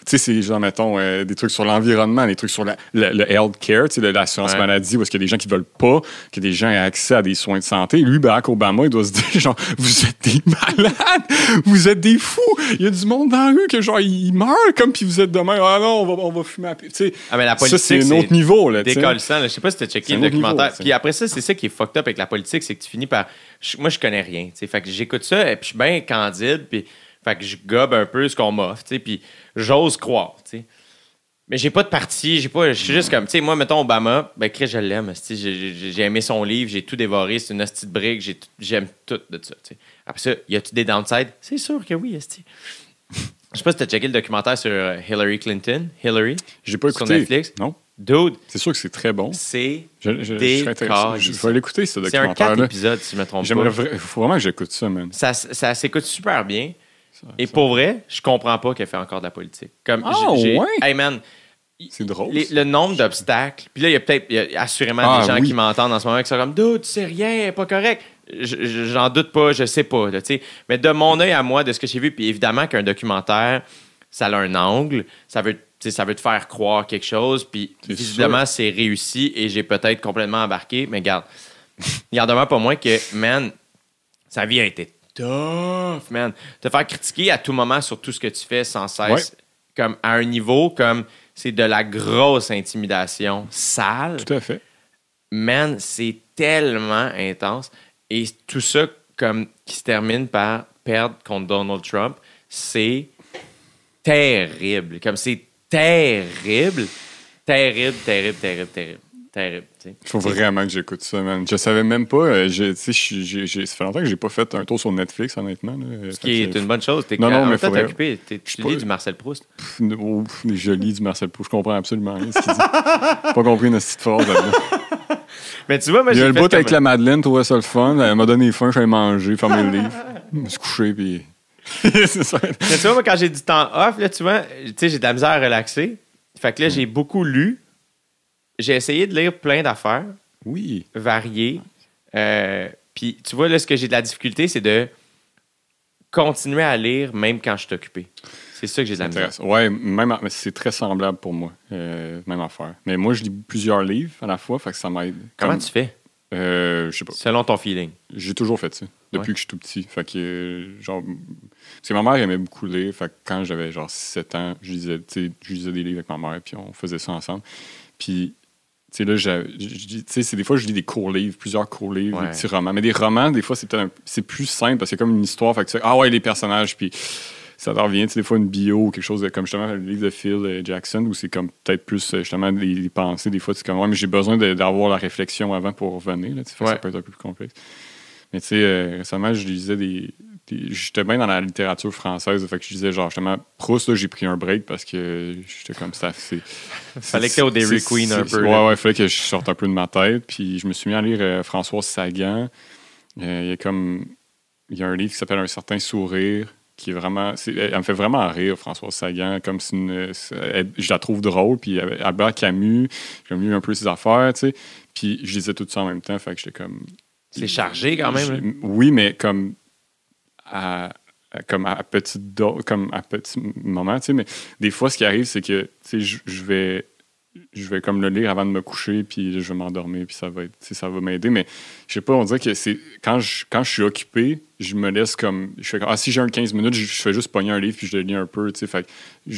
Tu sais, c'est genre, mettons, euh, des trucs sur l'environnement, des trucs sur la- le, le health care, tu sais, l'assurance Ouais. maladie, où est-ce qu'il y a des gens qui veulent pas que des gens aient accès à des soins de santé. Lui, Barack Obama, il doit se [laughs] dire, genre, vous êtes des malades, vous êtes des fous. Il y a du monde dans la rue que, genre, il meurt comme, puis vous êtes demain, ah non, on va, on va fumer à. Tu sais, Ah, mais la ça, politique, c'est un autre niveau, là, tu sais. décollissant. là. Je sais pas si t'as checké le documentaire. niveau, puis après ça, c'est ça qui est fucked up avec la politique, c'est que tu finis par. moi, je connais rien. tu sais. Fait que j'écoute ça et puis je suis bien candide. Puis fait que je gobe un peu ce qu'on m'offre. tu sais, Puis j'ose croire. tu sais. Mais j'ai pas de parti. J'ai pas. Je suis juste comme. Tu sais, moi, mettons Obama, ben Chris, je l'aime. J'ai aimé son livre, j'ai tout dévoré. C'est une hostie de brique. J'aime tout de ça. tu sais. Après ça, y a-tu des downsides? C'est sûr que oui, esti. Je sais pas si t'as checké le documentaire sur euh, Hillary Clinton. Hillary? J'ai pas Sur écouté. Netflix? Non. Dude, C'est sûr que c'est très bon. c'est Je, je, je serais intéressé. Je vais l'écouter, ce c'est un quatre documentaire-là. épisodes, si je me trompe J'aimerais pas. faut vraiment que j'écoute ça, man. Ça, ça s'écoute super bien. Et pour vrai, je comprends pas qu'elle fait encore de la politique. Comme, Ah, j'ai- j'ai- ouais? Hey man, C'est drôle. les- le nombre d'obstacles. Puis là, il y a peut-être il y a assurément Ah, des gens oui. qui m'entendent en ce moment qui sont comme Dude, c'est rien, pas correct. Je- je- J'en doute pas, je sais pas. là, tu sais. Mais de mon œil à moi, de ce que j'ai vu, puis évidemment qu'un documentaire, ça a un angle, ça veut, tu sais, ça veut te faire croire quelque chose, puis visiblement, c'est réussi et j'ai peut-être complètement embarqué. Mais garde, [laughs] il en demeure pas moins que, man, sa vie a été tough, man. Te faire critiquer à tout moment sur tout ce que tu fais sans cesse, Ouais. comme à un niveau comme c'est de la grosse intimidation sale. Tout à fait. Man, c'est tellement intense. Et tout ça, comme qui se termine par perdre contre Donald Trump, c'est terrible. Comme c'est terrible. Terrible, terrible, terrible, terrible. Terrible. Sais. Il faut vraiment que j'écoute ça, man. Je savais même pas. euh, je- je- j'ai- j'ai- ça fait longtemps que j'ai pas fait un tour sur Netflix, honnêtement. là. Ce qui est une bonne chose. T'es Non, non, mais t'es occupé. T'es- Je Tu lis pas. du Marcel Proust. Pff, oh, je lis du Marcel Proust. Je comprends absolument rien ce qu'il dit. [laughs] pas compris une petite phrase là-dedans. [laughs] Mais tu vois, moi, Il y a j'ai le bout avec la Madeleine, trouvait ça le fun. Elle m'a donné faim, j'allais manger, fermer le livre. Je [laughs] me suis couché, puis. c'est ça. Mais tu vois, moi, quand j'ai du temps off, là, tu vois, tu sais, j'ai de la misère à relaxer. Fait que là, j'ai beaucoup lu. J'ai essayé de lire plein d'affaires Oui. variées. Euh, Puis, tu vois, là, ce que j'ai de la difficulté, c'est de continuer à lire même quand je suis occupé. C'est ça que j'ai de la misère. Ouais, même, mais c'est très semblable pour moi. Euh, même affaire. Mais moi, je lis plusieurs livres à la fois, fait que ça m'aide. Comment Comme- tu fais? Euh, je sais pas. Selon ton feeling. J'ai toujours fait ça, depuis Ouais. que je suis tout petit. Fait que, euh, genre, parce que ma mère aimait beaucoup lire. Fait que quand j'avais genre 7 ans, je lisais, je lisais des livres avec ma mère, puis on faisait ça ensemble. Puis, tu sais, là, j'ai- je- je dis- tu sais, c'est des fois, je lis des courts livres, plusieurs courts livres, Ouais. des petits romans. Mais des romans, des fois, c'est peut-être c'est plus simple parce que c'est comme une histoire. Fait que tu sais, ah ouais, les personnages, puis ça te revient, tu sais, des fois, une bio ou quelque chose de, comme justement le livre de Phil euh, Jackson, où c'est comme peut-être plus, euh, justement, des, des pensées. Des fois, c'est comme, ouais, mais j'ai besoin d'avoir la réflexion avant pour revenir, là, tu sais, Ouais. ça peut être un peu plus complexe. Mais tu sais, euh, récemment, je lisais des. J'étais bien dans la littérature française. Fait que je disais, genre, justement, Proust, j'ai pris un break parce que j'étais comme ça. c'est- Fallait que t'aies au Dairy Queen un peu, Ouais, ouais, fallait que je sorte un peu de ma tête. Puis je me suis mis à lire euh, Françoise Sagan. Euh, Il y a comme. Il y a un livre qui s'appelle Un certain sourire qui est vraiment. Elle, me fait vraiment rire, Françoise Sagan. Comme c'est une. elle- je la trouve drôle. Puis euh, Albert Camus, j'ai lu un peu ses affaires, tu sais. Puis je lisais tout ça en même temps. Fait que j'étais comme. C'est chargé quand même. hein. Oui, mais comme à, à- comme à petite comme à petit moment, tu sais, mais des fois, ce qui arrive, c'est que, tu sais, je vais, je vais comme le lire avant de me coucher, puis je vais m'endormir, puis ça va être, ça va m'aider, mais je sais pas, on dirait que c'est, quand je, quand je suis occupé, je me laisse comme, je fais comme, ah, si j'ai un 15 minutes, je, je fais juste pogner un livre, puis je le lis un peu, tu sais, fait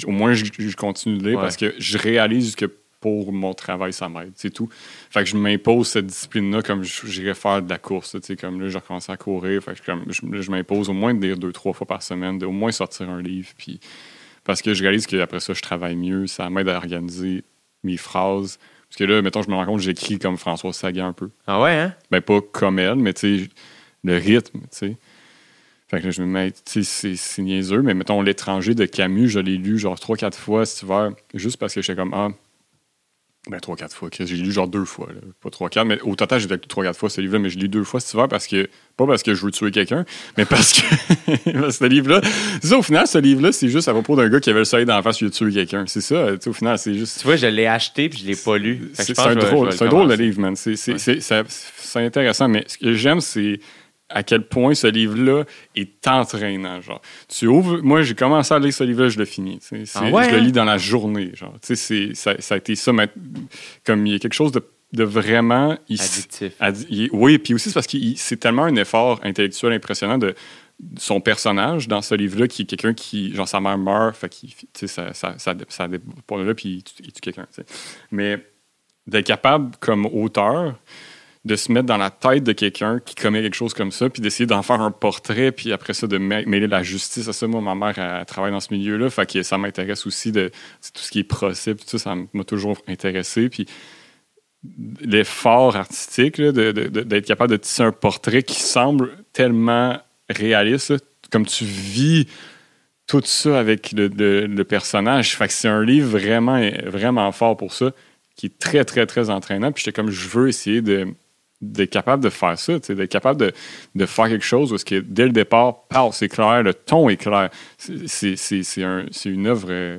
au moins, je, je continue de lire, Ouais. parce que je réalise que pour mon travail, ça m'aide, c'est tout. Fait que je m'impose cette discipline-là comme j'irais faire de la course. Tu sais, comme là, j'ai recommencé à courir. Fait que comme, je, m'impose au moins de lire deux, trois fois par semaine, de au moins sortir un livre. Puis, parce que je réalise qu'après ça, je travaille mieux. Ça m'aide à organiser mes phrases. Parce que là, mettons, je me rends compte que j'écris comme François Sagan un peu. Ah ouais, hein? Ben, pas comme elle, mais tu sais, le rythme, tu sais. Fait que là, je me mets, tu sais, c'est- c'est niaiseux, mais mettons, L'étranger de Camus, je l'ai lu genre trois, quatre fois cet hiver, juste parce que j'étais comme, ah, ben, trois, quatre fois. J'ai lu genre deux fois, là. pas trois, quatre, mais au total, j'ai lu trois, quatre fois ce livre-là, mais je l'ai lu deux fois cet hiver parce que, pas parce que je veux tuer quelqu'un, mais parce que, [laughs] ce livre-là, c'est au final, ce livre-là, c'est juste à propos d'un gars qui avait le soleil dans la face, il a tué quelqu'un. C'est ça, tu sais, au final, c'est juste. Tu vois, je l'ai acheté puis je l'ai pas lu. C'est un, drôle, un le drôle de livre, man. Ouais. c'est intéressant, mais ce que j'aime, c'est à quel point ce livre-là est entraînant. Genre, tu ouvres, moi, j'ai commencé à lire ce livre-là, je le finis. Ah ouais, je le hein? lis dans la journée. Genre, ça, ça a été ça. mais Comme il y a quelque chose de, de vraiment. il Addictif. addi- il oui, puis aussi c'est parce que c'est tellement un effort intellectuel impressionnant de de son personnage dans ce livre-là, qui est quelqu'un qui, genre, sa mère meurt, fait qu'il, ça, ça, ça, ça là, puis il tue, tue quelqu'un. Mais d'être capable, comme auteur, de se mettre dans la tête de quelqu'un qui commet quelque chose comme ça, puis d'essayer d'en faire un portrait, puis après ça, de mê- mêler la justice à ça. Moi, ma mère, elle, travaille dans ce milieu-là, fait que ça m'intéresse aussi de tout ce qui est procès, puis tout ça, ça m'a toujours intéressé. Puis l'effort artistique, là, de- d'être capable de tisser un portrait qui semble tellement réaliste, comme tu vis tout ça avec le, le- le personnage. Fait que c'est un livre vraiment, vraiment fort pour ça, qui est très, très, très entraînant. Puis j'étais comme, je veux essayer de d'être capable de faire ça, d'être capable de, de faire quelque chose où que dès le départ, c'est clair, le ton est clair. C'est- un- une œuvre. euh,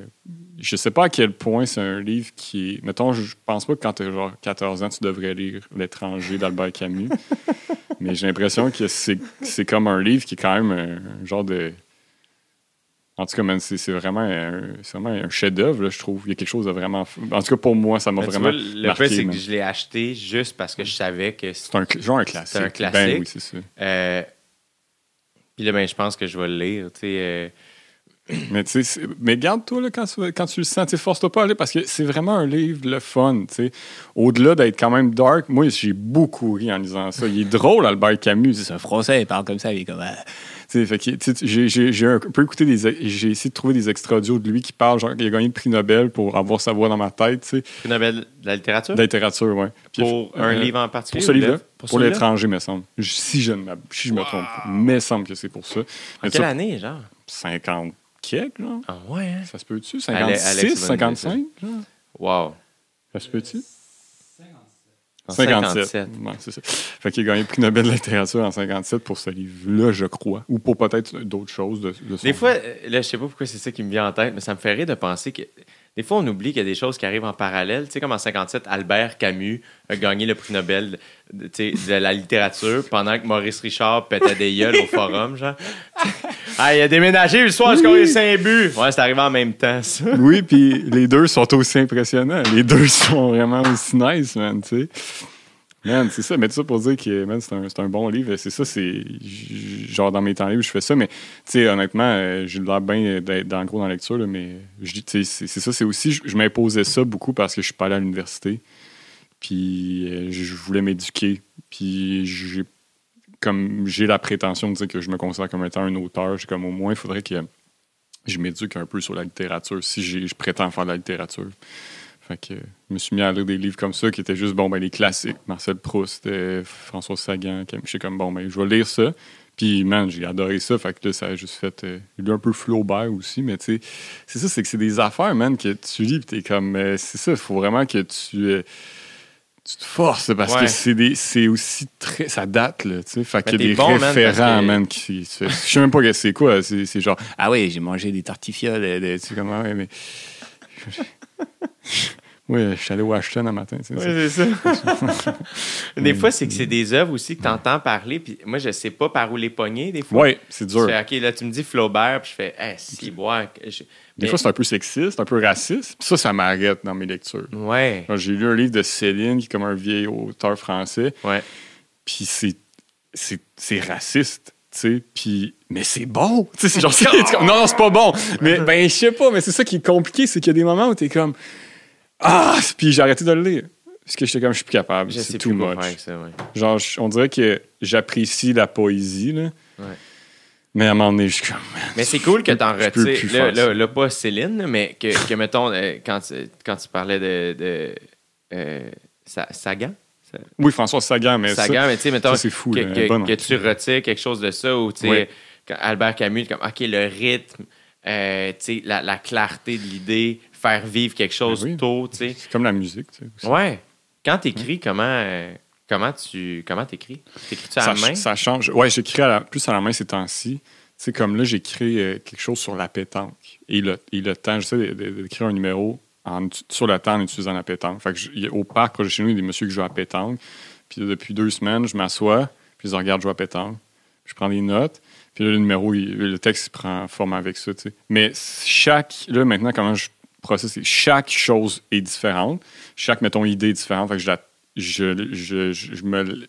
je sais pas à quel point c'est un livre qui. Mettons, je pense pas que quand tu as genre 14 ans, tu devrais lire L'étranger d'Albert Camus. [laughs] mais j'ai l'impression que c'est c'est comme un livre qui est quand même un, un genre de. En tout cas, c'est c'est vraiment un, c'est vraiment un chef-d'œuvre, je trouve. Il y a quelque chose de vraiment. En tout cas, pour moi, ça m'a tu vraiment. vois, le marqué, fait, c'est que je l'ai acheté juste parce que je savais que C'est un, genre un classique. un classique. Ben oui, c'est ça. Euh, Puis là, ben, je pense que je vais le lire. euh, [clears throat] Mais c'est- mais garde-toi quand, tu, quand tu le sens, force-toi pas à aller parce que c'est vraiment un livre le fun. Au-delà d'être quand même dark, moi j'ai beaucoup ri en lisant ça. Il est drôle, Albert Camus. C'est un français, il parle comme ça, il est comme. ah. J'ai- un peu écouté des. J'ai essayé de trouver des extraits audio de lui qui parle, genre, il a gagné le prix Nobel pour avoir sa voix dans ma tête, tu sais. prix Nobel de la littérature? De littérature, ouais. Puis, Pour un livre en particulier? Pour ce livre-là? Pour, l'étranger, me semble. Si je ne si je me trompe. Me semble que c'est pour ça. Mais quelle ça, année, genre? 50 quelques, genre. Ah ouais, hein? Ça se peut-tu? Ale- 56, Alex va nous 55? genre? Wow. Ça se peut-tu? En 57. Ouais, c'est ça. Fait qu'il a gagné le prix Nobel de littérature en 57 pour ce livre-là, je crois. Ou pour peut-être d'autres choses de, de son Des fois, euh, là, je sais pas pourquoi c'est ça qui me vient en tête, mais ça me fait rire de penser que des fois, on oublie qu'il y a des choses qui arrivent en parallèle. Tu sais, comme en 57, Albert Camus a gagné le prix Nobel de, la littérature pendant que Maurice Richard pétait des gueules au forum, genre. [laughs] ah, il a déménagé le soir, eu 5 buts. Ouais, c'est arrivé en même temps, ça. Oui, puis les deux sont aussi impressionnants. Les deux sont vraiment aussi nice, man, tu sais. Man, c'est ça. Mais tout ça pour dire que, c'est un, c'est un bon livre. C'est ça, c'est... Genre, dans mes temps libres, je fais ça. Mais, tu sais, honnêtement, euh, j'ai l'air bien d'être dans cours dans la lecture, là, mais je dis, c'est c'est ça. C'est aussi... Je, m'imposais ça beaucoup parce que je suis pas allé à l'université. Puis, euh, je voulais m'éduquer. Puis, j'ai... Comme j'ai la prétention de dire que je me considère comme étant un auteur, j'ai comme au moins, il faudrait que je m'éduque un peu sur la littérature si je prétends faire de la littérature. Fait que je me suis mis à lire des livres comme ça qui étaient juste bon ben les classiques, Marcel Proust, François Sagan, je suis comme bon ben je vais lire ça. Puis man, j'ai adoré ça, fait que là ça a juste fait euh, j'ai lu un peu Flaubert aussi, mais tu sais c'est ça c'est que c'est des affaires man que tu lis puis t'es comme euh, c'est ça, il faut vraiment que tu euh, tu te forces parce Ouais. que c'est aussi très ça date là, tu sais, fait qu'il y a des bon, man, parce référents que- man, qui je sais même pas que c'est quoi, c'est genre ah ouais, j'ai mangé des tartifioles, de- tu sais comment ouais mais [laughs] oui, je suis allé au Ashton un matin. Oui, c'est ça. [laughs] des fois, c'est que c'est des œuvres aussi que tu entends parler, puis moi, je sais pas par où les pogner, des fois. Ouais, c'est Je dur. fais, OK, là, tu me dis Flaubert, puis je fais, eh, si, boire. Je- Des Mais- fois, c'est un peu sexiste, un peu raciste. Puis ça, ça m'arrête dans mes lectures. Ouais, J'ai lu un livre de Céline, qui est comme un vieil auteur français, ouais. puis c'est, raciste. tu sais, Puis, mais c'est bon. Tu sais, c'est genre, comme, non, non, c'est pas bon. Mais [laughs] ben, je sais pas, mais c'est ça qui est compliqué, c'est qu'il y a des moments où t'es comme, ah, puis j'ai arrêté de le lire. Parce que j'étais comme, je suis plus capable. C'est too much. ça, ouais. Genre, on dirait que j'apprécie la poésie, là. Ouais. Mais à un moment donné, je suis comme, Mais c'est cool que t'en retires. Là, là, là, pas Céline, mais que, que mettons, euh, quand, tu- quand tu parlais de. de euh, Sa- Sagan? Sa- oui, François Sagan, mais ça, Sagan, mais tu sais, mettons, ça, c'est fou, que, là, que- hein. tu retires quelque chose de ça, ou tu sais, Albert Camus, comme, OK, le rythme, euh, tu sais, la, la clarté de l'idée, faire vivre quelque chose Ben oui. tôt, tu sais. c'est comme la musique, tu aussi. Ouais. Quand t'écris, comment, euh, comment tu comment t'écris? T'écris-tu à ça, la main? ça change. Ouais, j'écris plus à la main ces temps-ci. Tu sais, comme là, j'écris euh, quelque chose sur la pétanque. Et le, et le temps, j'essaie d'écrire un numéro en, sur le temps en utilisant la pétanque. Fait que je- au parc, proche de chez nous, il y a des messieurs qui jouent à la pétanque. Puis depuis deux semaines, je m'assois, puis je regarde jouer à la pétanque. Je prends des notes. Puis là, le numéro, il- le texte, il prend forme avec ça, tu sais. Mais chaque... Là, maintenant, comment je chaque chose est différente. Chaque, mettons, idée est différente. Je je, je, je.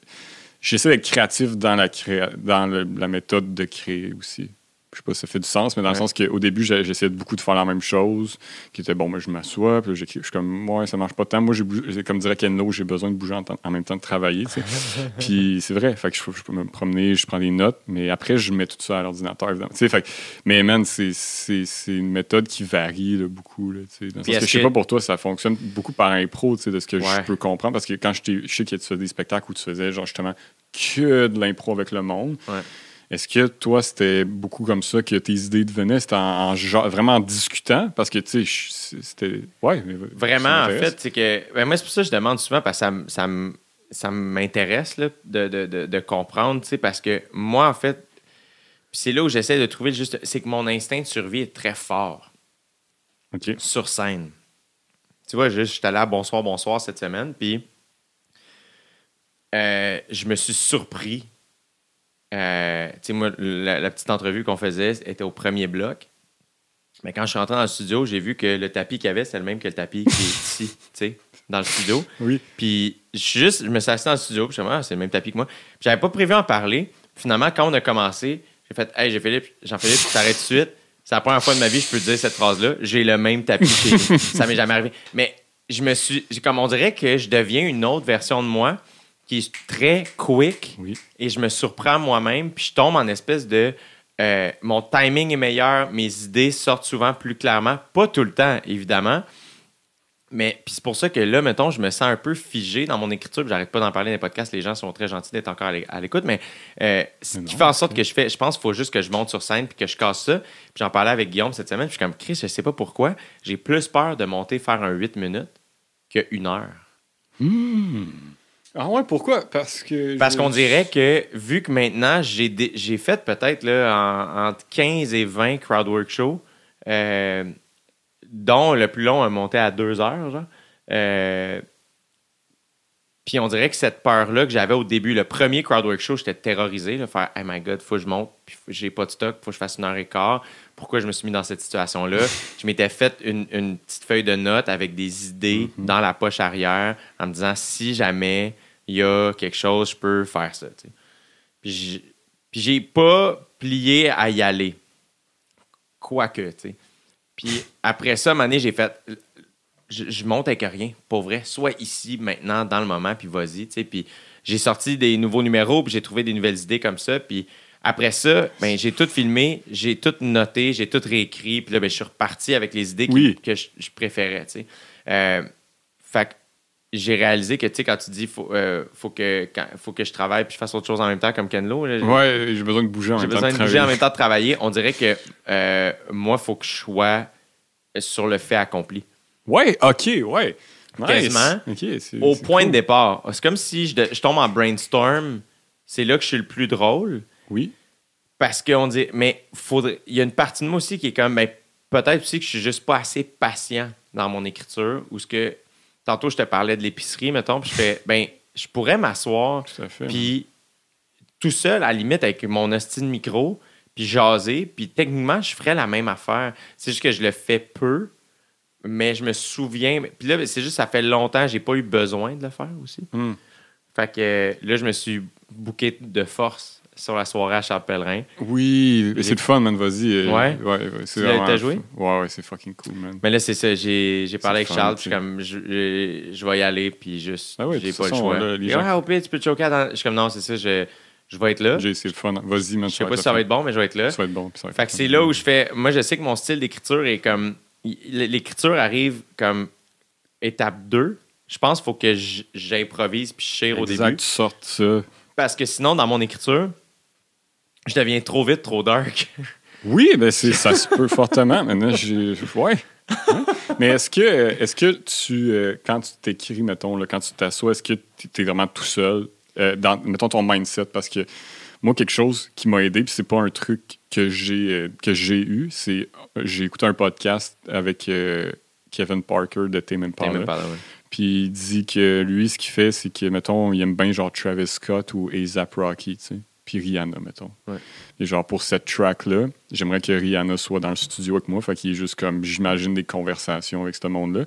J'essaie d'être créatif dans, la, créa- dans la méthode de créer aussi. Je sais pas si ça fait du sens, mais dans le sens qu'au début, j'essayais beaucoup de faire la même chose, qui était bon, moi je m'assois, puis. Je suis comme, ouais, ça marche pas tant. Moi, j'ai comme dirait Kenlo, j'ai besoin de bouger en, même temps de travailler. tu sais. [laughs] puis c'est vrai, fait que je, je peux me promener, je prends des notes, mais après, je mets tout ça à l'ordinateur, évidemment. Tu sais, fait mais man, c'est- une méthode qui varie là, beaucoup. Là, tu sais. Dans le Puis sens que je sais pas pour toi, ça fonctionne beaucoup par impro, tu sais, de ce que Ouais. je peux comprendre, parce que quand je, je sais que tu faisais des spectacles où tu faisais genre justement que de l'impro avec le monde. Ouais. Est-ce que toi, c'était beaucoup comme ça que tes idées devenaient? C'était en, vraiment en discutant? Parce que, tu sais, je- c'était. Ouais, mais Vraiment, en fait, c'est que. ben, moi, c'est pour ça que je demande souvent, parce que ça, ça m'intéresse de, de, de, de comprendre, tu sais, parce que moi, en fait, c'est là où j'essaie de trouver le juste. C'est que mon instinct de survie est très fort OK. sur scène. Tu vois, juste, j'étais allé à Bonsoir, Bonsoir cette semaine, puis euh, je me suis surpris. Euh, tu sais, moi, la, la petite entrevue qu'on faisait était au premier bloc. Mais quand je suis rentré dans le studio, j'ai vu que le tapis qu'il y avait, c'est le même que le tapis qui est ici, tu sais, dans le studio. Oui. Puis juste, je me suis assis dans le studio, puis je me suis dit, ah, c'est le même tapis que moi. J'avais pas prévu en parler. Finalement, quand on a commencé, j'ai fait, hey, j'ai Philippe, Jean-Philippe, t'arrêtes tout de suite. C'est la première fois de ma vie que je peux te dire cette phrase-là. J'ai le même tapis. Ça m'est jamais arrivé. Mais je me suis, comme on dirait que je deviens une autre version de moi qui est très quick Oui. et je me surprends moi-même, puis je tombe en espèce de. euh, mon timing est meilleur, mes idées sortent souvent plus clairement. Pas tout le temps, évidemment. Mais puis c'est pour ça que là, mettons, je me sens un peu figé dans mon écriture. puis J'arrête pas d'en parler dans les podcasts. Les gens sont très gentils d'être encore à l'é- à l'écoute. Mais euh, ce Mais qui fait en sorte que je fais, je pense qu'il faut juste que je monte sur scène puis que je casse ça. Puis j'en parlais avec Guillaume cette semaine. Puis je suis comme, Chris, je sais pas pourquoi. J'ai plus peur de monter faire un 8 minutes qu'une heure. Ah ouais, pourquoi? Parce que. Parce je- qu'on dirait que, vu que maintenant, j'ai dé- j'ai fait peut-être là, en- entre 15 et 20 crowdwork shows, euh, dont le plus long a monté à deux heures. genre. Euh, puis on dirait que cette peur-là que j'avais au début, le premier crowdwork show, j'étais terrorisé, de faire Oh my god, faut que je monte, puis j'ai pas de stock, faut que je fasse une heure et quart. Pourquoi je me suis mis dans cette situation-là? [laughs] je m'étais fait une, une petite feuille de notes avec des idées dans la poche arrière en me disant si jamais il y a quelque chose, je peux faire ça. Puis j'ai- pas plié à y aller. Quoique, tu sais. Puis après ça, à un moment donné, j'ai fait. Je, je monte avec rien, pour vrai. Soit ici, maintenant, dans le moment, puis vas-y, tu sais. Puis j'ai sorti des nouveaux numéros, puis j'ai trouvé des nouvelles idées comme ça. Puis après ça, ben, j'ai tout filmé, j'ai tout noté, j'ai tout réécrit. Puis là, ben, je suis reparti avec les idées qui- que je, je préférais, tu sais. Euh, fait que j'ai réalisé que, tu sais, quand tu dis faut, euh, faut, que, quand- faut que je travaille puis je fasse autre chose en même temps, comme Ken Lo, là, Ouais, j'ai besoin de bouger en j'ai même temps. besoin de bouger en même temps de travailler. On dirait que euh, moi, il faut que je sois sur le fait accompli. Ouais, ok, ouais. Quasiment. Au point cool. de départ. C'est comme si je tombe en brainstorm. C'est là que je suis le plus drôle. Oui. Parce qu'on dit, mais faudrait, il y a une partie de moi aussi qui est comme, ben, peut-être aussi que je suis juste pas assez patient dans mon écriture. Ou ce que, tantôt, je te parlais de l'épicerie, mettons, puis je fais, ben, je pourrais m'asseoir, puis tout seul, à la limite, avec mon hostie de micro, puis jaser, puis techniquement, je ferais la même affaire. C'est juste que je le fais peu, mais je me souviens. Puis là, c'est juste, ça fait longtemps, j'ai pas eu besoin de le faire aussi. Hmm. Fait que là, je me suis booké de force sur la soirée à Charles Pellerin. Oui, c'est le fun, man. Vas-y. Ouais? ouais, ouais, c'est Tu l'as- joué? Ouais, ouais, c'est fucking cool, man. Mais là, c'est ça. J'ai j'ai parlé avec fun, Charles, puis comme, je, vais y aller, puis juste, Ah ouais, j'ai pas le choix. là, gens- Ouais, au pire, tu peux te choquer. dans- Je suis comme, non, c'est ça, je, je vais être là. J'ai c'est le fun. Vas-y, man. Je sais pas si ça va être bon, mais je vais être là. Ça va être bon. puis ça va être Fait que c'est là où je fais. Moi, je sais que mon style d'écriture est comme. L'écriture arrive comme étape 2. Je pense qu'il faut que j'improvise puis je chire au Exact, début. tu sortes ça. Parce que sinon, dans mon écriture, je deviens trop vite, trop dark. Oui, ben c'est, ça se peut fortement. Maintenant, j'ai. Ouais. Hein? Mais est-ce que, est-ce que tu, euh, quand tu t'écris, mettons, là, quand tu t'assois, est-ce que tu es vraiment tout seul euh, dans, mettons, ton mindset? Parce que moi, quelque chose qui m'a aidé, puis c'est pas un truc que j'ai, euh, que j'ai eu, c'est j'ai écouté un podcast avec euh, Kevin Parker de Tame Impala. Ouais. Puis il dit que lui, ce qu'il fait, c'est que, mettons, il aime bien genre Travis Scott ou A$AP Rocky, tu sais. Puis Rihanna, mettons. Ouais. Et genre, pour cette track-là, j'aimerais que Rihanna soit dans le studio avec moi. Fait qu'il est juste comme, j'imagine, des conversations avec ce monde-là.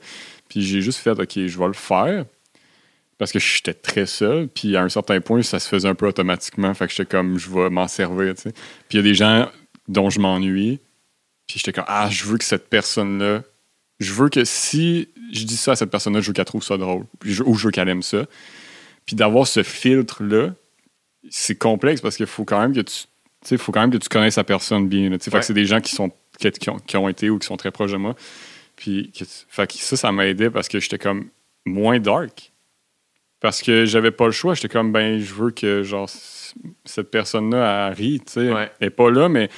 Puis j'ai juste fait, OK, je vais le faire. Parce que j'étais très seul. Puis à un certain point, ça se faisait un peu automatiquement. Fait que j'étais comme, je vais m'en servir, tu sais. Puis il y a des gens dont je m'ennuie. Puis j'étais comme, ah, je veux que cette personne-là je veux que si je dis ça à cette personne-là, je veux qu'elle trouve ça drôle. Puis je- ou je veux qu'elle aime ça. Puis d'avoir ce filtre-là, c'est complexe parce qu'il faut quand même que tu. faut quand même que tu connaisses la personne bien. là, Ouais. c'est des gens qui sont qui, ont, qui ont été ou qui sont très proches de moi. Puis que tu- fait que ça, ça m'a aidé parce que j'étais comme moins dark. Parce que j'avais pas le choix. J'étais comme ben je veux que genre cette personne-là elle rit, tu sais. Ouais. Elle est pas là, mais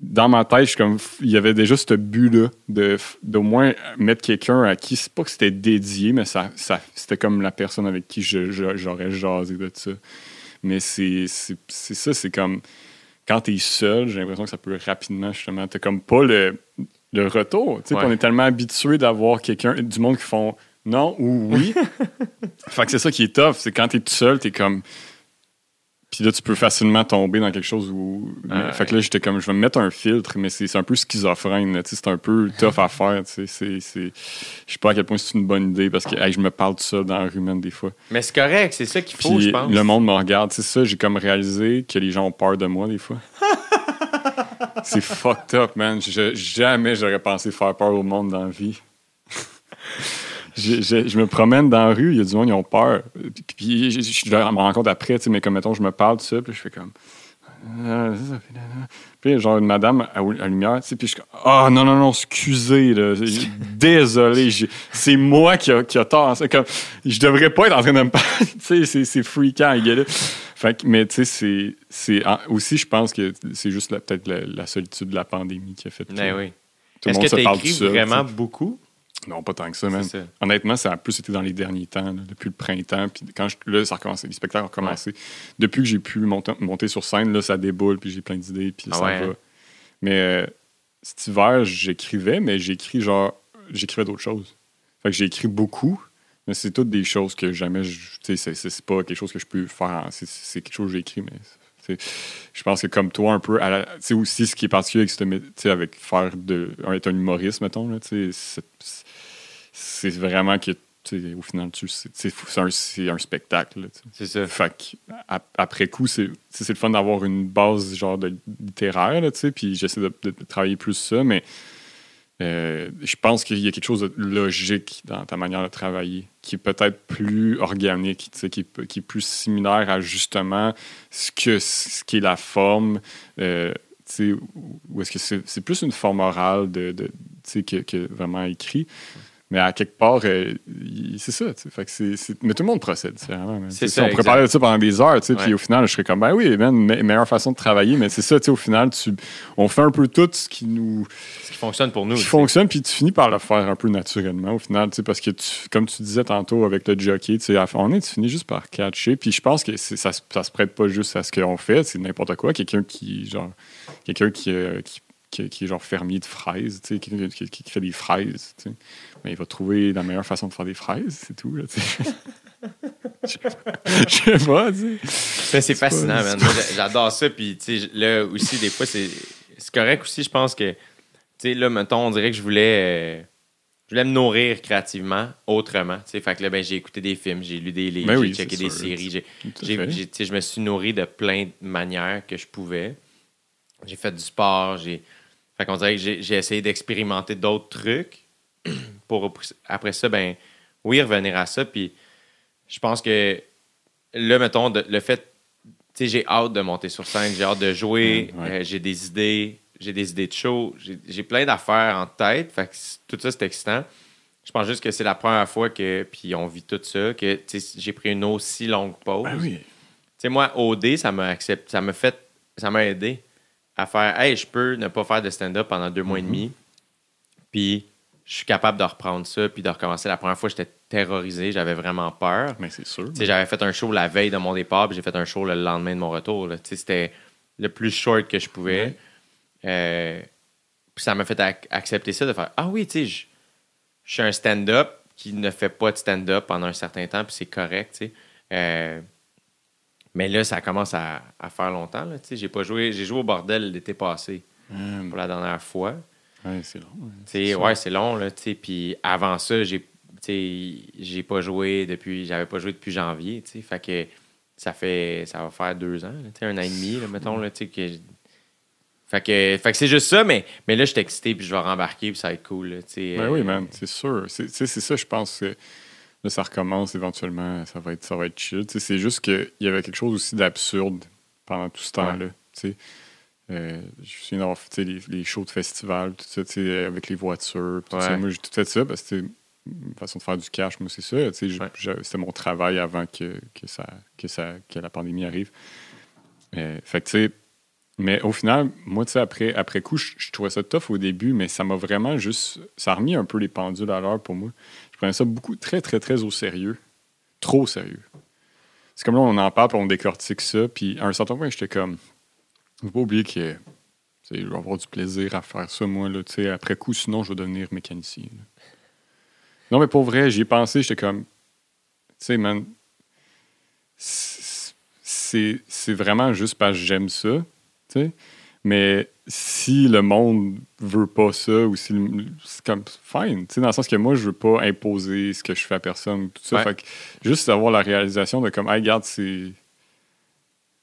dans ma tête, je suis comme, il y avait déjà ce but-là de, d'au moins mettre quelqu'un à qui, c'est pas que c'était dédié, mais ça, ça, c'était comme la personne avec qui je, je- j'aurais jasé de ça. Mais c'est, ça, c'est comme, quand t'es seul, j'ai l'impression que ça peut rapidement, justement, t'as comme pas le, le retour. Tu sais, Ouais. on est tellement habitué d'avoir quelqu'un, du monde qui font non ou oui. [laughs] fait que c'est ça qui est tough, c'est quand t'es tout seul, t'es comme. Puis là, tu peux facilement tomber dans quelque chose où. Ah, fait que là, j'étais comme, je vais me mettre un filtre, mais c'est un peu schizophrène. là, tu sais, C'est un peu tough à faire. Je sais pas à quel point c'est une bonne idée parce que hey, je me parle tout seul dans la rue, des fois. Mais c'est correct, c'est ça qu'il faut, je pense. le monde me regarde. C'est ça, j'ai comme réalisé que les gens ont peur de moi, des fois. [laughs] c'est fucked up, man. Je- jamais j'aurais pensé faire peur au monde dans la vie. Je, je- je me promène dans la rue, il y a du monde, ils ont peur. Puis, je, me rends compte après, tu sais, mais comme mettons, je me parle de ça, puis je fais comme. Ça, puis genre une madame à, à lumière, tu sais, puis je suis comme, ah non, non, non, excusez, là, [laughs] désolé, c'est moi qui a, qui a tort. C'est comme, je devrais pas être en train de me parler, [laughs] tu sais, c'est- freakant, il là. Fait que, mais tu sais, c'est- aussi, je pense que c'est juste la- peut-être la, la solitude de la pandémie qui a fait Ben oui. Est-ce que tu écrit vraiment beaucoup? Non, pas tant que ça, man. Ça. Honnêtement, ça a plus été dans les derniers temps, là, depuis le printemps. Puis quand je- là, ça a recommencé, les spectacles ont commencé. Depuis que j'ai pu monter, monter sur scène, là, ça déboule, puis j'ai plein d'idées, puis Ah ça ouais, va. Mais euh, cet hiver, j'écrivais, mais j'écris genre, j'écrivais d'autres choses. Fait que j'ai écrit beaucoup, mais c'est toutes des choses que jamais, tu sais, c'est- pas quelque chose que je peux faire. c'est- quelque chose que j'ai écrit, mais je pense que comme toi, un peu, tu sais, aussi ce qui est particulier avec, ce mé- tu sais, avec faire de, être un humoriste, mettons, là, sais, c'est- vraiment que, au final, c'est un, c'est un spectacle. C'est ça. Fait que, ap- après coup, c'est le fun d'avoir une base genre de littéraire, là, puis j'essaie de, travailler plus ça, mais euh, je pense qu'il y a quelque chose de logique dans ta manière de travailler, qui est peut-être plus organique, tu sais, qui, qui est plus similaire à justement ce, que, ce qui est la forme, euh, ou est-ce que c'est plus une forme orale de, de- tu sais, que, que vraiment écrit. Mais à quelque part, euh, c'est ça. que Mais tout le monde procède différemment. ça, On de ça pendant des heures, puis Ouais. au final, je serais comme, ben oui, man, me- meilleure façon de travailler. Mais c'est ça, au final, tu, on fait un peu tout ce qui nous Ce qui fonctionne pour nous. qui tu sais. fonctionne, puis tu finis par le faire un peu naturellement au final, parce que, tu- comme tu disais tantôt avec le jockey, à un moment tu finis juste par catcher. Puis je pense que ça, ça se prête pas juste à ce qu'on fait, c'est n'importe quoi. Quelqu'un qui, genre, quelqu'un qui, euh, qui, qui- qui est genre fermier de fraises, tu sais, qui, qui- qui fait des fraises, tu sais. Mais il va trouver la meilleure façon de faire des fraises, c'est tout, là, tu sais. Je sais pas, je sais pas, tu sais. C'est fascinant, pas- man. J'adore ça. Puis, tu sais, là aussi, des fois, c'est c'est correct aussi. Je pense que, tu sais, là, mettons, on dirait que je voulais, euh, je voulais me nourrir créativement, autrement. Tu sais, fait que là, ben, j'ai écouté des films, j'ai lu des livres, Ben j'ai oui, checké des sûr. séries. je me suis nourri de plein de manières que je pouvais. J'ai fait du sport. J'ai... Fait qu'on dirait que j'ai, essayé d'expérimenter d'autres trucs pour après ça, ben oui, revenir à ça. Puis je pense que là, mettons, de- le fait, tu sais, j'ai hâte de monter sur scène, j'ai hâte de jouer, ouais. euh, j'ai des idées, j'ai des idées de show, j'ai, plein d'affaires en tête. Fait que tout ça, c'est excitant. Je pense juste que c'est la première fois que, puis on vit tout ça, que j'ai pris une aussi longue pause. Ben oui. Tu sais, moi, OD, ça m'a accepté, ça m'a fait, ça m'a aidé à faire, hey, je peux ne pas faire de stand-up pendant deux mois et demi, puis je suis capable de reprendre ça, puis de recommencer. La première fois, j'étais terrorisé, j'avais vraiment peur. Mais c'est sûr. J'avais fait un show la veille de mon départ, puis j'ai fait un show le lendemain de mon retour. C'était le plus short que je pouvais. Euh, puis ça m'a fait ac- accepter ça, de faire Ah oui, tu sais, je je suis un stand-up qui ne fait pas de stand-up pendant un certain temps, puis c'est correct, tu sais. Euh, mais là, ça commence à, à faire longtemps. J'ai pas joué. J'ai joué au bordel l'été passé Hum, pour la dernière fois. ouais, c'est long. ouais. Tu sais, ouais, c'est long, là. Puis avant ça, j'ai, pas joué depuis, j'avais pas joué depuis janvier. Fait que ça fait, ça va faire deux ans, là, un an et demi, là, mettons, là, tu sais, que... Fait que, fait que c'est juste ça, mais, mais là, je suis excité, puis je vais rembarquer, puis ça va être cool, là. Ben euh, oui, man, c'est sûr. C'est c'est ça, je pense que là, ça recommence éventuellement, ça va être, ça va être chill. C'est juste qu'il y avait quelque chose aussi d'absurde pendant tout ce temps-là. Euh, je me souviens d'avoir fait les, les shows de festival, tout ça, avec les voitures. tout ça. Moi, j'ai tout fait ça parce que c'était une façon de faire du cash. Moi, c'est ça. Ouais. C'était mon travail avant que, que, ça, que, ça, que la pandémie arrive. Euh, fait que, Mais au final, moi, tu sais, après, après coup, je, je trouvais ça tough au début, mais ça m'a vraiment juste. Ça a remis un peu les pendules à l'heure pour moi. Je prenais ça beaucoup, très, très, très au sérieux. Trop sérieux. C'est comme là, on en parle, puis on décortique ça, puis à un certain point, j'étais comme. Faut pas oublier que. Je vais avoir du plaisir à faire ça, moi, là, après coup, sinon, je vais devenir mécanicien. Non, mais pour vrai, j'y ai pensé, j'étais comme. Tu sais, man. C'est vraiment juste parce que j'aime ça. Mais si le monde veut pas ça, ou si. le- C'est comme. Fine, tu sais, dans le sens que moi, je veux pas imposer ce que je fais à personne, tout ça. Ouais. Fait que juste avoir la réalisation de comme, hey, regarde, c'est.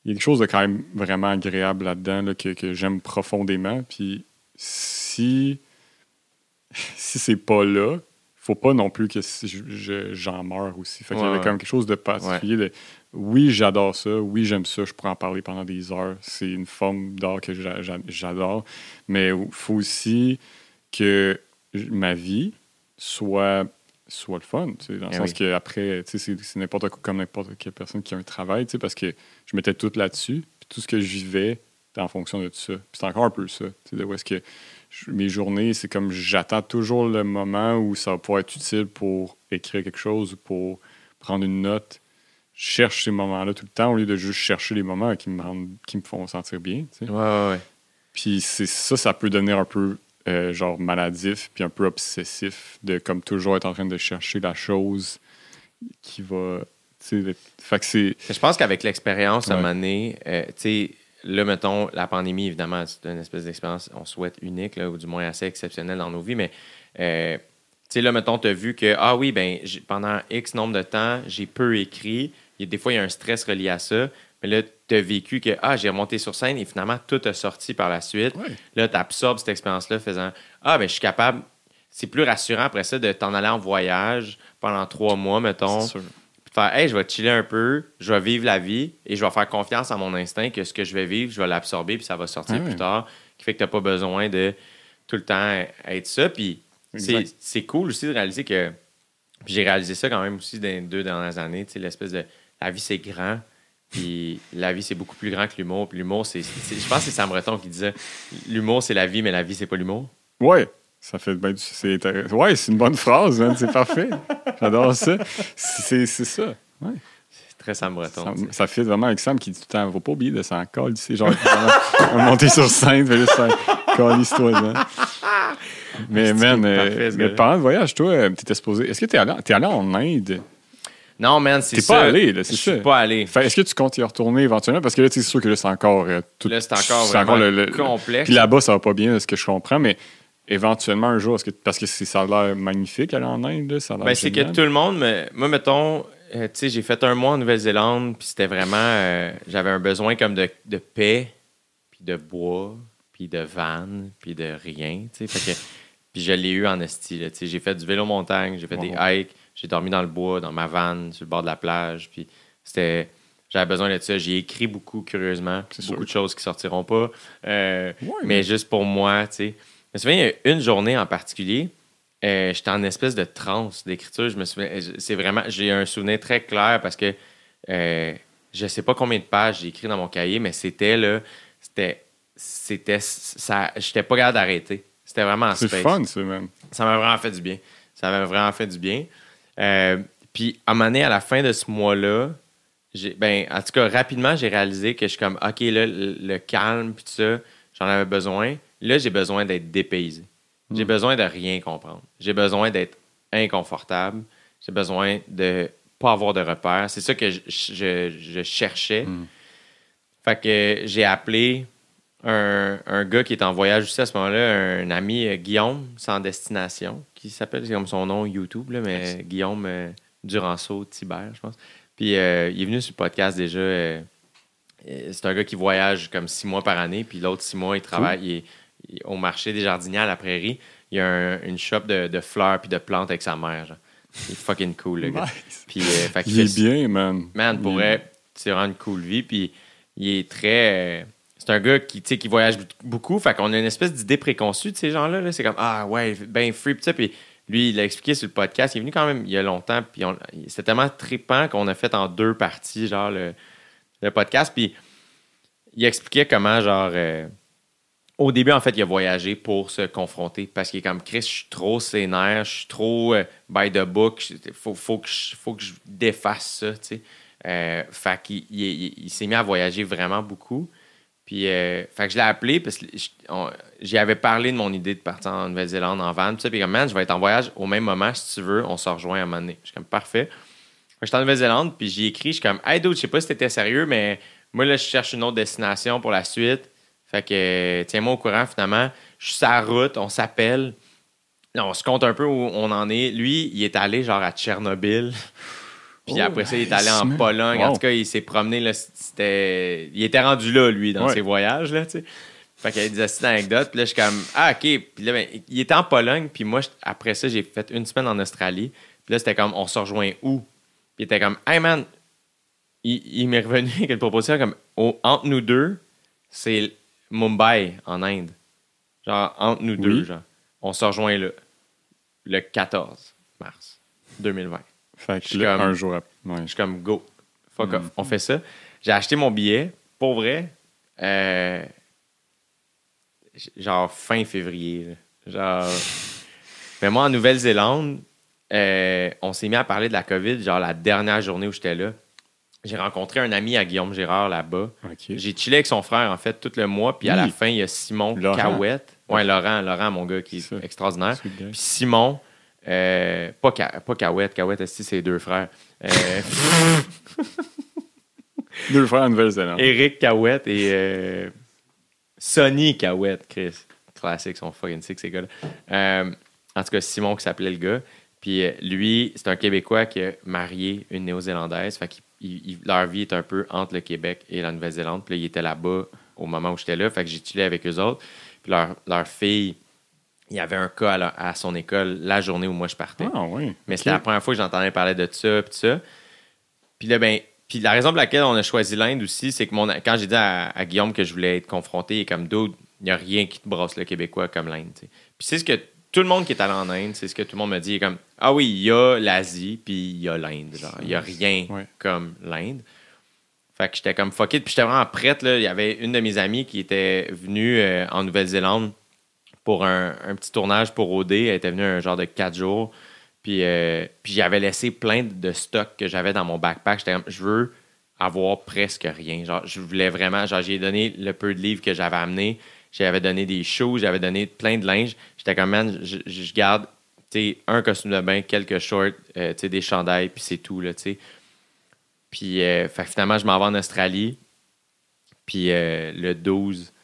Il y a quelque chose de quand même vraiment agréable là-dedans là, que, que j'aime profondément. Puis si, [laughs] si c'est pas là, faut pas non plus que si je- j'en meure aussi. Fait qu'il y avait ouais. même quelque chose de particulier. De, oui, j'adore ça. Oui, j'aime ça. Je pourrais en parler pendant des heures. C'est une forme d'art que j'a- j'a- j'adore. Mais il faut aussi que ma vie soit soit le fun, dans le Eh sens oui. que après, tu sais, c'est n'importe quoi comme n'importe quelle personne qui a un travail, parce que je mettais tout là-dessus, puis tout ce que je vivais était en fonction de tout ça. Puis c'est encore un peu ça, de où est-ce que je- mes journées, c'est comme j'attends toujours le moment où ça va pouvoir être utile pour écrire quelque chose ou pour prendre une note. Je cherche ces moments-là tout le temps au lieu de juste chercher les moments qui me rendent, qui me font sentir bien, tu sais. Ouais, ouais, ouais. Puis c'est ça, ça peut devenir un peu euh, genre maladif, puis un peu obsessif, de comme toujours être en train de chercher la chose qui va. tu sais, le- Fait que c'est. Je pense qu'avec l'expérience, à un Ouais. moment donné, euh, tu sais, là, mettons, la pandémie, évidemment, c'est une espèce d'expérience, on souhaite unique, là, ou du moins assez exceptionnelle dans nos vies, mais, euh, tu sais, là, mettons, tu as vu que, ah oui, ben, pendant X nombre de temps, j'ai peu écrit. Il y a, des fois, il y a un stress relié à ça. Mais là, tu as vécu que, ah, j'ai remonté sur scène et finalement, tout a sorti par la suite. Là, tu absorbes cette expérience-là faisant, ah, ben, je suis capable. C'est plus rassurant après ça de t'en aller en voyage pendant trois mois, mettons c'est sûr. puis de faire hey, je vais chiller un peu, je vais vivre la vie et je vais faire confiance à mon instinct que ce que je vais vivre, je vais l'absorber puis ça va sortir Ah plus tard, qui fait que tu n'as pas besoin de tout le temps être ça. Puis c'est cool aussi de réaliser que. Puis j'ai réalisé ça quand même aussi dans les deux dernières années, tu sais, l'espèce de. La vie, c'est grand. Puis la vie, c'est beaucoup plus grand que l'humour. Puis l'humour, c'est. c'est- Je pense que c'est Sam Breton qui disait l'humour, c'est la vie, mais la vie, c'est pas l'humour. Ouais, ça fait ben, du- c'est intéressant. Ouais, c'est une bonne phrase, man, c'est parfait. J'adore ça. C'est c'est ça. Ouais. C'est très Sam Breton. Ça, fit vraiment avec Sam qui dit tout le temps faut pas oublier de s'en coller. C'est genre, on va monter sur scène, fait juste toi Mais, man, euh, mais pendant le voyage, toi, euh, t'étais supposé. Est-ce que t'es allé, t'es allé en Inde? Non, man, c'est T'es ça. pas allé, là, c'est Je suis ça. pas allé. Est-ce que tu comptes y retourner éventuellement? Parce que là, c'est sûr que là, c'est encore. euh, tout, Là, c'est encore vraiment le- le- complexe. Puis là-bas, ça va pas bien, de ce que je comprends, mais éventuellement, un jour, est-ce que, parce que c'est- ça a l'air magnifique aller en Inde, là, ça a l'air Ben, c'est que tout le monde, me- moi, mettons, euh, tu sais, j'ai fait un mois en Nouvelle-Zélande, puis c'était vraiment, euh, j'avais un besoin comme de, de paix, puis de bois, puis de vannes, puis de rien, tu sais. Puis je l'ai eu en esti, tu sais. J'ai fait du vélo montagne, j'ai fait des hikes, j'ai dormi dans le bois, dans ma vanne, sur le bord de la plage, puis c'était... J'avais besoin de ça. J'ai écrit beaucoup, curieusement. Beaucoup sûr. de choses qui sortiront pas. Euh, Ouais, mais juste pour moi, tu sais. Je me souviens, il y a une journée en particulier, euh, j'étais en espèce de transe d'écriture. Je me souviens, c'est vraiment, j'ai un souvenir très clair parce que euh, je sais pas combien de pages j'ai écrit dans mon cahier, mais c'était là, c'était, c'était, ça, j'étais pas capable d'arrêter. C'était vraiment en C'est fun, ça, man. Ça m'a vraiment fait du bien. Ça m'a vraiment fait du bien. Euh, puis, à un moment donné, à la fin de ce mois-là, ben, en tout cas, rapidement, j'ai réalisé que je suis comme, OK, là, le, le calme, puis tout ça, j'en avais besoin. Là, j'ai besoin d'être dépaysé. J'ai besoin de rien comprendre. J'ai besoin d'être inconfortable. J'ai besoin de pas avoir de repères. C'est ça que je, je- je cherchais. Mm. Fait que j'ai appelé un, un gars qui est en voyage aussi à ce moment-là, un ami, euh, Guillaume, sans destination, qui s'appelle, c'est comme son nom YouTube, là, mais Guillaume euh, Duranceau Thibert, je pense. Puis euh, il est venu sur le podcast déjà. euh, c'est un gars qui voyage comme six mois par année, puis l'autre six mois, il travaille il est- il est au marché des jardiniers à la prairie. Il y a un- une shop de, de fleurs puis de plantes avec sa mère. genre. Il est fucking cool, le gars. Nice. Puis, euh, fait qu'il Il fait- est bien, man. Man, pour Il- vrai, c'est vraiment une cool vie. Puis il est très. C'est un gars qui, qui voyage beaucoup. Fait qu'on a une espèce d'idée préconçue de ces gens-là. là. C'est comme, ah ouais, ben free. Puis, ça, puis lui, il l'a expliqué sur le podcast. Il est venu quand même il y a longtemps. Puis c'était tellement trippant qu'on a fait en deux parties, genre, le, le podcast. Puis il expliquait comment, genre, euh, au début, en fait, il a voyagé pour se confronter parce qu'il est comme Chris, je suis trop sénère, je suis trop euh, by the book, faut, faut, que je, faut que je défasse ça, tu sais. Euh, fait qu'il il, il- il s'est mis à voyager vraiment beaucoup. Puis, euh, fait que je l'ai appelé parce que j'y avais parlé de mon idée de partir en Nouvelle-Zélande en van. Puis, comme, man, je vais être en voyage au même moment si tu veux, on se rejoint à un moment donné. Je suis comme, parfait. J'étais en Nouvelle-Zélande, puis j'ai écrit, je suis comme, hey, dude, je sais pas si t'étais sérieux, mais moi, là, je cherche une autre destination pour la suite. Fait que, tiens-moi au courant, finalement. Je suis sur la route, on s'appelle. On se compte un peu où on en est. Lui, il est allé, genre, à Tchernobyl. [laughs] Puis Oh, après ça, il est allé nice, en. Pologne. En tout cas, il s'est promené, là, c'était... Il était rendu là, lui, dans Ouais. ses voyages, là. Fait qu'il y a des astuces d'anecdotes. Puis là, je suis comme, ah, OK. Puis là, ben, il était en Pologne. Puis moi, après ça, j'ai fait une semaine en Australie. Puis là, c'était comme, on se rejoint où? Puis il était comme, hey man, il, il m'est revenu avec une proposition comme, entre nous deux, c'est Mumbai, en Inde. Genre, entre nous deux, genre. On se rejoint là, le 14 mars 2020. Fait Je que suis là, comme- un jour après. ouais. Je suis comme, go, fuck Mm. off. On fait ça. J'ai acheté mon billet, pour vrai, euh, genre fin février. là. Genre. [laughs] Mais moi, en Nouvelle-Zélande, euh, on s'est mis à parler de la COVID, genre la dernière journée où j'étais là. J'ai rencontré un ami à Guillaume Gérard là-bas. J'ai chillé avec son frère, en fait, tout le mois. Puis à la fin, il y a Simon Laurent. Cahouette. Ouais, Laurent, Laurent, mon gars, qui est C'est ça. extraordinaire. Puis Simon, euh, pas, Ca- pas Cahouette, Cahouette, c'est ses deux frères? Euh, [laughs] Deux frères en Nouvelle-Zélande. Eric Cahouette et euh, Sonny Cahouette, Chris. Classique, sont fucking sick, ces gars-là. En tout cas, Simon qui s'appelait le gars. Puis lui, c'est un Québécois qui a marié une Néo-Zélandaise. Fait qu'ils leur vie est un peu entre le Québec et la Nouvelle-Zélande. Puis là, il était là-bas au moment où j'étais là. Fait que j'ai chillé avec eux autres. Puis leur, leur fille, il y avait un cas à, son école la journée où moi je partais. Ah, oui. Mais c'était la première fois que j'entendais parler de ça, puis ça. Puis là, ben, puis la raison pour laquelle on a choisi l'Inde aussi, c'est que mon, quand j'ai dit à, à Guillaume que je voulais être confronté, il est comme d'autres, il n'y a rien qui te brasse le Québécois comme l'Inde. Puis c'est ce que tout le monde qui est allé en Inde, c'est ce que tout le monde me dit. Comme, ah oui, il y a l'Asie, puis il y a l'Inde. Genre, il n'y a rien Ouais. comme l'Inde. Fait que j'étais comme fuck it. Puis j'étais vraiment prête. Là. Il y avait une de mes amies qui était venue euh, en Nouvelle-Zélande pour un, un petit tournage pour OD. Elle était venue un genre de quatre jours. Puis, euh, puis j'avais laissé plein de stocks que j'avais dans mon backpack. J'étais comme, je veux avoir presque rien. Genre, je voulais vraiment, genre, j'ai donné le peu de livres que j'avais amené. J'avais donné des shoes, j'avais donné plein de linge. J'étais comme, man, je, je- garde, un costume de bain, quelques shorts, euh, des chandails, puis c'est tout, là, tu. Puis, euh, finalement, je m'en vais en Australie. Puis, le 12, j'ai-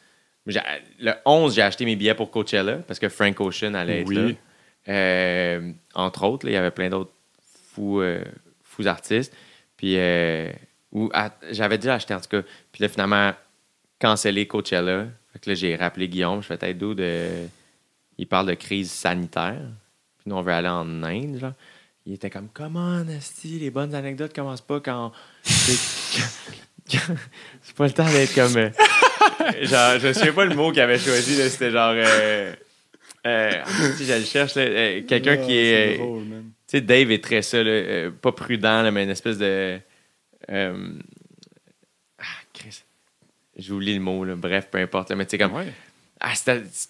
le 11, j'ai acheté mes billets pour Coachella parce que Frank Ocean allait être là. Euh, entre autres, il y avait plein d'autres fous, euh, fous artistes. Puis, euh, ah, j'avais déjà acheté en tout cas. Puis là, finalement, cancellé Coachella. Fait que là, j'ai rappelé Guillaume. Je fais tête d'eau de. Il parle de crise sanitaire. Puis nous, on veut aller en Inde, genre. Il était comme, comment, Asti, les bonnes anecdotes commencent pas quand. C'est [laughs] c'est pas le temps d'être comme. [laughs] genre, je sais pas le mot qu'il avait choisi, c'était genre. Euh, euh, si je le cherche, là, euh, quelqu'un Ah, qui est. drôle, tu sais, Dave est très ça, là, pas prudent, là, mais une espèce de. ah, Chris. J'oublie le mot, là. bref, peu importe. mais tu sais, comme. Ouais. Ah,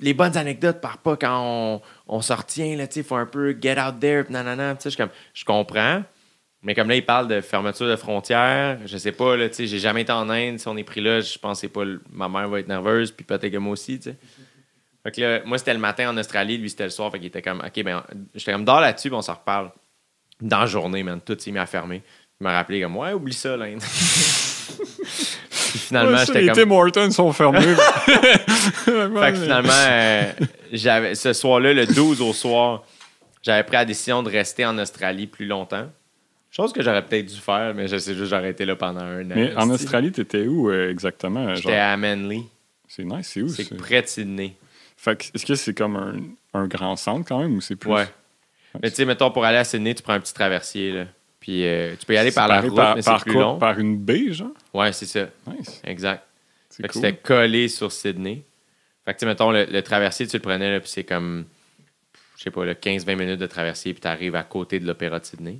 les bonnes anecdotes partent pas quand on, on se retient, là, tu sais, faut un peu get out there, nanana, tu sais, je comme, je comprends, mais comme là, il parle de fermeture de frontières, je sais pas, là, tu sais, j'ai jamais été en Inde, si on est pris là, je pensais pas, ma mère va être nerveuse, puis peut-être que moi aussi, tu sais. Fait que là, moi, c'était le matin en Australie, lui, c'était le soir, fait qu'il était comme, OK, ben, j'étais comme, dors là-dessus, on s'en reparle. Dans la journée, man, tout s'est mis à fermer. Il m'a rappelé comme, ouais, oublie ça, l'Inde. [laughs] Puis finalement, Ouais, ça, j'étais les comme. Tim Hortons sont fermés. [laughs] Fait que finalement, euh, j'avais, ce soir-là, le 12 au soir, j'avais pris la décision de rester en Australie plus longtemps. Chose que j'aurais peut-être dû faire, mais je sais juste j'aurais été là pendant un an. Mais en. Australie, t'étais où euh, exactement? J'étais à Manly. C'est nice, c'est où C'est près de Sydney. Fait que, est-ce que c'est comme un, un grand centre quand même ou c'est plus. Ouais. Mais tu sais, mettons, pour aller à Sydney, tu prends un petit traversier. Là. Puis euh, tu peux y aller par la route, par, mais c'est plus quoi? long. Par une baie, genre? Ouais, c'est ça. Nice. Exact. C'est Fait que cool. c'était collé sur Sydney. Fait que, tu sais, mettons, le, le traversier, tu le prenais, là, puis c'est comme, je sais pas, le 15-20 minutes de traversier, puis tu arrives à côté de l'Opéra de Sydney.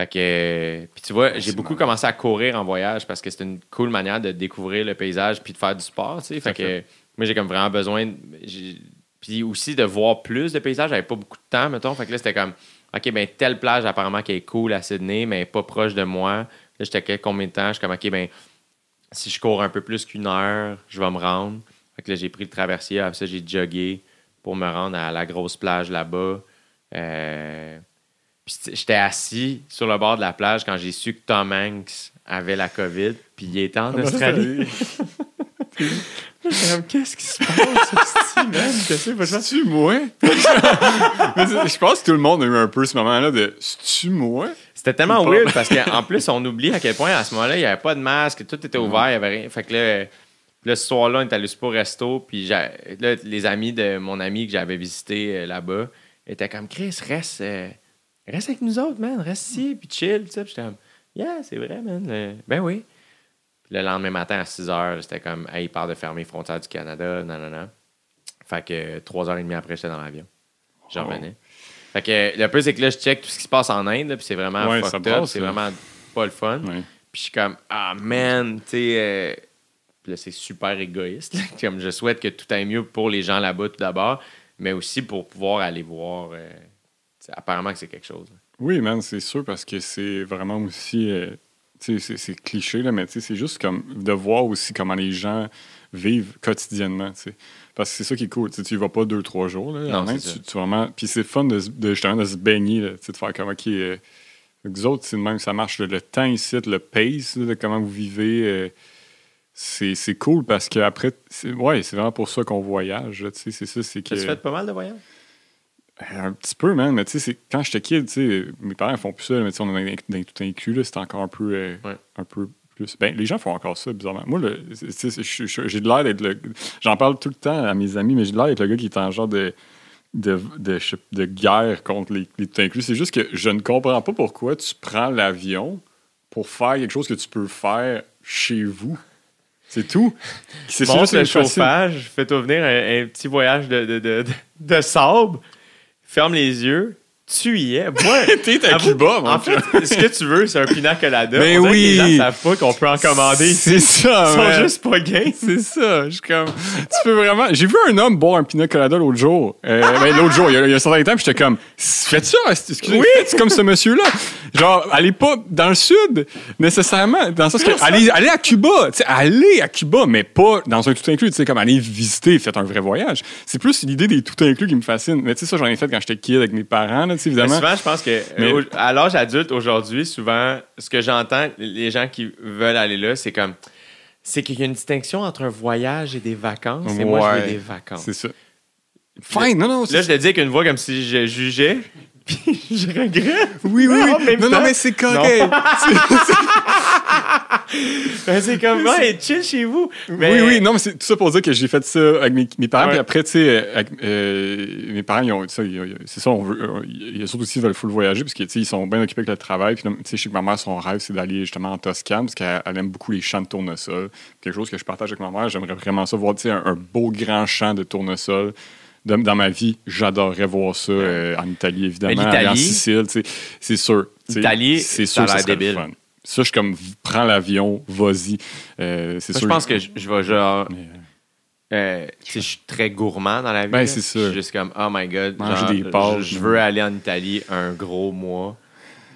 Fait que, puis tu vois, j'ai beaucoup commencé à courir en voyage parce que c'est une cool manière de découvrir le paysage puis de faire du sport, tu sais. Fait que moi, j'ai comme vraiment besoin, de- puis aussi de voir plus de paysages. J'avais pas beaucoup de temps, mettons. Fait que là, c'était comme, OK, ben telle plage apparemment qui est cool à Sydney, mais pas proche de moi. Là, j'étais combien de temps? Je suis comme, OK, ben si je cours un peu plus qu'une heure, je vais me rendre. Fait que là, j'ai pris le traversier. Après ça, j'ai jogué pour me rendre à la grosse plage là-bas. Euh, j'étais assis sur le bord de la plage quand j'ai su que Tom Hanks avait la COVID, puis il était en Australie. J'étais [laughs] comme, qu'est-ce qui se passe, man? [laughs] Qu'est-ce que c'est, C'est-tu moi? [laughs] Je pense que tout le monde a eu un peu ce moment-là de C'est-tu moi? C'était tellement weird parce qu'en plus, on oublie à quel point à ce moment-là, il n'y avait pas de masque, tout était ouvert, il n'y avait rien. Fait que là, là, ce soir-là, on est allé au resto, puis là, les amis de mon ami que j'avais visité euh, là-bas étaient comme Chris, reste, euh, reste avec nous autres, man, reste ici, puis chill, tu sais. Puis j'étais comme Yeah, c'est vrai, man. Le- Ben oui. Puis le lendemain matin à 6 h, c'était comme Hey, il part de fermer les frontières du Canada, non, non, non. Fait que 3h30 après, j'étais dans l'avion. J'en Oh. revenais. Fait que le plus, c'est que là, je check tout ce qui se passe en Inde, puis c'est vraiment Ouais, fucked up, c'est vraiment pas le fun. Ouais. Puis je suis comme, ah man, tu sais, euh, puis là, c'est super égoïste. là. [laughs] comme je souhaite que tout aille mieux pour les gens là-bas tout d'abord, mais aussi pour pouvoir aller voir. euh, apparemment que c'est quelque chose. Oui, man, c'est sûr, parce que c'est vraiment aussi. euh, tu sais, c'est- c'est cliché, là, mais tu sais, c'est juste comme de voir aussi comment les gens vivent quotidiennement. Parce que c'est ça qui est cool. tu sais, Tu y vas pas deux, trois jours. Là, Non, ça. tu, tu vraiment. Puis c'est fun de, justement de se baigner, là, de faire comme, OK. Euh, vous autres, c'est même ça marche. Le, le temps ici, le pace là, de comment vous vivez. euh, c'est c'est cool parce que après, c'est- ouais, c'est vraiment pour ça qu'on voyage. là, tu sais, C'est ça, c'est que. Tu fait pas mal de voyages? Euh, Un petit peu, man. Mais tu sais, quand j'étais kid, tu sais, mes parents font plus ça, mais tu sais, on est dans, tout inclus, là, c'est encore un peu, euh, Ouais. un peu plus. Ben, les gens font encore ça, bizarrement. Moi, je- je- j'ai de l'air d'être le. J'en parle tout le temps à mes amis, mais j'ai de l'air d'être le gars qui est en genre de. De, de, je guerre contre les, les tout inclus. C'est juste que je ne comprends pas pourquoi tu prends l'avion pour faire quelque chose que tu peux faire chez vous. C'est tout. C'est juste le chauffage, fais-toi venir un, un petit voyage de, de, de, de- de sable, ferme les yeux, tu y es. [laughs] Moi, T'es à Cuba, mon En fait, ce que tu veux, c'est un pina colada. Mais On dirait que oui. Les gens savent pas qu'on peut en commander. C'est ça, Ils sont man. juste pas gays. C'est ça. Je suis comme. Tu peux vraiment. J'ai vu un homme boire un pina colada l'autre jour. Euh, ben, l'autre jour, il y, a, il y a un certain temps, puis j'étais comme. Faites ça, excusez, Oui. faites comme ce monsieur-là? Genre, allez pas dans le sud, nécessairement. Dans le sens que. Allez, allez à Cuba. Tu sais, allez à Cuba, mais pas dans un tout inclus. Tu sais, comme allez visiter, faites un vrai voyage. C'est plus l'idée des tout inclus qui me fascine. Mais tu sais, ça, j'en ai fait quand j'étais kid avec mes parents, là, Mais souvent, je pense que Mais- euh, à l'âge adulte aujourd'hui, souvent, ce que j'entends, les gens qui veulent aller là, c'est comme. C'est qu'il y a une distinction entre un voyage et des vacances. Et moi, je Ouais. veux des vacances. C'est ça. Fine, non, non. Là, je le dis avec une voix comme si je jugeais, [laughs] puis je regrette. Oui, oui, oui. Non, non, mais c'est correct. [laughs] Ben, c'est comme, ouais, chill chez vous. Mais- Oui, oui, non, mais c'est tout ça pour dire que j'ai fait ça avec mes, mes parents. Ouais. Puis après, tu sais, euh, mes parents, ils ont, ça, ils- ils- c'est ça, on veut, euh, ils autres aussi veulent full voyager parce que, tu sais, ils sont bien occupés avec le travail. Puis, tu sais, je sais que ma mère, son rêve, c'est d'aller justement en Toscane parce qu'elle elle aime beaucoup les champs de tournesol. Quelque chose que je partage avec ma mère. J'aimerais vraiment ça, voir, tu sais, un, un beau grand champ de tournesol. Dans, ma vie, j'adorerais voir ça euh, en Italie, évidemment. En Sicile, tu sais, c'est sûr. L'Italie, c'est ça sûr ça le débile. fun. Ça, je suis comme, prends l'avion, vas-y. Euh, c'est sûr. je pense que je, je vais genre. Mais, euh, je suis très gourmand dans la vie. Ben, c'est ça. Je suis juste comme, oh my god. Manger genre, des pâtes, je, veux aller en Italie un gros mois.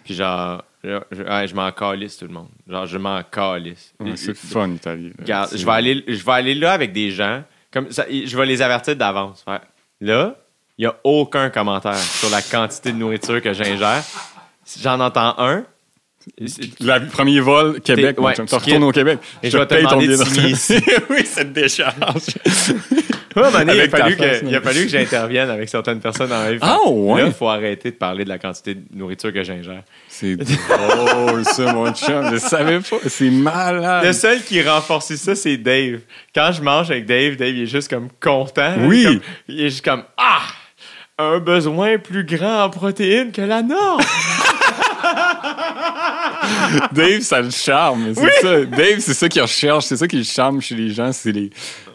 Puis genre, je, je- ouais, je m'en calisse tout le monde. Genre, je m'en calisse. Ouais, c'est fun, l'Italie. je vais, aller, je vais aller là avec des gens. Comme ça, je vais les avertir d'avance. Là, il n'y a aucun commentaire sur la quantité de nourriture que j'ingère. J'en entends un, Le premier vol, Québec, ouais, tu retournes au Québec. Et je vais te demander de signer ici. [laughs] oui, cette décharge. Donné, il, a fallu face, que, il a fallu que [laughs] j'intervienne avec certaines personnes dans ma vie. Ah, ouais? Là, il faut arrêter de parler de la quantité de nourriture que j'ingère. C'est drôle, ça, mon chum. Je savais pas. C'est malade. Le seul qui renforce ça, c'est Dave. Quand je mange avec Dave, Dave, il est juste comme content. Oui. Il est, comme- il est juste comme Ah! Un besoin plus grand en protéines que la norme. [laughs] [laughs] Dave, ça le charme. C'est ça. Dave, c'est ça qu'il recherche. C'est ça qui le charme chez les gens. C'est les,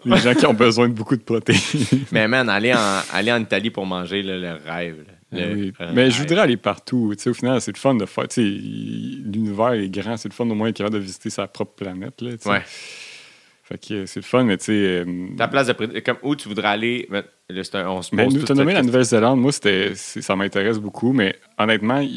les gens qui ont besoin de beaucoup de protéines. [laughs] Mais man, aller en, aller en Italie pour manger, là, le rêve. là. Le- oui. euh, Mais je voudrais aller partout. Au final, c'est le fun de faire. L'univers est grand, c'est le fun au moins capable de visiter sa propre planète. Là. Ouais. Fait que euh, c'est le fun, mais tu sais. euh, Ta place de comme où tu voudrais aller, ben, un- on se pose nous, nommé la. Nouvelle-Zélande. Moi, c'était, ça m'intéresse beaucoup, mais honnêtement, il-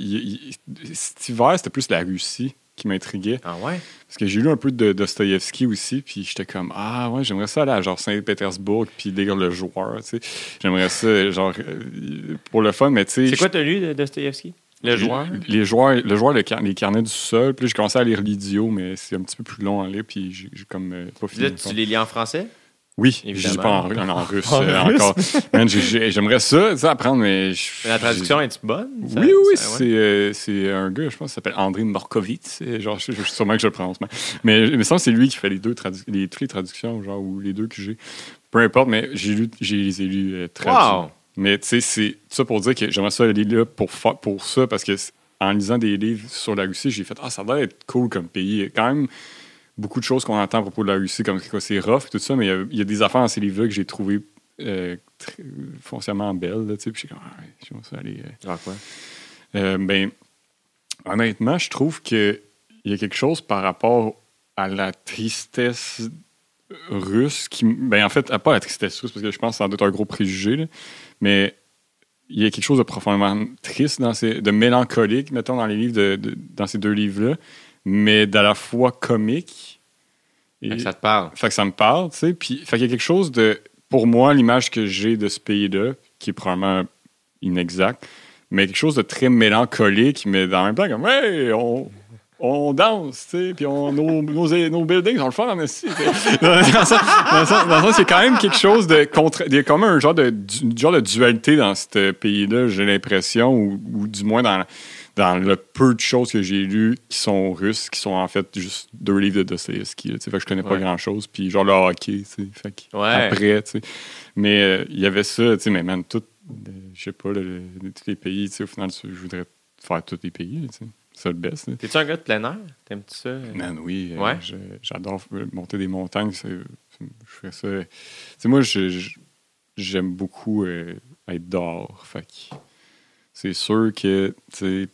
il- cet hiver, c'était plus la Russie qui m'intriguait. Ah ouais? Parce que j'ai lu un peu de Dostoïevski aussi, puis j'étais comme, ah ouais, j'aimerais ça aller à genre Saint-Pétersbourg, puis lire le joueur, tu sais. J'aimerais ça, genre, euh, pour le fun, mais tu sais. C'est quoi t'as lu de Dostoevsky? Le joueur? Les joueurs, le joueur, le car- les carnets du sol. Puis là, j'ai commencé à lire l'idiot, mais c'est un petit peu plus long à lire, puis j'ai comme euh, pas fini. Là, tu les lis en français? Oui, je Évidemment. dis pas en, ru- en- en russe En euh, russe? encore. J'aimerais ça, ça apprendre, mais. je- La traduction est-tu bonne? Ça- oui, oui, ouais. euh, c'est un gars, je pense, qui s'appelle André Morkovitz. Genre, je, je, sûrement que je le prononce mal. Mais il me semble que c'est lui qui fait les deux tradu- les, toutes les traductions, genre, ou les deux que j'ai. Peu importe, mais j'ai lu, j'ai les ai lus euh, traduits. Wow! Mais tu sais, c'est ça pour dire que j'aimerais ça aller là pour, pour ça, parce que en lisant des livres sur la Russie, j'ai fait Ah, ça doit être cool comme pays. Il y a quand même beaucoup de choses qu'on entend à propos de la Russie, comme quoi c'est rough et tout ça, mais il y a, il y a des affaires dans ces livres-là que j'ai trouvées euh, foncièrement belles. Là, tu sais, puis je suis comme Ah, j'aimerais ça aller. euh, Ah, quoi? euh, ben, honnêtement, je trouve qu'il y a quelque chose par rapport à la tristesse russe qui. Ben, en fait, pas la tristesse russe, parce que je pense que ça doit être un gros préjugé, là, mais il y a quelque chose de profondément triste, dans ces, de mélancolique, mettons, dans les livres de, de- dans ces deux livres-là, mais d'à la fois comique. Et, Fait que ça te parle. fait que ça me parle, tu sais. Puis, fait qu'il y a quelque chose de. Pour moi, l'image que j'ai de ce pays-là, qui est probablement inexacte, mais quelque chose de très mélancolique, mais en même temps, comme, hey, on. On danse, tu sais, puis on, nos, nos, nos buildings sont le fun en esti. Dans le sens- c'est quand même quelque chose de contre. Il y a quand même un genre de, du- genre de dualité dans ce pays-là, j'ai l'impression, ou, ou du moins dans, dans le peu de choses que j'ai lues qui sont russes, qui sont en fait juste deux livres de Dostoevsky. tu sais. Fait que je connais pas Ouais. grand-chose. Puis genre le hockey, tu sais. Fait que Ouais. après, tu sais. Mais euh, il y avait ça, tu sais, mais man, tout, euh, je sais pas, le- le- tous les pays, tu sais, au final, je voudrais faire tous les pays, tu sais. C'est le best. T'es-tu un gars de plein air? T'aimes-tu ça? Man, oui. euh, Ouais. J'adore monter des montagnes. Je fais ça. Tu sais, moi, j'aime beaucoup euh, être dehors. Fait que c'est sûr que, tu sais,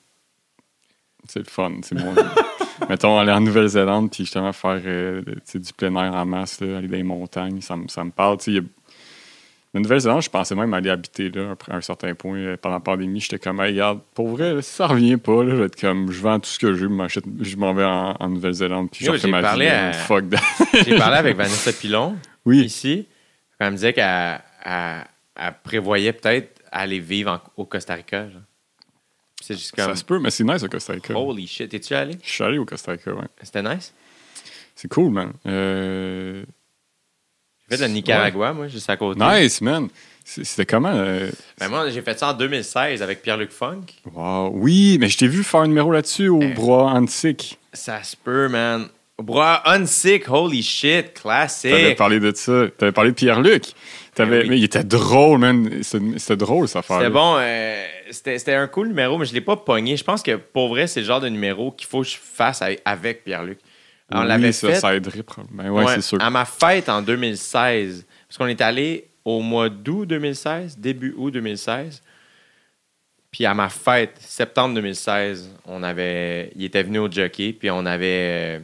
c'est le fun. C'est mon... [laughs] Mettons, aller en Nouvelle-Zélande, puis justement faire euh, du plein air en masse, là, aller dans les montagnes, ça, me- ça me parle. Tu sais, il y a- La Nouvelle-Zélande, je pensais même aller habiter là après un certain point. euh, Pendant la pandémie, j'étais comme, Hey, regarde, pour vrai, là, si ça revient pas, là, je vais être comme, je vends tout ce que j'ai, je m'en vais en, en Nouvelle-Zélande, puis je Yo, refais j'ai ma parlé vie. à- là, Fuck that. [laughs] J'ai parlé avec Vanessa Pilon Oui. ici. Elle me disait qu'elle elle- elle prévoyait peut-être aller vivre en- au Costa Rica. genre. Juste comme, Ça se peut, mais c'est nice au Costa Rica. holy shit, es-tu allé? Je suis allé au Costa Rica, ouais. C'était nice? C'est cool, man. Euh, J'ai fait le Nicaragua, moi, juste à côté. Nice, man. C'était comment? euh, Ben, moi, j'ai fait ça en 2016 avec Pierre-Luc Funk. Wow. Oui, mais je t'ai vu faire un numéro là-dessus au Euh. bras antique. Ça se peut, man. Bro, unsick, holy shit, T'avais classique. parlé de ça. T'avais parlé de Pierre-Luc. T'avais- Ben oui. Mais il était drôle, man. C'était drôle, cette affaire. C'était bon, euh, c'était c'était un cool numéro, mais je l'ai pas pogné. Je pense que pour vrai, c'est le genre de numéro qu'il faut que je fasse avec, avec Pierre-Luc. On oui, l'avait ça, fait ça aiderait probablement. Ouais, ouais, c'est sûr. à ma fête en 2016. Parce qu'on est allé au mois d'août 2016, début août 2016. Puis à ma fête, septembre 2016, on avait, il était venu au jockey, puis on avait,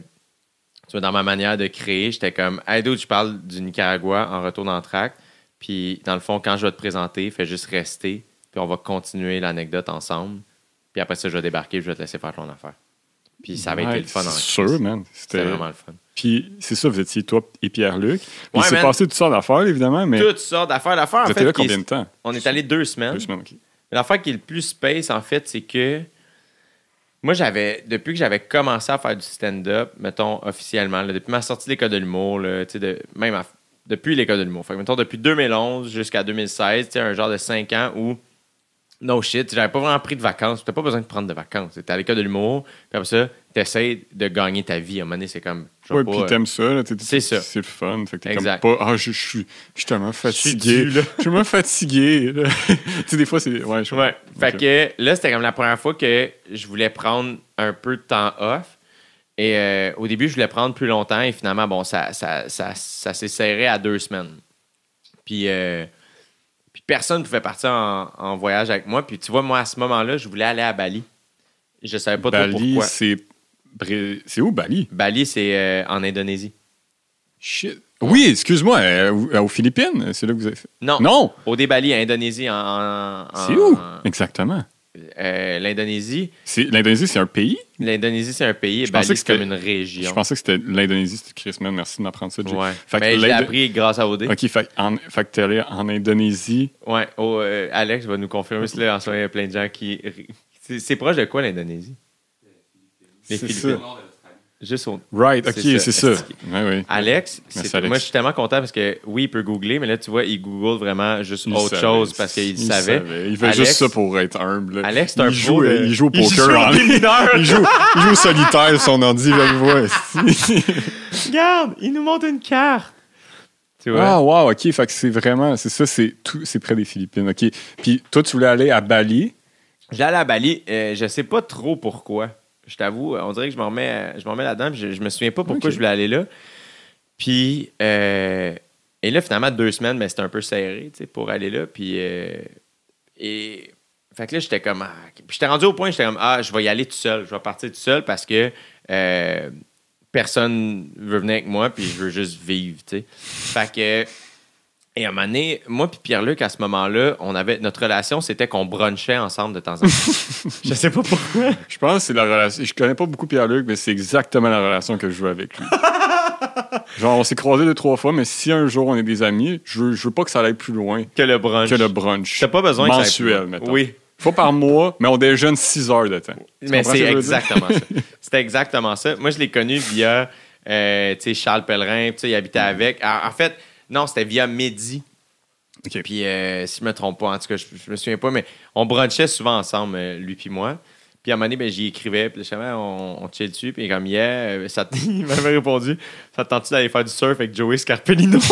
tu vois, dans ma manière de créer, j'étais comme, hey dude, je parle du Nicaragua en retour dans le track. Puis dans le fond, quand je vais te présenter, fais juste rester, puis on va continuer l'anecdote ensemble. Puis après ça, je vais débarquer, je vais te laisser faire ton affaire. Puis ça avait été le fun en C'est sûr, man. C'était vraiment le fun. Puis c'est ça, vous étiez toi et Pierre-Luc. Puis Ouais, il s'est passé toutes sortes d'affaires, évidemment, mais Toutes sortes d'affaires. L'affaire, en fait, là combien de temps? on est allé deux semaines. Deux semaines, OK. Mais L'affaire qui est le plus space, en fait, c'est que moi, j'avais, depuis que j'avais commencé à faire du stand-up, mettons officiellement, là, depuis ma sortie de l'école de l'humour, de, même à- depuis l'école de l'humour, fait que, mettons depuis 2011 jusqu'à 2016, tu sais, un genre de cinq ans où, no shit, j'avais pas vraiment pris de vacances. T'as pas besoin de prendre de vacances. T'es à l'école de l'humour, puis après ça, t'essayes de gagner ta vie. À un moment donné, c'est comme. Ouais, pas, puis euh, t'aimes ça, c'est ça. C'est le fun. Fait que t'es Exact. comme pas, ah, je, suis je suis tellement fatigué. Je suis tellement fatigué, [laughs] tu sais, des fois, c'est. Ouais, je Ouais. Fait que là, c'était comme la première fois que je voulais prendre un peu de temps off. Et euh, au début, je voulais prendre plus longtemps. Et finalement, bon, ça, ça, ça, ça s'est serré à deux semaines. Puis, euh, Puis personne ne pouvait partir en, en voyage avec moi. Puis tu vois, moi, à ce moment-là, je voulais aller à Bali. Je savais pas trop Bali, pourquoi. c'est. C'est où Bali? Bali, c'est euh, en Indonésie. Shit. Oui, excuse-moi, euh, aux- Philippines, c'est là que vous avez fait. Non. Non! Au Bali, Indonésie, en. en- en- C'est où? Exactement. Euh, L'Indonésie. C'est- L'Indonésie, c'est un pays? L'Indonésie, c'est un pays. et Je pensais Bali, c'est comme une région. Je pensais que c'était l'Indonésie, c'était Chris, man, merci de m'apprendre ça. Jay. Ouais. Fait que Mais je l'ai appris grâce à OD. OK, fait, en, fait que t'es allé en Indonésie. Ouais. Oh, euh, Alex va nous confirmer cela. En ce moment, il y a plein de gens qui. C'est proche de quoi, l'Indonésie? Les C'est Philippines. ça. Juste au. Right, OK, C'est ça. Alex, Merci, c'est- Alex. moi je suis tellement content parce que oui, il peut googler, mais là tu vois, il google vraiment juste Il autre savait. chose parce qu'il savait. Il fait Alex- juste ça pour être humble. là. Alex, c'est un il joue, de- il joue au il poker. joue en- démineur. il, joue, il joue solitaire, son ordi, vois. esti. [laughs] Regarde, il nous montre une carte. Ah, wow, OK. Fait que c'est vraiment, c'est ça, c'est tout, c'est près des Philippines. OK. Puis toi, tu voulais aller à Bali? J'allais à Bali, euh, je sais pas trop pourquoi. Je t'avoue, on dirait que je m'en remets, euh, je remets là-dedans, puis je, je me souviens pas pourquoi je voulais aller là. Puis, euh, et là, finalement, deux semaines, mais c'était un peu serré, tu sais, pour aller là. Puis, euh, et, fait que là, j'étais comme, ah, j'étais rendu au point, j'étais comme, ah, je vais y aller tout seul, je vais partir tout seul parce que euh, personne veut venir avec moi, puis je veux juste vivre, tu sais. Fait que, et à un moment donné, moi puis Pierre-Luc, à ce moment-là, on avait, notre relation, c'était qu'on brunchait ensemble de temps en temps. [laughs] je sais pas pourquoi. Je pense que c'est la relation. Je connais pas beaucoup Pierre-Luc, mais c'est exactement la relation que je veux avec lui. [laughs] Genre, on s'est croisés deux, trois fois, mais si un jour on est des amis, je veux, je veux pas que ça aille plus loin Que le brunch. que le brunch. T'as pas besoin que ça aille mensuel, plus loin. mettons. Oui, Fois par mois, mais on déjeune 6 heures de temps. Tu mais ce c'est exactement ça. [laughs] C'était exactement ça. Moi, je l'ai connu via euh, tu sais, Charles Pellerin, puis tu sais, il habitait avec. En fait, non, c'était via Mehdi. Ok. Puis, euh, si je me trompe pas, en tout cas, je, je me souviens pas, mais on brunchait souvent ensemble, euh, lui puis moi. Puis à un moment donné, ben, j'y écrivais, puis justement, on, on chill dessus, puis comme, yeah, euh, ça [laughs] il m'avait répondu, ça te tente-tu d'aller faire du surf avec Joey Scarpellino? [laughs]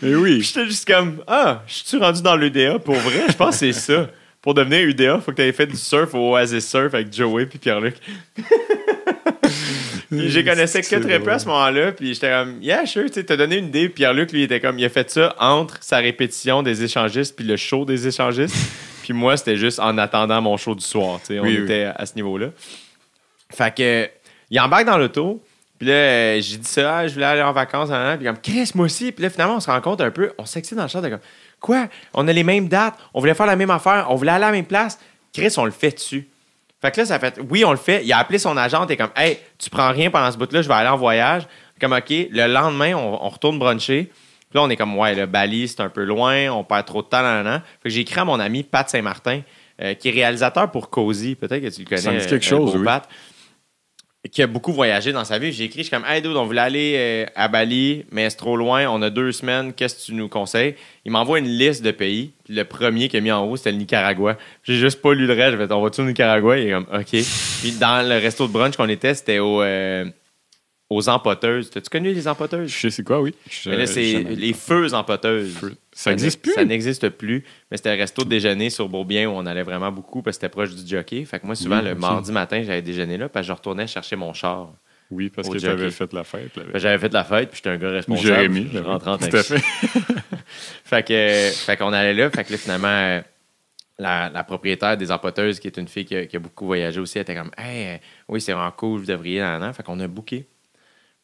Mais oui. J'étais juste comme, ah, je suis rendu dans l'UDA pour vrai? Je pense que c'est ça. Pour devenir UDA, faut que tu aies fait du surf au Oasis Surf avec Joey puis Pierre-Luc. [laughs] Puis je connaissais que très peu à ce moment-là. Puis j'étais comme, yeah, sure, tu t'as donné une idée. Pierre-Luc, lui, il était comme, il a fait ça entre sa répétition des échangistes puis le show des échangistes. [laughs] puis moi, c'était juste en attendant mon show du soir. Tu sais, on Oui, oui. était à ce niveau-là. Fait que, il embarque dans l'auto. Puis là, j'ai dit ça, ah, je voulais aller en vacances. nan. Puis comme, qu'est-ce, moi aussi? Puis là, finalement, on se rend compte un peu, on s'excite dans le chat de comme, quoi? On a les mêmes dates, on voulait faire la même affaire, on voulait aller à la même place. Chris, on le fait dessus. Fait que là, ça fait, oui, on le fait. Il a appelé son agent, et comme, hey, tu prends rien pendant ce bout-là, je vais aller en voyage. Comme, OK, le lendemain, on, on retourne bruncher. Puis là, on est comme, ouais, le Bali, c'est un peu loin, on perd trop de temps, nan, nan. Fait que j'ai écrit à mon ami Pat Saint-Martin, euh, qui est réalisateur pour Cozy. Peut-être que tu le connais. Ça me dit quelque euh, chose, oui. Pat qui a beaucoup voyagé dans sa vie. J'ai écrit, je suis comme, hey, dude, on voulait aller euh, à Bali, mais c'est trop loin, on a deux semaines, qu'est-ce que tu nous conseilles? Il m'envoie une liste de pays. Puis le premier qui a mis en haut, c'était le Nicaragua. J'ai juste pas lu le reste. J'ai fait, on va-tu au Nicaragua? Il est comme, OK. Puis dans le resto de brunch qu'on était, c'était au, euh, aux empoteuses. T'as-tu connu les empoteuses? Je sais c'est quoi, oui. Je- Mais là, c'est les feux empoteuses. Ça existe n'ex- plus? Ça n'existe plus. Mais c'était un resto de déjeuner sur Beaubien où on allait vraiment beaucoup parce que c'était proche du jockey. Fait que moi, souvent, Oui, le mardi matin, j'allais déjeuner là parce que je retournais chercher mon char. Oui, parce que tu jockey. avais fait la fête. là, Ben, J'avais fait la fête, puis j'étais un gars responsable. Jérémy. Je rentre en Tout à fait. [laughs] Fait que, fait qu'on allait là. Fait que là, finalement, la, la propriétaire des empoteuses, qui est une fille qui a, qui a beaucoup voyagé aussi, elle était comme Hey, euh, oui, c'est vraiment cool, vous devriez. Nan. Fait qu'on a booké. Puis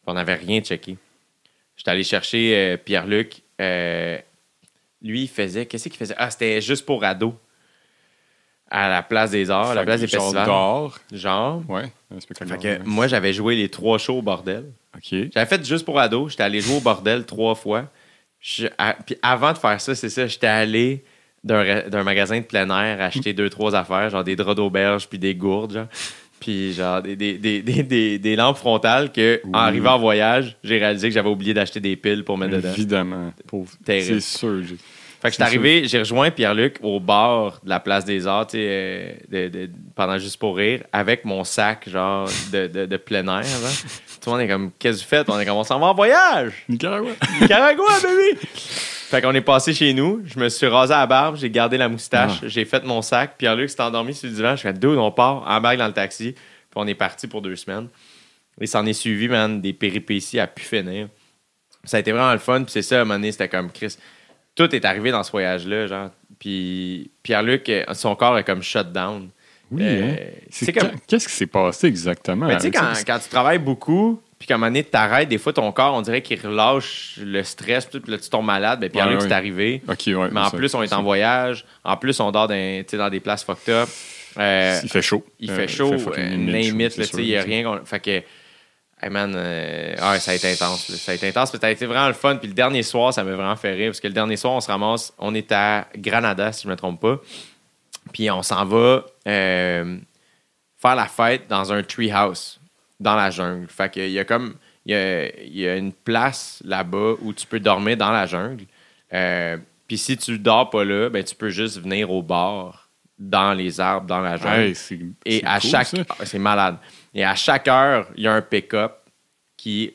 on n'avait rien checké. J'étais allé chercher euh, Pierre-Luc. euh, lui, il faisait. Qu'est-ce qu'il faisait? Ah, c'était juste pour ados. À la place des arts, à la place des genre festivals. d'or. Genre. Ouais, un spectacle Fait que moi, j'avais joué les trois shows au bordel. OK. J'avais fait juste pour ado. J'étais allé jouer au bordel trois fois. Je- à- puis avant de faire ça, c'est ça, j'étais allé d'un magasin de plein air acheter deux, trois affaires, genre des draps d'auberge puis des gourdes, genre. Puis genre des, des, des, des, des- lampes frontales que, Oui. en arrivant en voyage, j'ai réalisé que j'avais oublié d'acheter des piles pour mettre dedans. Évidemment. C'est sûr. j'ai- Fait que j'étais C'est arrivé, j'ai rejoint Pierre-Luc au bar de la Place des Arts, tu euh, de- de- pendant Juste pour rire, avec mon sac, genre, de, de, plein air. là. [laughs] Tout le monde est comme, qu'est-ce que vous faites? On est comme, on s'en va en voyage! Nicaragua. Nicaragua, baby! Fait qu'on est passé chez nous, je me suis rasé la barbe, j'ai gardé la moustache, Ah. j'ai fait mon sac. Pierre-Luc s'est endormi sur le divan. Je fais deux, on part, embarque dans le taxi. Puis on est parti pour deux semaines. Et s'en est suivi, man, des péripéties à pu finir. Ça a été vraiment le fun. Puis c'est ça, à un moment donné, c'était comme Chris. Tout est arrivé dans ce voyage-là, genre. Puis Pierre-Luc, son corps est comme shut down. Oui, Euh, hein? c'est comme- Qu'est-ce qui s'est passé exactement? Mais tu sais, quand, quand tu travailles beaucoup, puis qu'à un moment donné, t'arrêtes, des fois, ton corps, on dirait qu'il relâche le stress, puis là, tu tombes malade. Ben, Pierre-Luc, Ouais, c'est ouais. arrivé. Ok, ouais, Mais en plus, on est en voyage. En plus, on dort dans, dans des places fucked up. Euh, Il fait chaud. il fait chaud, humide chaud, name it, c'est il n'y a c'est- rien. Fait que, hey man, euh, ah, ça a été intense. là. Ça a été intense, puis ça a été vraiment le fun. Puis le dernier soir, ça m'a vraiment fait rire, parce que le dernier soir, on se ramasse, on est à Granada, si je ne me trompe pas. Puis on s'en va euh, faire la fête dans un treehouse, dans la jungle. Fait qu'il y a comme, il y a, il y a une place là-bas où tu peux dormir dans la jungle. Euh, puis si tu dors pas là, ben tu peux juste venir au bar, dans les arbres, dans la jungle. Hey, c'est- Et c'est à cool, chaque. ah, C'est malade. Et à chaque heure, il y a un pick-up qui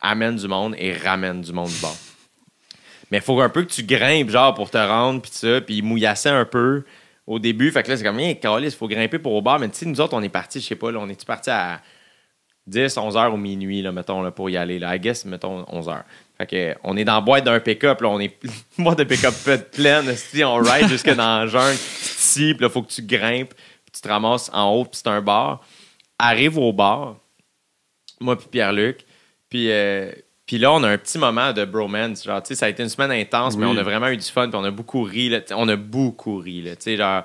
amène du monde et ramène du monde du bord. Mais il faut un peu que tu grimpes, genre, pour te rendre, puis ça, puis il mouillassait un peu au début. Fait que là, c'est comme, il faut grimper pour au bar. Mais tu sais, nous autres, on est partis, je sais pas, là, on est partis à 10, 11 heures ou minuit, là, mettons, là, pour y aller. Là. I guess, mettons, 11 heures. Fait que, on est dans la boîte d'un pick-up, là, on est [laughs] boîte de pick-up pleine, [laughs] on ride jusque dans la jungle, ici, puis là, faut que tu grimpes, puis tu te ramasses en haut, puis c'est un bar. Arrive au bar, moi puis Pierre-Luc, puis, euh, puis là, on a un petit moment de bromance. Genre, tu sais, ça a été une semaine intense, mais on a vraiment eu du fun, puis on a beaucoup ri. Là, on a beaucoup ri. Là, tu sais, genre,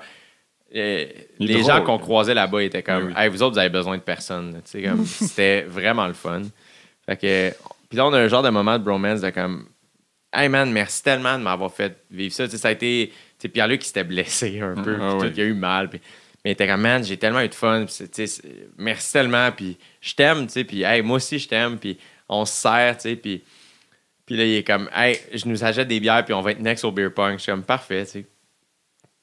euh, les drôle. gens qu'on croisait là-bas étaient comme, Oui, hey, vous autres, vous avez besoin de personne. [laughs] C'était vraiment le fun. Fait que, puis là, on a un genre de moment de bromance de comme, hey man, merci tellement de m'avoir fait vivre ça. Tu sais, ça a été, Pierre-Luc qui s'était blessé un peu, Ah, puis tout, oui. il a eu mal. mais il était comme, man, j'ai tellement eu de fun. merci tellement. Puis je t'aime. Puis hey, moi aussi, je t'aime. Puis on se sert, tu sais. Puis, puis là, il est comme, hey, je nous achète des bières, puis on va être next au beer pong. Je suis comme, parfait.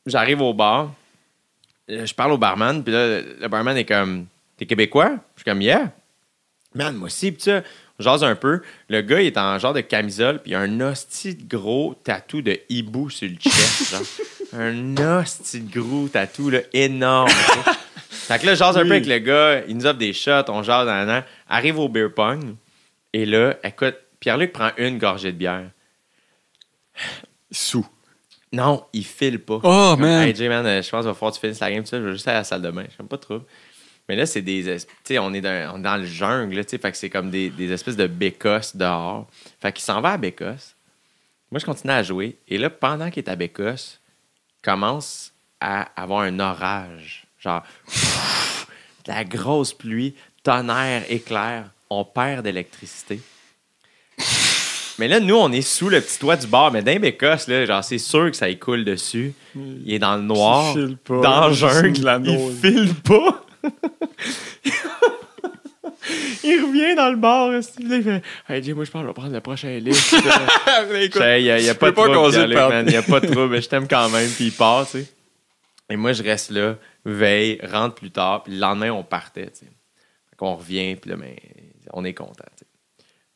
J'arrive au bar, je parle au barman, puis là, le barman est comme, t'es québécois? Je suis comme, yeah. Man, moi aussi, puis ça, on jase un peu. Le gars, il est en genre de camisole, puis il a un hostie de gros tatou de hibou sur le chest, genre. [laughs] un hostie de gros tatou, là, énorme. fait que là, je jase un peu avec le gars, il nous offre des shots, on jase dans an. Arrive au beer pong, et là, écoute, Pierre-Luc prend une gorgée de bière. Sous. Non, il file pas. Oh, Comme, man. Hey, Jay, man, euh, je pense qu'il va falloir que tu finisses la game, ça. Je vais juste aller à la salle de bain. J'aime pas trop. Mais là, c'est des. es- Tu sais, on, est dans- on est dans le jungle, tu sais. Fait que c'est comme des, des espèces de bécosses dehors. Fait qu'il s'en va à Bécosse. Moi, je continue à jouer. Et là, pendant qu'il est à Bécosse, il commence à avoir un orage. Genre, [laughs] de la grosse pluie, tonnerre, éclair. On perd d'électricité. Mais là, nous, on est sous le petit toit du bar, mais d'un bécosse, là, genre, c'est sûr que ça y coule dessus. Il est dans le noir, Il file pas. dans de jungle, la il file pas. [laughs] il revient dans le bar, il fait Hey, Jay, moi, je pense que je vais prendre le prochain livre. Il n'y a, pas de trouble. Il y a pas de trouble. Je t'aime quand même. Puis il part, tu sais. Et moi, je reste là, veille, rentre plus tard. Puis le lendemain, on partait, tu sais. Qu'on revient, puis là, ben, on est content, tu sais.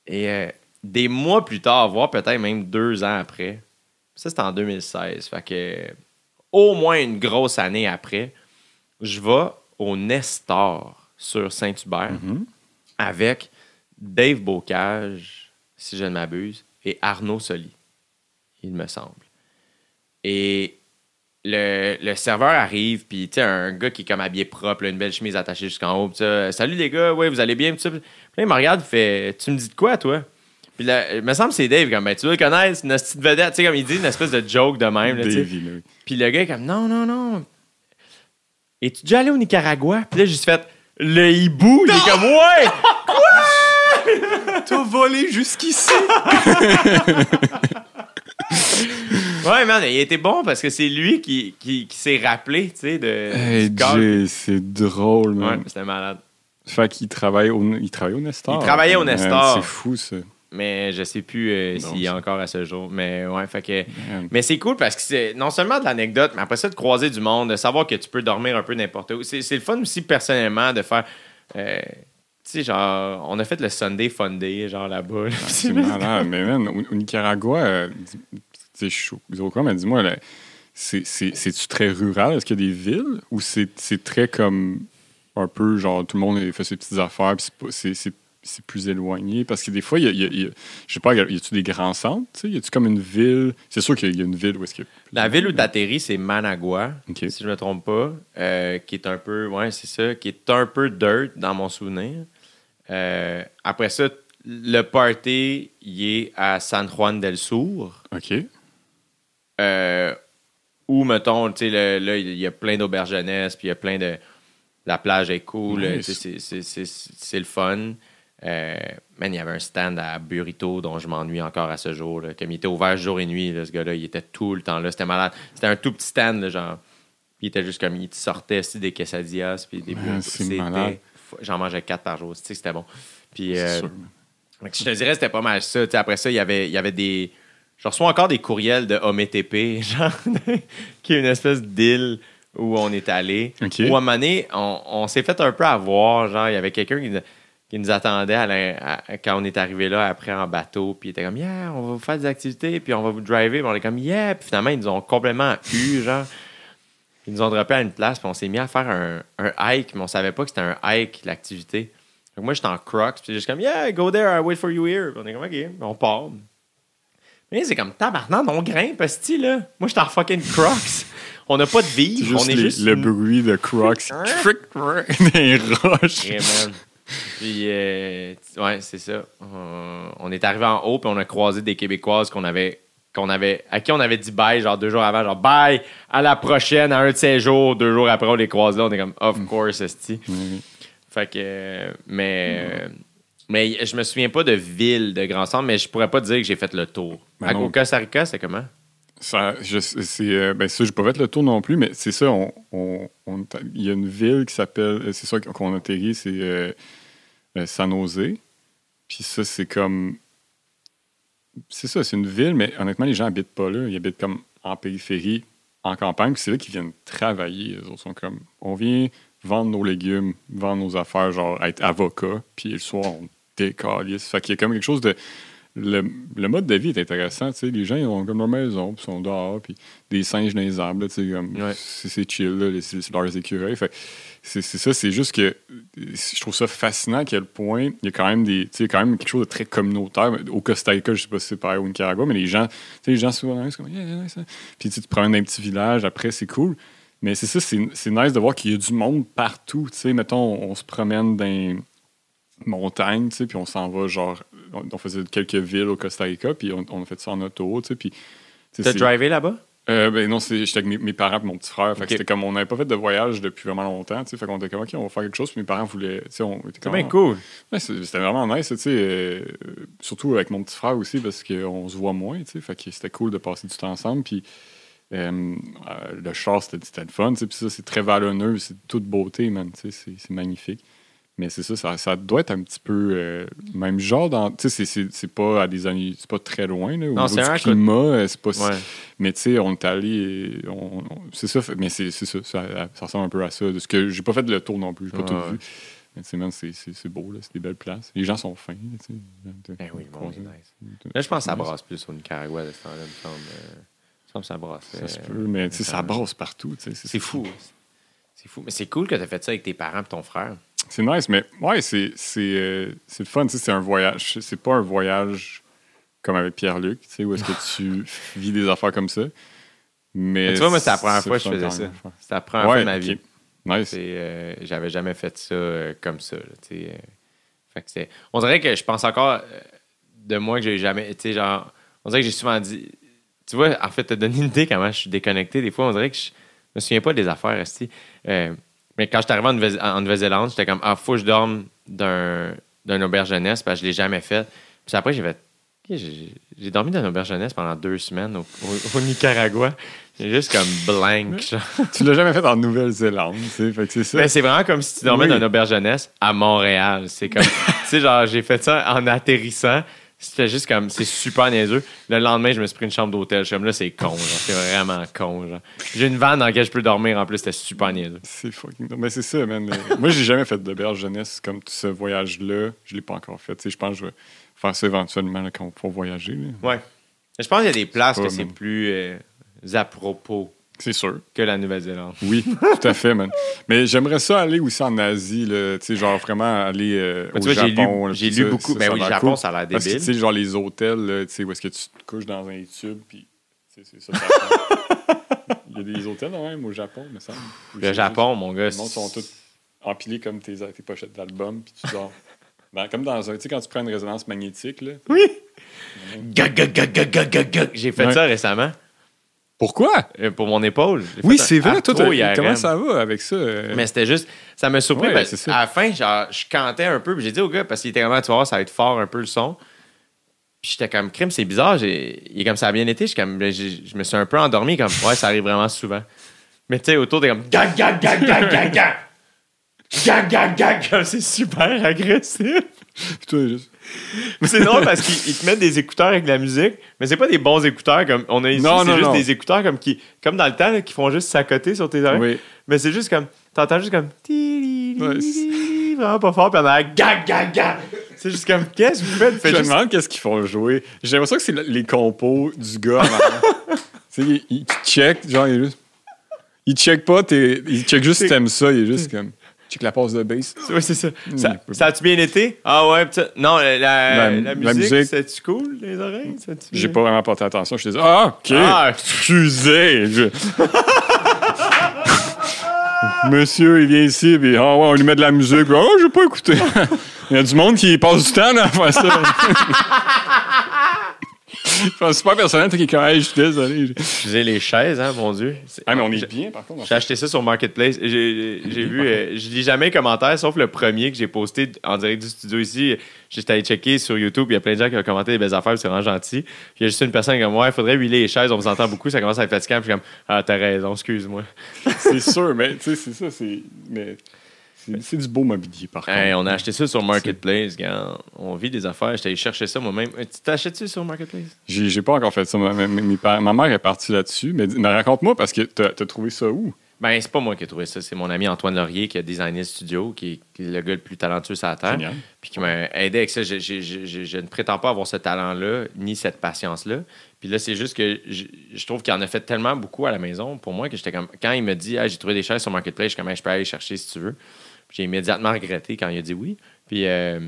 Et euh, des mois plus tard, voire peut-être même deux ans après, ça, c'était en 2016. Fait que au moins une grosse année après, je vais au Nestor sur Saint-Hubert Mhm. avec Dave Bocage, si je ne m'abuse, et Arnaud Soli, il me semble. Et le, le serveur arrive, puis tu sais, un gars qui est comme habillé propre, là, une belle chemise attachée jusqu'en haut, puis ça, Salut les gars, ouais, vous allez bien? Puis ça. Puis là, il me regarde, il fait Tu me dis de quoi, toi? Puis là, il me semble que c'est Dave, comme ben, tu veux le connaître, c'est une petite vedette, tu sais, comme il dit, une espèce de joke de même, là. Davy, là. Puis le gars est comme non, non, non. Es-tu déjà allé au Nicaragua? Puis là, j'ai juste fait le hibou. Il est comme ouais! T'as volé jusqu'ici. [laughs] Ouais, man, il était bon parce que c'est lui qui, qui, qui s'est rappelé, tu sais, de. Hey, c'est drôle, Ouais, man. c'était malade. Fait qu'il travaille au, il travaille au Nestor. Il travaillait au Nestor. C'est fou, ça. Mais je sais plus euh, s'il y a encore à ce jour. Mais ouais, fait que. Mais c'est cool parce que c'est non seulement de l'anecdote, mais après ça, de croiser du monde, de savoir que tu peux dormir un peu n'importe où. C'est c'est le fun aussi, personnellement, de faire. euh, tu sais, genre, on a fait le Sunday Fun Day, genre là-bas. là. C'est malade. Mais man, au, au Nicaragua, euh, dis- tu sais, je suis mais dis-moi, là, c'est- c'est- c'est-tu très rural? Est-ce qu'il y a des villes? Ou c'est c'est très comme un peu, genre, tout le monde fait ses petites affaires, puis c'est pas- c'est c'est c'est plus éloigné? Parce que des fois, il y a, il y a- il y a- je sais pas, y a-tu des grands centres? tu sais? Y a-tu comme une ville? C'est sûr qu'il y a une ville où est-ce que. La ville où t'atterris, c'est Managua, si je me trompe pas, euh, qui est un peu, ouais, c'est ça, qui est un peu dirt dans mon souvenir. Euh, après ça, le party, il est à San Juan del Sur, OK. euh, où, mettons, tu sais, là, il y a plein d'auberges jeunesse, puis il y a plein de... La plage est cool, Nice. c'est le fun. Euh, man, il y avait un stand à Burrito dont je m'ennuie encore à ce jour. là. Comme il était ouvert jour et nuit, là, ce gars-là, il était tout le temps là. C'était malade. C'était un tout petit stand, là, genre. Il était juste comme, il sortait aussi des quesadillas, puis des C'était- malade. J'en mangeais quatre par jour. Tu sais, c'était bon. Puis, euh, sûr. je te dirais, c'était pas mal ça. Tu sais, après ça, il y avait, il y avait des. Je reçois encore des courriels de OMTP, [laughs] genre, qui est une espèce d'île où on est allé. OK. Où à un moment donné, on, on s'est fait un peu avoir. Genre, il y avait quelqu'un qui, qui nous attendait à la- à- quand on est arrivé là après en bateau. Puis il était comme, yeah, on va vous faire des activités, puis on va vous driver. Puis on est comme, yeah. Puis finalement, ils nous ont complètement eu, genre. Ils nous ont droppé à une place, puis on s'est mis à faire un, un hike, mais on savait pas que c'était un hike, l'activité. Donc moi, j'étais en Crocs, puis juste comme, yeah, go there, I'll wait for you here. Puis on est comme, OK, on part. Mais c'est comme, tabarnak, on grimpe, sti là. Moi, j'étais en fucking Crocs. On n'a pas de vie, on est les- juste. le bruit de Crocs dans [laughs] les roches. Yeah, man. Puis, euh, ouais, c'est ça. On est arrivé en haut, puis on a croisé des Québécoises qu'on avait, qu'on avait, à qui on avait dit bye, genre deux jours avant, genre bye, à la prochaine, à un de ces jours. Deux jours après, on les croise là, on est comme, of Mm. course, esti. Oui. Fait que, mais, euh, mais je me souviens pas de ville de grand centre, mais je pourrais pas dire que j'ai fait le tour. Ben à au Costa Rica, c'est comment? Ça, je, c'est, euh, ben ça, j'ai pas fait le tour non plus, mais c'est ça. On, on- on- il y a une ville qui s'appelle, c'est ça qu'on atterrit, c'est euh, euh, San Jose. Puis ça, c'est comme, c'est ça, c'est une ville, mais honnêtement, les gens habitent pas là. Ils habitent comme en périphérie, en campagne. Puis c'est là qu'ils viennent travailler. Autres sont comme, on vient vendre nos légumes, vendre nos affaires, genre être avocat. Puis le soir, on décalisse. Fait qu'il y a comme quelque chose de le, le mode de vie est intéressant. tu sais. Les gens ils ont comme leur maison, puis ils sont dehors, puis des singes dans les arbres. là, tu sais, comme, Ouais. C'est c'est chill, là, les- leurs écureuils. Fait c'est ça, c'est juste que je trouve ça fascinant à quel point il y a quand même des, quand même quelque chose de très communautaire. Au Costa Rica, je sais pas si c'est pareil au Nicaragua, mais les gens, tu sais, les gens souvent, c'est comme, Yeah, yeah, nice, hein. puis tu te promènes dans un petit village, après c'est cool. Mais c'est ça, c'est nice de voir qu'il y a du monde partout. Tu sais, mettons, on, on se promène dans montagne, tu sais, puis on s'en va, genre, on, on faisait quelques villes au Costa Rica, puis on, on a fait ça en auto, tu sais, puis... tu sais, T'as drivé là-bas? Euh, ben non, c'est- j'étais avec mes, mes parents et mon petit frère. Fait c'était comme, on n'avait pas fait de voyage depuis vraiment longtemps, fait qu'on était comme, OK, on va faire quelque chose, puis mes parents voulaient, C'est comme... bien cool. Ouais, c'était vraiment nice, tu sais, euh, surtout avec mon petit frère aussi, parce qu'on se voit moins, fait que c'était cool de passer du temps ensemble, puis euh, le char, c'était le fun, puis ça, c'est très vallonneux, c'est toute beauté, man, c'est magnifique. Mais c'est ça, ça, ça doit être un petit peu euh, même genre dans. Tu sais, c'est- pas à des années. C'est pas très loin, là. Au Non, c'est du un climat, euh, c'est pas Ouais. Mais tu sais, on est allé. on- on- c'est ça, mais c'est c'est ça, ça. ça ressemble un peu à ça. De ce que j'ai pas fait le tour non plus, j'ai pas tout ouais. vu. Mais tu sais, c'est- beau, là. C'est des belles places. Les gens sont fins, tu sais. Ben oui, bon, nice. Là, je pense que ça brasse plus au Nicaragua de ce temps-là, me semble. Euh, que ça brasse. Ça se euh, peut, mais tu sais, ça ça- brasse partout, tu sais. C'est fou. C'est fou. Mais c'est cool que tu as fait ça avec tes parents et ton frère. C'est nice, mais ouais, c'est c'est euh, c'est le fun. C'est un voyage. C'est pas un voyage comme avec Pierre-Luc, tu sais, où est-ce que [laughs] tu vis des affaires comme ça. Mais, Mais tu vois, moi, c'est la première c'est fois que je faisais ça. C'était la première fois de ma vie. Nice. C'est, euh, J'avais jamais fait ça euh, comme ça. là. Fait que c'est- on dirait que je pense encore de moi que j'ai jamais. Genre, on dirait que j'ai souvent dit. Tu vois, en fait, te donner une idée comment je suis déconnecté. Des fois, on dirait que je me souviens pas des affaires. Euh, mais quand je suis arrivé en Nouvelle- en Nouvelle-Zélande, j'étais comme Ah, faut que je dorme d'un, d'un auberge jeunesse parce que je l'ai jamais fait. Puis après, j'ai fait Ok, j'ai, j'ai dormi dans une auberge jeunesse pendant deux semaines au, au- au Nicaragua. J'ai juste comme blank. genre. [laughs] tu l'as jamais fait en Nouvelle-Zélande, tu sais. Fait que c'est ça. Ben, c'est vraiment comme si tu dormais Oui. dans une auberge jeunesse à Montréal. C'est comme, [laughs] tu sais, genre, j'ai fait ça en atterrissant. C'était juste comme, c'est super niaiseux. Le lendemain, je me suis pris une chambre d'hôtel. Je suis comme, là, c'est con, genre. C'est vraiment con, genre. J'ai une vanne dans laquelle je peux dormir. En plus, c'était super niaiseux. C'est fucking. Mais c'est ça, man. Euh, Moi, j'ai jamais fait d'auberge jeunesse comme ce voyage-là. Je l'ai pas encore fait. Tu sais, je pense que je vais faire ça éventuellement là, quand on va pouvoir voyager. là. Ouais. Je pense qu'il y a des places pas, que c'est plus euh, à propos. C'est sûr. que la Nouvelle-Zélande. Oui, tout à fait, man. Mais j'aimerais ça aller aussi en Asie, là, tu sais, genre vraiment aller euh, Mais au vois, j'ai Japon. j'ai lu ça, beaucoup. ça, Ben ça oui, le Japon, cool. ça a l'air que, tu débile. sais, genre les hôtels, tu sais, où est-ce que tu te couches dans un tube, puis c'est ça. ça [laughs] Il y a des hôtels, quand même, au Japon, me semble. Où Le Japon, mon gars. juste- Le monde sont tous empilés comme tes, tes pochettes d'albums, puis tu dors. [laughs] Ben, comme dans un, tu sais, quand tu prends une résonance magnétique, là. Oui. Gag, gag, gag, gag, gag, gag, gag. J'ai fait Ouais. ça récemment Pourquoi? euh, pour mon épaule. J'ai Oui, fait un c'est vrai, toi, t'as- IRM. comment ça va avec ça? euh? Mais c'était juste, ça m'a surpris. Ouais, parce- c'est ça. à la fin, genre, je cantais un peu. puis J'ai dit au gars, parce qu'il était vraiment, tu vas voir, ça va être fort un peu le son. Puis j'étais comme, crime, c'est bizarre. j'ai- Il est comme ça a bien été. Je, comme, j'ai- je me suis un peu endormi, comme, ouais, ça arrive vraiment souvent. Mais tu sais, autour, t'es comme, gag, gag, gag, gag, gag, gag. Gag, gag, gag, comme c'est super agressif. Puis toi, juste- c'est drôle parce qu'ils ils te mettent des écouteurs avec de la musique, mais c'est pas des bons écouteurs comme on a ici. C'est juste non. des écouteurs comme qui, comme dans le temps, là, qui font juste s'accoter sur tes oreilles. Oui. Mais c'est juste comme, t'entends juste comme, vraiment pas fort, puis on a gag, gag, gag. C'est juste comme, qu'est-ce que vous faites? Je Faites me juste- demande qu'est-ce qu'ils font jouer. J'ai l'impression que c'est le- les compos du gars. [laughs] tu sais, il, il check, genre, il est juste. Il check pas, t'es- il check juste si t'aimes ça, il est juste comme. Check la passe de bass. [laughs] Ouais, c'est ça. Ça, Hmm. ça a-tu bien été? Ah ouais, non, la, la, La- musique, musique. c'est-tu cool, les oreilles? J'ai pas vraiment porté attention. Je te dis, ah, ok. Ah, [laughs] excusez. je- [laughs] Monsieur, il vient ici, puis ah ouais, on lui met de la musique. puis, Oh, j'ai pas écouté. il y a du monde qui passe du temps là, à faire ça. C'est super personnel, toi qui est comme, Hey, je suis désolé. Excusez les chaises, hein, mon Dieu. Ah, mais on J'ai- est bien, par contre. J'ai acheté ça sur Marketplace. J'ai j'ai [laughs] vu, euh, je lis jamais les commentaires, sauf le premier que j'ai posté en direct du studio ici. J'étais allé checker sur YouTube, il y a plein de gens qui ont commenté des belles affaires, c'est vraiment gentil. Puis il y a juste une personne comme moi, il faudrait huiler les chaises, on vous entend beaucoup, ça commence à être fatigant. Puis je suis comme, ah, t'as raison, excuse-moi. C'est sûr, mais tu sais, c'est ça, c'est. Mais c'est du beau mobilier, par contre. Hey, on a acheté ça sur Marketplace, gars. On vit des affaires, j'étais allé chercher ça moi-même. Euh, Tu t'achètes-tu sur Marketplace? J'ai pas encore fait ça. Ma, ma- mère est partie là-dessus. Mais, mais raconte-moi, parce que t'as as trouvé ça où? Ben, c'est pas moi qui ai trouvé ça, c'est mon ami Antoine Laurier qui a designé le studio, qui est, qui est le gars le plus talentueux sur la Terre. Génial. puis qui m'a aidé avec ça. Je, je- je- je- je ne prétends pas avoir ce talent-là, ni cette patience-là. Puis là, c'est juste que je, trouve qu'il en a fait tellement beaucoup à la maison pour moi que j'étais comme. Quand il me dit, Ah, j'ai trouvé des chaises sur Marketplace, je suis comme, je peux aller chercher si tu veux. J'ai immédiatement regretté quand il a dit oui. Puis euh,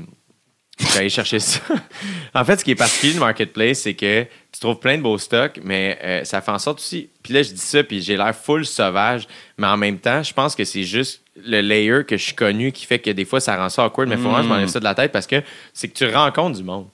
j'ai allé chercher ça. [laughs] en fait, ce qui est particulier de Marketplace, c'est que tu trouves plein de beaux stocks, mais euh, ça fait en sorte aussi. Puis là, je dis ça, puis j'ai l'air full sauvage, mais en même temps, je pense que c'est juste le layer que je suis connu qui fait que des fois, ça rend ça awkward, mais faut vraiment que je m'enlève ça de la tête parce que c'est que tu rencontres du monde.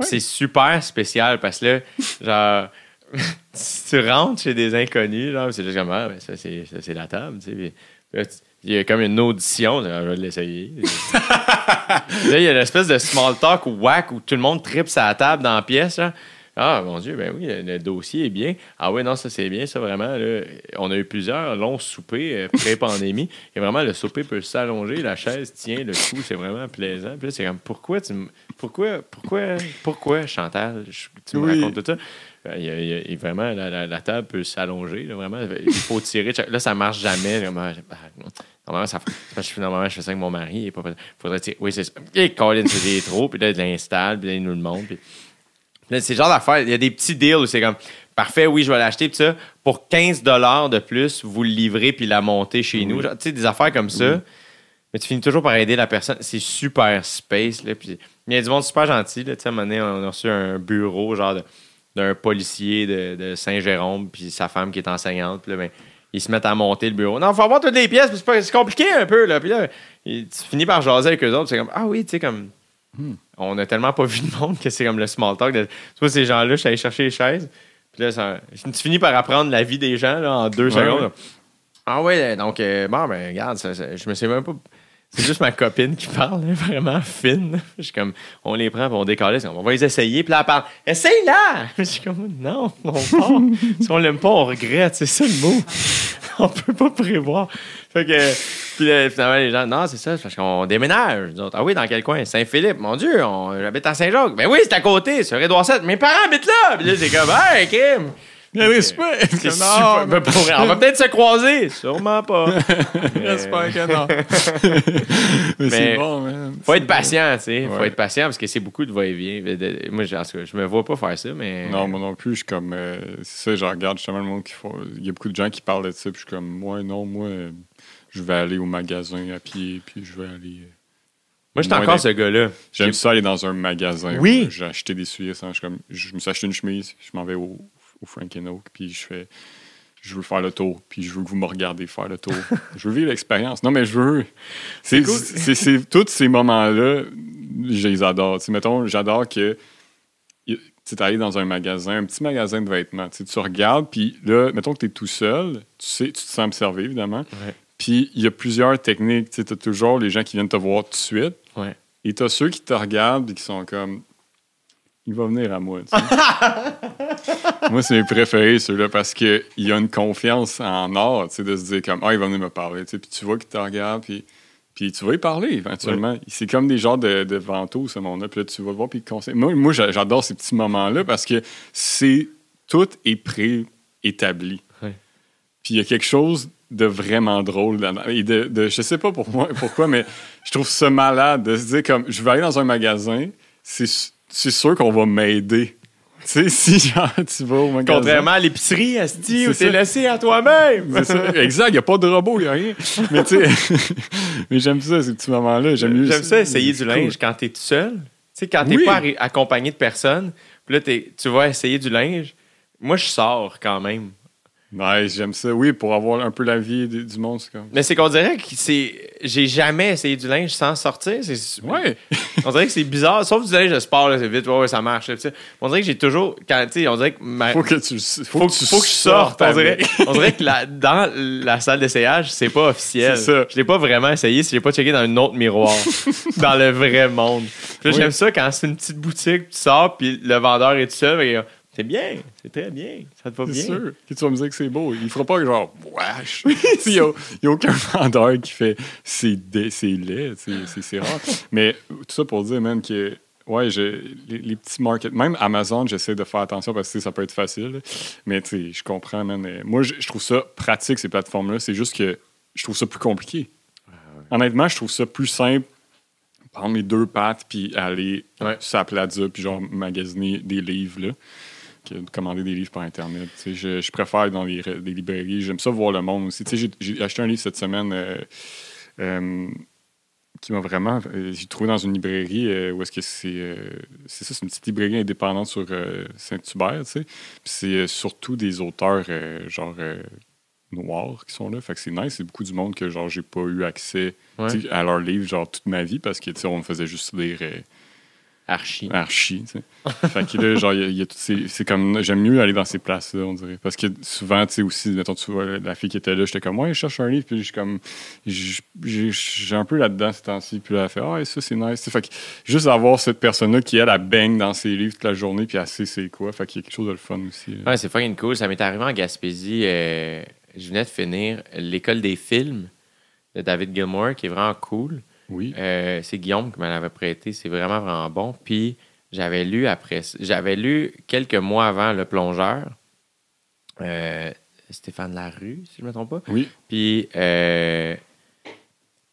C'est super spécial parce que là, genre, [laughs] tu rentres chez des inconnus, genre, c'est juste comme, ah, ben, ça, c'est, ça, c'est la table, tu sais. Puis là, tu- il y a comme une audition, je vais l'essayer. là, il y a l'espèce de small talk whack où tout le monde tripe sa table dans la pièce, là. Ah, mon Dieu, ben oui, le, le dossier est bien. Ah oui, non, ça, c'est bien, ça, vraiment. Là. On a eu plusieurs longs soupers euh, pré-pandémie. Et vraiment, le souper peut s'allonger, la chaise tient, le cou, c'est vraiment plaisant. Puis là, c'est comme, pourquoi tu Pourquoi, pourquoi, pourquoi, Chantal, je- tu me racontes tout ça? Il y a- il vraiment, la, la- la table peut s'allonger, là, vraiment. Il faut tirer. Là, ça marche jamais. Ben, Normalement, ça, parce que normalement, je fais ça avec mon mari. Il faudrait tirer. Oui, c'est ça. Et Colin, c'est trop. Puis là, il l'installe, puis là, il nous le montre. Puis Là, c'est le genre d'affaire. Il y a des petits deals où c'est comme parfait, oui, je vais l'acheter. Puis ça, pour 15 de plus, vous le livrez puis la montez chez nous. Genre, Tu sais, des affaires comme ça. Mais tu finis toujours par aider la personne. C'est super space. Là, puis il y a du monde super gentil. Là, Tu sais, à un moment donné, on a reçu un bureau genre de- d'un policier de, de Saint-Jérôme, puis sa femme qui est enseignante. Puis là, ben, ils se mettent à monter le bureau. Non, il faut avoir toutes les pièces, c'est compliqué un peu. Là. Puis là, tu finis par jaser avec eux autres. C'est comme, ah oui, tu sais, comme. On a tellement pas vu de monde que c'est comme le small talk. De, tu vois, ces gens-là, je suis allé chercher les chaises. Puis là, ça- tu finis par apprendre la vie des gens là, en deux Ouais, secondes. ouais. Ah ouais, donc, euh, bon, ben, regarde, ça- ça- je me sais même pas. C'est juste ma copine qui parle, vraiment fine. Je suis comme, on les prend, puis on décolle, on va les essayer, puis là, elle parle, essaye-la! [laughs] Je suis comme, non, on part. si on l'aime pas, on regrette, c'est ça le mot. [laughs] on peut pas prévoir. Fait que, puis là, finalement, les gens, non, c'est ça, parce qu'on déménage. Ah oui, dans quel coin? Saint-Philippe, mon Dieu, on, j'habite à Saint-Jacques. Ben oui, c'est à côté, sur Édouard 7. Mes parents habitent là! Puis là, c'est comme, hey, Kim! Respect. C'est Non. Ben, pour on va peut-être se croiser. Sûrement pas. [laughs] J'espère que non. [laughs] mais, c'est bon, man. Faut être patient, tu sais. Faut être patient parce que c'est beaucoup de va-et-vient. Moi, je, en tout cas, je me vois pas faire ça, mais. Non, moi non plus, je suis comme. euh, c'est ça, je regarde justement le monde qui font. Il y a beaucoup de gens qui parlent de ça, puis je suis comme, moi, non, moi, je vais aller au magasin à pied, puis je vais aller. euh, Moi, j'étais encore ce gars-là. J'aime J'ai- ça aller dans un magasin. Oui. J'ai acheté des souliers, je, comme, je me suis acheté une chemise, je m'en vais au, au Frank Oak, puis je fais. Je veux faire le tour, puis je veux que vous me regardez faire le tour. [laughs] je veux vivre l'expérience. Non, mais je veux. C'est cool. c'est- c'est- tous ces moments-là, je les adore. Tu sais, mettons, j'adore que tu es allé dans un magasin, un petit magasin de vêtements. Tu regardes, puis là, mettons que tu es tout seul, tu sais, tu te sens observé, évidemment. Ouais. Puis il y a plusieurs techniques. Tu as toujours les gens qui viennent te voir tout de suite. Ouais. Et tu as ceux qui te regardent et qui sont comme. Il va venir à moi. tu sais. [laughs] moi, c'est mes préférés, ceux-là, parce qu'il y a une confiance en art, tu sais, de se dire comme, ah, il va venir me parler. tu sais. Puis tu vois qu'il te regarde, puis, puis tu vas y parler éventuellement. C'est comme des genres de, de vantaux, ce monde-là. Puis là, tu vas le voir, puis il te conseille. Moi, moi j'a- j'adore ces petits moments-là parce que c'est tout est préétabli. Ouais. Puis il y a quelque chose de vraiment drôle là-dedans. Et de, de- je sais pas pour moi, pourquoi, mais je trouve ça malade de se dire comme je vais aller dans un magasin, c'est c'est sûr qu'on va m'aider. Tu sais, [laughs] si genre tu vas au magasin. Contrairement à l'épicerie, Asti, où C'est t'es laissé à toi-même. C'est ça. [laughs] Exact, il n'y a pas de robot, il n'y a rien. Mais tu sais, [laughs] mais j'aime ça, ces petits moments-là. J'aime ça, essayer du linge cool. quand t'es tout seul. Tu sais, quand t'es Oui. pas accompagné de personne, puis là, t'es- tu vas essayer du linge. Moi, je sors quand même. Nice, j'aime ça. Oui, pour avoir un peu la vie du, du monde, comme. Mais c'est qu'on dirait que c'est. J'ai jamais essayé du linge sans sortir. C'est... Ouais. [laughs] On dirait que c'est bizarre. Sauf du linge de sport, là, c'est vite, ouais, ouais, ça marche. là. On dirait que j'ai toujours. Quand, on dirait que ma- Faut que tu, faut faut, que tu faut que je sorte. On dirait, on dirait [laughs] que la- dans la salle d'essayage, c'est pas officiel. C'est ça. Je l'ai pas vraiment essayé si j'ai pas checké dans un autre miroir, [laughs] dans le vrai monde. Puis là, Oui. J'aime ça quand c'est une petite boutique, tu sors, puis le vendeur est tout seul. et, euh, c'est bien, c'est très bien, ça te va C'est bien. sûr que tu vas me dire que c'est beau. Il fera pas que genre, wesh. Il n'y a, il y a aucun [laughs] vendeur qui fait c'est dé- c'est laid, c'est- c'est c'est rare. Mais tout ça pour dire, même que, ouais, je- les, les petits markets, même Amazon, j'essaie de faire attention parce que ça peut être facile. Mais tu sais, je comprends, man. Moi, je, je trouve ça pratique, ces plateformes-là. C'est juste que je trouve ça plus compliqué. Honnêtement, je trouve ça plus simple. Prendre mes deux pattes puis aller Ouais. sur la plaza puis genre magasiner des livres, là que de commander des livres par Internet. Je, je préfère dans les, les librairies. J'aime ça voir le monde aussi. J'ai acheté un livre cette semaine euh, euh, qui m'a vraiment. euh, J'ai trouvé dans une librairie euh, où est-ce que c'est. c'est ça, c'est une petite librairie indépendante sur Saint-Hubert. Puis c'est surtout des auteurs genre. noirs qui sont là. Fait que c'est nice. C'est beaucoup du monde que genre j'ai pas eu accès Ouais. à leurs livres genre toute ma vie parce que on me faisait juste lire euh, Archi. archi. tu sais. [laughs] fait que là, genre, il y a- il y a toutes ces- c'est comme, j'aime mieux aller dans ces places-là, on dirait. Parce que souvent, tu sais, aussi, mettons, tu vois, la fille qui était là, j'étais comme, ouais, je cherche un livre, puis je suis comme, j'ai un peu là-dedans ces temps-ci, puis là, elle fait, ah, ça, c'est nice. Fait que juste avoir cette personne-là qui, elle, elle baigne dans ses livres toute la journée, puis elle sait c'est quoi, fait qu'il y a quelque chose de le fun aussi. là. Ouais, c'est fucking cool. Ça m'est arrivé en Gaspésie. euh, je venais de finir l'école des films de David Gilmour, qui est vraiment cool. Oui. Euh, c'est Guillaume qui me l'avait prêté. C'est vraiment, vraiment bon. Puis j'avais lu après. J'avais lu quelques mois avant Le Plongeur. euh, Stéphane Larue, si je ne me trompe pas. Oui. Puis, euh,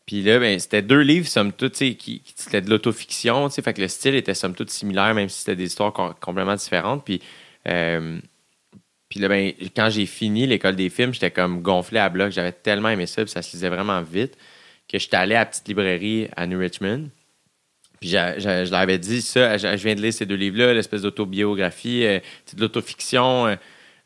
puis là, ben, c'était deux livres, somme toute, qui, qui- c'était de l'autofiction, fait que le style était somme toute similaire, même si c'était des histoires com- complètement différentes. Puis, euh, puis là, ben, quand j'ai fini l'école des films, j'étais comme gonflé à bloc. J'avais tellement aimé ça, puis ça se lisait vraiment vite, que j'étais allé à la petite librairie à New Richmond. Puis j'a- je leur avais dit ça, je je viens de lire ces deux livres-là, l'espèce d'autobiographie, euh, de l'autofiction. euh,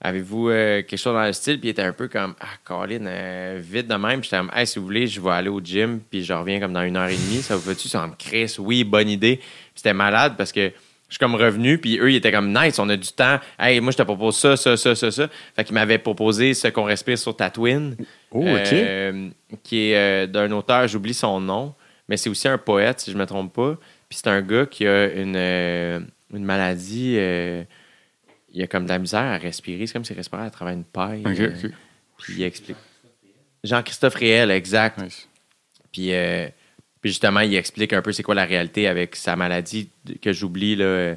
Avez-vous euh, quelque chose dans le style? Puis il était un peu comme, ah, Colin, euh, vite de même. Puis j'étais comme, hey, si vous voulez, je vais aller au gym, puis je reviens comme dans une heure et demie. Ça vous fait-tu? Ça me Chris, oui, bonne idée. C'était malade parce que je suis comme revenu, puis eux, ils étaient comme, nice, on a du temps. Hey, moi, je te propose ça, ça, ça, ça, ça. Fait qu'ils m'avaient proposé ce qu'on respire sur Tatooine. Oh, OK. euh, qui est euh, d'un auteur, j'oublie son nom, mais c'est aussi un poète, si je ne me trompe pas. Puis c'est un gars qui a une, euh, une maladie. il a comme de la misère à respirer. C'est comme s'il respirait à travers une paille. OK, euh, OK. puis il explique. Jean-Christophe Réel, exact. Nice. Puis, euh, puis justement, il explique un peu c'est quoi la réalité avec sa maladie que j'oublie. là. Euh,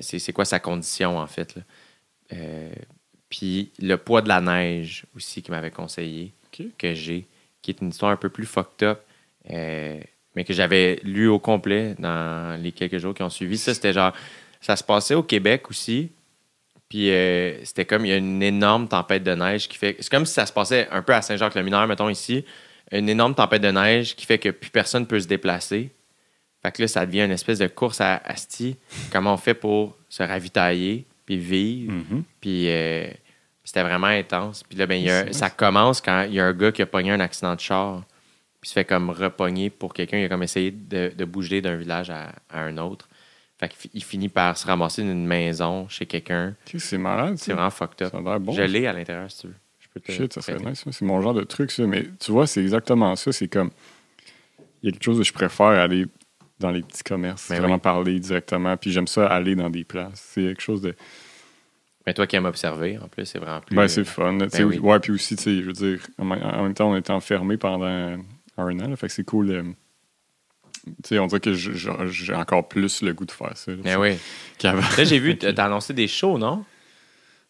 c'est, quoi sa condition, en fait. là. Euh, puis Le poids de la neige aussi, qui m'avait conseillé, que j'ai, qui est une histoire un peu plus fucked up, euh, mais que j'avais lu au complet dans les quelques jours qui ont suivi. Ça, c'était genre. Ça se passait au Québec aussi. Puis euh, c'était comme il y a une énorme tempête de neige qui fait. C'est comme si ça se passait un peu à Saint-Jacques-le-Mineur, mettons ici. Une énorme tempête de neige qui fait que plus personne peut se déplacer. Fait que là, ça devient une espèce de course à Asti. Comment on fait pour se ravitailler, puis vivre. Mhm. Puis euh, c'était vraiment intense. Puis là, ben, il y a- ça commence quand il y a un gars qui a pogné un accident de char. Puis se fait comme repogner pour quelqu'un. Il a comme essayé de, de bouger d'un village à, à un autre. Fait qu'il finit par se ramasser dans une maison chez quelqu'un. C'est malade. C'est vraiment fucked up. Ça a l'air bon. Je l'ai à l'intérieur si tu veux. Je peux te Shit, ça serait prêter. nice. C'est mon genre de truc, ça. Mais tu vois, c'est exactement ça. C'est comme. Il y a quelque chose que je préfère aller dans les petits commerces. Ben vraiment oui. parler directement. Puis j'aime ça aller dans des places. C'est quelque chose de. Mais toi qui aimes observer, en plus, c'est vraiment plus. Ben, c'est fun. oui. Ouais, puis aussi, tu sais, je veux dire, en même temps, on était enfermés pendant un an. là, fait que c'est cool. euh, tu sais, on dirait que j'ai encore plus le goût de faire ça. là, Mais oui. qu'avant. Là, j'ai vu, [laughs] t'as annoncé des shows, non?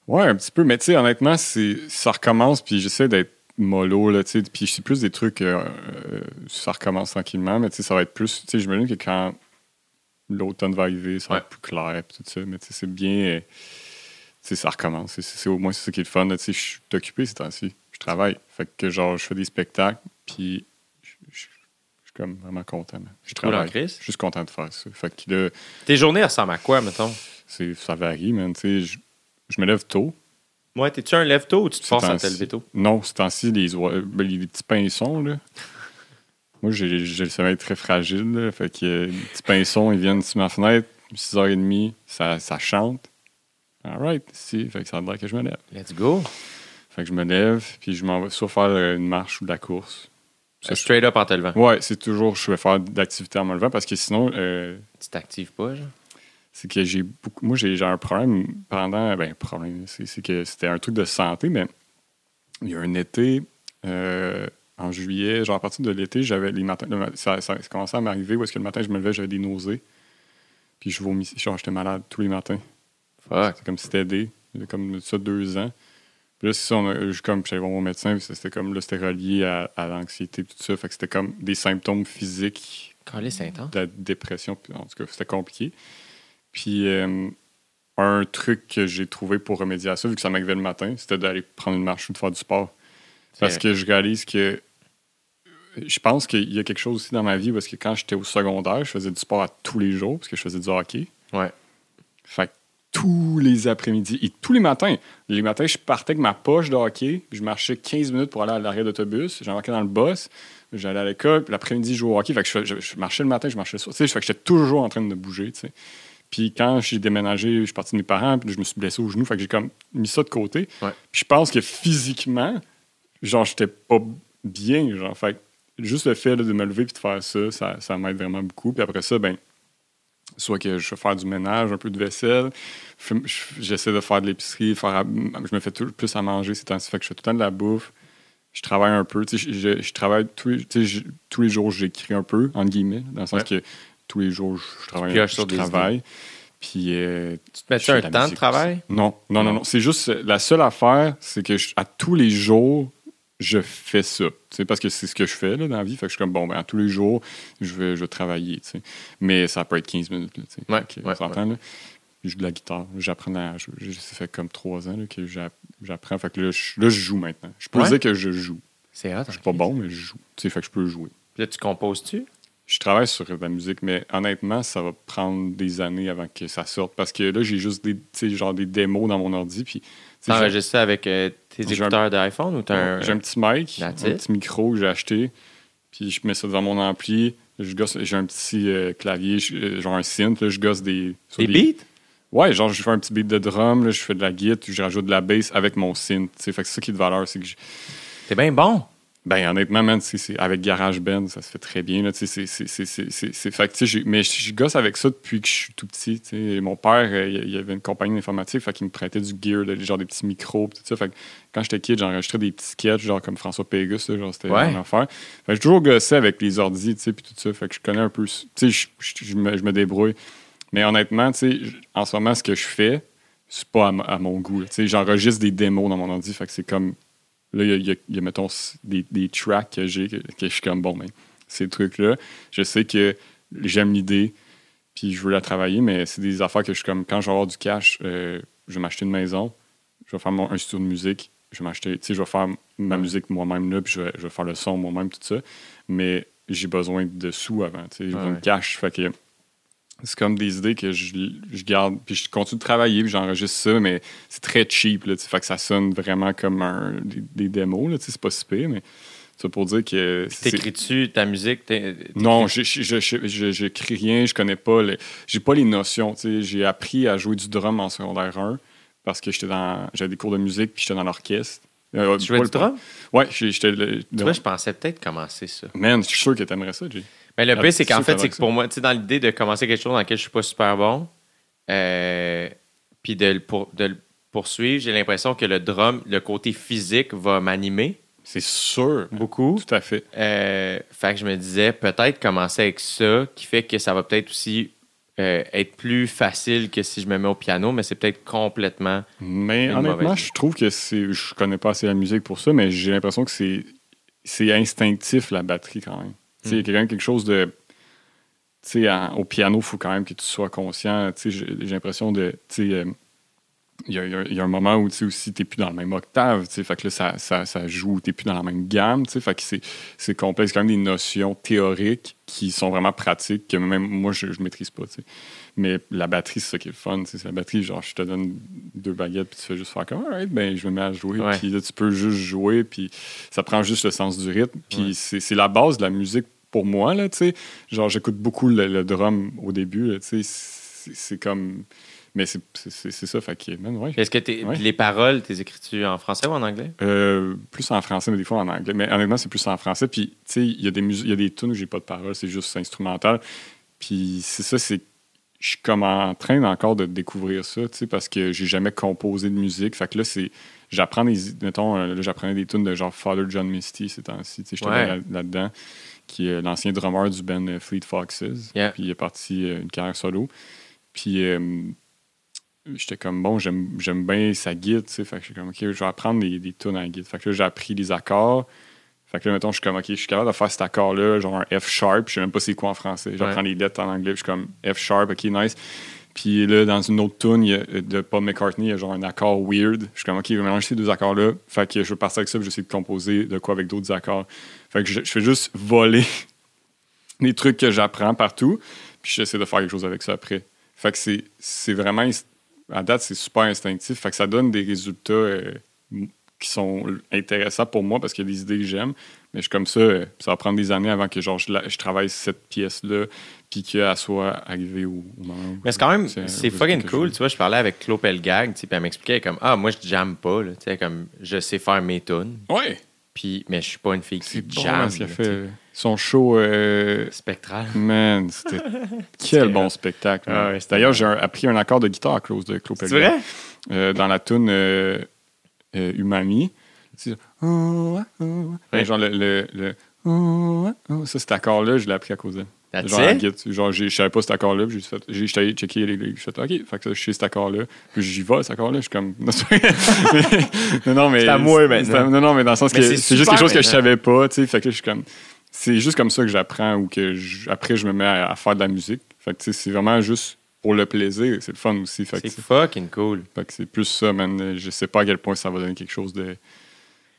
Ouais, un petit peu. Mais tu sais, honnêtement, ça recommence, puis j'essaie d'être mollo, là, tu sais. Puis c'est plus des trucs, euh, euh, ça recommence tranquillement, mais tu sais, ça va être plus. Tu sais, j'imagine que quand l'automne va arriver, ça va Ouais. être plus clair, puis tout ça. Mais tu sais, c'est bien. euh, tu sais, ça recommence. C'est, c'est- au moins, c'est ça qui est le fun. Tu sais, je suis occupé ces temps-ci. Je travaille. Fait que, genre, je fais des spectacles, puis je suis comme vraiment content. Je en travaille. Je suis juste content de faire ça. Fait que là, Tes journées ressemblent à quoi, mettons? c'est, ça varie, man. Tu sais, je, me lève tôt. Moi, t'es-tu un lève-tôt ou tu te forces à te lever tôt? Non, c'est temps-ci, les, oi- ben, les petits pinsons, là. Moi, j'ai j'ai le sommeil très fragile, là. Fait que euh, les petits pinsons, ils viennent sur ma fenêtre, 6h30, ça, ça chante. All right, si, fait que ça a que je me lève. Let's go. Fait que je me lève, puis je m'en vais soit faire euh, une marche ou de la course. Ça, Straight up en te levant. Ouais, c'est toujours, je vais faire d'activité en me levant, parce que sinon, euh, Tu t'actives pas, genre? C'est que j'ai beaucoup. Moi, j'ai un problème pendant. Ben, problème, c'est que c'était un truc de santé, mais il y a un été, euh, en juillet, genre à partir de l'été, j'avais les matins. le ça, ça, ça commençait à m'arriver où est-ce que le matin, je me levais, j'avais des nausées. Puis je vomissais. Genre, j'étais malade tous les matins. Fuck. C'est comme si c'était a comme ça deux ans. Puis là, c'est ça, on a- je, comme, j'allais voir mon médecin, c'était comme, là, c'était relié à, à l'anxiété, tout ça. Fait que c'était comme des symptômes physiques Calé, c'est intense. de la dépression. En tout cas, c'était compliqué. Puis, euh, un truc que j'ai trouvé pour remédier à ça, vu que ça m'arrivait le matin, c'était d'aller prendre une marche ou de faire du sport. Parce que je réalise que je pense qu'il y a quelque chose aussi dans ma vie parce que quand j'étais au secondaire, je faisais du sport à tous les jours parce que je faisais du hockey. Ouais. Fait que tous les après-midi et tous les matins, les matins, je partais avec ma poche de hockey, je marchais 15 minutes pour aller à l'arrêt d'autobus, j'embarquais dans le bus, j'allais à l'école, puis l'après-midi, je jouais au hockey. Fait que je, je- je marchais le matin, je marchais le soir. Tu sais, fait que j'étais toujours en train de bouger, tu sais. Puis quand j'ai déménagé, je suis parti de mes parents, puis je me suis blessé au genou, fait que j'ai comme mis ça de côté. Ouais. Puis je pense que physiquement, genre, j'étais pas bien, genre. Fait juste le fait là, de me lever puis de faire ça, ça, ça m'aide vraiment beaucoup. Puis après ça, ben, soit que je vais faire du ménage, un peu de vaisselle, je- je- j'essaie de faire de l'épicerie, faire à- je me fais tout, plus à manger ces temps-ci, fait que je fais tout le temps de la bouffe. Je travaille un peu, tu sais, je, je- je travaille tous les, tous jours, j'écris un peu, entre guillemets, dans le sens Ouais. que tous les jours, je, je travaille, je sur des travaille. Puis, euh, Tu te mets je un la temps de travail? Non, non, non, Non. C'est juste la seule affaire, c'est que je- à tous les jours, je fais ça. Tu sais, parce que c'est ce que je fais là, dans la vie. Fait que je suis comme, bon, ben, à tous les jours, je vais, je vais travailler. tu. Mais ça peut être 15 minutes. Là, tu. Ouais, ouais. Je joue de la guitare. J'apprends à. je- je- Ça fait comme trois ans là, que j'app- j'apprends. Fait que là je, là, je joue maintenant. Je peux dire que je joue. C'est. Je suis pas bon, mais je joue. Tu fait que je peux jouer. Puis là, tu composes-tu? Je travaille sur de la musique, mais honnêtement, ça va prendre des années avant que ça sorte. Parce que là, j'ai juste des, genre des démos dans mon ordi. Puis, ça avec euh, tes écouteurs d'iPhone ou t'as un. j'ai un petit mic, un it. petit micro que j'ai acheté. Puis je mets ça devant mon ampli. J'ai un petit euh, clavier, euh, genre un synth. Là, je gosse des. Des beats? Ouais, genre je fais un petit beat de drum, là, je fais de la guitare, je rajoute de la bass avec mon synth. Fait que c'est ça qui est de valeur. C'est que je- T'es bien bon. Ben, honnêtement, man, avec GarageBand, ça se fait très bien. Là, tu sais, c'est- fait mais je gosse avec ça depuis que je suis tout petit. Mon père, euh, il il avait une compagnie d'informatique, fait qu'il me prêtait du gear, genre des petits micros, tout ça. Fait que quand j'étais kid, j'enregistrais des petits sketchs, genre comme François Pégus, genre c'était Ouais. mon affaire. Fait que j'ai toujours gossé avec les ordis, tu sais, puis tout ça. Fait que je connais un peu, tu sais, je, me, débrouille. Mais honnêtement, tu sais, en ce moment, ce que je fais, c'est pas à, à mon goût. Tu sais, J'enregistre des démos dans mon ordi, fait que c'est comme. Là, il y a, y y mettons, des, des tracks que j'ai, que, que je suis comme, bon, mais ces trucs-là, je sais que j'aime l'idée, puis je veux la travailler, mais c'est des affaires que je suis comme, quand je vais avoir du cash, euh, je vais m'acheter une maison, je vais faire mon, un studio de musique, je vais m'acheter, tu sais, je vais faire ma musique moi-même là, puis je vais, je vais faire le son moi-même, tout ça. Mais j'ai besoin de sous avant, tu sais, j'ai besoin de cash. Fait que c'est comme des idées que je, je garde, puis je continue de travailler, puis j'enregistre ça, mais c'est très cheap, là, fait que ça sonne vraiment comme un, des, des démos, là, c'est pas si pire, mais c'est pour dire que... T'écris-tu ta musique? t'es- non, j'écris rien, je connais pas les, j'ai pas les notions. J'ai appris à jouer du drum en secondaire 1 parce que j'étais dans, j'avais des cours de musique puis j'étais dans l'orchestre. Euh, Tu jouais du le- drum? Ouais, j'étais. le- Tu vois, je pensais peut-être commencer ça. Man, je suis sûr que t'aimerais ça, Jay. Mais le Ah, pire, c'est qu'en fait, c'est que pour moi, tu sais, dans l'idée de commencer quelque chose dans lequel je suis pas super bon, euh, puis de, le pour- de le poursuivre, j'ai l'impression que le drum, le côté physique va m'animer C'est sûr. beaucoup. Tout à fait. Euh, fait que je me disais, peut-être commencer avec ça, qui fait que ça va peut-être aussi euh, être plus facile que si je me mets au piano, mais c'est peut-être complètement. Mais honnêtement, je trouve que c'est. Je connais pas assez la musique pour ça, mais j'ai l'impression que c'est. C'est instinctif, la batterie, quand même. Il y a quand même quelque chose de. En- au piano, il faut quand même que tu sois conscient. J'ai l'impression de. Euh, il y, a- y un moment où tu aussi, tu n'es plus dans le même octave. tu sais, Fait que là, ça, ça, ça joue, tu n'es plus dans la même gamme. tu sais, Fait que c'est c'est complexe. C'est quand même des notions théoriques qui sont vraiment pratiques que même moi, je ne maîtrise pas. tu sais. Mais la batterie, c'est ça qui est le fun. C'est la batterie, genre, je te donne deux baguettes, puis tu fais juste faire comme, alright, ben, je me mets à jouer. Puis là, tu peux juste jouer, puis ça prend juste le sens du rythme. Puis c'est c'est la base de la musique pour moi, là, tu sais. Genre, j'écoute beaucoup le, le drum au début, tu sais. C'est comme. Mais c'est ça, fait que, man, ouais. Est-ce que Ouais. puis les paroles, t'es écris-tu en français ou en anglais? Euh, plus en français, mais des fois en anglais. Mais honnêtement, c'est plus en français. Puis, tu sais, il y a des mus- il y a des tunes où j'ai pas de paroles, c'est juste instrumental. Puis, c'est ça, c'est. Je suis comme en train encore de découvrir ça, tu sais, parce que j'ai jamais composé de musique. Fait que là, c'est. J'apprends des. Mettons, euh, là, j'apprenais des tunes de genre Father John Misty ces temps-ci. Tu sais, j'étais Ouais. là- là-dedans, qui est l'ancien drummer du band Fleet Foxes. Yeah. Puis, il est parti euh, une carrière solo. Puis, euh, j'étais comme bon, j'aime j'aime bien sa guide, tu sais. Fait que j'étais comme, OK, je vais apprendre des, des tunes en guide. Fait que là, j'ai appris les accords. Fait que là, mettons, je suis comme, OK, je suis capable de faire cet accord-là, genre un F sharp. Je sais même pas c'est quoi en français. J'apprends Ouais. les lettres en anglais, puis je suis comme F sharp, OK, nice. Puis là, dans une autre tune de Paul McCartney, il y a genre un accord weird. Je suis comme, OK, je vais mélanger ces deux accords-là. Fait que je vais partir avec ça, puis j'essaie de composer de quoi avec d'autres accords. Fait que je, je fais juste voler [laughs] des trucs que j'apprends partout, puis j'essaie de faire quelque chose avec ça après. Fait que c'est- vraiment, à date, c'est super instinctif. Fait que ça donne des résultats euh, qui sont intéressants pour moi parce qu'il y a des idées que j'aime. Mais je suis comme ça, euh, ça va prendre des années avant que genre, je, la- je travaille cette pièce-là, puis qu'elle soit arrivée au, au moment où- Mais c'est quand même, C'est fucking cool. je- Tu vois, je parlais avec Claude Pelgag, puis elle m'expliquait comme, ah, moi, je jamme pas, là, tu sais, comme, je sais faire mes tunes, Ouais, puis, mais je suis pas une fille qui bon jamme. ce Son show, euh, Spectral. man, c'était [laughs] quel bon spectacle. Ah ouais, D'ailleurs, j'ai appris un accord de guitare à cause de Claude C'est vrai? Euh, dans la tune euh, euh, Umami. C'est oh, oh, ouais. Genre le, le, le oh, ça, cet accord-là, je l'ai appris à cause d'elle. That's Genre, it? Genre je savais pas cet accord-là, puis j'ai fait, j'étais allé checker les. J'ai fait, OK, fait que je sais cet accord-là. Puis j'y vais, cet accord-là. Je suis comme. [laughs] [laughs] non, non, mais. C'est à moi, maintenant. Non, non, mais dans le sens Mais que c'est juste quelque chose que je savais pas, tu sais. Fait que là, je suis comme. C'est juste comme ça que j'apprends ou que je- après, je me mets à, à faire de la musique. Fait que, c'est vraiment juste pour le plaisir. C'est le fun aussi. Fait C'est fucking cool. fait que c'est plus ça, man. Je sais pas à quel point ça va donner quelque chose de.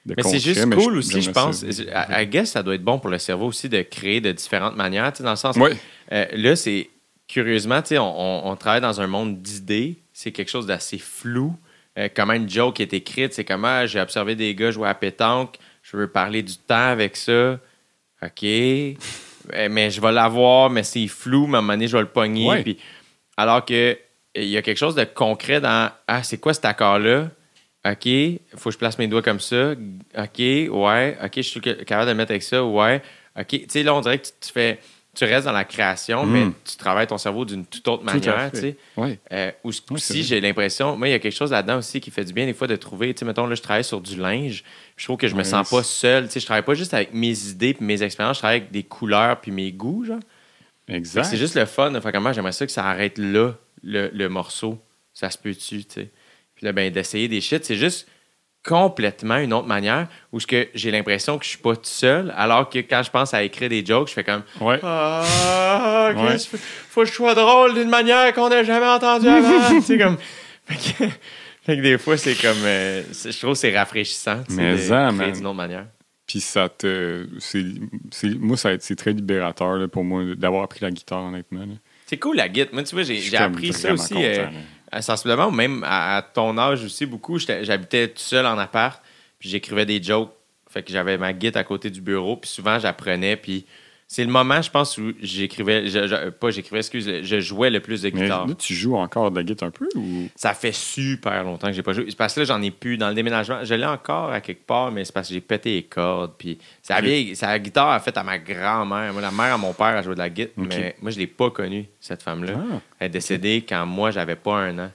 de Mais c'est juste mais cool aussi, je pense. I guess ça doit être bon pour le cerveau aussi de créer de différentes manières, dans le sens. Ouais, Euh, là, c'est curieusement, on, on- on travaille dans un monde d'idées. C'est quelque chose d'assez flou. Euh, comment une joke est écrite, c'est comment j'ai observé des gars jouer à pétanque. Je veux parler du temps avec ça. OK. Euh, mais je vais l'avoir, mais c'est flou, mais à un moment donné, je vais le pogner. Ouais. Puis, alors que il y a quelque chose de concret dans Ah, c'est quoi cet accord-là? OK, faut que je place mes doigts comme ça. OK, ouais. OK, je suis capable de le mettre avec ça. Ouais. OK. Tu sais, là, on dirait que tu, tu fais. Tu restes dans la création, Mm. mais tu travailles ton cerveau d'une toute autre manière, tu sais. Euh, ou- Oui, vrai. j'ai l'impression, moi, il y a quelque chose là-dedans aussi qui fait du bien des fois de trouver, tu sais, mettons, là, je travaille sur du linge, je trouve que je me sens pas seul, tu sais, je travaille pas juste avec mes idées puis mes expériences, je travaille avec des couleurs puis mes goûts, genre. Exact. C'est juste le fun, faire comment j'aimerais ça que ça arrête là, le, le morceau. Ça se peut-tu, tu sais? Puis là, ben, d'essayer des shit, c'est juste complètement une autre manière où ce que j'ai l'impression que je suis pas tout seul, alors que quand je pense à écrire des jokes, je fais comme Ouais. Ah, Ouais. faut que je sois drôle d'une manière qu'on n'a jamais entendue avant. [laughs] c'est comme. Fait que, fait que des fois, c'est comme. euh, je trouve que c'est rafraîchissant. Mais ça, d'une autre manière. Puis ça te. c'est- moi, ça c'est très libérateur là, pour moi d'avoir appris la guitare, honnêtement. là. C'est cool la guitare. Moi, tu vois, j'ai appris ça aussi. Euh, sensiblement, ou même à, ton âge aussi, beaucoup. J'habitais tout seul en appart, puis j'écrivais des jokes. Fait que j'avais ma guide à côté du bureau, puis souvent j'apprenais, puis c'est le moment, je pense, où j'écrivais, je- je- pas j'écrivais, excuse, je jouais le plus de Mais guitare. là, tu joues encore de la guitare un peu ou? Ça fait super longtemps que j'ai pas joué. C'est parce que là, j'en ai plus dans le déménagement. Je l'ai encore à quelque part, mais c'est parce que j'ai pété les cordes. Puis c'est la, Ok. vieille- c'est la guitare a fait à ma grand-mère. Moi, la mère à mon père a joué de la guitare, mais moi, je l'ai pas connue, cette femme-là. Ah. Elle est décédée quand moi, j'avais pas un an.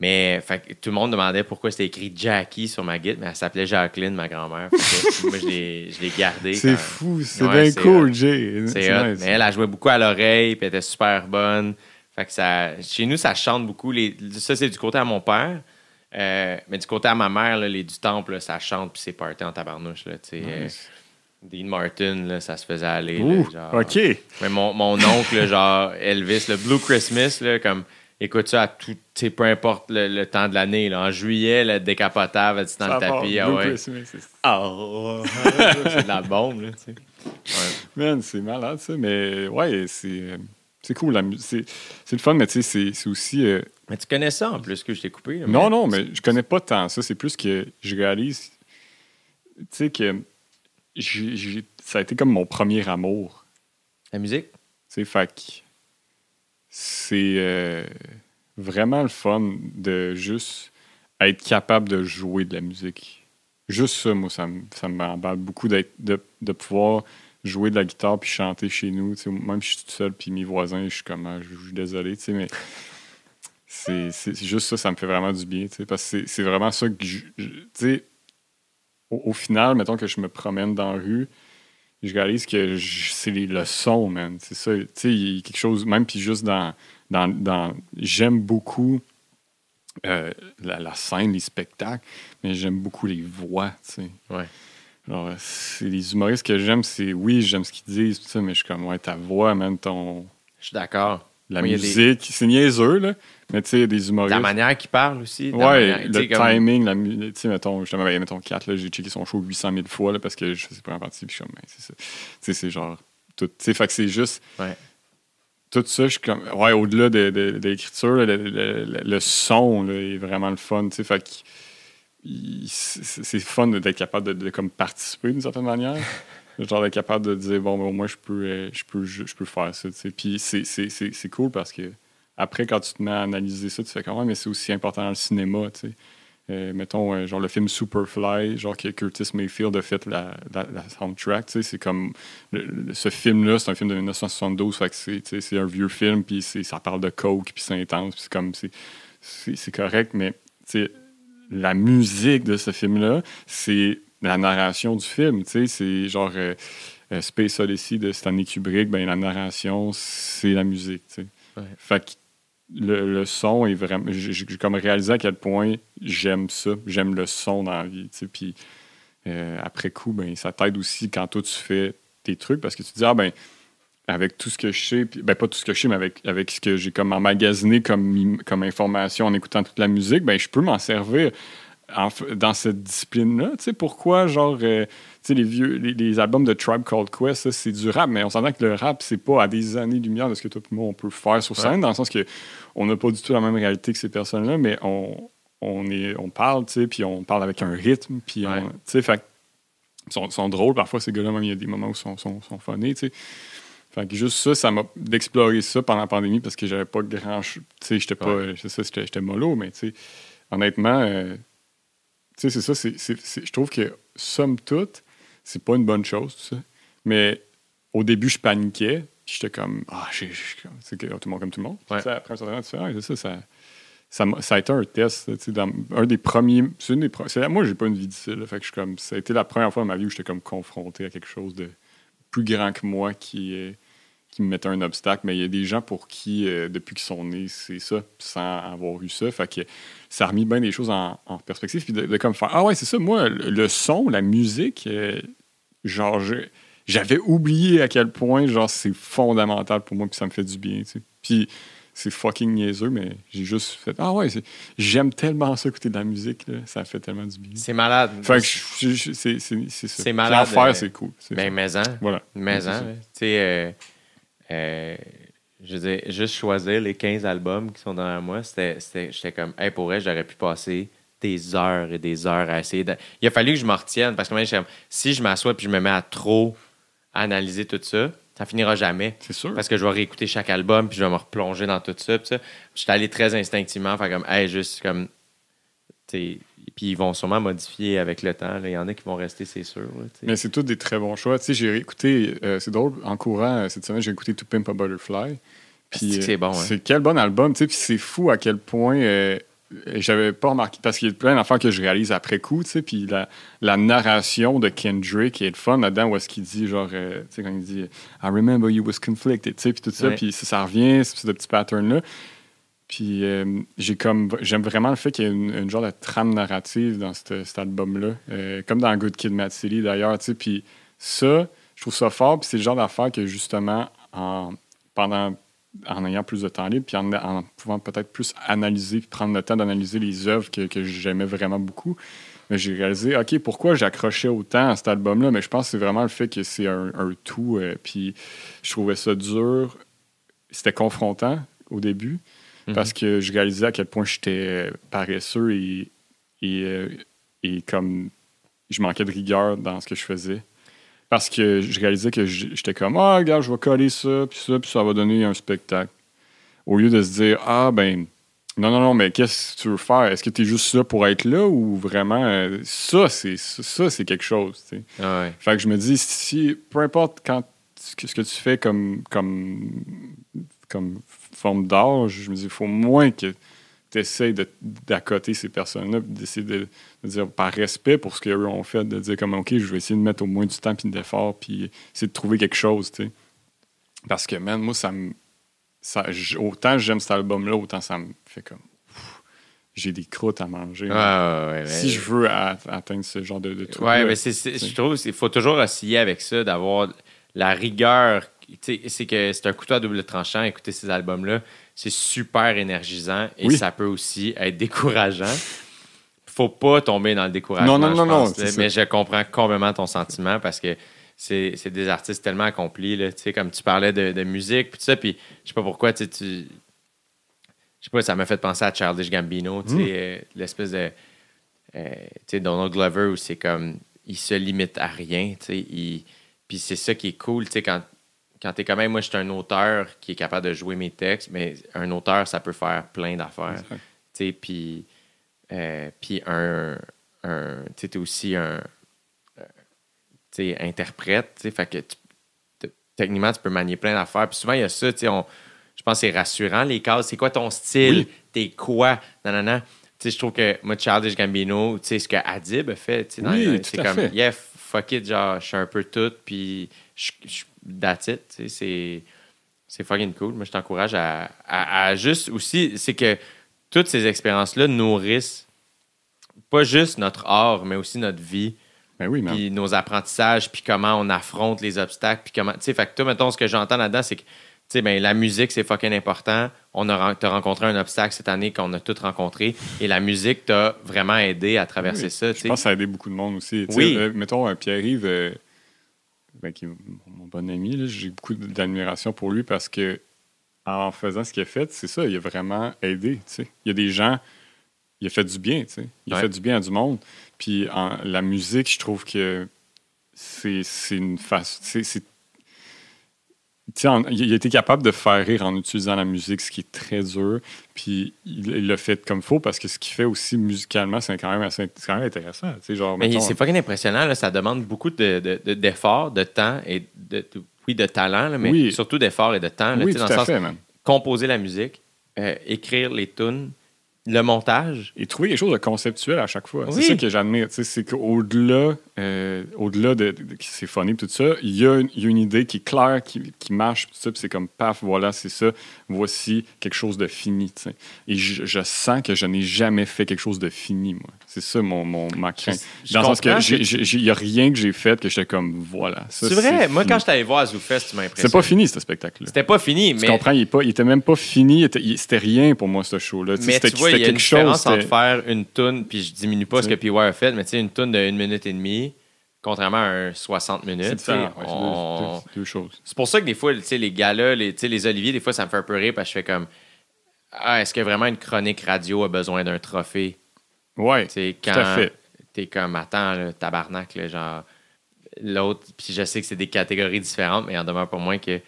Mais fait tout le monde demandait pourquoi c'était écrit Jackie sur ma guitare, mais elle s'appelait Jacqueline, ma grand-mère. [laughs] Moi, je l'ai gardée. C'est fou, c'est Ouais, bien cool. Jay. C'est hot. nice. Mais elle a joué beaucoup à l'oreille, puis elle était super bonne. Fait que ça, chez nous, ça chante beaucoup. Les, ça, c'est du côté à mon père. Euh, mais du côté à ma mère, là, les du temple, là, ça chante, puis c'est party en tabarnouche. Là. Euh. Dean Martin, là, ça se faisait aller. là, Ouh, genre. OK. Mais mon, mon oncle, genre Elvis, le Blue Christmas, là, comme écoute ça à tout, peu importe le, le temps de l'année. là. En juillet, le décapotable, sais, dans Ça le tapis. Ah ouais. Christmas, c'est- c'est de la bombe, là, tu sais. Ouais. Man, c'est malade, ça. Mais ouais, c'est. C'est cool, c'est c'est le fun, mais tu sais, c'est- c'est aussi. euh, Mais tu connais ça en plus que je t'ai coupé. Non, non, mais je connais pas tant ça. C'est plus que je réalise, tu sais, que j'ai- j'ai- ça a été comme mon premier amour. La musique? Fait que c'est euh, vraiment le fun de juste être capable de jouer de la musique. Juste ça, moi, ça, ça m'emballe beaucoup de, de pouvoir jouer de la guitare puis chanter chez nous. Même si je suis tout seul puis mes voisins, je suis comme, ah, je suis désolé, mais c'est, juste ça, ça me fait vraiment du bien, parce que c'est, vraiment ça que je, je- au, au final, mettons que je me promène dans la rue, je réalise que c'est le son, man. C'est ça. Tu sais, il y a quelque chose, même puis juste dans. dans, dans j'aime beaucoup euh, la, la scène, les spectacles, mais j'aime beaucoup les voix, tu sais. Ouais. C'est les humoristes que j'aime, c'est oui, j'aime ce qu'ils disent, tout ça, mais je suis comme, ouais, ta voix, man, ton. Je suis d'accord. La a des- musique, c'est niaiseux, là, mais tu sais, des humoristes. La manière qu'il parle aussi. Ouais, manière- le comme- timing, la tu sais, mettons, justement, ben, mettons 4, là, j'ai checké son show 800 000 fois, là, parce que je sais pas en partie, puis je suis comme, ben, c'est ça. Tu sais, c'est genre, tout, tu sais, fait que c'est juste, Ouais. tout ça, je suis comme, ouais, au-delà de, de- de l'écriture, le, le- le- le son, là, est vraiment le fun, tu sais, fait que, c'est fun d'être capable de, de comme participer d'une certaine manière. [laughs] Genre d'être capable de dire, bon, ben, au moins, je peux, euh, je peux, je, peux faire ça, tu sais. Puis c'est cool parce que, après, quand tu te mets à analyser ça, tu fais même, mais c'est aussi important dans le cinéma, tu sais. Euh, mettons, euh, genre le film Superfly, genre que Curtis Mayfield a fait la, la, la soundtrack, tu sais, c'est comme... le- le- ce film-là, c'est un film de 1972, fait que c'est, un vieux film, puis c'est- ça parle de coke, puis c'est intense, puis c'est comme... C'est, correct, mais, tu sais, la musique de ce film-là, c'est la narration du film, tu sais, c'est genre... euh, Space Odyssey de Stanley Kubrick, ben la narration, c'est la musique, tu sais. Ouais. Fait que le, son est vraiment. J'ai comme réalisé à quel point j'aime ça. J'aime le son dans la vie. Puis euh, après coup, ben, ça t'aide aussi quand toi tu fais tes trucs parce que tu te dis, ah ben, avec tout ce que je sais, ben pas tout ce que je sais, mais avec, avec ce que j'ai comme emmagasiné comme, comme information en écoutant toute la musique, ben je peux m'en servir dans cette discipline-là. Tu sais, pourquoi, genre, euh, sais, les vieux, les, les albums de Tribe Called Quest, c'est du rap, mais on s'entend que le rap, c'est pas à des années-lumière de ce que toi et moi, on peut faire sur scène, dans le sens que on n'a pas du tout la même réalité que ces personnes-là, mais on, on, est, on parle, tu sais, puis on parle avec un rythme, puis on- tu sais, fait sont, sont drôles, parfois, ces gars-là, même, il y a des moments où ils sont, sont, sont funnés, tu sais. Fait que juste ça, ça m'a d'explorer ça pendant la pandémie parce que j'avais pas grand. Tu sais, j'étais pas. Ça, j'étais mollo, mais tu sais, honnêtement, euh, tu sais, c'est ça. c'est- je trouve que, somme toute, c'est pas une bonne chose, tout ça. Mais au début, je paniquais. J'étais comme. Ah, j'ai. C'est tout le monde comme tout le monde. Ouais. sais, après un certain temps, tu fais, Ah, c'est ça, ça. Ça, ça a été un test, tu sais, dans un des premiers. C'est une des c'est- Moi, j'ai pas une vie difficile. fait que je suis comme, ça a été la première fois dans ma vie où j'étais comme confronté à quelque chose de plus grand que moi qui, qui me mettaient un obstacle, mais il y a des gens pour qui, euh, depuis qu'ils sont nés, c'est ça, sans avoir eu ça. Fait que ça a remis bien des choses en, en perspective. Puis de, de comme faire Ah ouais, c'est ça, moi, le, le son, la musique, euh, genre, j'avais oublié à quel point, genre, c'est fondamental pour moi, puis ça me fait du bien, tu sais. Puis c'est fucking niaiseux, mais j'ai juste fait Ah ouais, j'aime tellement ça écouter de la musique, là, ça fait tellement du bien. C'est malade. Fait que je- je- c'est c'est- c'est ça. C'est malade, En faire, euh, c'est cool. C'est Ben, ça. mais-en. Voilà. Mais là. tu sais, euh, euh, je veux dire, juste choisir les 15 albums qui sont derrière moi, c'était, c'était- j'étais comme, hey, pour vrai, j'aurais pu passer des heures et des heures à essayer de... Il a fallu que je me retienne parce que comme, si je m'assois puis je me mets à trop analyser tout ça, ça finira jamais. C'est sûr. Parce que je vais réécouter chaque album puis je vais me replonger dans tout ça. Puis ça, j'étais allé très instinctivement, faire comme, hey, juste comme, tu sais, puis ils vont sûrement modifier avec le temps. là. Il y en a qui vont rester, c'est sûr. là. Mais c'est tous des très bons choix. J'ai réécouté, euh, c'est drôle, en courant euh, cette semaine, j'ai écouté To Pimp a Butterfly. Est-ce que c'est bon, hein? C'est quel bon album, tu sais, puis c'est fou à quel point euh, j'avais pas remarqué, parce qu'il y a plein d'affaires que je réalise après coup, tu sais, puis la, la narration de Kendrick est le fun là-dedans, où est-ce qu'il dit, genre, euh, tu sais, quand il dit « I remember you was conflicted », tu sais, puis tout ça, puis ça, ça revient, ce ce petit pattern-là. Puis euh, j'ai comme j'aime vraiment le fait qu'il y ait une, une genre de trame narrative dans cet, cet album-là, Euh, comme dans Good Kid, Mad City d'ailleurs, tu sais. Puis ça, je trouve ça fort, puis c'est le genre d'affaire que justement, en, pendant, en ayant plus de temps libre, puis en, en pouvant peut-être plus analyser, prendre le temps d'analyser les œuvres que, que j'aimais vraiment beaucoup, mais j'ai réalisé, OK, pourquoi j'accrochais autant à cet album-là? Mais je pense que c'est vraiment le fait que c'est un, un tout, euh, puis je trouvais ça dur. C'était confrontant au début parce que je réalisais à quel point j'étais paresseux et, et, euh, et comme je manquais de rigueur dans ce que je faisais. Parce que je réalisais que j'étais comme Ah, regarde, je vais coller ça, puis ça, puis ça va donner un spectacle. Au lieu de se dire Ah, ben, non, non, non, mais qu'est-ce que tu veux faire? Est-ce que tu es juste là pour être là ou vraiment euh, ça, c'est ça, c'est quelque chose? tu sais? Ah ouais. Fait que je me dis, si, peu importe quand, ce que ce que tu fais comme, comme, comme forme d'art, je me dis, il faut moins que tu essaies d'accoter ces personnes-là, d'essayer de, de dire, par respect pour ce qu'eux ont fait, de dire comme, OK, je vais essayer de mettre au moins du temps puis d'effort, puis essayer de trouver quelque chose, tu sais. Parce que, man, moi, ça me. Ça, autant j'aime cet album-là, autant ça me fait comme. J'ai des croûtes à manger. Ouais, ouais, si je veux atteindre ce genre de, de truc. Ouais, mais je trouve qu'il faut toujours osciller avec ça, d'avoir la rigueur. C'est que c'est un couteau à double tranchant, écouter ces albums-là. C'est super énergisant et Oui. ça peut aussi être décourageant. Faut pas tomber dans le découragement. Non, non, non, je pense, non, là. Mais je comprends complètement ton sentiment parce que c'est, des artistes tellement accomplis. Là, Tu sais, comme tu parlais de, de musique, puis tout ça, puis je sais pas pourquoi tu. Je sais pas, ça m'a fait penser à Childish Gambino, tu sais, Mm. euh, l'espèce de. euh, tu sais, Donald Glover où c'est comme. Il se limite à rien, tu sais. il- Puis c'est ça qui est cool, tu sais, quand, quand t'es quand même. Moi, je suis un auteur qui est capable de jouer mes textes, mais un auteur, ça peut faire plein d'affaires. Tu puis. euh, puis un. un tu sais, t'es aussi un. euh, tu sais, interprète, tu sais, fait que tu- techniquement, tu peux manier plein d'affaires. Puis souvent, il y a ça, tu sais, on- je pense que c'est rassurant, les cases. C'est quoi ton style? Oui. T'es quoi? Nanana. Tu sais, je trouve que moi, Childish Gambino, tu sais, ce que Adib a fait, tu Oui, c'est comme, yeah, fuck it, genre, je suis un peu tout, puis je, je, that's it, c'est, c'est fucking cool. Moi, je t'encourage à, à, à juste aussi, c'est que toutes ces expériences-là nourrissent pas juste notre art, mais aussi notre vie Ben oui, man. puis nos apprentissages, puis comment on affronte les obstacles, puis comment... Tu sais, fait que toi, mettons, ce que j'entends là-dedans, c'est que, tu sais, ben, la musique, c'est fucking important. On a rencontré un obstacle cette année qu'on a tous rencontré, et la musique t'a vraiment aidé à traverser Oui, ça, Je pense que ça a aidé beaucoup de monde aussi. Oui. euh, mettons, un Pierre-Yves, euh, ben, qui est mon bon ami, j'ai beaucoup d'admiration pour lui parce que en faisant ce qu'il a fait, c'est ça, il a vraiment aidé. tu sais. Il y a des gens, il a fait du bien. tu sais. Il a fait du bien à du monde. Puis en, la musique, je trouve que c'est une face. c'est- en- il a été capable de faire rire en utilisant la musique, ce qui est très dur. Puis il l'a fait comme faut parce que ce qu'il fait aussi musicalement, c'est quand même assez quand même intéressant. genre, Mais mettons, c'est fucking impressionnant, là, ça demande beaucoup de, de- de- d'efforts, de temps, et de, oui, de talent, là, mais Oui. surtout d'efforts et de temps, là, oui, tu tout sais, dans à le sens fait, man. composer la musique, euh, écrire les tunes, le montage, Et trouver quelque chose de conceptuel à chaque fois. Oui. C'est ça que j'admire. C'est qu'au-delà euh, au-delà de, de- que c'est funny tout ça, il y, a une- il y a une idée qui est claire, qui, qui marche, tout ça, c'est comme paf, voilà, c'est ça, voici quelque chose de fini. tu sais. Et je, je sens que je n'ai jamais fait quelque chose de fini, moi. C'est ça mon, mon, ma crainte. Je Dans le sens que il n'y a rien que j'ai fait que j'étais comme voilà. C'est vrai, moi fini. quand je t'allais voir à ZooFest, tu m'as impressionné. C'est pas fini, ce spectacle-là. C'était pas fini, Tu mais, comprends, il, est pas, il était même pas fini, c'était rien pour moi, ce show-là. Tu sais, mais c'était- tu vois, il c'était y a une différence entre c'était- faire une toune, puis je diminue pas ce que Tu. PY a fait, mais tu sais, une toune de 1 minute et demie, contrairement à un 60 minutes. c'est tu ouais, deux- on- deux- deux choses. C'est pour ça que des fois, tu sais, les galas, les, tu sais, les oliviers, des fois, ça me fait un peu rire parce que je fais comme Ah, est-ce que vraiment une chronique radio a besoin d'un trophée? Ouais, tout quand à fait. t'es comme attends, là, tabarnak, là, genre l'autre, puis je sais que c'est des catégories différentes, mais il en demeure pas moins que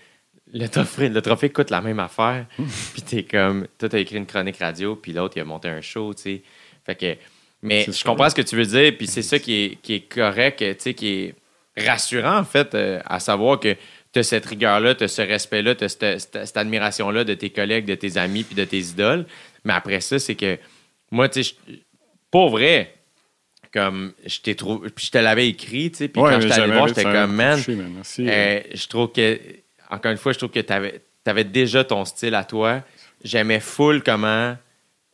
le trophée, le trophée coûte la même affaire. [laughs] puis t'es comme, toi, t'as écrit une chronique radio, puis l'autre, il a monté un show, tu sais. Fait que, mais je comprends ce que tu veux dire, puis c'est [laughs] ça qui est, qui est correct, tu sais, qui est rassurant, en fait, euh, à savoir que tu as cette rigueur-là, tu as ce respect-là, tu as cette, cette- cette admiration-là de tes collègues, de tes amis, puis de tes idoles. Mais après ça, c'est que moi, tu sais, pour vrai, comme je t'ai trouvé, puis je te l'avais écrit, tu sais, puis Ouais, quand je t'allais voir, j'étais comme, man. Merci. euh, je trouve que, encore une fois, je trouve que tu avais, déjà ton style à toi. J'aimais full comment.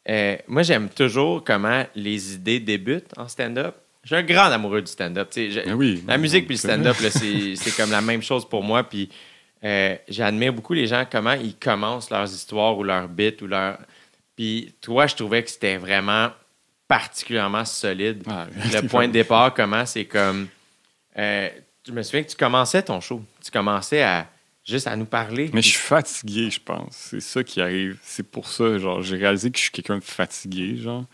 euh, moi, j'aime toujours comment les idées débutent en stand-up. Je suis un grand amoureux du stand-up. tu sais, je- Ah oui. la musique puis le stand-up, [laughs] c'est comme la même chose pour moi. Puis euh, j'admire beaucoup les gens, comment ils commencent leurs histoires ou leurs bits ou leur. Puis toi, je trouvais que c'était vraiment particulièrement solide. Ah, le point de départ, comment c'est comme. euh, je me souviens que tu commençais ton show. Tu commençais à juste à nous parler. Mais je suis fatigué, je pense. C'est ça qui arrive. C'est pour ça, genre, j'ai réalisé que je suis quelqu'un de fatigué, genre.